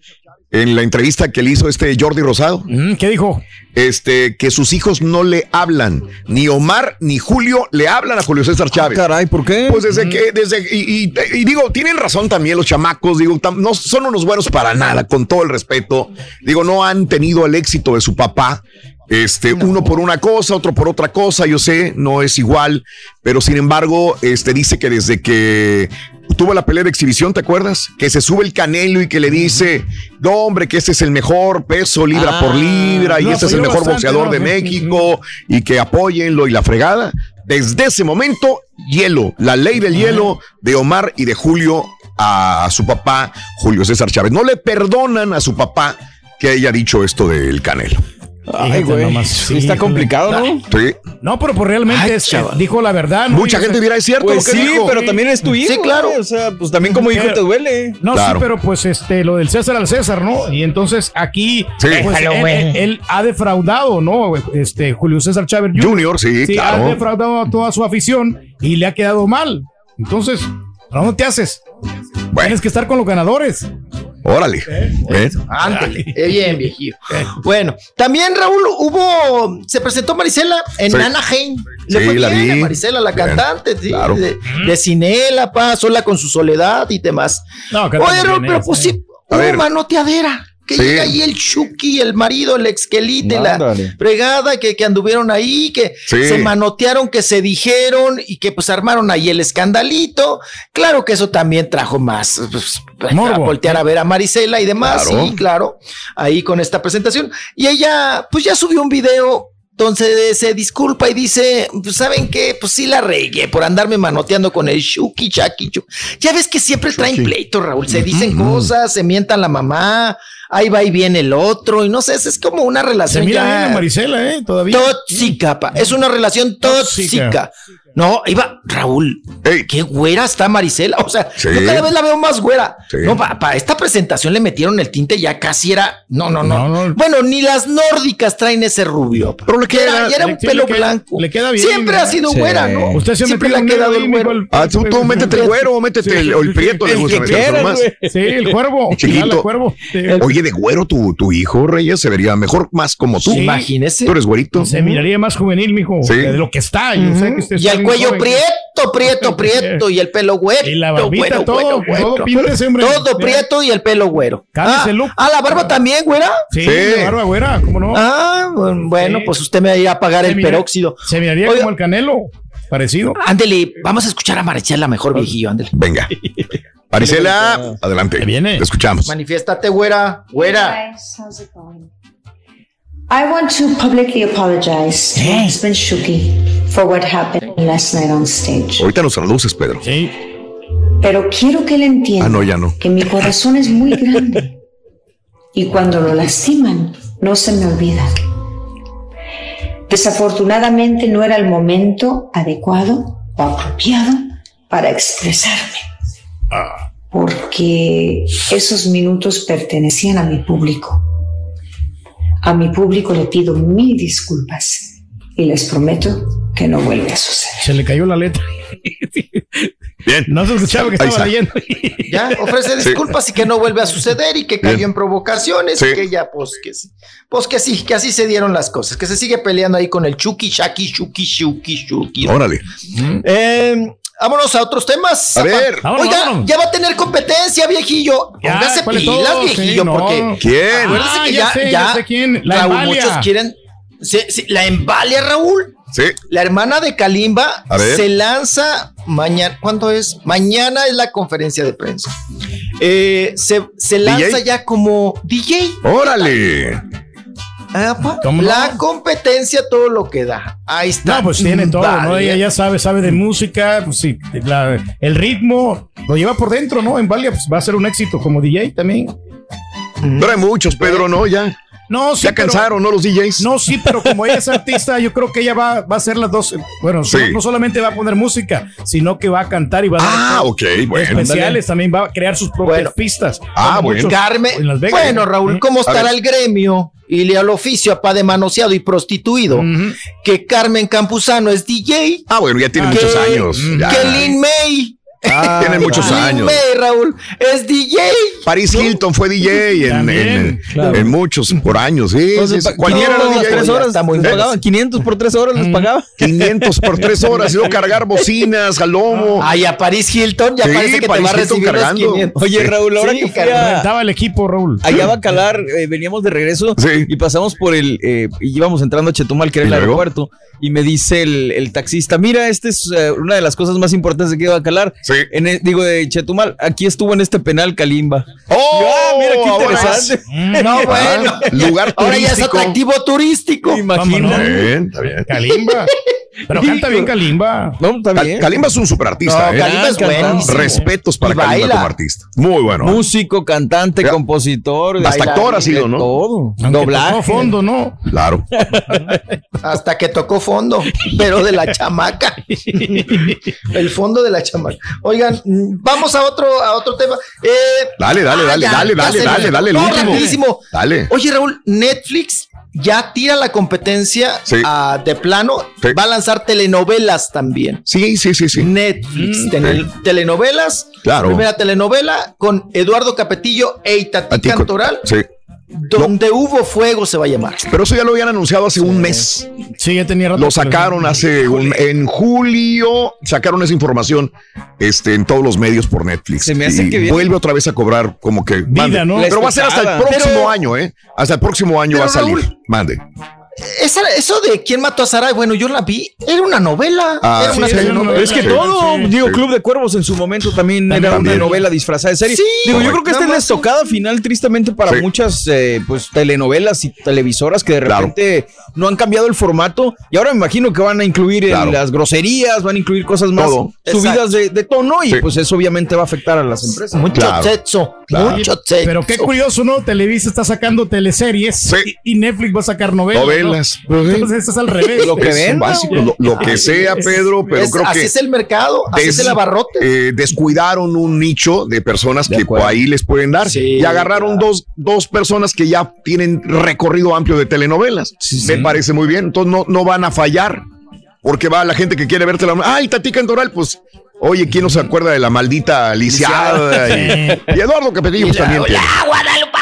en la entrevista que le hizo este Jordi Rosado, ¿Qué dijo? este, que sus hijos no le hablan, ni Omar ni Julio le hablan a Julio César Chávez. Caray, ¿por qué? Pues desde que, desde, y, y- y digo, tienen razón también los chamacos, digo, tam- no son unos buenos para nada, con todo el respeto. Digo, no han tenido el éxito de su papá. Este, uno por una cosa, otro por otra cosa, yo sé, no es igual, pero sin embargo, este dice que desde que tuvo la pelea de exhibición, ¿te acuerdas? Que se sube el canelo y que le dice, no, hombre, que este es el mejor peso libra Ah, por libra y este es el mejor bastante, boxeador ¿no? de México y que apóyenlo y la fregada. Desde ese momento, hielo, la ley del hielo de Omar y de Julio a su papá, Julio César Chávez. No le perdonan a su papá que haya dicho esto del Canelo. Ay, Fíjate güey. nomás, Sí, está complicado, ¿no? Sí. No, pero pues realmente Ay, es- chaval. dijo la verdad. ¿no? Mucha gente dirá, es cierto Pues lo que sí, dijo. pero también es tu hijo. Sí, claro. güey. O sea, pues también como hijo Pero- te duele. No, Claro. sí, pero pues este, lo del César al César, ¿no? Y entonces aquí, Sí. pues, Déjalo, él, güey. él- él ha defraudado, ¿no? Este, Julio César Chávez Jr. Junior, sí, Sí, ha claro. defraudado a toda su afición y le ha quedado mal. Entonces, ¿a dónde te haces? Bueno, Tienes que estar con los ganadores. Órale. ¿Eh? Ándale, bien, viejillo. Bueno, también Raúl hubo, se presentó Marisela en Sí. Anaheim. Le Sí, fue la bien vi. a Marisela, la Bien, cantante, sí, claro. de, de Cinela, pa, sola con su soledad y demás. No, Oye, bien pero ella, pues sí. A hubo ver. manoteadera. Que Sí. llega ahí el Chucky, el marido, el exquelite, la fregada, que, que anduvieron ahí, que Sí. se manotearon, que se dijeron y que pues armaron ahí el escandalito. Claro que eso también trajo más, pues, a Morbo. voltear a ver a Marisela y demás, Claro. sí, claro, ahí con esta presentación. Y ella, pues ya subió un video. Entonces se disculpa y dice, pues, ¿saben qué? Pues sí la regué por andarme manoteando con el Shuki, Chaki. Ya ves que siempre traen pleito, Raúl. Se dicen cosas, se mientan la mamá, ahí va y viene el otro, y no sé, es es como una Se relación mira ya bien a Marisela, ¿eh? Todavía. tóxica, pa. Es una relación tóxica. Tóxica. No, iba, Raúl, Ey. qué güera está Marisela. O sea, Sí. yo cada vez la veo más güera. Sí. No, para esta presentación le metieron el tinte, ya casi era. No, no, no. No, no. Bueno, ni las nórdicas traen ese rubio. pa. Pero le Ya era, queda- ya era le- un sí, pelo le queda- blanco. le queda bien, Siempre ha ¿verdad? sido Sí. güera, ¿no? Usted Siempre metió le ha quedado el güero. el- Ah, tú, tú métete el güero o métete el, o el prieto, le el gusta que meterse quieras, más. Sí, el cuervo. Chiquito. Dale, cuervo. Sí. Oye, de güero tu, tu hijo, Reyes, se vería mejor más como tú. Imagínese. Tú eres güerito. Se miraría más juvenil, mijo. De lo que está. Yo sé que usted Cuello joven. prieto, prieto, [LAUGHS] prieto. Y el pelo güero. Y la barbita, güero, todo, güero, güero. todo píntese, hombre. Todo Mira. prieto y el pelo güero. Ah, ah, la barba también, güera. Sí, Sí. de barba güera, ¿cómo no? Ah, bueno, Sí. pues usted me va a ir a pagar Se el mira- peróxido. Se miraría Oiga. como el canelo. Parecido. Ándele, vamos a escuchar a Maricela mejor, viejillo, ándele. Venga. [LAUGHS] Marisela, adelante. viene. Te escuchamos. Manifiéstate, güera, güera. I want to publicly apologize to my husband Shuki for what happened last night on stage. Ahorita nos traduces, Pedro. Sí. Pero quiero que él entienda Ah, no, ya no. que mi corazón es muy grande y cuando lo lastiman no se me olvida. Desafortunadamente no era el momento adecuado o apropiado para expresarme. Porque esos minutos pertenecían a mi público. A mi público le pido mil disculpas y les prometo que no vuelve a suceder. Se le cayó la letra. Bien. No se escuchaba que estaba leyendo. Ya, ofrece Sí. disculpas y que no vuelve a suceder y que cayó Bien. en provocaciones Sí. y que ya, pues que sí. Pues que sí, que así se dieron las cosas, que se sigue peleando ahí con el Chucky, Shaki, Chucky, Chucky, Chucky. Órale. Eh, vámonos a otros temas. A ver. Vámonos, Oiga, vámonos. ya va a tener competencia, viejillo. Ya, Póngase ¿cuál de pilas, viejillo, Sí, no. porque ¿Quién? acuérdese Ah, que ya ya, sé, ya, ya sé quién. La Raúl, Embalia. muchos quieren. sí, sí, la embalia, Raúl. Sí. La hermana de Kalimba se lanza mañana. ¿Cuándo es? Mañana es la conferencia de prensa. Eh, se, se lanza ¿DJ? ya como DJ. Órale. Ah, pa, ¿Cómo la competencia, todo lo que da. Ahí está. No, pues tiene todo, ¿no? Ella ya sabe, sabe de música, pues sí, la- el ritmo lo lleva por dentro, ¿no? En Valia, pues va a ser un éxito como DJ también. Pero hay muchos, Pedro, ¿no? Ya. No, sí, Ya pero- cansaron, ¿no? Los DJs. No, sí, pero como ella es artista, yo creo que ella va, va a hacer las dos. Bueno, Sí. no, no solamente va a poner música, sino que va a cantar y va a dar Ah, ok, bueno. especiales, también va a crear sus propias Bueno. pistas. Ah, bueno. muchos Carmen. en Las Vegas. Bueno, Raúl, ¿Eh? ¿cómo A estará el gremio? Y le al oficio a pa de manoseado y prostituido. Que Carmen Campuzano es DJ. Ah, bueno, ya tiene Ah, muchos que- años. ya. Que Lin May. Tiene muchos Lin años. May, Raúl, es DJ. Paris Hilton fue DJ en, También, en- claro. en muchos por años, sí. Entonces, sí, Cualquiera era 500 por DJ. tres horas Está muy pagaban 500 por tres horas les pagaba. 500 [LAUGHS] por tres horas y luego cargar [LAUGHS] bocinas al lomo. Ay, a Paris Hilton ya Sí, parece que Paris te va a recibir los cargando. 500. Oye. Raúl, ahora Sí, que fui a, el equipo, Raúl. allá a Bacalar, eh, veníamos de regreso Sí. y pasamos por el, eh, y íbamos entrando a Chetumal, que era ¿Y el luego? aeropuerto, y me dice el, el taxista, mira, esta es eh, una de las cosas más importantes de aquí de Bacalar, Sí. en el- digo, de Chetumal, aquí estuvo en este penal Kalimba. ¡Oh! Ah, mira qué ahora interesante. es- No, bueno. Ah, lugar Ahora ya es turístico. atractivo turístico. Vámonos. Está bien, está bien. Kalimba. Pero canta bien Kalimba. No, está bien. Kalimba es un superartista, No, ¿eh? Kalimba es. Respetos para Kalimba como artista. Muy bueno. Músico, cantante, Ya. compositor, Hasta actor ha sido, ¿no? todo. Aunque Doblaje. tocó fondo, ¿no? Claro. [LAUGHS] Hasta que tocó fondo, pero de la chamaca. [LAUGHS] El fondo de la chamaca. Oigan, mm, vamos a otro, a otro tema. Eh, Dale, dale, ah, dale, ya, dale, ya dale, dale, me- dale, el último. rapidísimo. Dale. Oye, Raúl, Netflix ya tira la competencia Sí. ah, de plano. Sí. Va a lanzar telenovelas también. Sí, sí, sí, sí. Netflix, tele- telenovelas. Claro. Primera telenovela con Eduardo Capetillo e Itatí Cantoral. Sí. Donde hubo fuego se va a llamar. Pero eso ya lo habían anunciado hace un mes. Sí, ya tenía rato. Lo sacaron hace un, en julio, sacaron esa información este, en todos los medios por Netflix. Se me hace y que viene- vuelve otra vez a cobrar como que mande. ¿no? Pero va a ser hasta el próximo Pero- año, ¿eh? Hasta el próximo año va a salir. Raúl, Mande. Esa- eso de quién mató a Sarai, bueno, yo la vi. Era una novela. Ah, era una sí, telenovela. Pero es que todo, sí, digo, sí. Club de Cuervos en su momento también era También. una novela disfrazada de serie. Sí, digo, yo creo que esta es la estocada final, tristemente, para Sí. muchas eh, pues telenovelas y televisoras que de Claro. repente no han cambiado el formato. Y ahora me imagino que van a incluir Claro. las groserías, van a incluir cosas más Todo. subidas de, de tono, y Sí. pues eso obviamente va a afectar a las empresas. Mucho Claro. sexo. Claro. Mucho sexo. Pero qué curioso, ¿no? Televisa está sacando teleseries Sí. y, Netflix va a sacar novelas. ¿no? [LAUGHS] Entonces, eso es al revés. Lo que Es venda, básico, güey. lo, lo que sea, Pedro, pero Es- creo así que es el mercado, así des- es el abarrote. eh, descuidaron un nicho de personas De que acuerdo. por ahí les pueden dar. Sí, y agarraron dos, dos personas que ya tienen recorrido amplio de telenovelas. Me parece muy bien. Entonces no, no van a fallar. Porque va la gente que quiere verte la. Ay, Tati Cantoral, pues. Oye, ¿quién no se acuerda de la maldita lisiada? Y, y Eduardo Capetillo pues, también tiene.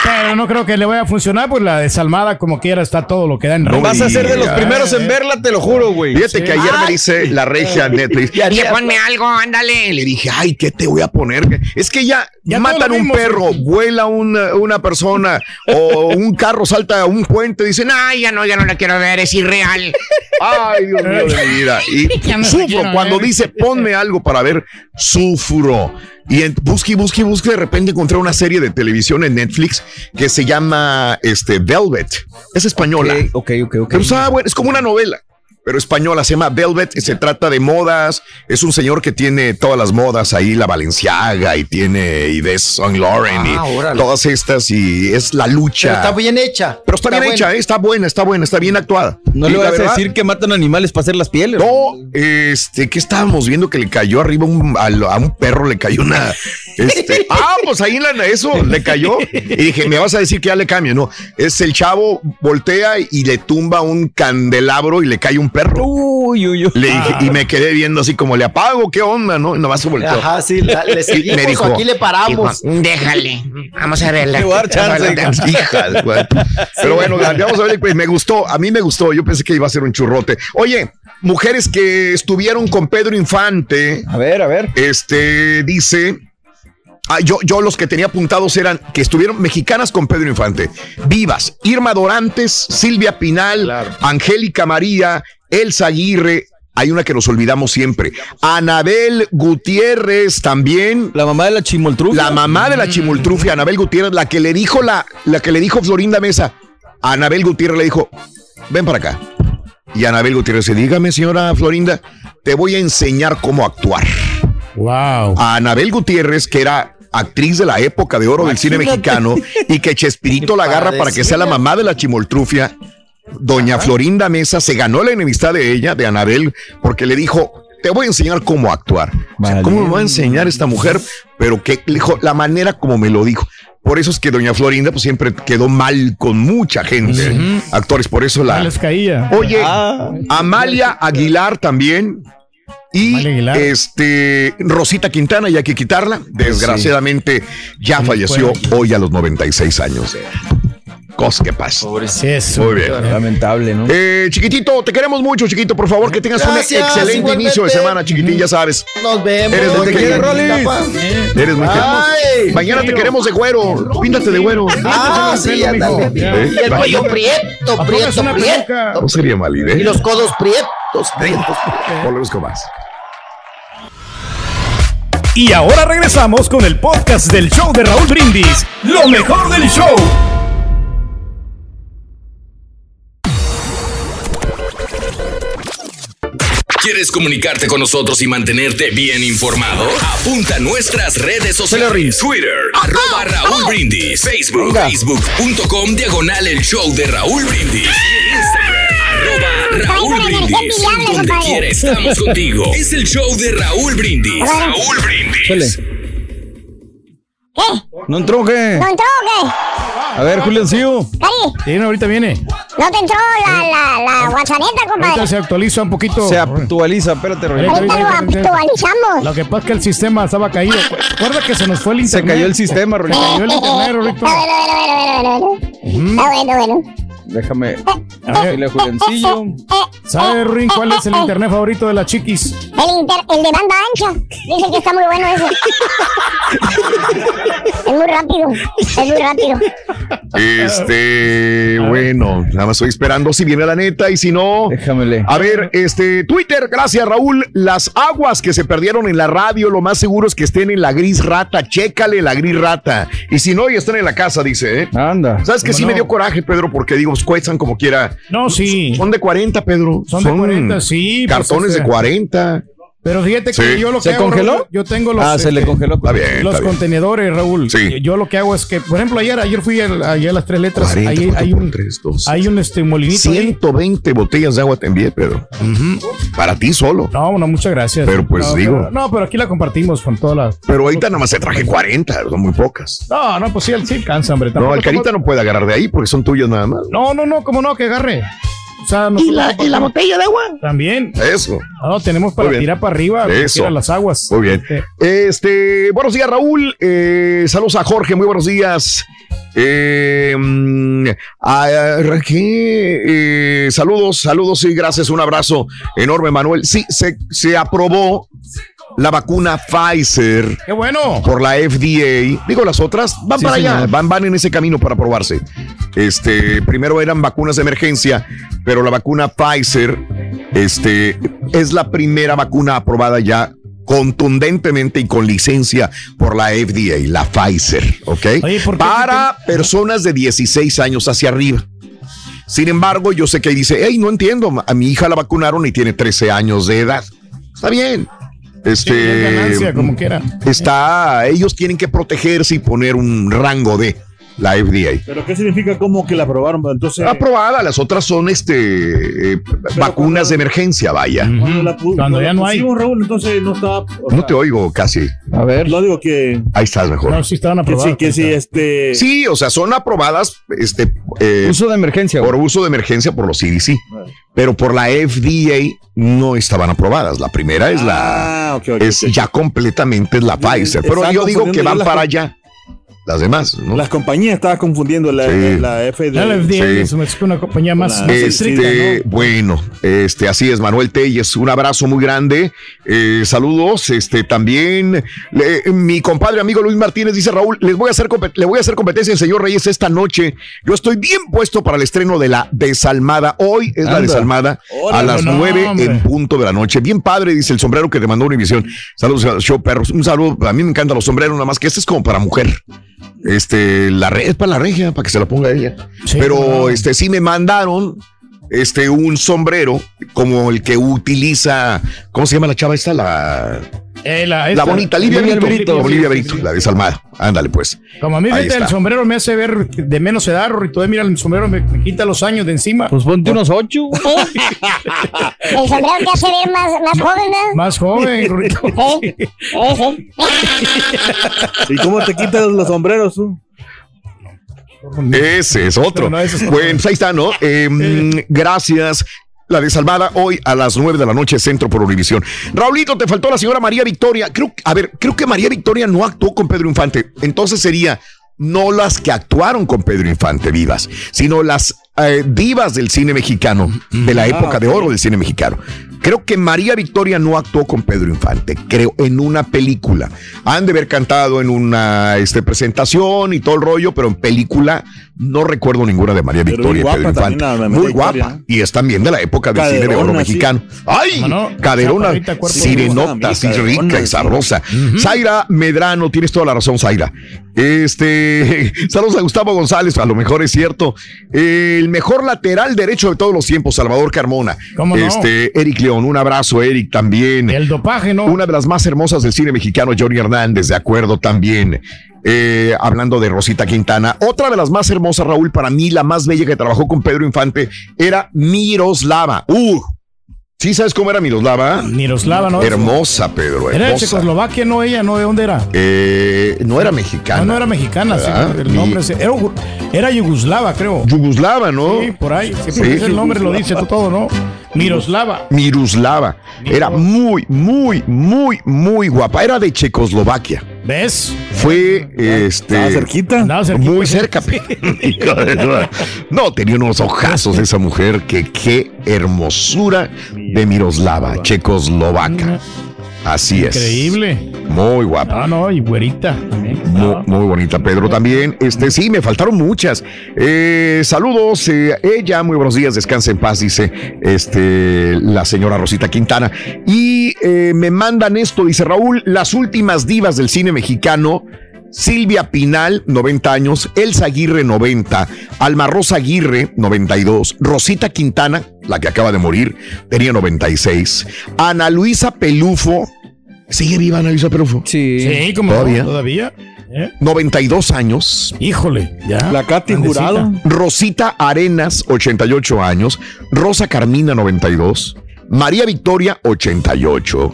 Pero no creo que le vaya a funcionar, pues la desalmada, como quiera, está todo lo que da en No Vas a ser de los primeros en verla, te lo juro, güey. Fíjate que ayer me dice la regia [LAUGHS] Netflix. "Oye, ya, ponme algo, ándale. Le dije, ay, ¿qué te voy a poner? Es que ya, Ya matan un perro, vuela una, una persona [LAUGHS] o un carro salta a un puente. Dicen, ay, ya no, ya no la quiero ver, es irreal. Ay, Dios mío de mi vida. Y [LAUGHS] sufro. Cuando ver. dice, ponme algo para ver, sufro. Y en, busque, busque, busque. De repente encontré una serie de televisión en Netflix que se llama este, Velvet. Es española. Ok, ok, ok. Pero está bueno, es como una novela, pero española, se llama Velvet y se trata de modas. Es un señor que tiene todas las modas ahí, la Valenciaga y tiene Yves Saint Laurent Ah, y órale. todas estas y es la lucha. Pero está bien hecha. Pero está bien buena. hecha, ¿eh? está buena, está buena, está bien actuada. No Y le vas a decir que matan animales para hacer las pieles. No, este, que estábamos viendo que le cayó arriba un- a, un perro, le cayó una. [LAUGHS] Este, ah, pues ahí en la, eso le cayó. Y dije, me vas a decir que ya le cambio. No, es el chavo voltea y le tumba un candelabro y le cae un perro. Uy, uy, uy. Le dije, y me quedé viendo así como le apago, ¿qué onda? No, y nomás se volteó. Ajá, sí, la- le [LAUGHS] Y seguimos o aquí le paramos. dijo, déjale, vamos a verla. Güey. [LAUGHS] [LAUGHS] Pero bueno, vamos a ver, pues me gustó, a mí me gustó, yo pensé que iba a ser un churrote. Oye, mujeres que estuvieron con Pedro Infante, A ver, a ver. este, dice... Ah, yo, yo los que tenía apuntados eran que estuvieron mexicanas con Pedro Infante, vivas, Irma Dorantes, Silvia Pinal, Angélica María, Elsa Aguirre, hay una que nos olvidamos siempre, Anabel Gutiérrez también, La mamá de la chimoltrufia. la mamá de la chimultrufia, Anabel Gutiérrez, la que le dijo la, la que le dijo Florinda Mesa, a Anabel Gutiérrez le dijo, ven para acá. Y Anabel Gutiérrez dice, dígame señora Florinda, te voy a enseñar cómo actuar Wow. a Anabel Gutiérrez, que era actriz de la época de oro del cine mexicano, y que Chespirito la agarra para que sea la mamá de la chimoltrufia. Doña Florinda Mesa se ganó la enemistad de ella, de Anabel, porque le dijo, te voy a enseñar cómo actuar. O sea, ¿Cómo me va a enseñar esta mujer? Pero que le dijo, la manera como me lo dijo. Por eso es que Doña Florinda pues, siempre quedó mal con mucha gente, actores, por eso Ya la... les caía. Oye, Ah. Amalia Aguilar también. Y Aguilar. este Rosita Quintana, ya hay que quitarla. Desgraciadamente ya falleció hoy a los 96 años. Cosa que pasa. Sí, eso. Muy bien. Lamentable, ¿no? Eh, chiquitito, te queremos mucho, chiquito. Por favor, que tengas Gracias, un excelente igualmente. inicio de semana, chiquitín, ya sabes. Nos vemos. Eres muy querido. Eres muy Ay. Mañana te queremos de güero. Píntate de güero. Ah, sí, ándale. ¿Eh? Y el cuello prieto, prieto, prieto. No sería mala Y idea. los codos prietos, prietos. Volvemos con más. Y ahora regresamos con el podcast del show de Raúl Brindis. Lo mejor del show. ¿Quieres comunicarte con nosotros y mantenerte bien informado? Apunta a nuestras redes sociales. Twitter, arroba Raúl Brindis. Facebook, facebook.com, diagonal el show de Raúl Brindis. Instagram, arroba Raúl Brindis. Donde quiera estamos contigo. Es el show de Raúl Brindis. Raúl Brindis. ¿Qué? ¿No entró qué? ¿No entró qué? A ver, Juliancillo. Cari, Sí, no, ahorita viene. ¿no te entró la, la, la WhatsApp, compadre? Ahorita se actualiza un poquito. Se actualiza, espérate, Roy. Ahorita, Ahorita lo ahorita, actualizamos. Lo que pasa es que el sistema estaba caído. Recuerda que se nos fue el Se internet. cayó el sistema, Se Rolito. cayó el internet, Rolito. A ver, a ver, a ver, a ver, a ver. Está bueno, bueno. Déjame. A ver. Dile, Juliancillo. ¿Sabe, Ruin, cuál es el internet favorito de las chiquis? El, inter- el de banda ancha. Dicen que está muy bueno ese. es muy rápido. Es muy rápido. Este, [LAUGHS] bueno, nada más estoy esperando si viene la neta y si no. Déjamele. A ver, este, Twitter, gracias Raúl. Las aguas que se perdieron en la radio, lo más seguro es que estén en la gris rata. Chécale la gris rata. Y si no, ya están en la casa, dice, ¿eh? Anda. ¿Sabes que sí ¿Cómo me dio coraje, Pedro? Porque digo, cuestan como quiera. No, sí. Son de 40, Pedro. Son de 40, sí, pues, Cartones de 40. Pero fíjate que Sí. yo lo que ¿Se hago, congeló? Raúl, yo tengo los, Ah, se le este, congeló. Está bien, los está contenedores, Raúl. Sí. Yo lo que hago es que, por ejemplo, ayer, ayer fui al- allá a las tres letras. 40, ahí ¿cuánto hay un, tres, dos? hay un este molinito. ahí. 120 botellas de agua te envié, Pedro. Para ti solo. No, no, muchas gracias. Pero, pues, No, digo. pero- no, pero aquí la compartimos con todas las. Pero ahorita nada más te traje 40, son muy pocas. No, no, pues sí, sí alcanza, hombre. No, el carita no puede agarrar de ahí porque son tuyas nada más. No, no, no, ¿cómo no? Que agarre. O sea, ¿Y la- y la botella de agua? También. Eso. No, tenemos para tirar para arriba, Eso. tirar las aguas. Muy bien. Este, Este, buenos días, Raúl. Eh, saludos a Jorge, muy buenos días. Eh, mm, a- ¿qué? Eh, saludos, saludos y gracias. Un abrazo enorme, Manuel. Sí, se, se aprobó la vacuna Pfizer. ¡Qué bueno! Por la FDA. Digo, las otras van Sí, para allá, van, van en ese camino para aprobarse. Este, primero eran vacunas de emergencia, pero la vacuna Pfizer, este, es la primera vacuna aprobada ya contundentemente y con licencia por la FDA, la Pfizer, ¿ok? Oye, ¿por qué- Para personas de 16 años hacia arriba. Sin embargo, yo sé que ahí dice, hey, no entiendo, a mi hija la vacunaron y tiene 13 años de edad. Está bien. Este, es ganancia, como quiera. está, ellos tienen que protegerse y poner un rango de la FDA. ¿Pero qué significa como que la aprobaron? Entonces, Aprobada, las otras son este eh, vacunas de emergencia, vaya. cuando, la ya no hay. Raúl, entonces no o No sea, te oigo casi. A ver. Lo digo que, Ahí estás mejor. No, sí estaban que aprobados. sí, que sí, este. Sí, o sea, son aprobadas este, eh, Uso de emergencia. por uso de emergencia por los CDC, pero por la FDA no estaban aprobadas. La primera es la Ah, ok, ok, es ya completamente es la Pfizer, pero yo digo que van para allá. Las demás, ¿no? Las compañías estaban confundiendo la, Sí. la FDA. La FDA Sí. es una compañía más, Este, estricta, ¿no? bueno, este, así es, Manuel Telles, un abrazo muy grande, eh, saludos, este, también, le- mi compadre amigo Luis Martínez dice, Raúl, les voy a hacer, le voy a hacer competencia al señor Reyes esta noche, yo estoy bien puesto para el estreno de la Desalmada, hoy es la. Desalmada, a las nueve en punto de la noche, bien padre, dice el sombrero que te mandó Univisión, saludos al show perros, un saludo, a mí me encantan los sombreros, nada más que este es como para mujer, este, la re- es para la regia, para que se la ponga ella. Sí, Pero este sí me mandaron este un sombrero como el que utiliza, ¿cómo se llama la chava esta? La, Eh, la, bonita Livia Brito. Olivia Brito, la desalmada. Ándale pues. Como a mí, fíjate, el sombrero me hace ver de menos edad, Rito. Eh, Mira, el sombrero me, me quita los años de encima. Pues ponte unos ocho. [LAUGHS] El sombrero te hace ver más, más joven, ¿no? Más joven. [LAUGHS] [LAUGHS] ¿Y cómo te quitas los sombreros tú? Ese es otro. No, es. Bueno, pues ahí está, ¿no? Eh, mm, gracias. La desalmada hoy a las 9 de la noche, Centro por Univisión. Raulito, te faltó la señora María Victoria. Creo, a ver, creo que María Victoria no actuó con Pedro Infante. Entonces sería no las que actuaron con Pedro Infante vivas, sino las eh, divas del cine mexicano, de la época de oro del cine mexicano. Creo que María Victoria no actuó con Pedro Infante, creo, en una película. Han de haber cantado en una este, presentación y todo el rollo, pero en película no recuerdo ninguna de María Pero Victoria y muy Pedro guapa Infante. María Muy Victoria, guapa. Y es también de la época del cine de oro sí. mexicano. ¡Ay! ¿Cómo no? Caderona, sirenota, así caderona, rica y sabrosa. Zaira Medrano, tienes toda la razón, Zaira. Este, [LAUGHS] saludos a Gustavo González, a lo mejor es cierto. El mejor lateral derecho de todos los tiempos, Salvador Carmona. ¿Cómo no? Este, Eric León, un abrazo, Eric, también. El dopaje, ¿no? Una de las más hermosas del cine mexicano, Johnny Hernández, de acuerdo también. Eh, hablando de Rosita Quintana. Otra de las más hermosas, Raúl, para mí, la más bella que trabajó con Pedro Infante, era Miroslava. Uh, ¿sí sabes cómo era Miroslava? Miroslava, ¿no? Hermosa, Pedro, Era de. Checoslovaquia, no ella, no de dónde era. Eh, no era mexicana. No, no era mexicana, sí, ¿verdad? el nombre Mi- se- era, era yugoslava, creo. Yugoslava, ¿no? Sí, por ahí. Sí, Sí. porque el nombre lo dice todo, ¿no? Miroslava. Miroslava. Era muy, muy, muy, muy guapa. Era de Checoslovaquia. ¿Ves? Fue este. cerquita? Andaba cerquita. Muy cerca. [LAUGHS] No, tenía unos ojazos esa mujer. Que qué hermosura de Miroslava, checoslovaca. Así es. Increíble. Muy guapa. Ah, no, y güerita también. Muy, muy bonita, Pedro. También, este, sí, me faltaron muchas. Eh, saludos, eh, ella, muy buenos días, descansa en paz, dice este, la señora Rosita Quintana. Y eh, me mandan esto, dice Raúl, las últimas divas del cine mexicano. Silvia Pinal, 90 años, Elsa Aguirre, 90, Alma Rosa Aguirre, 92, Rosita Quintana, la que acaba de morir, tenía 96, Ana Luisa Pelufo, ¿sigue viva Ana Luisa Pelufo? Sí. Sí, como ¿Todavía? todavía. ¿Eh? 92 años. Híjole, ya. La Katy. Jurado. Rosita Arenas, 88 años. Rosa Carmina, 92. María Victoria, 88.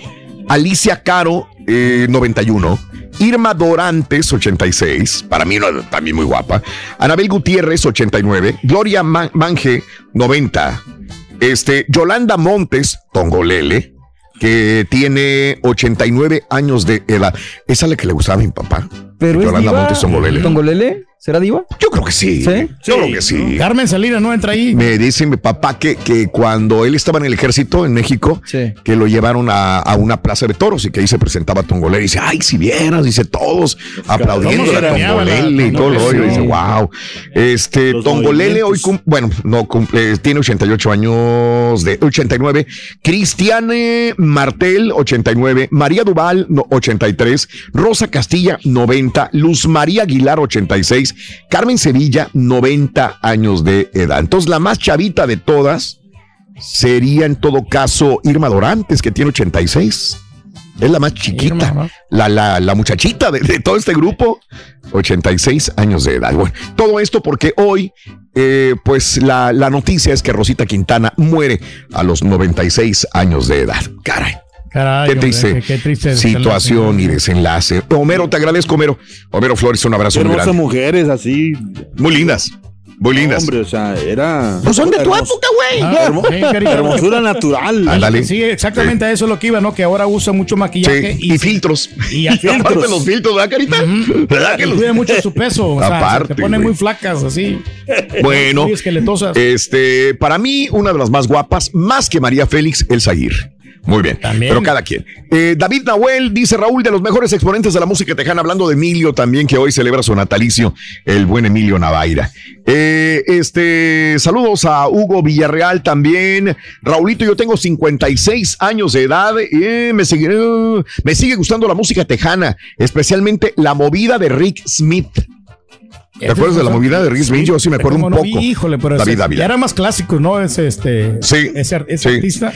Alicia Caro, eh, 91. Irma Dorantes, 86. Para mí, no, también muy guapa. Anabel Gutiérrez, 89. Gloria Ma- Manje, 90. Este, Yolanda Montes, Tongolele, que tiene 89 años de edad. Esa es la que le gustaba a mi papá. Pero es Yolanda diva. Montes Tongolele. ¿Tongolele? ¿Será diva? Yo creo que sí. ¿Sí? Yo creo que sí. Carmen Salinas no entra ahí. Me dice mi papá que, que cuando él estaba en el ejército en México, Sí. que lo llevaron a, a una plaza de toros y que ahí se presentaba Tongolele. Y dice, ay, si vieras, dice todos aplaudiendo ¿Cómo a Tongolele y todo Tongolele? rollo. Dice, wow. Este, Los Tongolele hoy, movimientos. cum- bueno, no cumple, tiene 88 años de 89. Cristiane Martel, 89. María Duval, no, 83. Rosa Castilla, 90. Luz María Aguilar, 86. Carmen Sevilla, 90 años de edad. Entonces, la más chavita de todas sería en todo caso Irma Dorantes, que tiene 86. Es la más chiquita, Irma, ¿no? la, la, la muchachita de, de todo este grupo, 86 años de edad. Bueno, todo esto porque hoy, eh, pues la, la noticia es que Rosita Quintana muere a los 96 años de edad. Caray. Caray, Qué hombre, triste, qué- qué triste situación y desenlace. Homero, te agradezco, Homero. Homero Flores, un abrazo muy Hermosas grande. mujeres así. Muy lindas, muy lindas. Hombre, o sea, era. Pues son de tu hermos- época, güey. Ah, sí, carita. hermosura natural. Ándale. Sí, exactamente a eso es lo que iba, ¿no? Que ahora usa mucho maquillaje Sí, y, filtros. y [LAUGHS] Y aparte aparte los filtros, ¿verdad, Carita? ¿Verdad que los- cuida mucho su peso. O sea, Aparte, se pone güey. muy flacas así. Bueno, Muy esqueletosas. este, para mí, una de las más guapas, más que María Félix, El Aguirre. Muy bien, También. pero cada quien. Eh, David Nahuel dice Raúl, de los mejores exponentes de la música tejana, hablando de Emilio también, que hoy celebra su natalicio, el buen Emilio Navaira. Eh, este, saludos a Hugo Villarreal también. Raulito, yo tengo 56 años de edad. eh, me, sigue, me sigue gustando la música tejana, especialmente la movida de Rick Smith. ¿Te acuerdas de la movida de Rick Smith? Yo sí me acuerdo un no, poco. Híjole, pero David ese- Ávila. ya era más clásico, ¿no? Ese, este, Sí, ese, ar- ese sí. artista.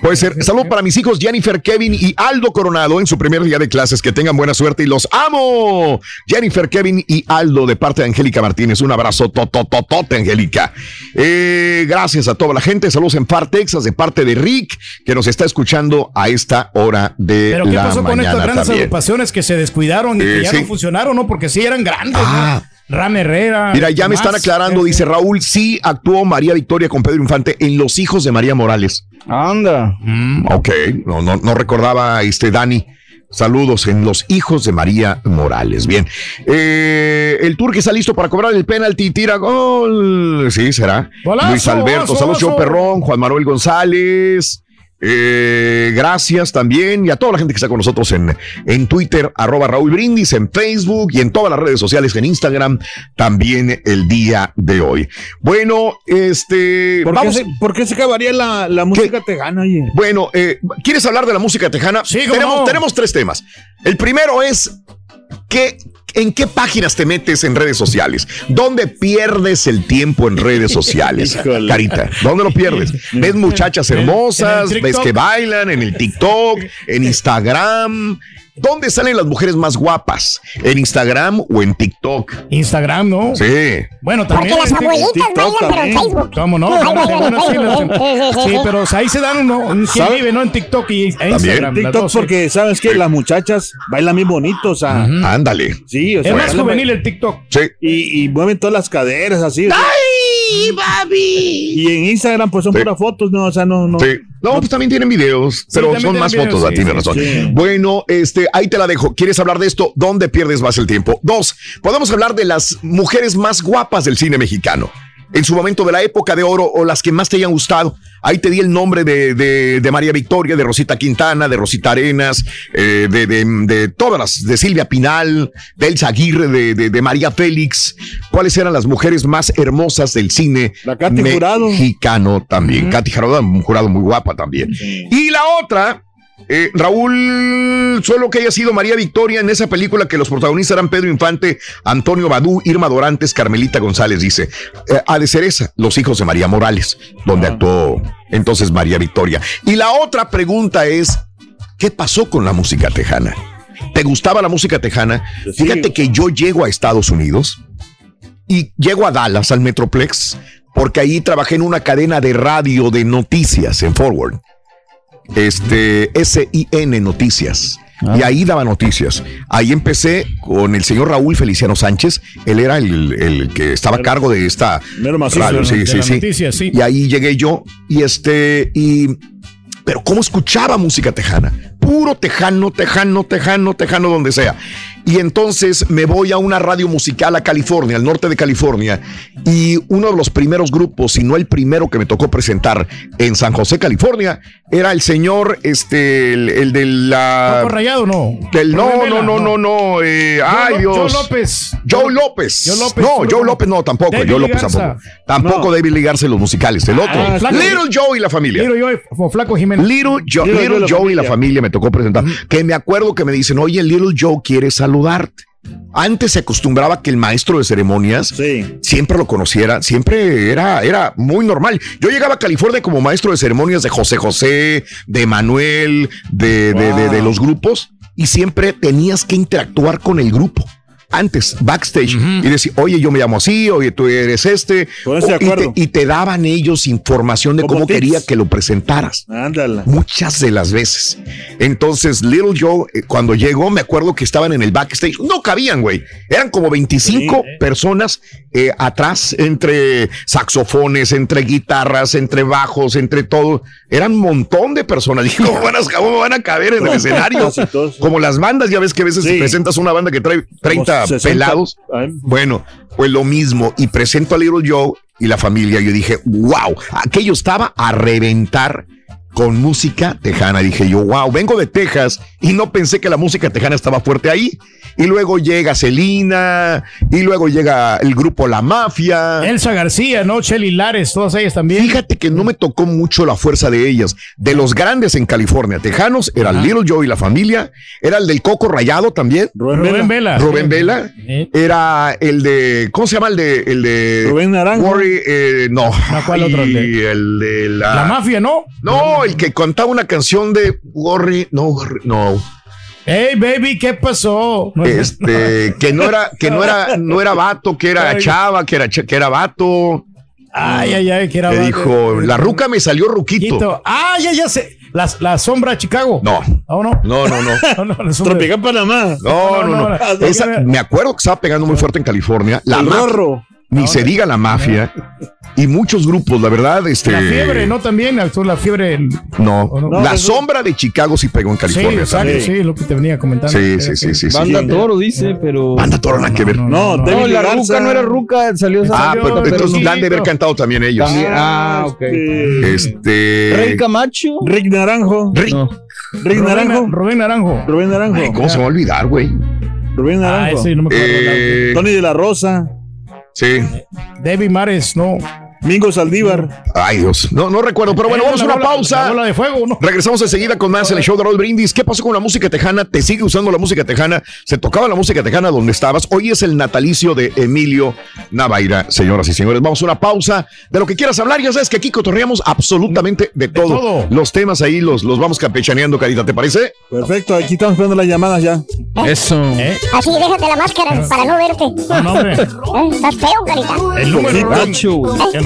Puede ser. Salud para mis hijos Jennifer, Kevin y Aldo Coronado en su primer día de clases. Que tengan buena suerte y los amo. Jennifer, Kevin y Aldo de parte de Angélica Martínez. Un abrazo totototote, Angélica. Eh, gracias a toda la gente. Saludos en Far, Texas, de parte de Rick, que nos está escuchando a esta hora de Pero ¿qué la pasó con mañana estas grandes también. agrupaciones que se descuidaron y que Eh, ya sí. no funcionaron, ¿no? Porque sí eran grandes, Ah. ¿no? Ram Herrera. Mira, ya me están aclarando, dice Raúl, sí actuó María Victoria con Pedro Infante en Los Hijos de María Morales. Anda. Ok, no, no, no recordaba este Dani. Saludos en Los Hijos de María Morales. Bien. Eh, el Turque está listo para cobrar el penalti. Tira gol. Sí, será. Luis Alberto. golazo, Saludos, golazo. Perrón. Juan Manuel González. Eh, gracias también y a toda la gente que está con nosotros en, en Twitter, arroba Raúl Brindis, en Facebook y en todas las redes sociales, en Instagram, también el día de hoy. Bueno, este. ¿Por, qué se, por qué se acabaría la, la música tejana, oye? Bueno, eh, ¿quieres hablar de la música tejana? Sí, tenemos, no. tenemos tres temas. El primero es ¿qué, ¿en qué páginas te metes en redes sociales? ¿Dónde pierdes el tiempo en redes sociales? [LAUGHS] Carita, ¿dónde lo pierdes? ¿Ves muchachas hermosas? ¿Ves que bailan en el TikTok, en Instagram? ¿Dónde salen las mujeres más guapas? ¿En Instagram o en TikTok? Instagram, ¿no? Sí. Bueno, Porque también. las este- abuelitas TikTok bailan, pero en también. Facebook. ¿Cómo no? En sí, pero ahí se dan uno, un vive, ¿no? En TikTok y e Instagram. las TikTok dos, sí. porque sabes que las muchachas bailan bien bonito, o sea, Ándale. sí, o sea, Es más juvenil el TikTok. Sí. y, y mueven todas las caderas así. o sea, Sí, papi. Y en Instagram, pues son puras fotos, ¿no? O sea, no, no. Sí. No, pues también tienen videos, pero son más videos, fotos, sí, tienes razón. sí. Bueno, este, ahí te la dejo. ¿Quieres hablar de esto? ¿Dónde pierdes más el tiempo? Dos, podemos hablar de las mujeres más guapas del cine mexicano. En su momento de la época de oro o las que más te hayan gustado. Ahí te di el nombre de, de- de María Victoria, de Rosita Quintana, de Rosita Arenas, eh, de, de- de todas las, de Silvia Pinal, de Elsa Aguirre, de, María Félix. ¿Cuáles eran las mujeres más hermosas del cine Katy Jurado. mexicano también? Katy Jurado, un jurado muy guapa también. Y la otra, eh, Raúl, solo que haya sido María Victoria en esa película que los protagonistas eran Pedro Infante, Antonio Badú, Irma Dorantes, Carmelita González, dice. Eh, ha de ser esa, Los hijos de María Morales, donde actuó entonces María Victoria. Y la otra pregunta es, ¿qué pasó con la música tejana? ¿Te gustaba la música tejana? Fíjate que yo llego a Estados Unidos y llego a Dallas, al Metroplex, porque ahí trabajé en una cadena de radio de noticias en Forward. Este, SIN Noticias. Y ahí daba noticias. Ahí empecé con el señor Raúl Feliciano Sánchez. Él era el, el que estaba a cargo de esta Mero macizo, radio. Sí, sí, noticia, sí. Y ahí llegué yo. Y este, y. Pero cómo escuchaba música tejana. Puro tejano, tejano, tejano, tejano, donde sea. Y entonces me voy a una radio musical a California, al norte de California, y uno de los primeros grupos, si no el primero que me tocó presentar en San José, California, era el señor, este, el, el de la... Coco Rayado, no. Del, no, no, Vela, no, no, no, eh, ay Dios. Joe López. Joe López. Joe López, No, Joe López no, tampoco. David Joe López Garza. tampoco. Tampoco No. David Ligarza en los musicales. El otro. Ah, Flaco- Little Joe y la familia. Little Joe o Flaco Jiménez. Little Joe, Little Little Joe y la Joe y la familia. me tocó presentar. Que me acuerdo que me dicen, oye, Little Joe quiere saludarte. Antes se acostumbraba que el maestro de ceremonias siempre lo conociera, siempre era, era muy normal. Yo llegaba a California como maestro de ceremonias de José José, de Manuel, de, de- de- de los grupos, y siempre tenías que interactuar con el grupo. Antes, backstage, y decir, oye, yo me llamo así, oye, tú eres este. De y, te, y te daban ellos información de cómo tips. quería que lo presentaras. Ándala. Muchas de las veces. Entonces, Little Joe, eh, cuando llegó, me acuerdo que estaban en el backstage. No cabían, güey. Eran como 25 personas eh, atrás, entre saxofones, entre guitarras, entre bajos, entre todo. Eran un montón de personas. [LAUGHS] Dije, ¿cómo van a, cómo van a caber en el escenario? Como las bandas, ya ves que a veces Sí. presentas una banda que trae 30 60. pelados. Bueno, pues lo mismo. Y presento a Little Joe y la familia. Yo dije, wow, aquello estaba a reventar con música tejana. Dije yo, wow, vengo de Texas y no pensé que la música tejana estaba fuerte ahí. Y luego llega Celina, y luego llega el grupo La Mafia. Elsa García, ¿no? Chelly Lares, todas ellas también. Fíjate que no me tocó mucho la fuerza de ellas. De los grandes en California, tejanos, era Little Joe y la familia, era el del Coco Rayado también. Rubén Vela. Rubén Vela. Era el de, ¿cómo se llama el de? El de Rubén Naranjo. Worry, eh, no. ¿cuál otro? El Ay, El de la... La mafia, ¿no? No, el que cantaba una canción de Worry, no, Worry, no. Hey, baby, ¿qué pasó? [LAUGHS] Este, que no era, que no era, no era vato, que era chava, que era, que era vato. Ay, ay, ay, que era. Que dijo, la ruca me salió ruquito. Ah, ya, ya sé. La, la sombra de Chicago. No. ¿O no? No, no, no. [LAUGHS] No, no, la Tropical Panamá. No, no, no. no, no. Esa- me acuerdo que estaba pegando muy fuerte en California. La El Rorro. Ni se diga la mafia. Y muchos grupos, la verdad, este. La fiebre, ¿no? También actuó la fiebre. No, ¿O no? la No, sombra de Chicago sí pegó en Sí, California. exacto, también. sí, lo que te venía comentando. Sí, sí, sí, sí, sí. Banda Toro dice, pero. Banda Toro, nada que ver. No, No, la Garza. ruca no era ruca, salió. Ah, salió, pero pero entonces no. han de haber cantado también ellos. También, ah, ok. Este. Rey Camacho. Rick Naranjo. Rick- No. Rick Rubén, Naranjo. Rubén Naranjo. Rubén Naranjo. Ay, ¿Cómo se va a olvidar, güey? Rubén Ah, Naranjo. ese no me acuerdo. Eh, Tony de la Rosa. Sí. David Mares, no. Mingo Saldívar. Ay, Dios. No, no recuerdo, pero bueno, Eh, vamos a una bola- pausa. La bola de fuego, ¿no? Regresamos enseguida con más en el show de Raúl Brindis. ¿Qué pasó con la música tejana? ¿Te sigue usando la música tejana? ¿Se tocaba la música tejana donde estabas? Hoy es el natalicio de Emilio Navaira, señoras y señores. Vamos a una pausa de lo que quieras hablar. Ya sabes que aquí cotorreamos absolutamente de todo. todo. Los temas ahí los, los vamos campechaneando, Carita, ¿te parece? Perfecto, aquí estamos esperando las llamadas ya. Eso. ¿Eh? Así, déjate la máscara para no verte. No, hombre. Eh, Estás feo, carita. El número.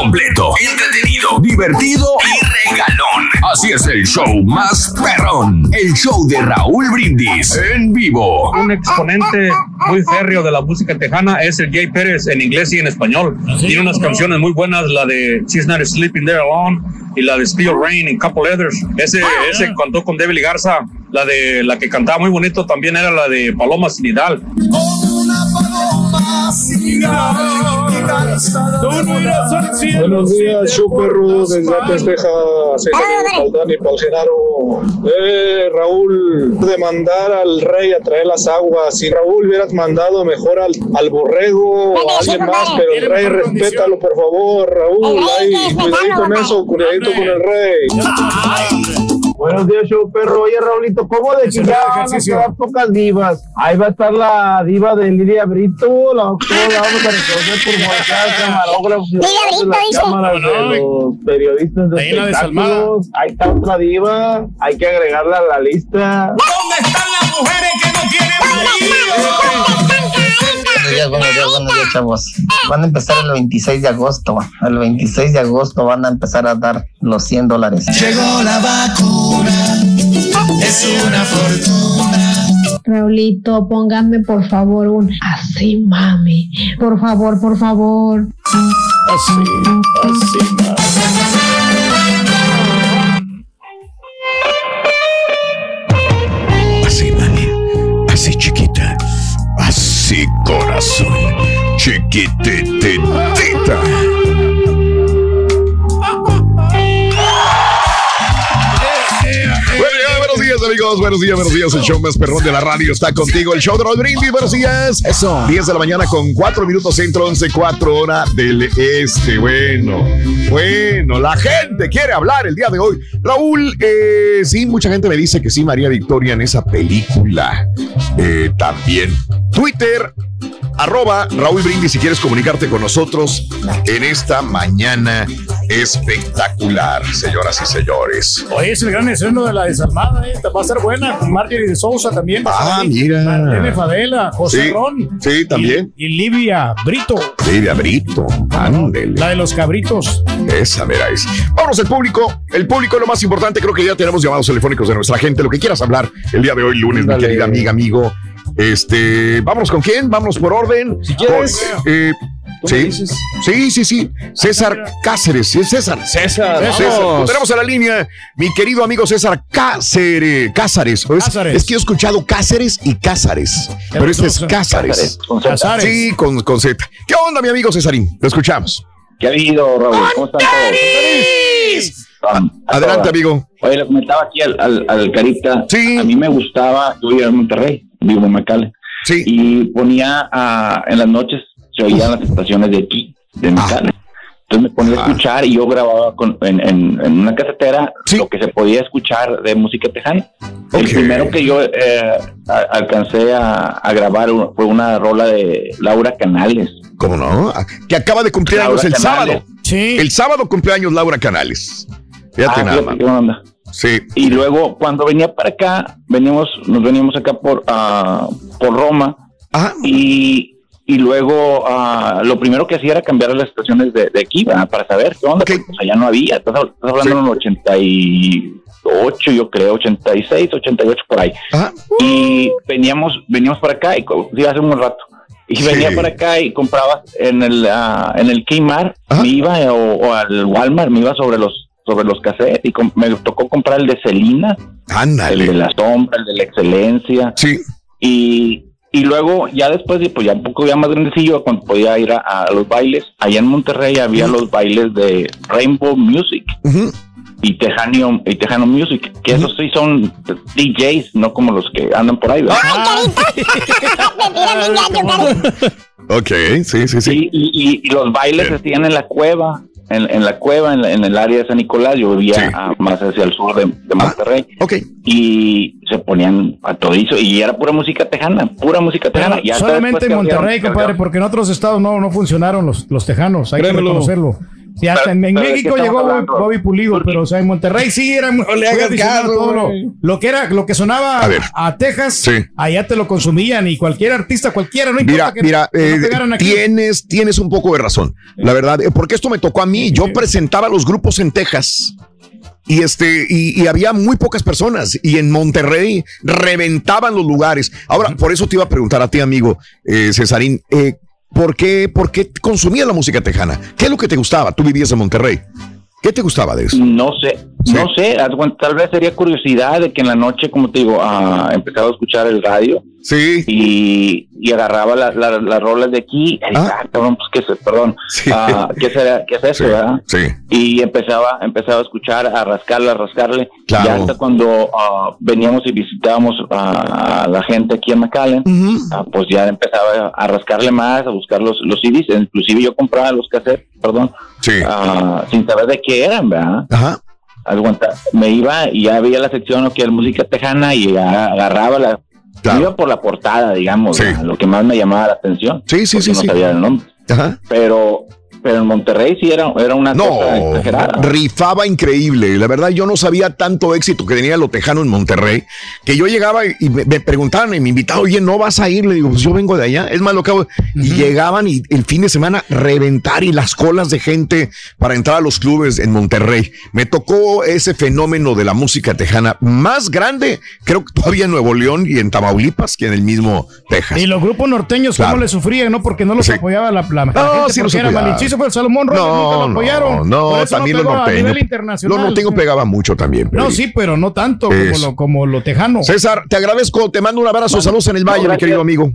Completo, entretenido, divertido y regalón. Así es el show más perrón. El show de Raúl Brindis en vivo. Un exponente muy férreo de la música tejana es el Jay Pérez en inglés y en español. Tiene unas canciones muy buenas, la de She's Not Sleeping There Alone y la de Steel Rain y Couple Leathers. Ese, ese cantó con Debbie Garza. La de la que cantaba muy bonito también era la de Paloma Sinidal. Buenos días, Super Rudo, desde Ates, Texas. César Paldán y Palgenaro. Eh, Raúl, demandar al rey a traer las aguas. Si Raúl hubieras mandado mejor al, al borrego o a alguien más, pero el rey, respétalo, por favor, Raúl. Ahí, cuidadito con eso, cuidadito con el rey. Buenos días, show perro. Oye, Raulito, ¿cómo de que ya van a quedar pocas divas? Ahí va a estar la diva de Lidia Brito, la, ¿cómo la vamos a reconocer por marcar camarógrafos, las cámaras de los periodistas de Ahí la de espectáculos. Ahí está otra diva, hay que agregarla a la lista. ¿Dónde están las mujeres que no Buenos días, buenos días, buenos días, chavos. Van a empezar el 26 de agosto. El 26 de agosto van a empezar a dar los 100 dólares. Llegó la vacuna, es una fortuna. Raulito, póngame por favor un así, mami. Por favor, por favor. Así, así, Así, Así, corazón. Chiquititita. Días, amigos. Buenos días, buenos días. El show más perrón de la radio está contigo. El show de Raúl Brindis. Buenos días. Eso. 10 de la mañana con 4 minutos centro, 11, 4 hora del este. Bueno, bueno, la gente quiere hablar el día de hoy. Raúl, eh, sí, mucha gente me dice que sí, María Victoria en esa película. Eh, también. Twitter, arroba Raúl Brindis si quieres comunicarte con nosotros en esta mañana espectacular, señoras y señores. Oye, es el gran estreno de la desalmada, ¿eh? Va a ser buena. Marjorie de Sousa también. va a estar Ah, mira. Marlene Favela, José Sí, Ron. sí, también. Y, y Livia Brito. Livia Brito, ándele. La de los cabritos. Esa mera es. Vamos, el público. El público es lo más importante. Creo que ya tenemos llamados telefónicos de nuestra gente. Lo que quieras hablar el día de hoy, lunes, mi querida amiga, amigo. Este, vámonos con quién? Vámonos por orden. Si quieres. Sí. sí, sí, sí. César Cáceres. Sí, César. César, César. vamos. Lo tenemos a la línea. Mi querido amigo César Cáceres. Cázares. ¿o Es, que yo he escuchado Cáceres y Cázares. Pero este es Cázares. Cázares. Sí, con, con Z. ¿Qué onda, mi amigo Cesarín? Lo escuchamos. ¿Qué ha habido, Raúl? ¿Cómo están todos? Adelante, amigo. Oye, le comentaba aquí al, al, al Carita. A mí me gustaba, yo vivía en Monterrey, vivo en McAllen. Sí. Y ponía ah, en las noches, se oían las estaciones de aquí, de McAllen. Entonces me ponía a escuchar y yo grababa con, en, en, en una casetera lo que se podía escuchar de música tejana. El primero que yo eh, a- alcancé a, a grabar fue una rola de Laura Canales. ¿Cómo no? Que acaba de cumplir años el Canales. sábado. El sábado cumpleaños Laura Canales. Fíjate Ah, nada fíjate más. qué onda. Sí. Y luego cuando venía para acá, veníamos, nos veníamos acá por, ah, por Roma. Y, y luego ah, lo primero que hacía era cambiar las estaciones de, de aquí ¿verdad? para saber qué onda. porque, pues, allá no había. Estás, estás hablando de un 88, yo creo, 86, 88 por ahí. Y veníamos, veníamos para acá y sí, hace un rato. Y Sí. venía para acá y compraba en el ah, en el Kmart, me iba o, o al Walmart, me iba sobre los sobre los cassettes y me tocó comprar el de Celina, el de la sombra, el de la excelencia. Sí. Y, y luego ya después, de, pues ya un poco ya más grandecillo, cuando podía ir a, a los bailes, allá en Monterrey había los bailes de Rainbow Music y Tejano, y Tejano Music, que esos sí son DJs, no como los que andan por ahí. ¿verdad? [LAUGHS] Ok, sí, sí, sí. Y, y- y los bailes se hacían en la cueva, en, en la cueva, en, la- en el área de San Nicolás. Yo vivía ah, más hacia el sur de, de Monterrey. Y se ponían a todizo. Y era pura música tejana, pura música tejana. Y hasta Solamente después en Monterrey, compadre, porque en otros estados no, no funcionaron los, los tejanos. Hay Créemelo. que reconocerlo. Sí, hasta en, en pero ¿de México llegó Bobby, hablando? Bobby Pulido, pero o sea, en Monterrey sí era muy, le hagas caso, todo lo, lo que era, lo que sonaba A ver. a, Texas, Sí. allá te lo consumían y cualquier artista, cualquiera, no Mira, importa que, mira, que no eh, pegaran aquí. tienes, tienes un poco de razón, la verdad, eh, porque esto me tocó a mí. Yo presentaba los grupos en Texas y este y, y había muy pocas personas y en Monterrey reventaban los lugares. Ahora, por eso te iba a preguntar a ti, amigo eh, Cesarín, eh, ¿por qué, por qué consumías la música tejana? ¿Qué es lo que te gustaba? Tú vivías en Monterrey. ¿Qué te gustaba de eso? No sé, no sé, tal vez sería curiosidad de que en la noche, como te digo, ah, empezaba a escuchar el radio. Sí. Y, y agarraba la- la- las rolas de aquí. y, ah, cabrón, pues, ¿qué es, perdón, ah, ¿qué, será, ¿qué es eso, verdad? Sí. Y empezaba, empezaba a escuchar, a rascarle, a rascarle. Claro. Y hasta cuando ah, veníamos y visitábamos a la gente aquí en McAllen, ah, pues ya empezaba a rascarle más, a buscar los, los CDs. Inclusive yo compraba los cassettes, perdón, ah, sin saber de qué eran, ¿verdad? Ajá. Me iba y ya veía la sección que era música tejana y agarraba la... me Iba por la portada, digamos, ¿verdad? lo que más me llamaba la atención. Sí, sí, sí, No sí. sabía el nombre. Ajá. Pero, pero en Monterrey sí era, era una cosa No, exagerada. rifaba increíble. La verdad, yo no sabía tanto éxito que tenía lo tejano en Monterrey, que yo llegaba y me, me preguntaban y me invitaban, oye, ¿no vas a ir? Le digo, pues yo vengo de allá. Es más, lo que hago. Y llegaban y el fin de semana reventar y las colas de gente para entrar a los clubes en Monterrey. Me tocó ese fenómeno de la música tejana más grande, creo que todavía en Nuevo León y en Tamaulipas que en el mismo Texas. Y los grupos norteños, Claro. ¿cómo le sufrían, no? Porque no los apoyaba la, la, la No, gente, sí el Salomón Robles, nunca lo No, apoyaron. no, no, también no los pegó a norteños. nivel internacional. Los norteños pegaban mucho también. No, sí, pero no tanto como lo, como lo tejano. César, te agradezco, te mando un abrazo, saludos en el Valle, mi querido amigo.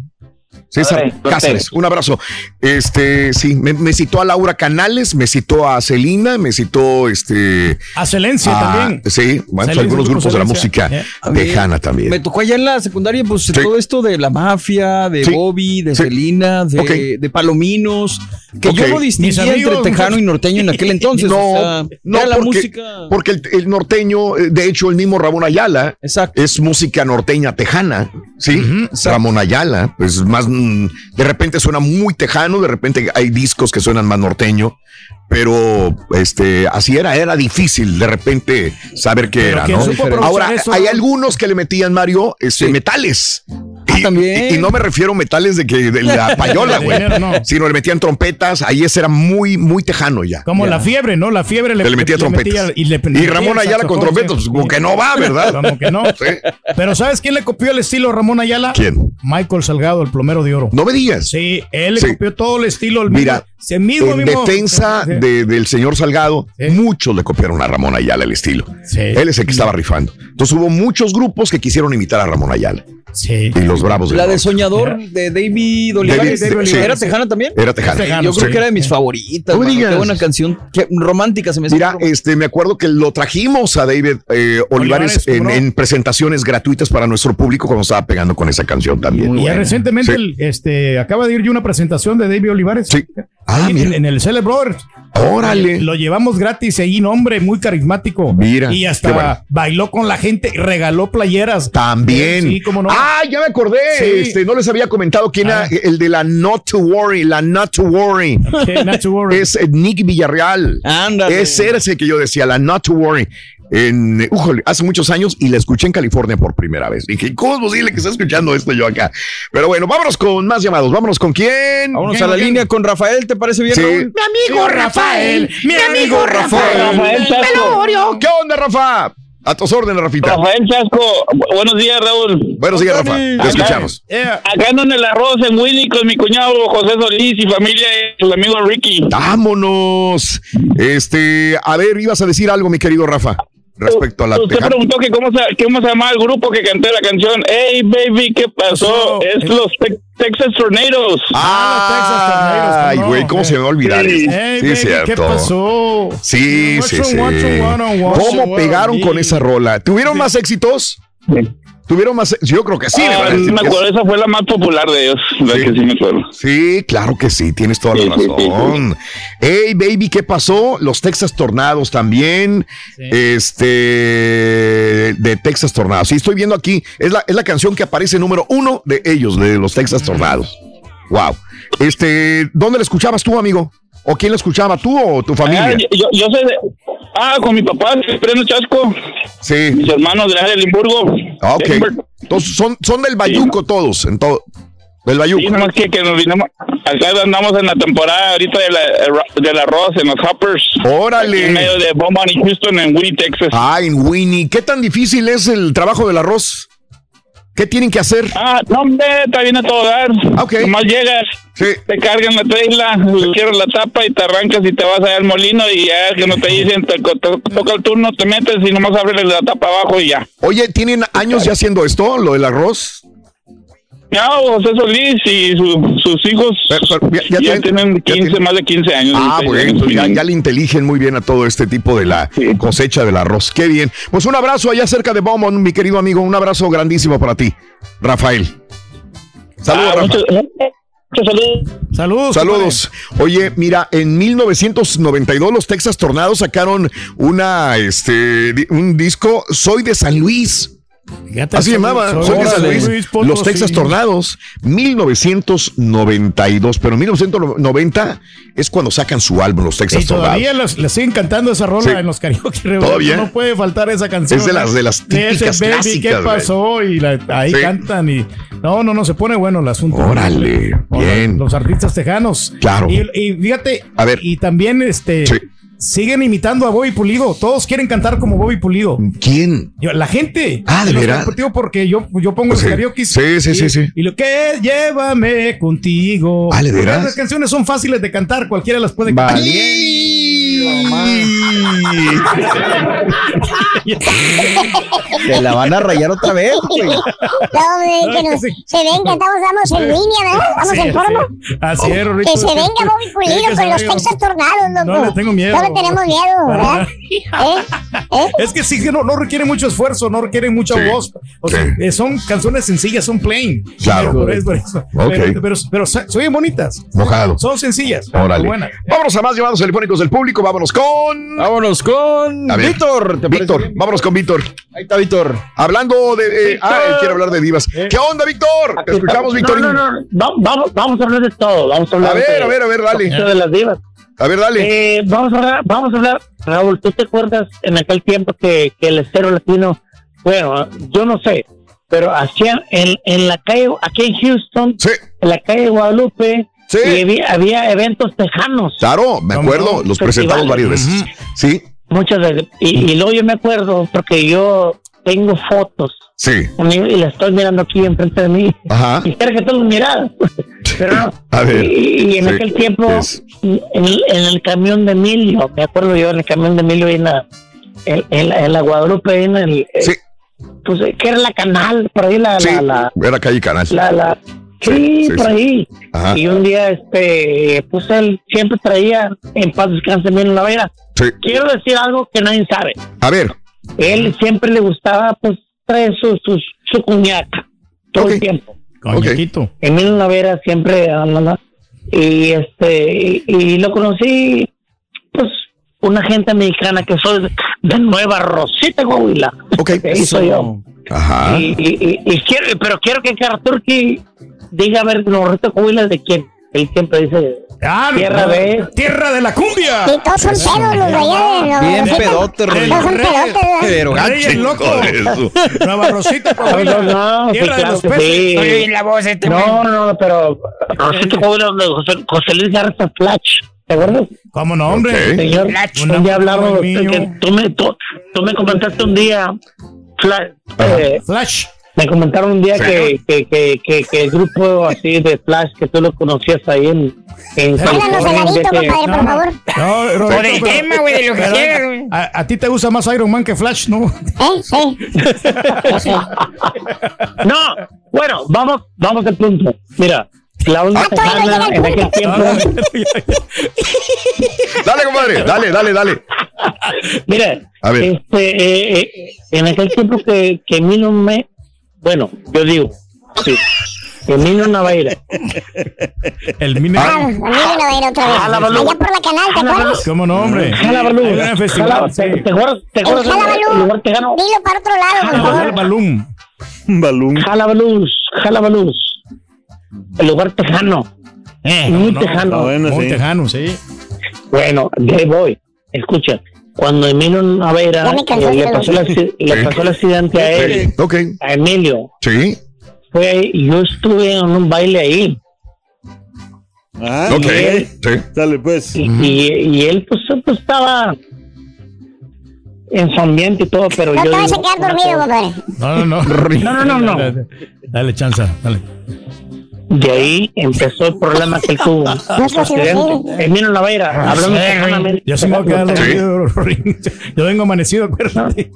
César. Cáceres, un abrazo. Este, sí, me, me citó a Laura Canales, me citó a Celina, me citó este. A Celencia a- también. Sí, bueno, Celencia, algunos grupo grupos de la música mí tejana también. Me tocó allá en la secundaria, pues todo esto de la mafia, de Sí. Bobby, de Sí. Celina, de, de Palominos, que yo no distinguía amigos, entre tejano y norteño en aquel entonces. No, o sea, no, era la porque, música. porque el, el norteño, eh, de hecho, el mismo Ramón Ayala es música norteña tejana, ¿sí? Ramón Ayala, pues más, mm, de repente suena muy tejano, de repente hay discos que suenan más norteño, pero este, así era, era difícil de repente saber qué Pero era, ¿quién ¿no? Ahora, eso? hay algunos que le metían, Mario, este, metales. Y, también. y- y no me refiero a metales de que de la [LAUGHS] payola, güey, no. sino le metían trompetas, ahí ese era muy, muy tejano ya. Como Ya. la fiebre, ¿no? La fiebre le, Que le metía trompetas. y, le, Y Ramón Ayala con trompetas, pues, como que no va, ¿verdad? Como que no. Pero ¿sabes quién le copió el estilo a Ramón Ayala? ¿Quién? Michael Salgado, el plomero de oro. No me digas. Sí, él le Sí. copió todo el estilo. El Mira, mismo, en mismo- defensa Sí. de- del señor Salgado, muchos le copiaron a Ramón Ayala el estilo. Él es el que estaba rifando. Entonces hubo muchos grupos que quisieron imitar a Ramón Ayala. Sí. Y los bravos del La de norte. Soñador de David Olivares. David- sí. ¿Era tejana también? Era tejana. Yo creo que era de mis favoritas. Qué buena canción. Qué romántica se me. Mira, este, me acuerdo que lo trajimos a David eh, Olivares, Olivares, en, presentaciones gratuitas para nuestro público cuando estaba pegando con esa canción también. Y recientemente Sí. el- este, acaba de ir yo una presentación de David Olivares. Sí. Ah, en, en el Cele Brothers. Órale. Lo llevamos gratis ahí, hombre muy carismático. Mira, Y hasta bueno. bailó con la gente, regaló playeras. También. Sí, cómo no. Ah, ya me acordé. Sí. Este, no les había comentado quién Ah. era el de la Not to Worry, la Not to Worry. Ok, not to worry. [LAUGHS] Es Nick Villarreal. Ándale. Ese era ese que yo decía, la Not to Worry. En, eh, újole, hace muchos años y la escuché en California por primera vez. Dije, ¿cómo es posible que esté escuchando esto yo acá? Pero bueno, vámonos con más llamados. Vámonos con quién. Vámonos a la línea con Rafael, ¿te parece bien? Sí. Raúl? Mi amigo Rafael, mi amigo Rafael. Rafael Chasco. ¿Qué onda, Rafa? A tus órdenes, Rafita. Rafael Chasco, Bu- buenos días, Raúl. Buenos días, Rafa. Te Acá- escuchamos. Acá ando en el arroz en Willy con mi cuñado José Solís y familia y el amigo Ricky. Vámonos. Este, a ver, ibas a decir algo, mi querido Rafa, respecto a la Usted preguntó que cómo se, cómo se llamaba el grupo que canté la canción Hey Baby, ¿qué pasó? Es los Te- Texas Tornadoes. Ah, Ay, güey, ¿cómo se me va a olvidar Sí. eso? Hey, Sí, baby, cierto. ¿Qué pasó? Sí, sí, sí. ¿Cómo pegaron con esa rola? ¿Tuvieron más éxitos? ¿Tuvieron más? Yo creo que sí. me Ah, me que acuerdo, esa fue la más popular de ellos, la Sí. que sí me acuerdo. Sí, claro que sí, tienes toda la Sí, sí, sí, razón. Hey, baby, ¿qué pasó? Los Texas Tornados también. Este, de Texas Tornados. Sí, estoy viendo aquí, es la, es la canción que aparece número uno de ellos, de los Texas Tornados. Wow. Este, ¿dónde la escuchabas tú, amigo? ¿O quién lo escuchaba, tú o tu Ah, familia? yo, yo soy de. Ah, con mi papá, Preno Chasco. Sí. Mis hermanos de de Limburgo. Ah, ok. Entonces son, son del Bayuco todos, en todo. Del Bayuco. Sí, nomás que, que nos vinimos. Acá andamos en la temporada ahorita de la, del arroz en los hoppers. Órale. En medio de Beaumont y Houston, en Winnie, Texas. Ah, en Winnie. ¿Qué tan difícil es el trabajo del arroz? ¿Qué tienen que hacer? Ah, no, hombre, está bien a todo dar. Ok. Nomás llegas, te cargan la trailer, le cierras la tapa y te arrancas y te vas allá al molino y ya que no te dicen, te, te toca el turno, te metes y nomás abres la tapa abajo y ya. Oye, ¿tienen años ya haciendo esto, lo del arroz? Ya, José Solís y su- sus hijos ya, tienen 15, más de 15 años. Ah, 16 bueno, años. pues ya, ya le inteligen muy bien a todo este tipo de la cosecha del arroz. Qué bien. Pues un abrazo allá cerca de Beaumont, mi querido amigo. Un abrazo grandísimo para ti, Rafael. Saludos, Ah, Rafa. muchos- muchos saludos. Saludos. Saludos. Oye, mira, en 1992 los Texas Tornados sacaron una, este, un disco, Soy de San Luis. Fíjate, Así llamaba, soy Soy de de San San Luis. Luis Potosí. Los Texas Tornados, 1992. Pero en 1990 es cuando sacan su álbum, Los Texas Y Tornados. todavía los- le siguen cantando esa rola Sí. en los karaoke. ¿Todavía? No puede faltar esa canción. Es de las- de las De ese típicas baby, clásicas, ¿Qué pasó? Y la- ahí Sí. cantan y... No, no, no, se pone bueno el asunto. Órale, bien. Los artistas tejanos. Claro. Y, y fíjate, A ver. y también este... Siguen imitando a Bobby Pulido. Todos quieren cantar como Bobby Pulido. ¿Quién? Yo- La gente. Ah, ¿de deportivos porque yo, yo pongo los Sí. karaoke. Sí, sí, y- sí, sí. Y lo que es, llévame contigo. Ah, ¿de veras? Las canciones son fáciles de cantar. Cualquiera las puede cantar. Te la van a rayar otra vez, güey. No, hombre, que nos- se venga, estamos, estamos en línea, ¿verdad? Estamos Sí, en forma. sí. Así es. Que se venga Bobby Pulido que con los. Texas Tornados, loco. No le tengo miedo. No le tenemos miedo, ¿verdad? ¿Eh? Es que sí, que no, no requiere mucho esfuerzo, no requiere mucha voz. O sea, eh, son canciones sencillas, son plain. Claro. Por eso, por eso. Ok. Pero, pero, pero oyen bonitas. Mojado. Son sencillas. Órale. Buenas. Vámonos a más llamados telefónicos del público. Vámonos con. Vámonos con ver. Víctor. ¿te parece Víctor, vámonos con Víctor. Ahí está Víctor. Hablando de. eh, ah, él quiere hablar de divas. ¿Qué onda, Víctor? Te escuchamos, Víctor. No, no, no. Va- Vamos, vamos a hablar de todo. Vamos a hablar A ver, de, a ver, a ver, dale. de las divas. A ver, dale. Eh, vamos a hablar, vamos a hablar, Raúl, ¿tú te acuerdas en aquel tiempo que, que el estero latino, bueno, yo no sé, pero hacían en, en la calle, aquí en Houston, en la calle Guadalupe, y había, había eventos tejanos. Claro, me acuerdo. Los presentamos varias veces. Sí, Muchas veces. Y, y luego yo me acuerdo, porque yo tengo fotos. sí. conmigo Y la estoy mirando aquí enfrente de mí. Ajá. Y espero que todos miras. [LAUGHS] Pero no. A ver. Y, y en Sí. aquel tiempo, en, el- en el camión de Emilio, me acuerdo yo en el camión de Emilio en la, en, en la, en la Guadalupe, en el. Sí. Pues, que era la canal, por ahí la. Sí, la, la, era calle Canal. la, la- sí, por sí. ahí. Ajá. Y un día, este, pues él siempre traía en paz descanse Emilio Lavera. Sí. Quiero decir algo que nadie sabe. A ver. Él siempre le gustaba, pues, traer su, su, su cuñaca todo el tiempo. Coñaquito. Emilio Lavera siempre ah, la, la, y este y, y lo conocí pues una gente mexicana que soy de- Nueva Rosita Coahuila que hizo yo Ajá. y, y- y- y quiero pero quiero que Turkey diga a ver Rosita Coahuila de quién él siempre dice Ah, tierra de Tierra de la cumbia. Sí, todos son pedos los de allá Bien pedote, Todos Rey. son pedotes, loco. eso. [LAUGHS] Nueva Rosita. No, no, no, sí, Tierra de claro los que peces. sí. Oye, oye, la voz este no no pero Rosita Coahuila donde José, José Luis Garza Flash ¿te acuerdas? ¿Cómo no, hombre? Señor, un día hablamos tú me, tú, tú me comentaste un día, Flash, eh, Flash. Me comentaron un día que, que, que, que, que el grupo así de Flash que tú lo conocías ahí en, en Háblanos día que- compadre, por favor. No, Roberto, Por el pero- tema, güey, de lo que quieras, güey. A, a ti te gusta más Iron Man que Flash, ¿no? ¿Eh? Sí. [LAUGHS] Sí. No, bueno, vamos, vamos al punto. Mira, la onda Ah, no llega en el aquel tiempo, Dale, compadre. Dale, dale, dale. mira, A ver. este, eh, eh, en aquel tiempo que, que Emilio me, bueno, yo digo, sí, Emilio Navaira, El mini. Ah, a mí no va a ir otra vez. Allá por la canal, ¿te acuerdas? ¿Cómo no, hombre? Jala Balú, Hay un gran festival, Jala- sí. ¿te, te acuerdas, te El acuerdas Jala del- el lugar Balú. tejano? Dilo para otro lado, por Jala, favor. Balum. Balún. Jalabaluz, Jalabaluz. El lugar tejano. Eh, Muy no, tejano. Ah, bueno, Muy sí. tejano, sí. Bueno, de ahí voy. Escucha, cuando Emilio Navera eh, le, pasó acci- le pasó el accidente a él, a Emilio, Sí. fue, yo estuve en un baile ahí. Ah, Ok. él- Sí. Dale, pues. Y, y, y él pues, pues, estaba en su ambiente y todo, pero No yo te vas a digo, quedar dormido, no, no. No, no, no, no. [LAUGHS] Dale, dale chanza, dale. De ahí empezó el problema que él tuvo. No. Emilio Navera, hablando tejanamente. Yo sí me voy a quedar Sí. [LAUGHS] dormido. Yo vengo amanecido, acuérdate.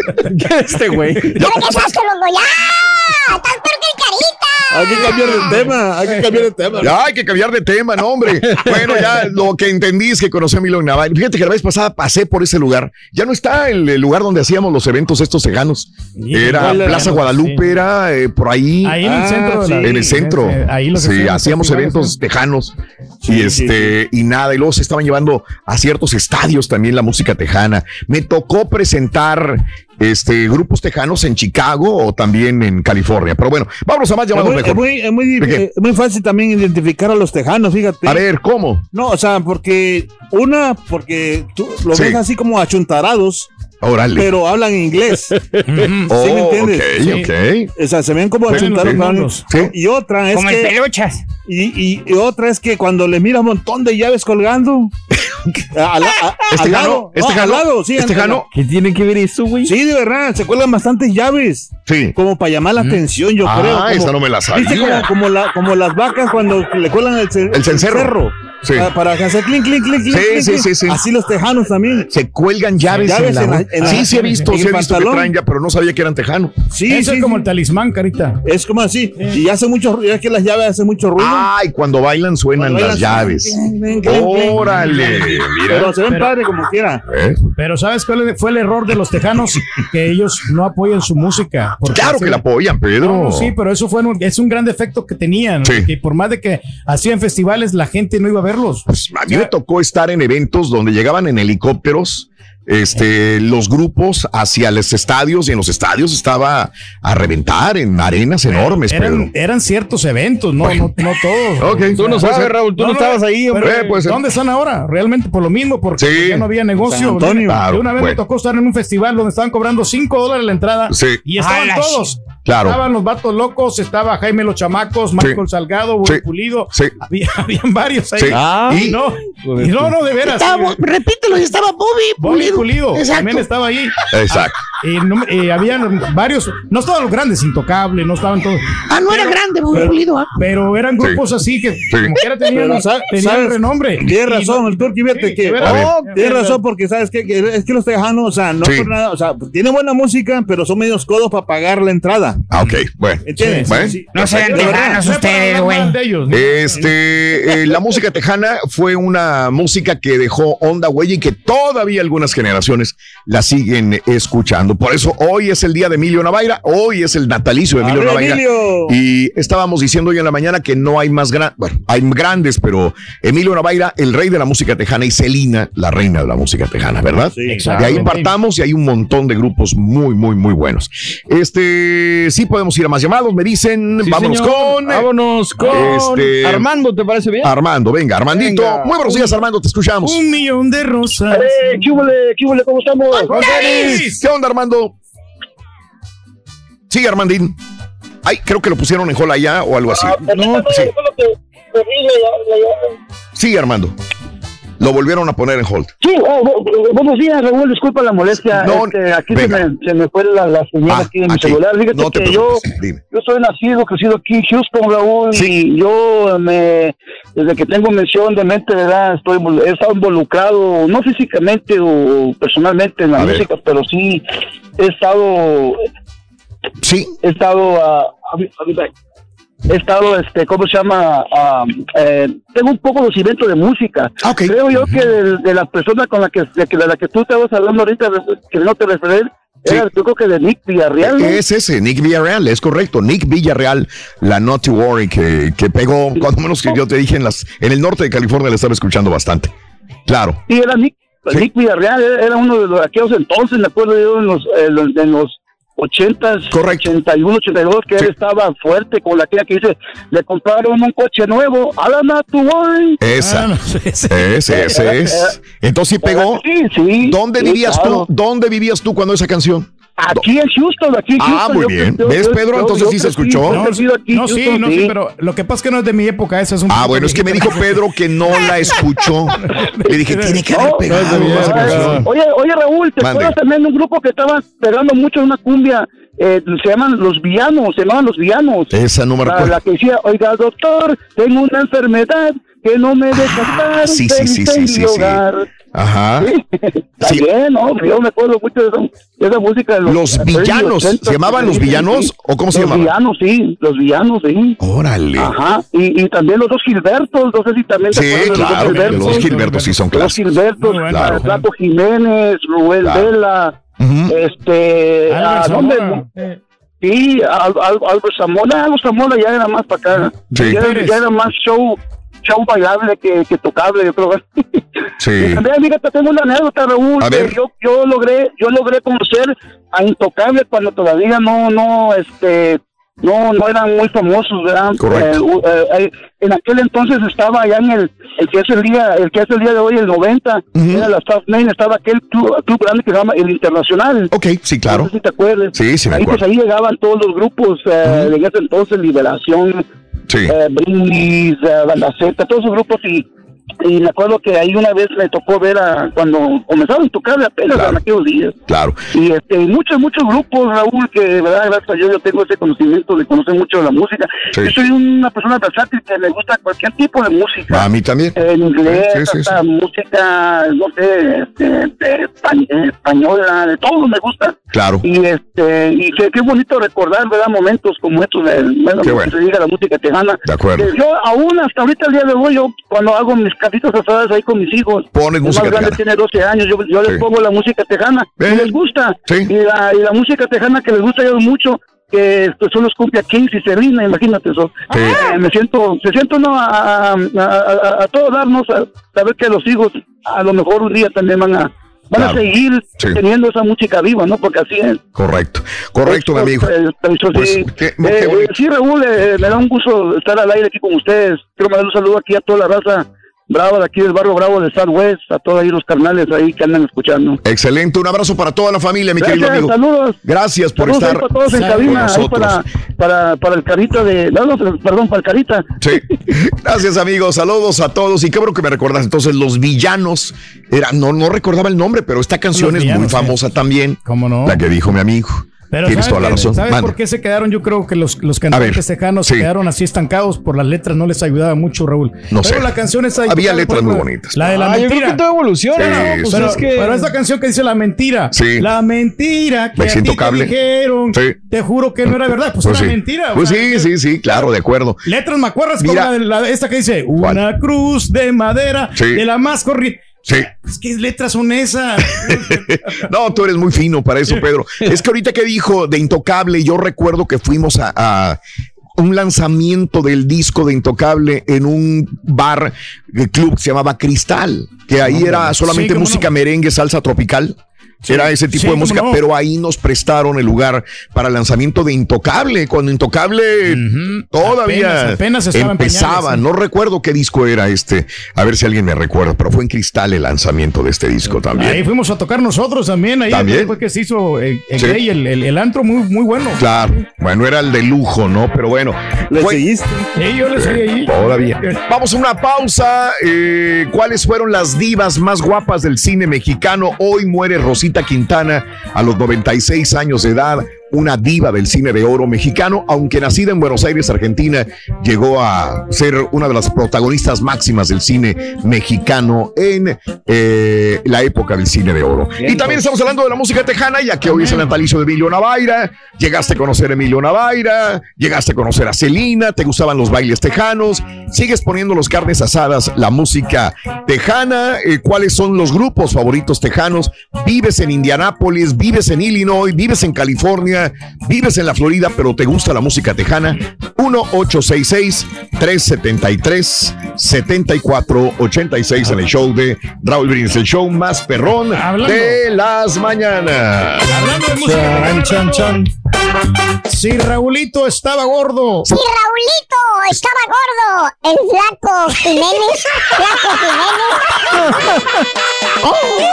[LAUGHS] este güey. ¿Ya te casaste, loco? ¡Ya! ¡Estás peor que el carita! Hay que cambiar de tema, hay que cambiar de tema. Ya hay que cambiar de tema, no, hombre. [LAUGHS] Bueno, ya lo que entendí es que conocí a Emilio Navarro. Fíjate que la vez pasada pasé por ese lugar. Ya no está el, el lugar donde hacíamos los eventos estos ceganos. Era. Plaza Guadalupe, era eh, por ahí. Ahí en el Ah, centro. en el centro. eh, Ahí los sí, hacíamos eventos tejanos. Sí, y sí, este, y nada, y luego se estaban llevando a ciertos estadios también la música tejana. Me tocó presentar este grupos tejanos en Chicago o también en California. Pero bueno, vamos a más Es llamados muy, mejor. es muy- es muy- ¿De qué? es muy fácil también identificar a los tejanos, fíjate. A ver, ¿cómo? No, o sea, porque una, porque tú lo Sí. ves así como achuntarados, Órale. pero hablan inglés. [LAUGHS] ¿Sí me Oh, entiendes? ok, ok. O sea, se ven como Sí, achuntados. sí. Sí. Y otra es Como el que peluchas. y, y- y otra es que cuando le mira un montón de llaves colgando [LAUGHS] a- la- a- ¿Es al tejano? lado, ¿Es no, tejano? al lado, sí, ¿Es al- tejano? ¿Qué tiene que ver eso, güey? Sí, de verdad, se cuelgan bastantes llaves. Sí. Como para llamar la atención, yo Ah, creo. como- esa no me la sabía. ¿Viste como, como, la- como las vacas cuando le cuelgan el, ce- El cencerro. Sí. Para, para hacer clink, clink, clink, clink. Sí, clink, sí, clink. sí, sí. Así los tejanos también. Se cuelgan llaves, Llaves en la, en la- en la- Sí, sí he visto, sí he visto que traen ya, pero no sabía que eran tejanos. Sí, Eso sí, es como sí. el talismán, carita. Es como así. Y hace mucho ruido. Es que las llaves hacen mucho ruido. Ay, cuando bailan suenan Cuando las bailan, llaves. Órale, Pero se ven Pero- padre como quiera. ¿Eh? Pero ¿sabes cuál fue el error de los tejanos? [LAUGHS] Que ellos no apoyan su música. Claro que la apoyan, Pedro. No, sí, pero eso fue un, es un gran defecto que tenían. Sí. Que por más de que hacían festivales, la gente no iba a verlos. Pues, a mí me tocó estar en eventos donde llegaban en helicópteros este, los grupos hacia los estadios y en los estadios estaba a reventar en arenas enormes, Eran, ciertos eventos, no, no, no todos. Tú no sabes, Raúl, tú no, estabas ahí, hombre. pero, Eh, pues, ¿Dónde están ahora? Realmente por lo mismo, porque Sí. ya no había negocio. Claro, una vez me tocó estar en un festival donde estaban cobrando 5 dólares la entrada Sí. y estaban ¡Hala, todos. Claro. Estaban los vatos locos, estaba Jaime Los Chamacos, Michael Salgado, Bobby Sí. Pulido. Sí. [LAUGHS] Había, habían varios ahí. Sí. Ah, Y- no, y no, no, de veras. Estaba- sí. repítelo, y estaba Bobby Bobby Pulido. Pulido Exacto. también estaba ahí. Exacto. Y no- y habían varios, no estaban los grandes, intocables, no estaban todos. Ah, no era grande, Bobby pero- Pulido. ¿ah? Pero eran grupos así que como quiera tenían, Pero, tenían renombre. Tienes razón, el Turqui, fíjate Sí, que. Oh, tienes razón, porque sabes qué? que es que los tejanos, o sea, no Sí. por nada, o sea, tienen buena música, pero son medios codos para pagar la entrada. Ah, ok, bueno. ¿Entiendes? Bueno. Sí. No sean De tejanos ustedes, güey. de. Este, eh, la música tejana fue una música que dejó onda huella y que todavía algunas generaciones la siguen escuchando. Por eso hoy es el día de Emilio Navaira, hoy es el natalicio de Emilio ¡Arriba, Navaira. Emilio! Y estábamos diciendo hoy en la mañana que no hay más grandes, bueno, hay grandes, pero Emilio Navaira, el rey de la música tejana, y Celina, la reina de la música tejana, ¿verdad? Sí, De exacto. ahí partamos y hay un montón de grupos muy, muy, muy buenos. Este, sí podemos ir a más llamados, me dicen, Sí, vámonos señor. con Vámonos con Este- Armando, ¿te parece bien? Armando, venga, Armandito. Venga. Muy buenos días, Armando, te escuchamos. Un millón de rosas. Eh, ¿Qué cómo estamos? ¿Qué onda, Armando? Sí, Armandín. Ay, creo que lo pusieron en hall allá o algo así. No, sí. Sí, Armando. Lo volvieron a poner en hold. Sí, oh, bu- bu- buenos días, Raúl, disculpa la molestia. No, Este, aquí se me, se me fue la, la señal Ah, aquí en mi aquí. celular. Fíjate No que yo, preocupes, dime. yo soy nacido, crecido aquí en Houston, Raúl, y yo me, desde que tengo mención de mente, ¿verdad? Estoy, he estado involucrado, no físicamente o personalmente en la A ver. música, pero sí he estado, Sí, he estado, ah, he estado, este, ¿cómo se llama? Ah, eh, tengo un poco conocimiento de música. Ah. Creo yo que de, de la persona con la que, de, de la que tú estabas hablando ahorita, que no te referé, Sí. era, yo creo que de Nick Villarreal. ¿no? es ese, Nick Villarreal, es correcto. Nick Villarreal, la Naughty Worry que, que pegó, cuando menos que yo te dije, en, las, en el norte de California la estaba escuchando bastante. Claro. Sí, era Nick, Sí. Nick Villarreal, era, era uno de los aquellos entonces, me acuerdo yo, en los, eh, los- en los 80, 81, 82, que él estaba fuerte con la tía que dice, le compraron un coche nuevo, a la Natural. Esa. Ah, ese, ese es. [LAUGHS] Entonces sí pegó. Sí, sí. ¿Dónde Sí, vivías claro. tú? ¿Dónde vivías tú cuando esa canción? Aquí en Houston, aquí en Ah, Houston. muy yo- bien. yo- ¿Ves, Pedro? yo- Entonces yo sí se escuchó. crecí aquí en No, sí, Houston, no, sí, pero lo que pasa es que no es de mi época, esa es un Ah, bueno, es que me dijo. Pedro que no [LAUGHS] la escuchó. Le dije, tiene que haber No, pegado no, no. Oye, oye, Raúl, ¿te Mande. acuerdas también de un grupo que estaba pegando mucho en una cumbia? Eh, se llaman Los Villanos, se llamaban Los Villanos. Esa no me la, la que decía, oiga, doctor, tengo una enfermedad que no me deja Ah, sí, sí, sí, sí, sí, sí. hogar. Ajá. Sí. También, ¿no? Yo me acuerdo mucho de esa, de esa música. de Los villanos, 80s, ¿se llamaban los villanos sí. o cómo se Los llamaban? villanos, sí, los villanos, sí. Órale. Ajá, y, y también los dos Gilbertos, no sé si también Sí, acuerdas de los dos claro, Gilbertos. los dos Gilbertos sí son Los clásicos. Gilbertos, Claro. Flaco Jiménez, Rubén Claro. Vela, este, ¿a dónde? Sí, Álvaro Zamora, Álvaro Zamora ya era más para acá, Sí. ya era más show, show bailable que, que tocable, yo creo. Sí. Y también, fíjate, tengo una anécdota, Raúl, A ver. yo, yo logré, yo logré conocer a Intocable cuando todavía no, no, este, no, no eran muy famosos, ¿verdad? Correcto. Eh, eh, eh, en aquel entonces estaba allá en el, el que es el día, el que es el día de hoy, el 90, era la South Main, estaba aquel club, club grande que se llama el Internacional. Ok, sí, claro. No sé si te acuerdas. Sí, sí me ahí, acuerdo. Pues ahí llegaban todos los grupos, eh, en ese entonces, Liberación, Sí. eh, Brindis, Banda Z, todos esos grupos y, y me acuerdo que ahí una vez me tocó ver a cuando comenzaron a tocar apenas en aquellos días. Claro. Y este, muchos, muchos grupos, Raúl, que de verdad, gracias a Dios, yo tengo ese conocimiento de conocer mucho de la música. Sí. Yo soy una persona versátil que me gusta cualquier tipo de música. A mí también. En inglés, Sí, sí, hasta música, no sé, este, de espa- española, de todo me gusta. Claro. Y este, y qué, qué bonito recordar, ¿verdad? Momentos como estos de, bueno, que bueno. se diga la música tejana. De acuerdo. Eh, Yo aún hasta ahorita el día de hoy, yo cuando hago mis casitas asadas ahí con mis hijos, Pones el música más grande tejana. tiene 12 años, yo, yo Sí. les pongo la música tejana y les gusta. Sí. Y, la, y la música tejana que les gusta a ellos mucho, que pues, son los cumplia Kings y Serena, imagínate eso. Eh, me siento, se siento no a, a, a, a- a todo darnos a saber que los hijos a lo mejor un día también van a van Claro. a seguir Sí. teniendo esa música viva, ¿no? Porque así es. Correcto. Correcto, mi amigo. Eh, eso Pues, sí. qué- Eh, qué eh, bonito. sí, Raúl, eh, me da un gusto estar al aire aquí con ustedes. Quiero mandar un saludo aquí a toda la raza brava de aquí del barrio bravo de Southwest, a todos ahí los carnales ahí que andan escuchando. Excelente. Un abrazo para toda la familia, mi Gracias, querido amigo. saludos. Gracias por Saludos ahí estar para todos en cabina, ahí para, para, para el carita de... No, no, perdón, para el carita. Sí. [LAUGHS] Gracias, amigos. Saludos a todos. Y qué bueno que me recordas. Entonces, los villanos. Era, no, no recordaba el nombre, pero esta canción Los es muy Villanos, famosa también. ¿Cómo no? La que dijo mi amigo. Pero Tienes ¿sabes toda la qué- razón. ¿Sabes Mande. por qué se quedaron? Yo creo que los, los cantantes tejanos sí. se quedaron así estancados por las letras, no les ayudaba mucho, Raúl. No pero sé. la canción esa. Había letras muy bonitas. La de la Ah, yo mentira. creo que todo evoluciona, Sí, ¿no? Pues pero, es que... pero esa canción que dice la mentira. Sí. La mentira que Me a ti siento te cable. dijeron. Sí. Te juro que no era verdad. Pues, Pues era sí. mentira. o Pues sea, sí, sí, sí, claro, de acuerdo. Letras, ¿me acuerdas? Mira. Como la, de- la esta que dice, una cruz de madera Sí. de la más corriente. Sí. Pues, ¿Qué letras son esas? [LAUGHS] No, tú eres muy fino para eso, Pedro. Es que ahorita que dijo de Intocable, yo recuerdo que fuimos a, a un lanzamiento del disco de Intocable en un bar, el club que se llamaba Cristal, que ahí era solamente Sí, música merengue, salsa tropical. Era ese tipo sí, de música, no. pero ahí nos prestaron el lugar para el lanzamiento de Intocable, cuando Intocable todavía Apenas- apenas empezaba. pañales, sí. No recuerdo qué disco era este, a ver si alguien me recuerda, pero fue en Cristal el lanzamiento de este disco también. Ahí fuimos a tocar nosotros también. Ahí ¿También? fue que se hizo el, Sí. gay, el, el- el antro muy, muy bueno. Claro, bueno, era el de lujo, ¿no? Pero bueno. ¿Le fue- seguiste? Sí, yo le seguí ahí. Todavía. Vamos a una pausa. Eh, ¿Cuáles fueron las divas más guapas del cine mexicano? Hoy muere Rosita Quintana a los 96 años de edad. Una diva del cine de oro mexicano, aunque nacida en Buenos Aires, Argentina, llegó a ser una de las protagonistas máximas del cine mexicano en eh, la época del cine de oro. Y también estamos hablando de la música tejana, ya que hoy es el natalicio de Emilio Navaira. Llegaste a conocer a Emilio Navaira, llegaste a conocer a Celina, te gustaban los bailes tejanos, sigues poniendo los carnes asadas, la música tejana, eh, cuáles son los grupos favoritos tejanos, vives en Indianápolis, vives en Illinois, vives en California, Vives en la Florida, pero te gusta la música tejana. 1-866-373-7486 en el show de Raúl Brindis, el show más perrón de las mañanas. Hablando de música. Chan, chan, Si Raulito estaba gordo. Si Raulito estaba gordo, el flaco Jiménez. Flaco Jiménez.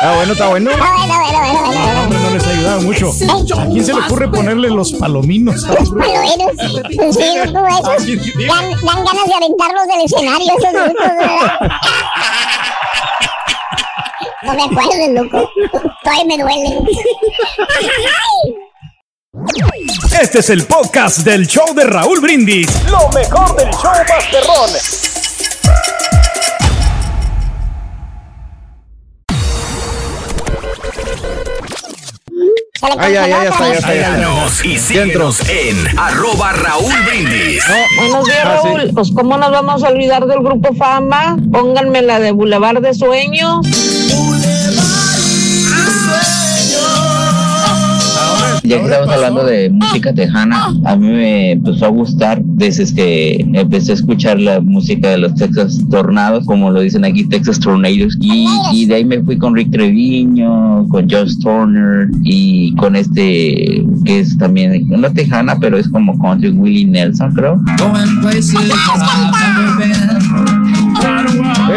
Ah, bueno, está bueno. Está bueno, bueno, bueno, bueno, bueno. No les ha ayudado mucho. ¿A quién se le ocurre ponerle los palominos? Los palomeros. [LAUGHS] Sí, no, esos. Dan, dan ganas de aventarlos del escenario, esos. [LAUGHS] No me acuerdo, loco. Todavía me duele. Este es el podcast del show de Raúl Brindis. Lo mejor del show Masterrón. Ay, ay, ay, ya está, ya está, ya está. Síguenos y síguenos en arroba Raúl Brindis. Buenos días, Ah, sí. Raúl. Pues, ¿cómo nos vamos a olvidar del grupo Fama? Pónganme la de Boulevard de Sueños. Ya que estamos hablando de música tejana, a mí me empezó a gustar desde que empecé a escuchar la música de los Texas Tornados, como lo dicen aquí, Texas Tornadoes, y, y de ahí me fui con Rick Treviño, con Josh Turner y con este que es también, no tejana, pero es como country Willie Nelson, creo.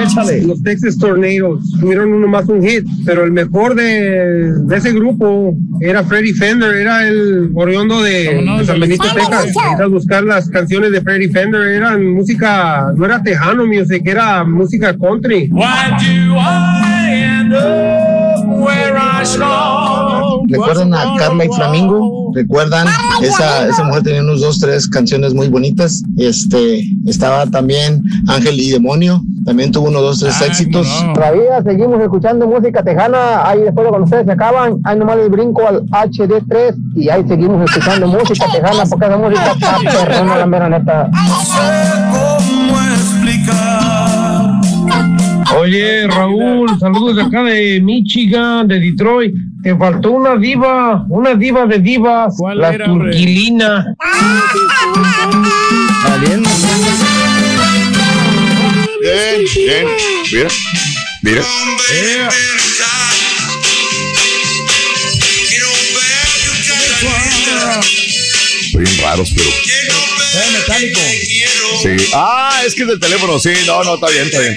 Échale. Los Texas Tornadoes tuvieron uno más un hit, pero el mejor de, de ese grupo era Freddie Fender, era el oriundo de, de San Benito, Texas. Necesitas buscar las canciones de Freddie Fender, eran música, no era tejano music, era música country. ¿Recuerdan a Carla y Flamingo? ¿Recuerdan? Esa, esa mujer tenía unos dos, tres canciones muy bonitas. Este, estaba también Ángel y Demonio. También tuvo unos dos, tres éxitos. Todavía seguimos escuchando música tejana. Ahí después de cuando ustedes se acaban, ahí nomás les brinco al HD3 y ahí seguimos escuchando música tejana porque esa música está perrona, la mera neta. Oye, Raúl, saludos de acá de Michigan, de Detroit. Te faltó una diva, una diva de divas, la era, turquilina. Bien, bien. Mira, mira. Bien raros, pero. metálico. Sí. Ah, es que es del teléfono. Sí, no, no, está bien, está bien.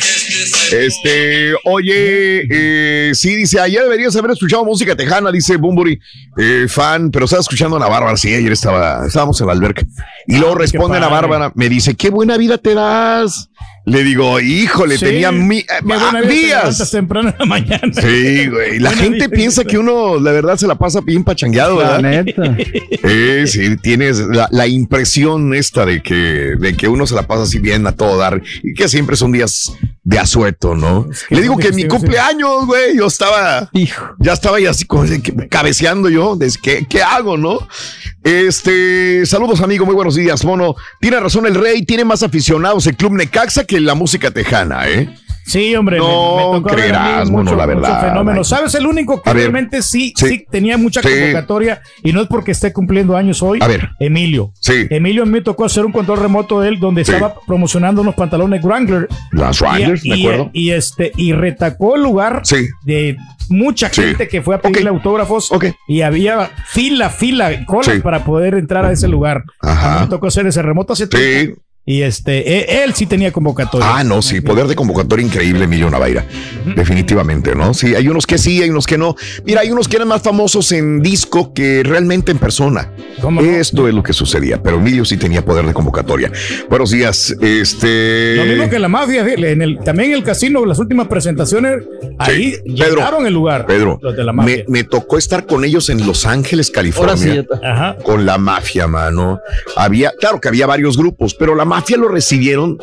Este, oye, eh, sí, dice, ayer deberías haber escuchado música tejana, dice Bumburi, eh, fan, pero estaba escuchando a Ana Bárbara, sí, ayer estaba, estábamos en la alberca. Y luego responde Ana padre. Bárbara, me dice, qué buena vida te das. Le digo, híjole, Sí, tenía mi- te días. levantas temprano en la mañana. Sí, güey. La Buena gente piensa que uno, la verdad, se la pasa bien pachangueado, La ¿verdad? neta. Sí, sí, tienes la, la impresión esta de que, de que uno se la pasa así bien a todo dar y que siempre son días de asueto, ¿no? Le digo que en mi cumpleaños, güey, yo estaba, ya estaba ahí así cabeceando yo, de ¿qué, ¿qué hago, no? Este, saludos amigo, muy buenos días, mono. Tiene razón el rey, tiene más aficionados el Club Necaxa que la música tejana, ¿eh? Sí, hombre. No a mí creerás, mono, la verdad, fenómeno. ¿Sabes? El único que ver. realmente sí, Sí. sí, tenía mucha Sí. convocatoria y no es porque esté cumpliendo años hoy. A ver. Emilio. Sí. Emilio a mí me tocó hacer un control remoto de él donde estaba promocionando unos pantalones Wrangler. Las Wranglers, y, me y- acuerdo. Y, este, y retacó el lugar Sí. de mucha gente que fue a pedirle autógrafos. Y había fila, fila, colas Sí. para poder entrar a ese lugar. Ajá. Me tocó hacer ese remoto hace tiempo. Y este, e- él, sí tenía convocatoria. Ah, no, sí, poder de convocatoria increíble, Emilio Navaira. Definitivamente, ¿no? Sí, hay unos que sí, hay unos que no. Mira, hay unos que eran más famosos en disco que realmente en persona. Esto es lo que sucedía, pero Emilio sí tenía poder de convocatoria. Buenos días, este. Lo mismo que la mafia, en el, también en el casino, las últimas presentaciones, ahí Pedro, llenaron el lugar. Pedro, los de la me, mafia. me tocó estar con ellos en Los Ángeles, California. Ahora sí. Ajá. Con la mafia, mano. Había, claro que había varios grupos, pero la mafia lo recibieron.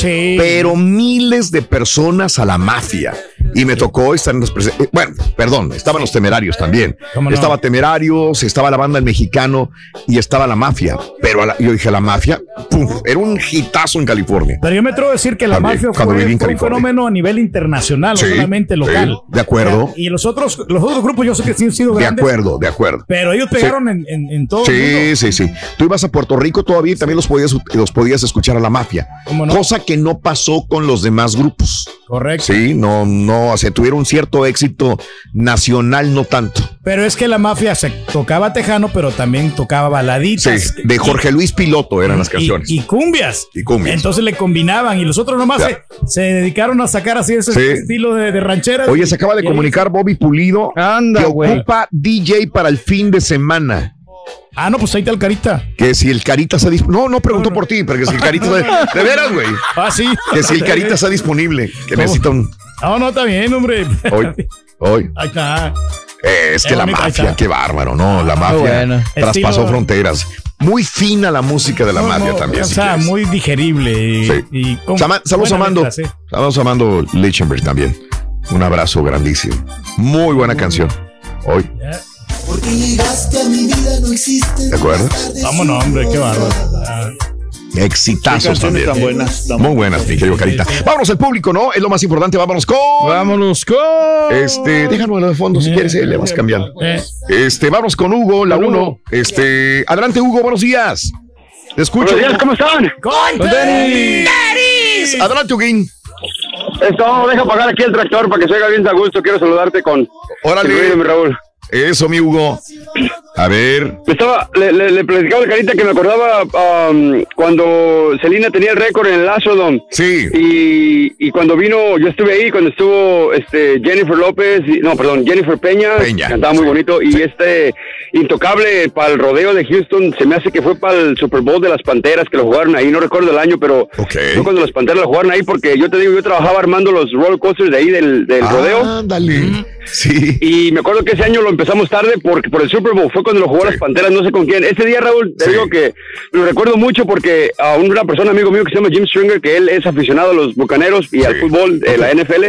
Pero miles de personas a la mafia. Y me tocó estar en los presen- eh, Bueno, perdón, estaban los temerarios también. ¿Cómo no? Estaba temerarios, estaba la banda El Mexicano y estaba la mafia. Pero a la- yo dije, la mafia, ¡pum! era un hitazo en California. Pero yo me atrevo a decir que la También, mafia cuando fue, viví en fue un fenómeno a nivel internacional, Sí, no solamente sí, local. de acuerdo. O sea, y los otros, los otros grupos yo sé que sí han sido De grandes. acuerdo, de acuerdo. Pero ellos Sí. pegaron en, en, en todo el mundo. Sí, sí, sí. Tú ibas a Puerto Rico todavía y también los podías, los podías escuchar a la mafia. Cosa que no pasó con los demás grupos. Correcto. Sí, no, no, o sea, tuvieron cierto éxito nacional, no tanto. Pero es que la mafia se tocaba tejano, pero también tocaba baladitas. Sí, de Jorge Luis Piloto eran las canciones. Y, cumbias. Y cumbias. Entonces le combinaban y los otros nomás se, se dedicaron a sacar así ese Sí. estilo de, de ranchera. Oye, se acaba de comunicar Bobby Pulido que ocupa DJ para el fin de semana. Ah, no, pues ahí está el carita. Que si el Carita está disponible. No, no preguntó por ti, pero que si el Carita está... [LAUGHS] De veras, güey. Ah, sí. Que si el Carita está disponible. Que ¿Cómo? necesita un... No, no, está bien, hombre. Hoy, hoy. Ahí está. Eh, es que la mafia, qué bárbaro, ¿no? La mafia bueno. traspasó Estilo- fronteras. Muy fina la música de la No, mafia no, también. O sea, muy digerible. Y, Sí. y con Sama- Saludos a buena Mando. letra, sí. Saludos a Mando Lichtenberg también. Un abrazo grandísimo. Muy buena canción. Hoy, Porque llegaste a mi vida, no existe. ¿de acuerdo? Vámonos, hombre, qué bárbaro. Exitazos también. tan buenas, tan Muy buenas, mi querido Carita. Vámonos al público, ¿no? Es lo más importante. Vámonos con. Vámonos con. Este, déjanos de fondo si quieres, eh, le vas cambiando. Este, vamos con Hugo, la 1. Este, adelante, Hugo, buenos días. Te escucho. Buenos días, ¿cómo están? ¡Con tenis! Adelante, Huguín. Esto, deja pagar aquí el tractor para que se oiga bien a gusto. Quiero saludarte con. Órale. mi Raúl. Eso, mi Hugo. A ver. Me Estaba, le, le, le platicaba a Carita que me acordaba um, cuando Celina tenía el récord en el Astrodome. Sí. Y, y cuando vino, yo estuve ahí cuando estuvo este Jennifer López, no, perdón, Jennifer Peña, Peña, cantaba muy bonito, y este intocable para el rodeo de Houston, se me hace que fue para el Super Bowl de las Panteras que lo jugaron ahí, no recuerdo el año, pero fue cuando las Panteras lo jugaron ahí, porque yo te digo, yo trabajaba armando los roller coasters de ahí del, del rodeo. Ándale. Sí. Y me acuerdo que ese año lo empezamos tarde porque por el Super Bowl fue cuando lo jugó las Panteras, no sé con quién. Ese día, Raúl, te digo que lo recuerdo mucho porque a una persona, amigo mío que se llama Jim Stringer, que él es aficionado a los bucaneros y al fútbol de la NFL,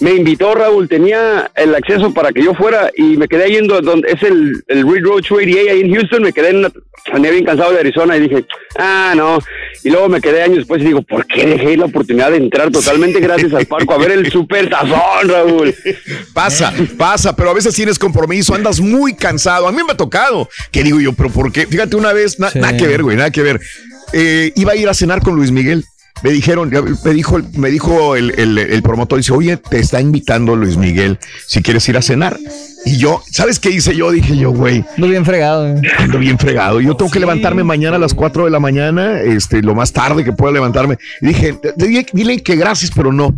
me invitó, Raúl, tenía el acceso para que yo fuera y me quedé yendo donde es el, el Reed Road 288 ahí en Houston, me quedé en una, bien cansado de Arizona y dije, ah, no. Y luego me quedé años después y digo, ¿por qué dejé la oportunidad de entrar totalmente gracias al parco a ver el [LAUGHS] super tazón, Raúl? Pasa, pasa, pero a veces tienes compromiso, andas muy cansado. A mí me ha tocado. Que digo yo, pero ¿por qué? Fíjate, una vez, na- Sí. nada que ver, güey, nada que ver. Eh, iba a ir a cenar con Luis Miguel. Me dijeron, me dijo, me dijo el, el- el promotor, dice, oye, te está invitando Luis Miguel si quieres ir a cenar. Y yo, ¿sabes qué hice yo? Dije yo, güey. Ando bien fregado. eh. Ando bien fregado. Yo tengo que levantarme mañana a las 4 de la mañana, este, lo más tarde que pueda levantarme. Y dije, dile, dile que gracias, pero no.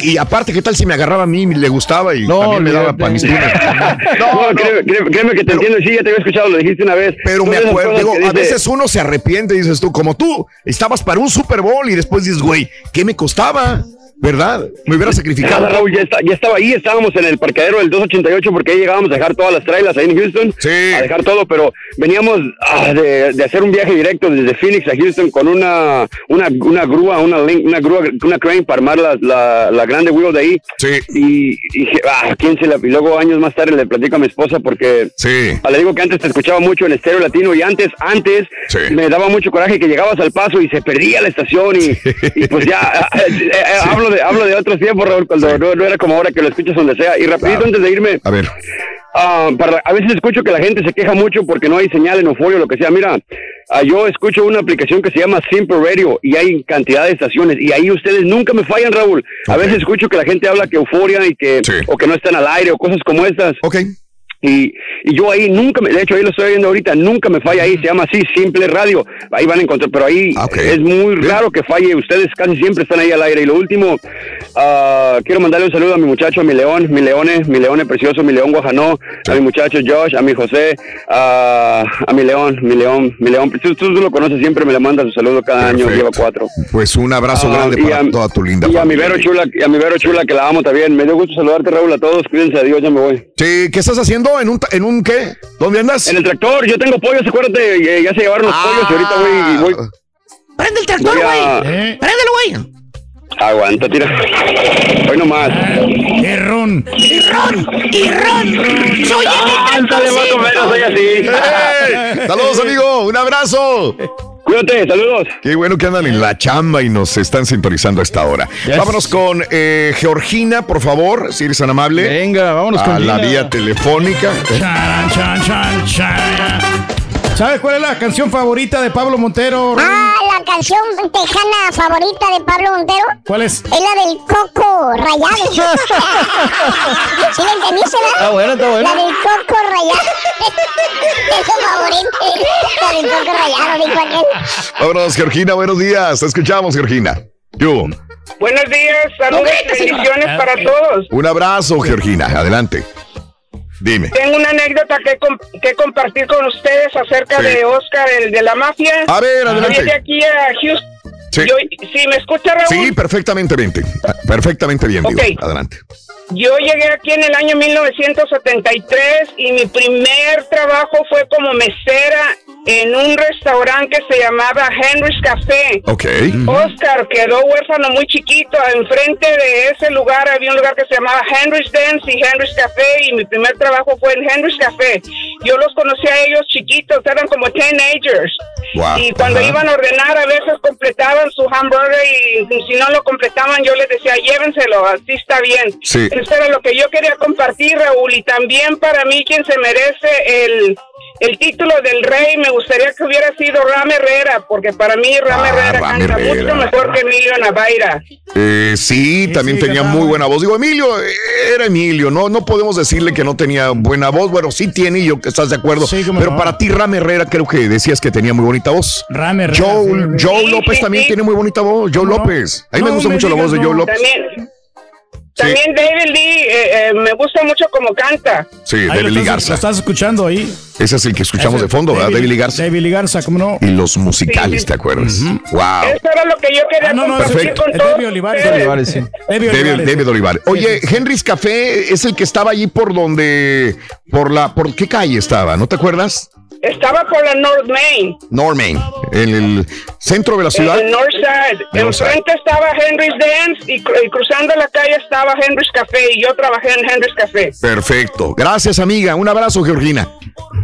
Y aparte, ¿qué tal si me agarraba a mí y le gustaba y también me daba para mis tunas? [LAUGHS] No, créeme, créeme- créeme que te entiendo, sí, ya te había escuchado, lo dijiste una vez. Pero me acuerdo, digo, a veces uno se arrepiente, dices tú, como tú, estabas para un Super Bowl y después dices, güey, ¿qué me costaba? ¿Verdad? Me hubiera sacrificado. Nada, Raúl, ya, está- ya estaba ahí, estábamos en el parqueadero del 288 porque ahí llegábamos a dejar todas las trailers ahí en Houston, a dejar todo, pero veníamos ah, de, de hacer un viaje directo desde Phoenix a Houston con una una, una grúa, una una grúa, una crane para armar la, la, la grande wheel de ahí. Y, y dije, ah, ¿quién se la? Y luego años más tarde le platico a mi esposa porque ah, le digo que antes te escuchaba mucho en estéreo latino y antes, antes me daba mucho coraje que llegabas al paso y se perdía la estación y, y pues ya ah, eh, eh, hablo de hablo de otros tiempos, Raúl, cuando no, no era como ahora que lo escuchas donde sea. Y rapidito antes de irme, A ver. Ah, para, a veces escucho que la gente se queja mucho porque no hay señal en Euforia o lo que sea. Mira, ah, yo escucho una aplicación que se llama Simple Radio y hay cantidad de estaciones y ahí ustedes nunca me fallan, Raúl. A veces escucho que la gente habla que Euforia y que o que no están al aire o cosas como estas. Y, y yo ahí nunca, me, de hecho ahí lo estoy viendo ahorita, nunca me falla ahí, se llama así, Simple Radio, ahí van a encontrar, pero ahí es muy raro que falle, ustedes casi siempre están ahí al aire. Y lo último, ah, quiero mandarle un saludo a mi muchacho, a mi león, mi leone, mi leone precioso, mi león guajanó, a mi muchacho Josh, a mi José, a, a mi león, mi león, mi león, tú, tú lo conoces siempre, me le manda su saludo cada año, lleva cuatro. Pues un abrazo Ah, grande para a- toda tu linda Y a mi familia. Vero Chula, y a mi Vero Chula que la amo también. Me dio gusto saludarte, Raúl, a todos. Cuídense, adiós, ya me voy. Sí, ¿qué estás haciendo? ¿En un, en un qué? ¿Dónde andas? En el tractor, yo tengo pollos, acuérdate, eh, ya se llevaron los pollos y ahorita voy, voy Prende el tractor, Voy a- güey. Préndelo, güey. Aguanta, tira. Hoy nomás. ¡Qué ron! ¡Y ron! ¡Y ron! ¡Soy Ándale, más o menos, soy así. Saludos, amigo. Un abrazo. Cuídate, saludos. Qué bueno que andan en la chamba y nos están sintonizando a esta hora. Vámonos con eh, Georgina, por favor, si eres tan amable. Venga, vámonos a con la Gina. vía telefónica. Charan, chan, chan, chan. ¿Sabes cuál es la canción favorita de Pablo Montero? Ah, la canción tejana favorita de Pablo Montero ¿Cuál es? es la del coco rayado. [LAUGHS] ¿Sí la entendiste, verdad? Está buena, está buena. La del coco rayado. [LAUGHS] Es su favorita. La del coco rayado, dijo aquel. Vámonos, Georgina, buenos días. Te escuchamos, Georgina. Yo. Buenos días, saludos y bendiciones para todos. Un abrazo, Georgina. Adelante. Dime. Tengo una anécdota que, com- que compartir con ustedes acerca Sí. de Oscar, el de la mafia. A ver, adelante. Aquí a Houston. Sí. Yo, ¿Sí me escucha, Raúl? Sí, perfectamente bien. Perfectamente bien, digo. Ok. Adelante. Yo llegué aquí en el año 1973 y mi primer trabajo fue como mesera en un restaurante que se llamaba Henry's Café. Ok. Oscar quedó huérfano muy chiquito. Enfrente de ese lugar había un lugar que se llamaba Henry's Dance y Henry's Café y mi primer trabajo fue en Henry's Café. Yo los conocí a ellos chiquitos, eran como teenagers. Wow. Y cuando Ajá. iban a ordenar a veces completaban su hamburger y si no lo completaban yo les decía llévenselo, así está bien. Sí. Eso era lo que yo quería compartir, Raúl. Y también para mí quien se merece el, el título del rey, me gustaría que hubiera sido Ram Herrera, porque para mí Ram Ah, Herrera Ram canta Herrera. mucho mejor que Emilio Navaira. Eh, sí, también sí, tenía muy buena voz. Digo, Emilio, eh, era Emilio, no, no podemos decirle que no tenía buena voz. Bueno, sí tiene y yo que estás de acuerdo. Pero no. para ti, Ram Herrera, creo que decías que tenía muy bonita voz. Ram Herrera, Joe, sí, Joe sí, López sí, también sí. tiene muy bonita voz. Joe López. A mí me gusta me mucho la voz de Joe. López. También, también David Lee, eh, eh, me gusta mucho como canta. Sí, Ahí David Lee Garza. Lo estás escuchando ahí. Ese es el que escuchamos de fondo, ¿verdad? David Lee Garza. David Lee Garza, ¿cómo no? Y los musicales, ¿te acuerdas? Wow. Eso era lo que yo quería Ah, no, no, compartir perfecto. con David Olivares. ustedes. Olivares, sí. David David, Olivares. David Olivares. Oye, Henry's Café es el que estaba allí por donde, por la, por qué calle estaba, ¿no te acuerdas? Estaba por la North Main. Normain, en el centro de la En ciudad. el North Side. North Enfrente estaba Henry's Dance y cruzando la calle estaba Henry's Café y yo trabajé en Henry's Café. Perfecto. Gracias, amiga. Un abrazo, Georgina.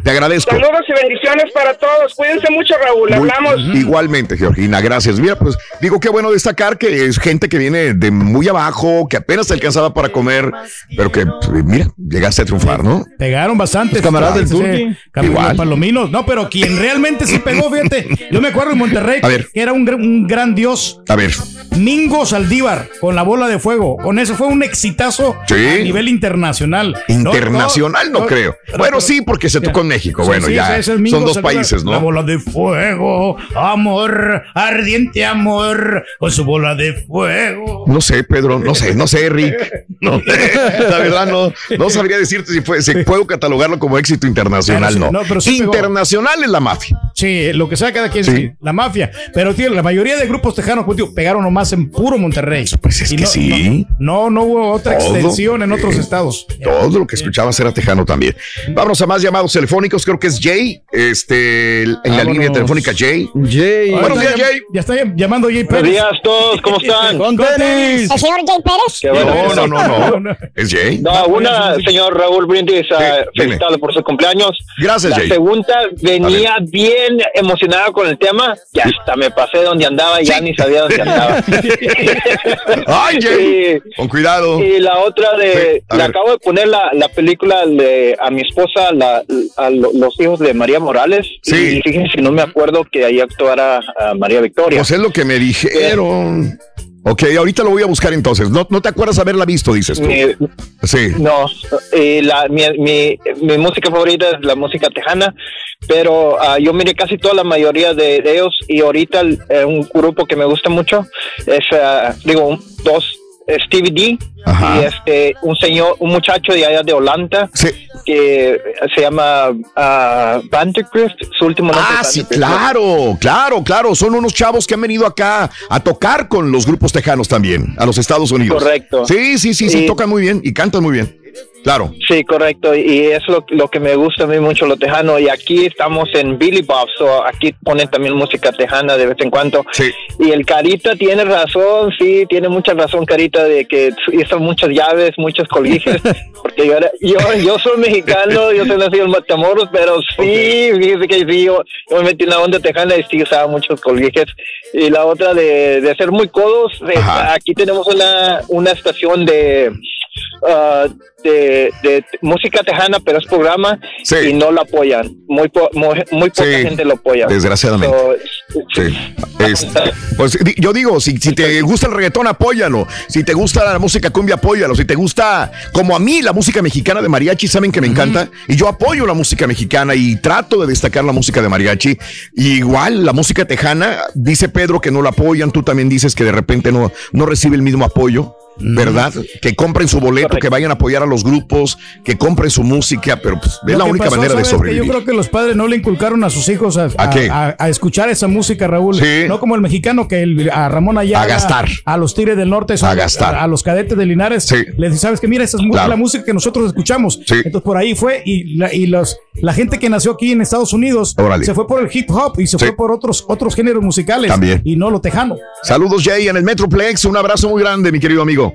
Te agradezco. Saludos y bendiciones para todos. Cuídense mucho, Raúl. Muy- Hablamos. Igualmente, Georgina, gracias. Mira, pues digo qué bueno destacar que es gente que viene de muy abajo, que apenas alcanzaba para comer, pero que, pues, mira, llegaste a triunfar, ¿no? Pegaron bastante. Camaradas del Turqui. Igual. Palominos. No, pero quien realmente sí pegó, fíjate. Yo me acuerdo en Monterrey A ver. que era un, gr- un gran dios. A ver, Mingo Saldívar con la bola de fuego. Con eso fue un exitazo Sí. a nivel internacional. No, internacional no, creo. Bueno, sí, porque se tocó en México. Sí, Bueno, sí, ya es son dos países, La ¿no? bola de fuego, amor, ardiente amor, con su bola de fuego. No sé, Pedro, no sé, no sé, Rick. No sé. [LAUGHS] La verdad, no, no sabría decirte si, fue, si puedo catalogarlo como éxito internacional, sí, no. no, pero internacional es la mafia. Sí, lo que sea cada quien, Sí. sí, la mafia. Pero, tío, la mayoría de grupos tejanos, pues, tío, pegaron nomás en puro Monterrey. Pues es Y que no, sí. No, no hubo otra Todo. extensión en otros Eh, estados. Todo lo que escuchabas era tejano también. Vámonos a más llamados telefónicos. Creo que es Jay. Este, en la línea telefónica, Jay. Jay. Buenos días, Jay. ya está llamando Jay Pérez. Buenos días a todos, ¿cómo están? Con tenis. ¿El señor Jay Pérez? Qué bueno. No, no, no, no. [LAUGHS] Es Jay. No, una, señor Raúl Brindis, dime. felicitarlo por su cumpleaños. Gracias, La Jay. segunda venía bien emocionada con el tema, ya hasta me pasé donde andaba, ya ni sabía dónde andaba. [LAUGHS] Ay, Jay. Con cuidado. Y la otra de, Sí, le ver. acabo de poner la, la película de, a mi esposa, la, a lo- los hijos de María Morales. Sí. Y fíjense, no me acuerdo que ahí actuara María Victoria. Pues es lo que me dijeron. Ok, ahorita lo voy a buscar entonces. No, no te acuerdas haberla visto, dices tú. Mi- Sí. No, eh, la, mi, mi, mi música favorita es la música tejana, pero ah, yo miré casi toda la mayoría de, de ellos y ahorita eh, un grupo que me gusta mucho es, ah, digo, dos, Stevie D y este un señor, un muchacho de allá de Holanda que se llama uh, Vandergrift, su último nombre. Ah, sí, claro, claro, claro. Son unos chavos que han venido acá a tocar con los grupos tejanos también, a los Estados Unidos. Correcto. Sí, sí, sí, sí, tocan muy bien y cantan muy bien. Claro. Sí, correcto. Y es lo, lo que me gusta a mí mucho lo tejano. Y aquí estamos en Billy Bob, so aquí ponen también música tejana de vez en cuando. Sí. Y el Carita tiene razón, sí, tiene mucha razón Carita de que hizo muchas llaves, muchos colguijes. [LAUGHS] porque yo, era- yo, yo soy mexicano, yo soy nacido en Matamoros, pero sí, fíjese que sí, yo, yo me metí en la onda tejana y sí usaba muchos colguijes. Y la otra de, de ser muy codos, eh, aquí tenemos una, una estación de... ah, de, de música tejana, pero es programa y no lo apoyan. Muy, po- muy, muy poca Sí, gente lo apoya. desgraciadamente. So, Sí. Este, pues yo digo, si, si te gusta el reggaetón, apóyalo. Si te gusta la música cumbia, apóyalo. Si te gusta, como a mí, la música mexicana de mariachi, saben que me encanta. Y yo apoyo la música mexicana y trato de destacar la música de mariachi. Y igual, la música tejana, dice Pedro que no la apoyan. Tú también dices que de repente no, no recibe el mismo apoyo. ¿Verdad? Que compren su boleto, que vayan a apoyar a los grupos, que compren su música, pero pues, es Lo la que única pasó, manera de. Que sobrevivir. Yo creo que los padres no le inculcaron a sus hijos a, ¿A a- a escuchar esa música, Raúl. No como el mexicano que el- a Ramón Ayala. A gastar. A los Tigres del Norte. A gastar. A, a los cadetes de Linares. Les dice, ¿sabes qué? Mira, esa es Claro. la música que nosotros escuchamos. Entonces por ahí fue y, la, y los, la gente que nació aquí en Estados Unidos se fue por el hip hop y se fue por otros, otros géneros musicales. También. Y no lo tejano. Saludos, Jay, en el Metroplex. Un abrazo muy grande, mi querido amigo.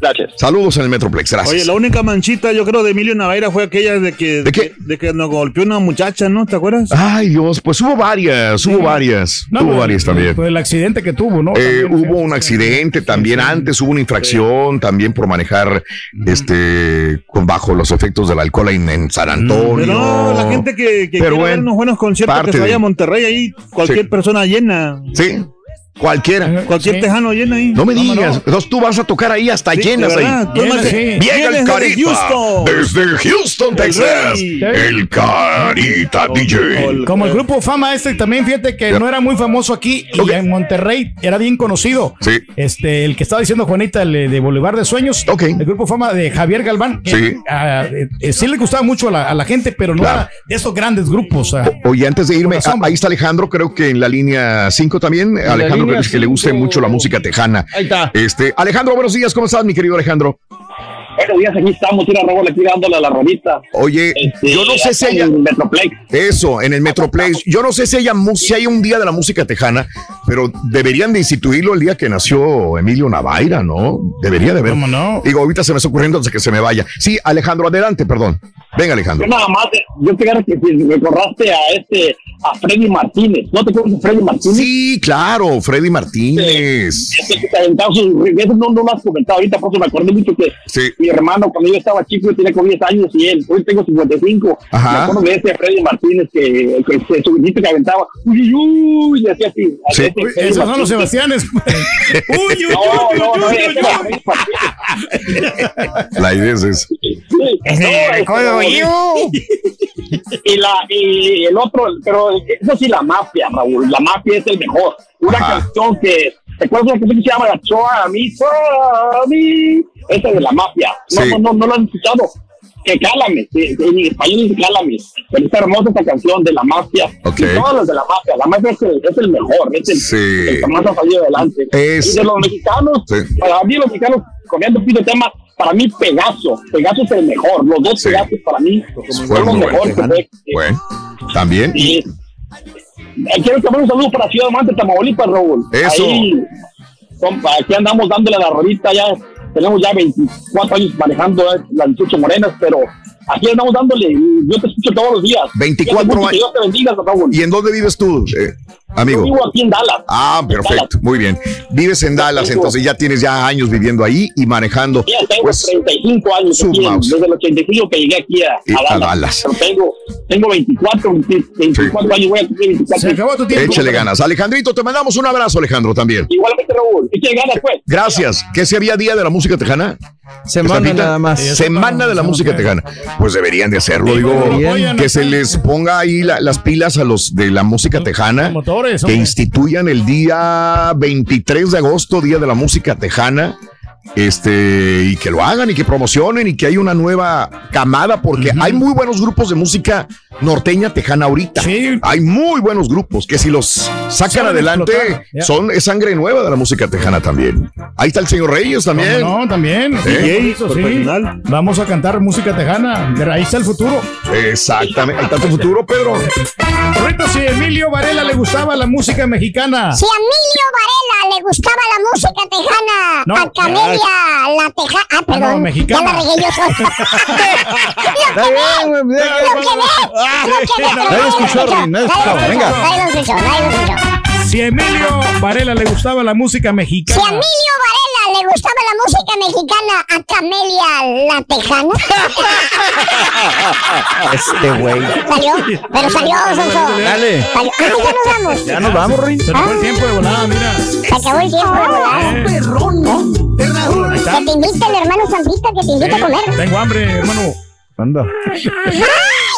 Gracias. Saludos en el Metroplex, gracias. Oye, la única manchita, yo creo, de Emilio Navaira fue aquella de que, ¿De, que, de que nos golpeó una muchacha, ¿no? ¿Te acuerdas? Ay, Dios, pues hubo varias, hubo varias, No, hubo pues, varias también. pues, el accidente que tuvo, ¿no? Eh, hubo un accidente también antes, hubo una infracción también por manejar este con bajo los efectos del alcohol en, en San Antonio. Pero no, la gente que, que quiere ver bueno, unos buenos conciertos que se vaya de- a Monterrey ahí, cualquier Sí. persona llena. Sí, cualquiera. Cualquier tejano llena ahí. No me digas, entonces tú vas a tocar ahí hasta Sí, llenas ahí. sí. Llega el desde Carita. Houston. Desde Houston, Texas. El Carita DJ. Como el grupo Fama este también, fíjate que Ya. no era muy famoso aquí y en Monterrey era bien conocido. Sí. Este, el que estaba diciendo Juanita, el de Boulevard de Sueños. El grupo Fama de Javier Galván. que, Sí. ah, eh, eh, sí le gustaba mucho a la, a la gente, pero no Claro. era de esos grandes grupos. ah. Oye, antes de irme, a- ahí está Alejandro, creo que en la línea 5 también. Alejandro, línea que le guste mucho la música tejana. Ahí está. Este, Alejandro, buenos días, ¿cómo estás, mi querido Alejandro? Buenos días, aquí estamos, tira Raúl, aquí dándole a la rodita. Oye, Este, yo no sé si acá haya. en el Metroplex. Eso, en el Metroplex. Yo no sé si haya, mu- si hay un día de la música tejana, pero deberían de instituirlo el día que nació Emilio Navaira, ¿no? Debería de haber. ¿Cómo no? Digo, ahorita se me está ocurriendo antes de que se me vaya. Sí, Alejandro, adelante, perdón. Venga, Alejandro. Yo nada más, yo quería que si recordaste a este, a Freddy Martínez. ¿No te acuerdas de Freddy Martínez? Sí, claro, Freddy Martínez. Este que sus eso no, no lo has comentado ahorita, por eso me acordé mucho que mi hermano, cuando yo estaba chico, yo tenía como 10 años y él, hoy tengo 55. Ajá. Me acuerdo de ese Freddy Martínez que, que se subidito que aventaba, uy, uy, uy, y decía así. Sí. Uy, Esos son los Sebastianes. [LAUGHS] uy, uy, No, uy, no, uy, no. La idea es esa. [LAUGHS] Es Y, la, y el otro, pero eso sí, la mafia, Raúl. La mafia es el mejor. Una Ajá. canción que. ¿Te acuerdas de una canción que se llama La Choa a mí? Choa a mí? Esa de la mafia. No, Sí. no, no, no lo han escuchado. Que cálame. En español dice cálame. Pero está hermosa esta canción de la mafia. Ok. Y todas las de la mafia. La mafia es el, es el mejor. Es el, Sí. el que más ha salido adelante. Es- Y de los mexicanos, Sí. para mí los mexicanos, comiendo pide tema, para mí Pegaso. Pegaso es el mejor. Los dos Pegasos para mí son los mejores. bueno. también. eh, quiero que mande un saludo para Ciudad Mante, Tamaulipas, Raúl. Eso. Ahí, compa, aquí andamos dándole la rodita ya. Tenemos ya 24 años manejando eh, las 18 morenas, pero aquí andamos dándole. y Yo te escucho todos los días. 24 Fíjate mucho, que años. Dios te bendiga, Raúl. ¿Y en dónde vives tú, eh, amigo? Yo vivo aquí en Dallas. Ah, perfecto, muy bien. Vives en Dallas, tengo- entonces ya tienes ya años viviendo ahí y manejando. Ya tengo Pues, 35 años aquí, Submouse. desde el 85 que llegué aquí a, Y a a Dallas. Dallas. Pero tengo, tengo 24, 24 años, voy a cumplir 24. Se acabó tu tiempo. échale ganas. Alejandrito, te mandamos un abrazo, Alejandro, también. Igualmente, Raúl. Échale ganas, pues. Gracias. ¿Qué si había día de la música tejana? Semana nada más. Semana de la música tejana. Pues deberían de hacerlo, digo. Deberían. Que se les ponga ahí la- las pilas a los de la música tejana. Motores, Que instituyan el día 23 de agosto, Día de la Música Tejana. Este, y que lo hagan y que promocionen y que hay una nueva camada, porque hay muy buenos grupos de música norteña tejana ahorita. Hay muy buenos grupos que si los sacan adelante son es sangre nueva de la música tejana también. Ahí está el señor Reyes también. ¿Cómo No, también. ¿Eh? Eso sí. Vamos a cantar música tejana. Ahí está el futuro. Exactamente. Ahí está tu futuro, Pedro. Correcto, si a Emilio Varela le gustaba la música mexicana. Si a Emilio Varela le gustaba la música tejana, No. a Camelia la tejana. Ah, perdón. no, mexicana. Ya la regué yo sola. [LAUGHS] [LAUGHS] Lo que ve, lo que ve. Nadie escuchó, Rin, nadie escuchó. Venga. Nadie lo escuchó, nadie lo escuchó. Si a Emilio Varela le gustaba la música Si a mexicana. Emilio Varela le gustaba la música mexicana, a Camelia la tejana. [LAUGHS] Este güey. Salió, pero salió, Sonso. Dale. Salió. Ah, ya nos vamos. Ya nos vamos, Rin. Se fue el tiempo de volada, mira. Se acabó el tiempo de volar. Perrón. Ahí está. Que te invite el hermano Santista, que te invite a comer. Tengo hambre, hermano. Anda. [LAUGHS]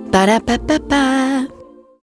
Para pa pa pa.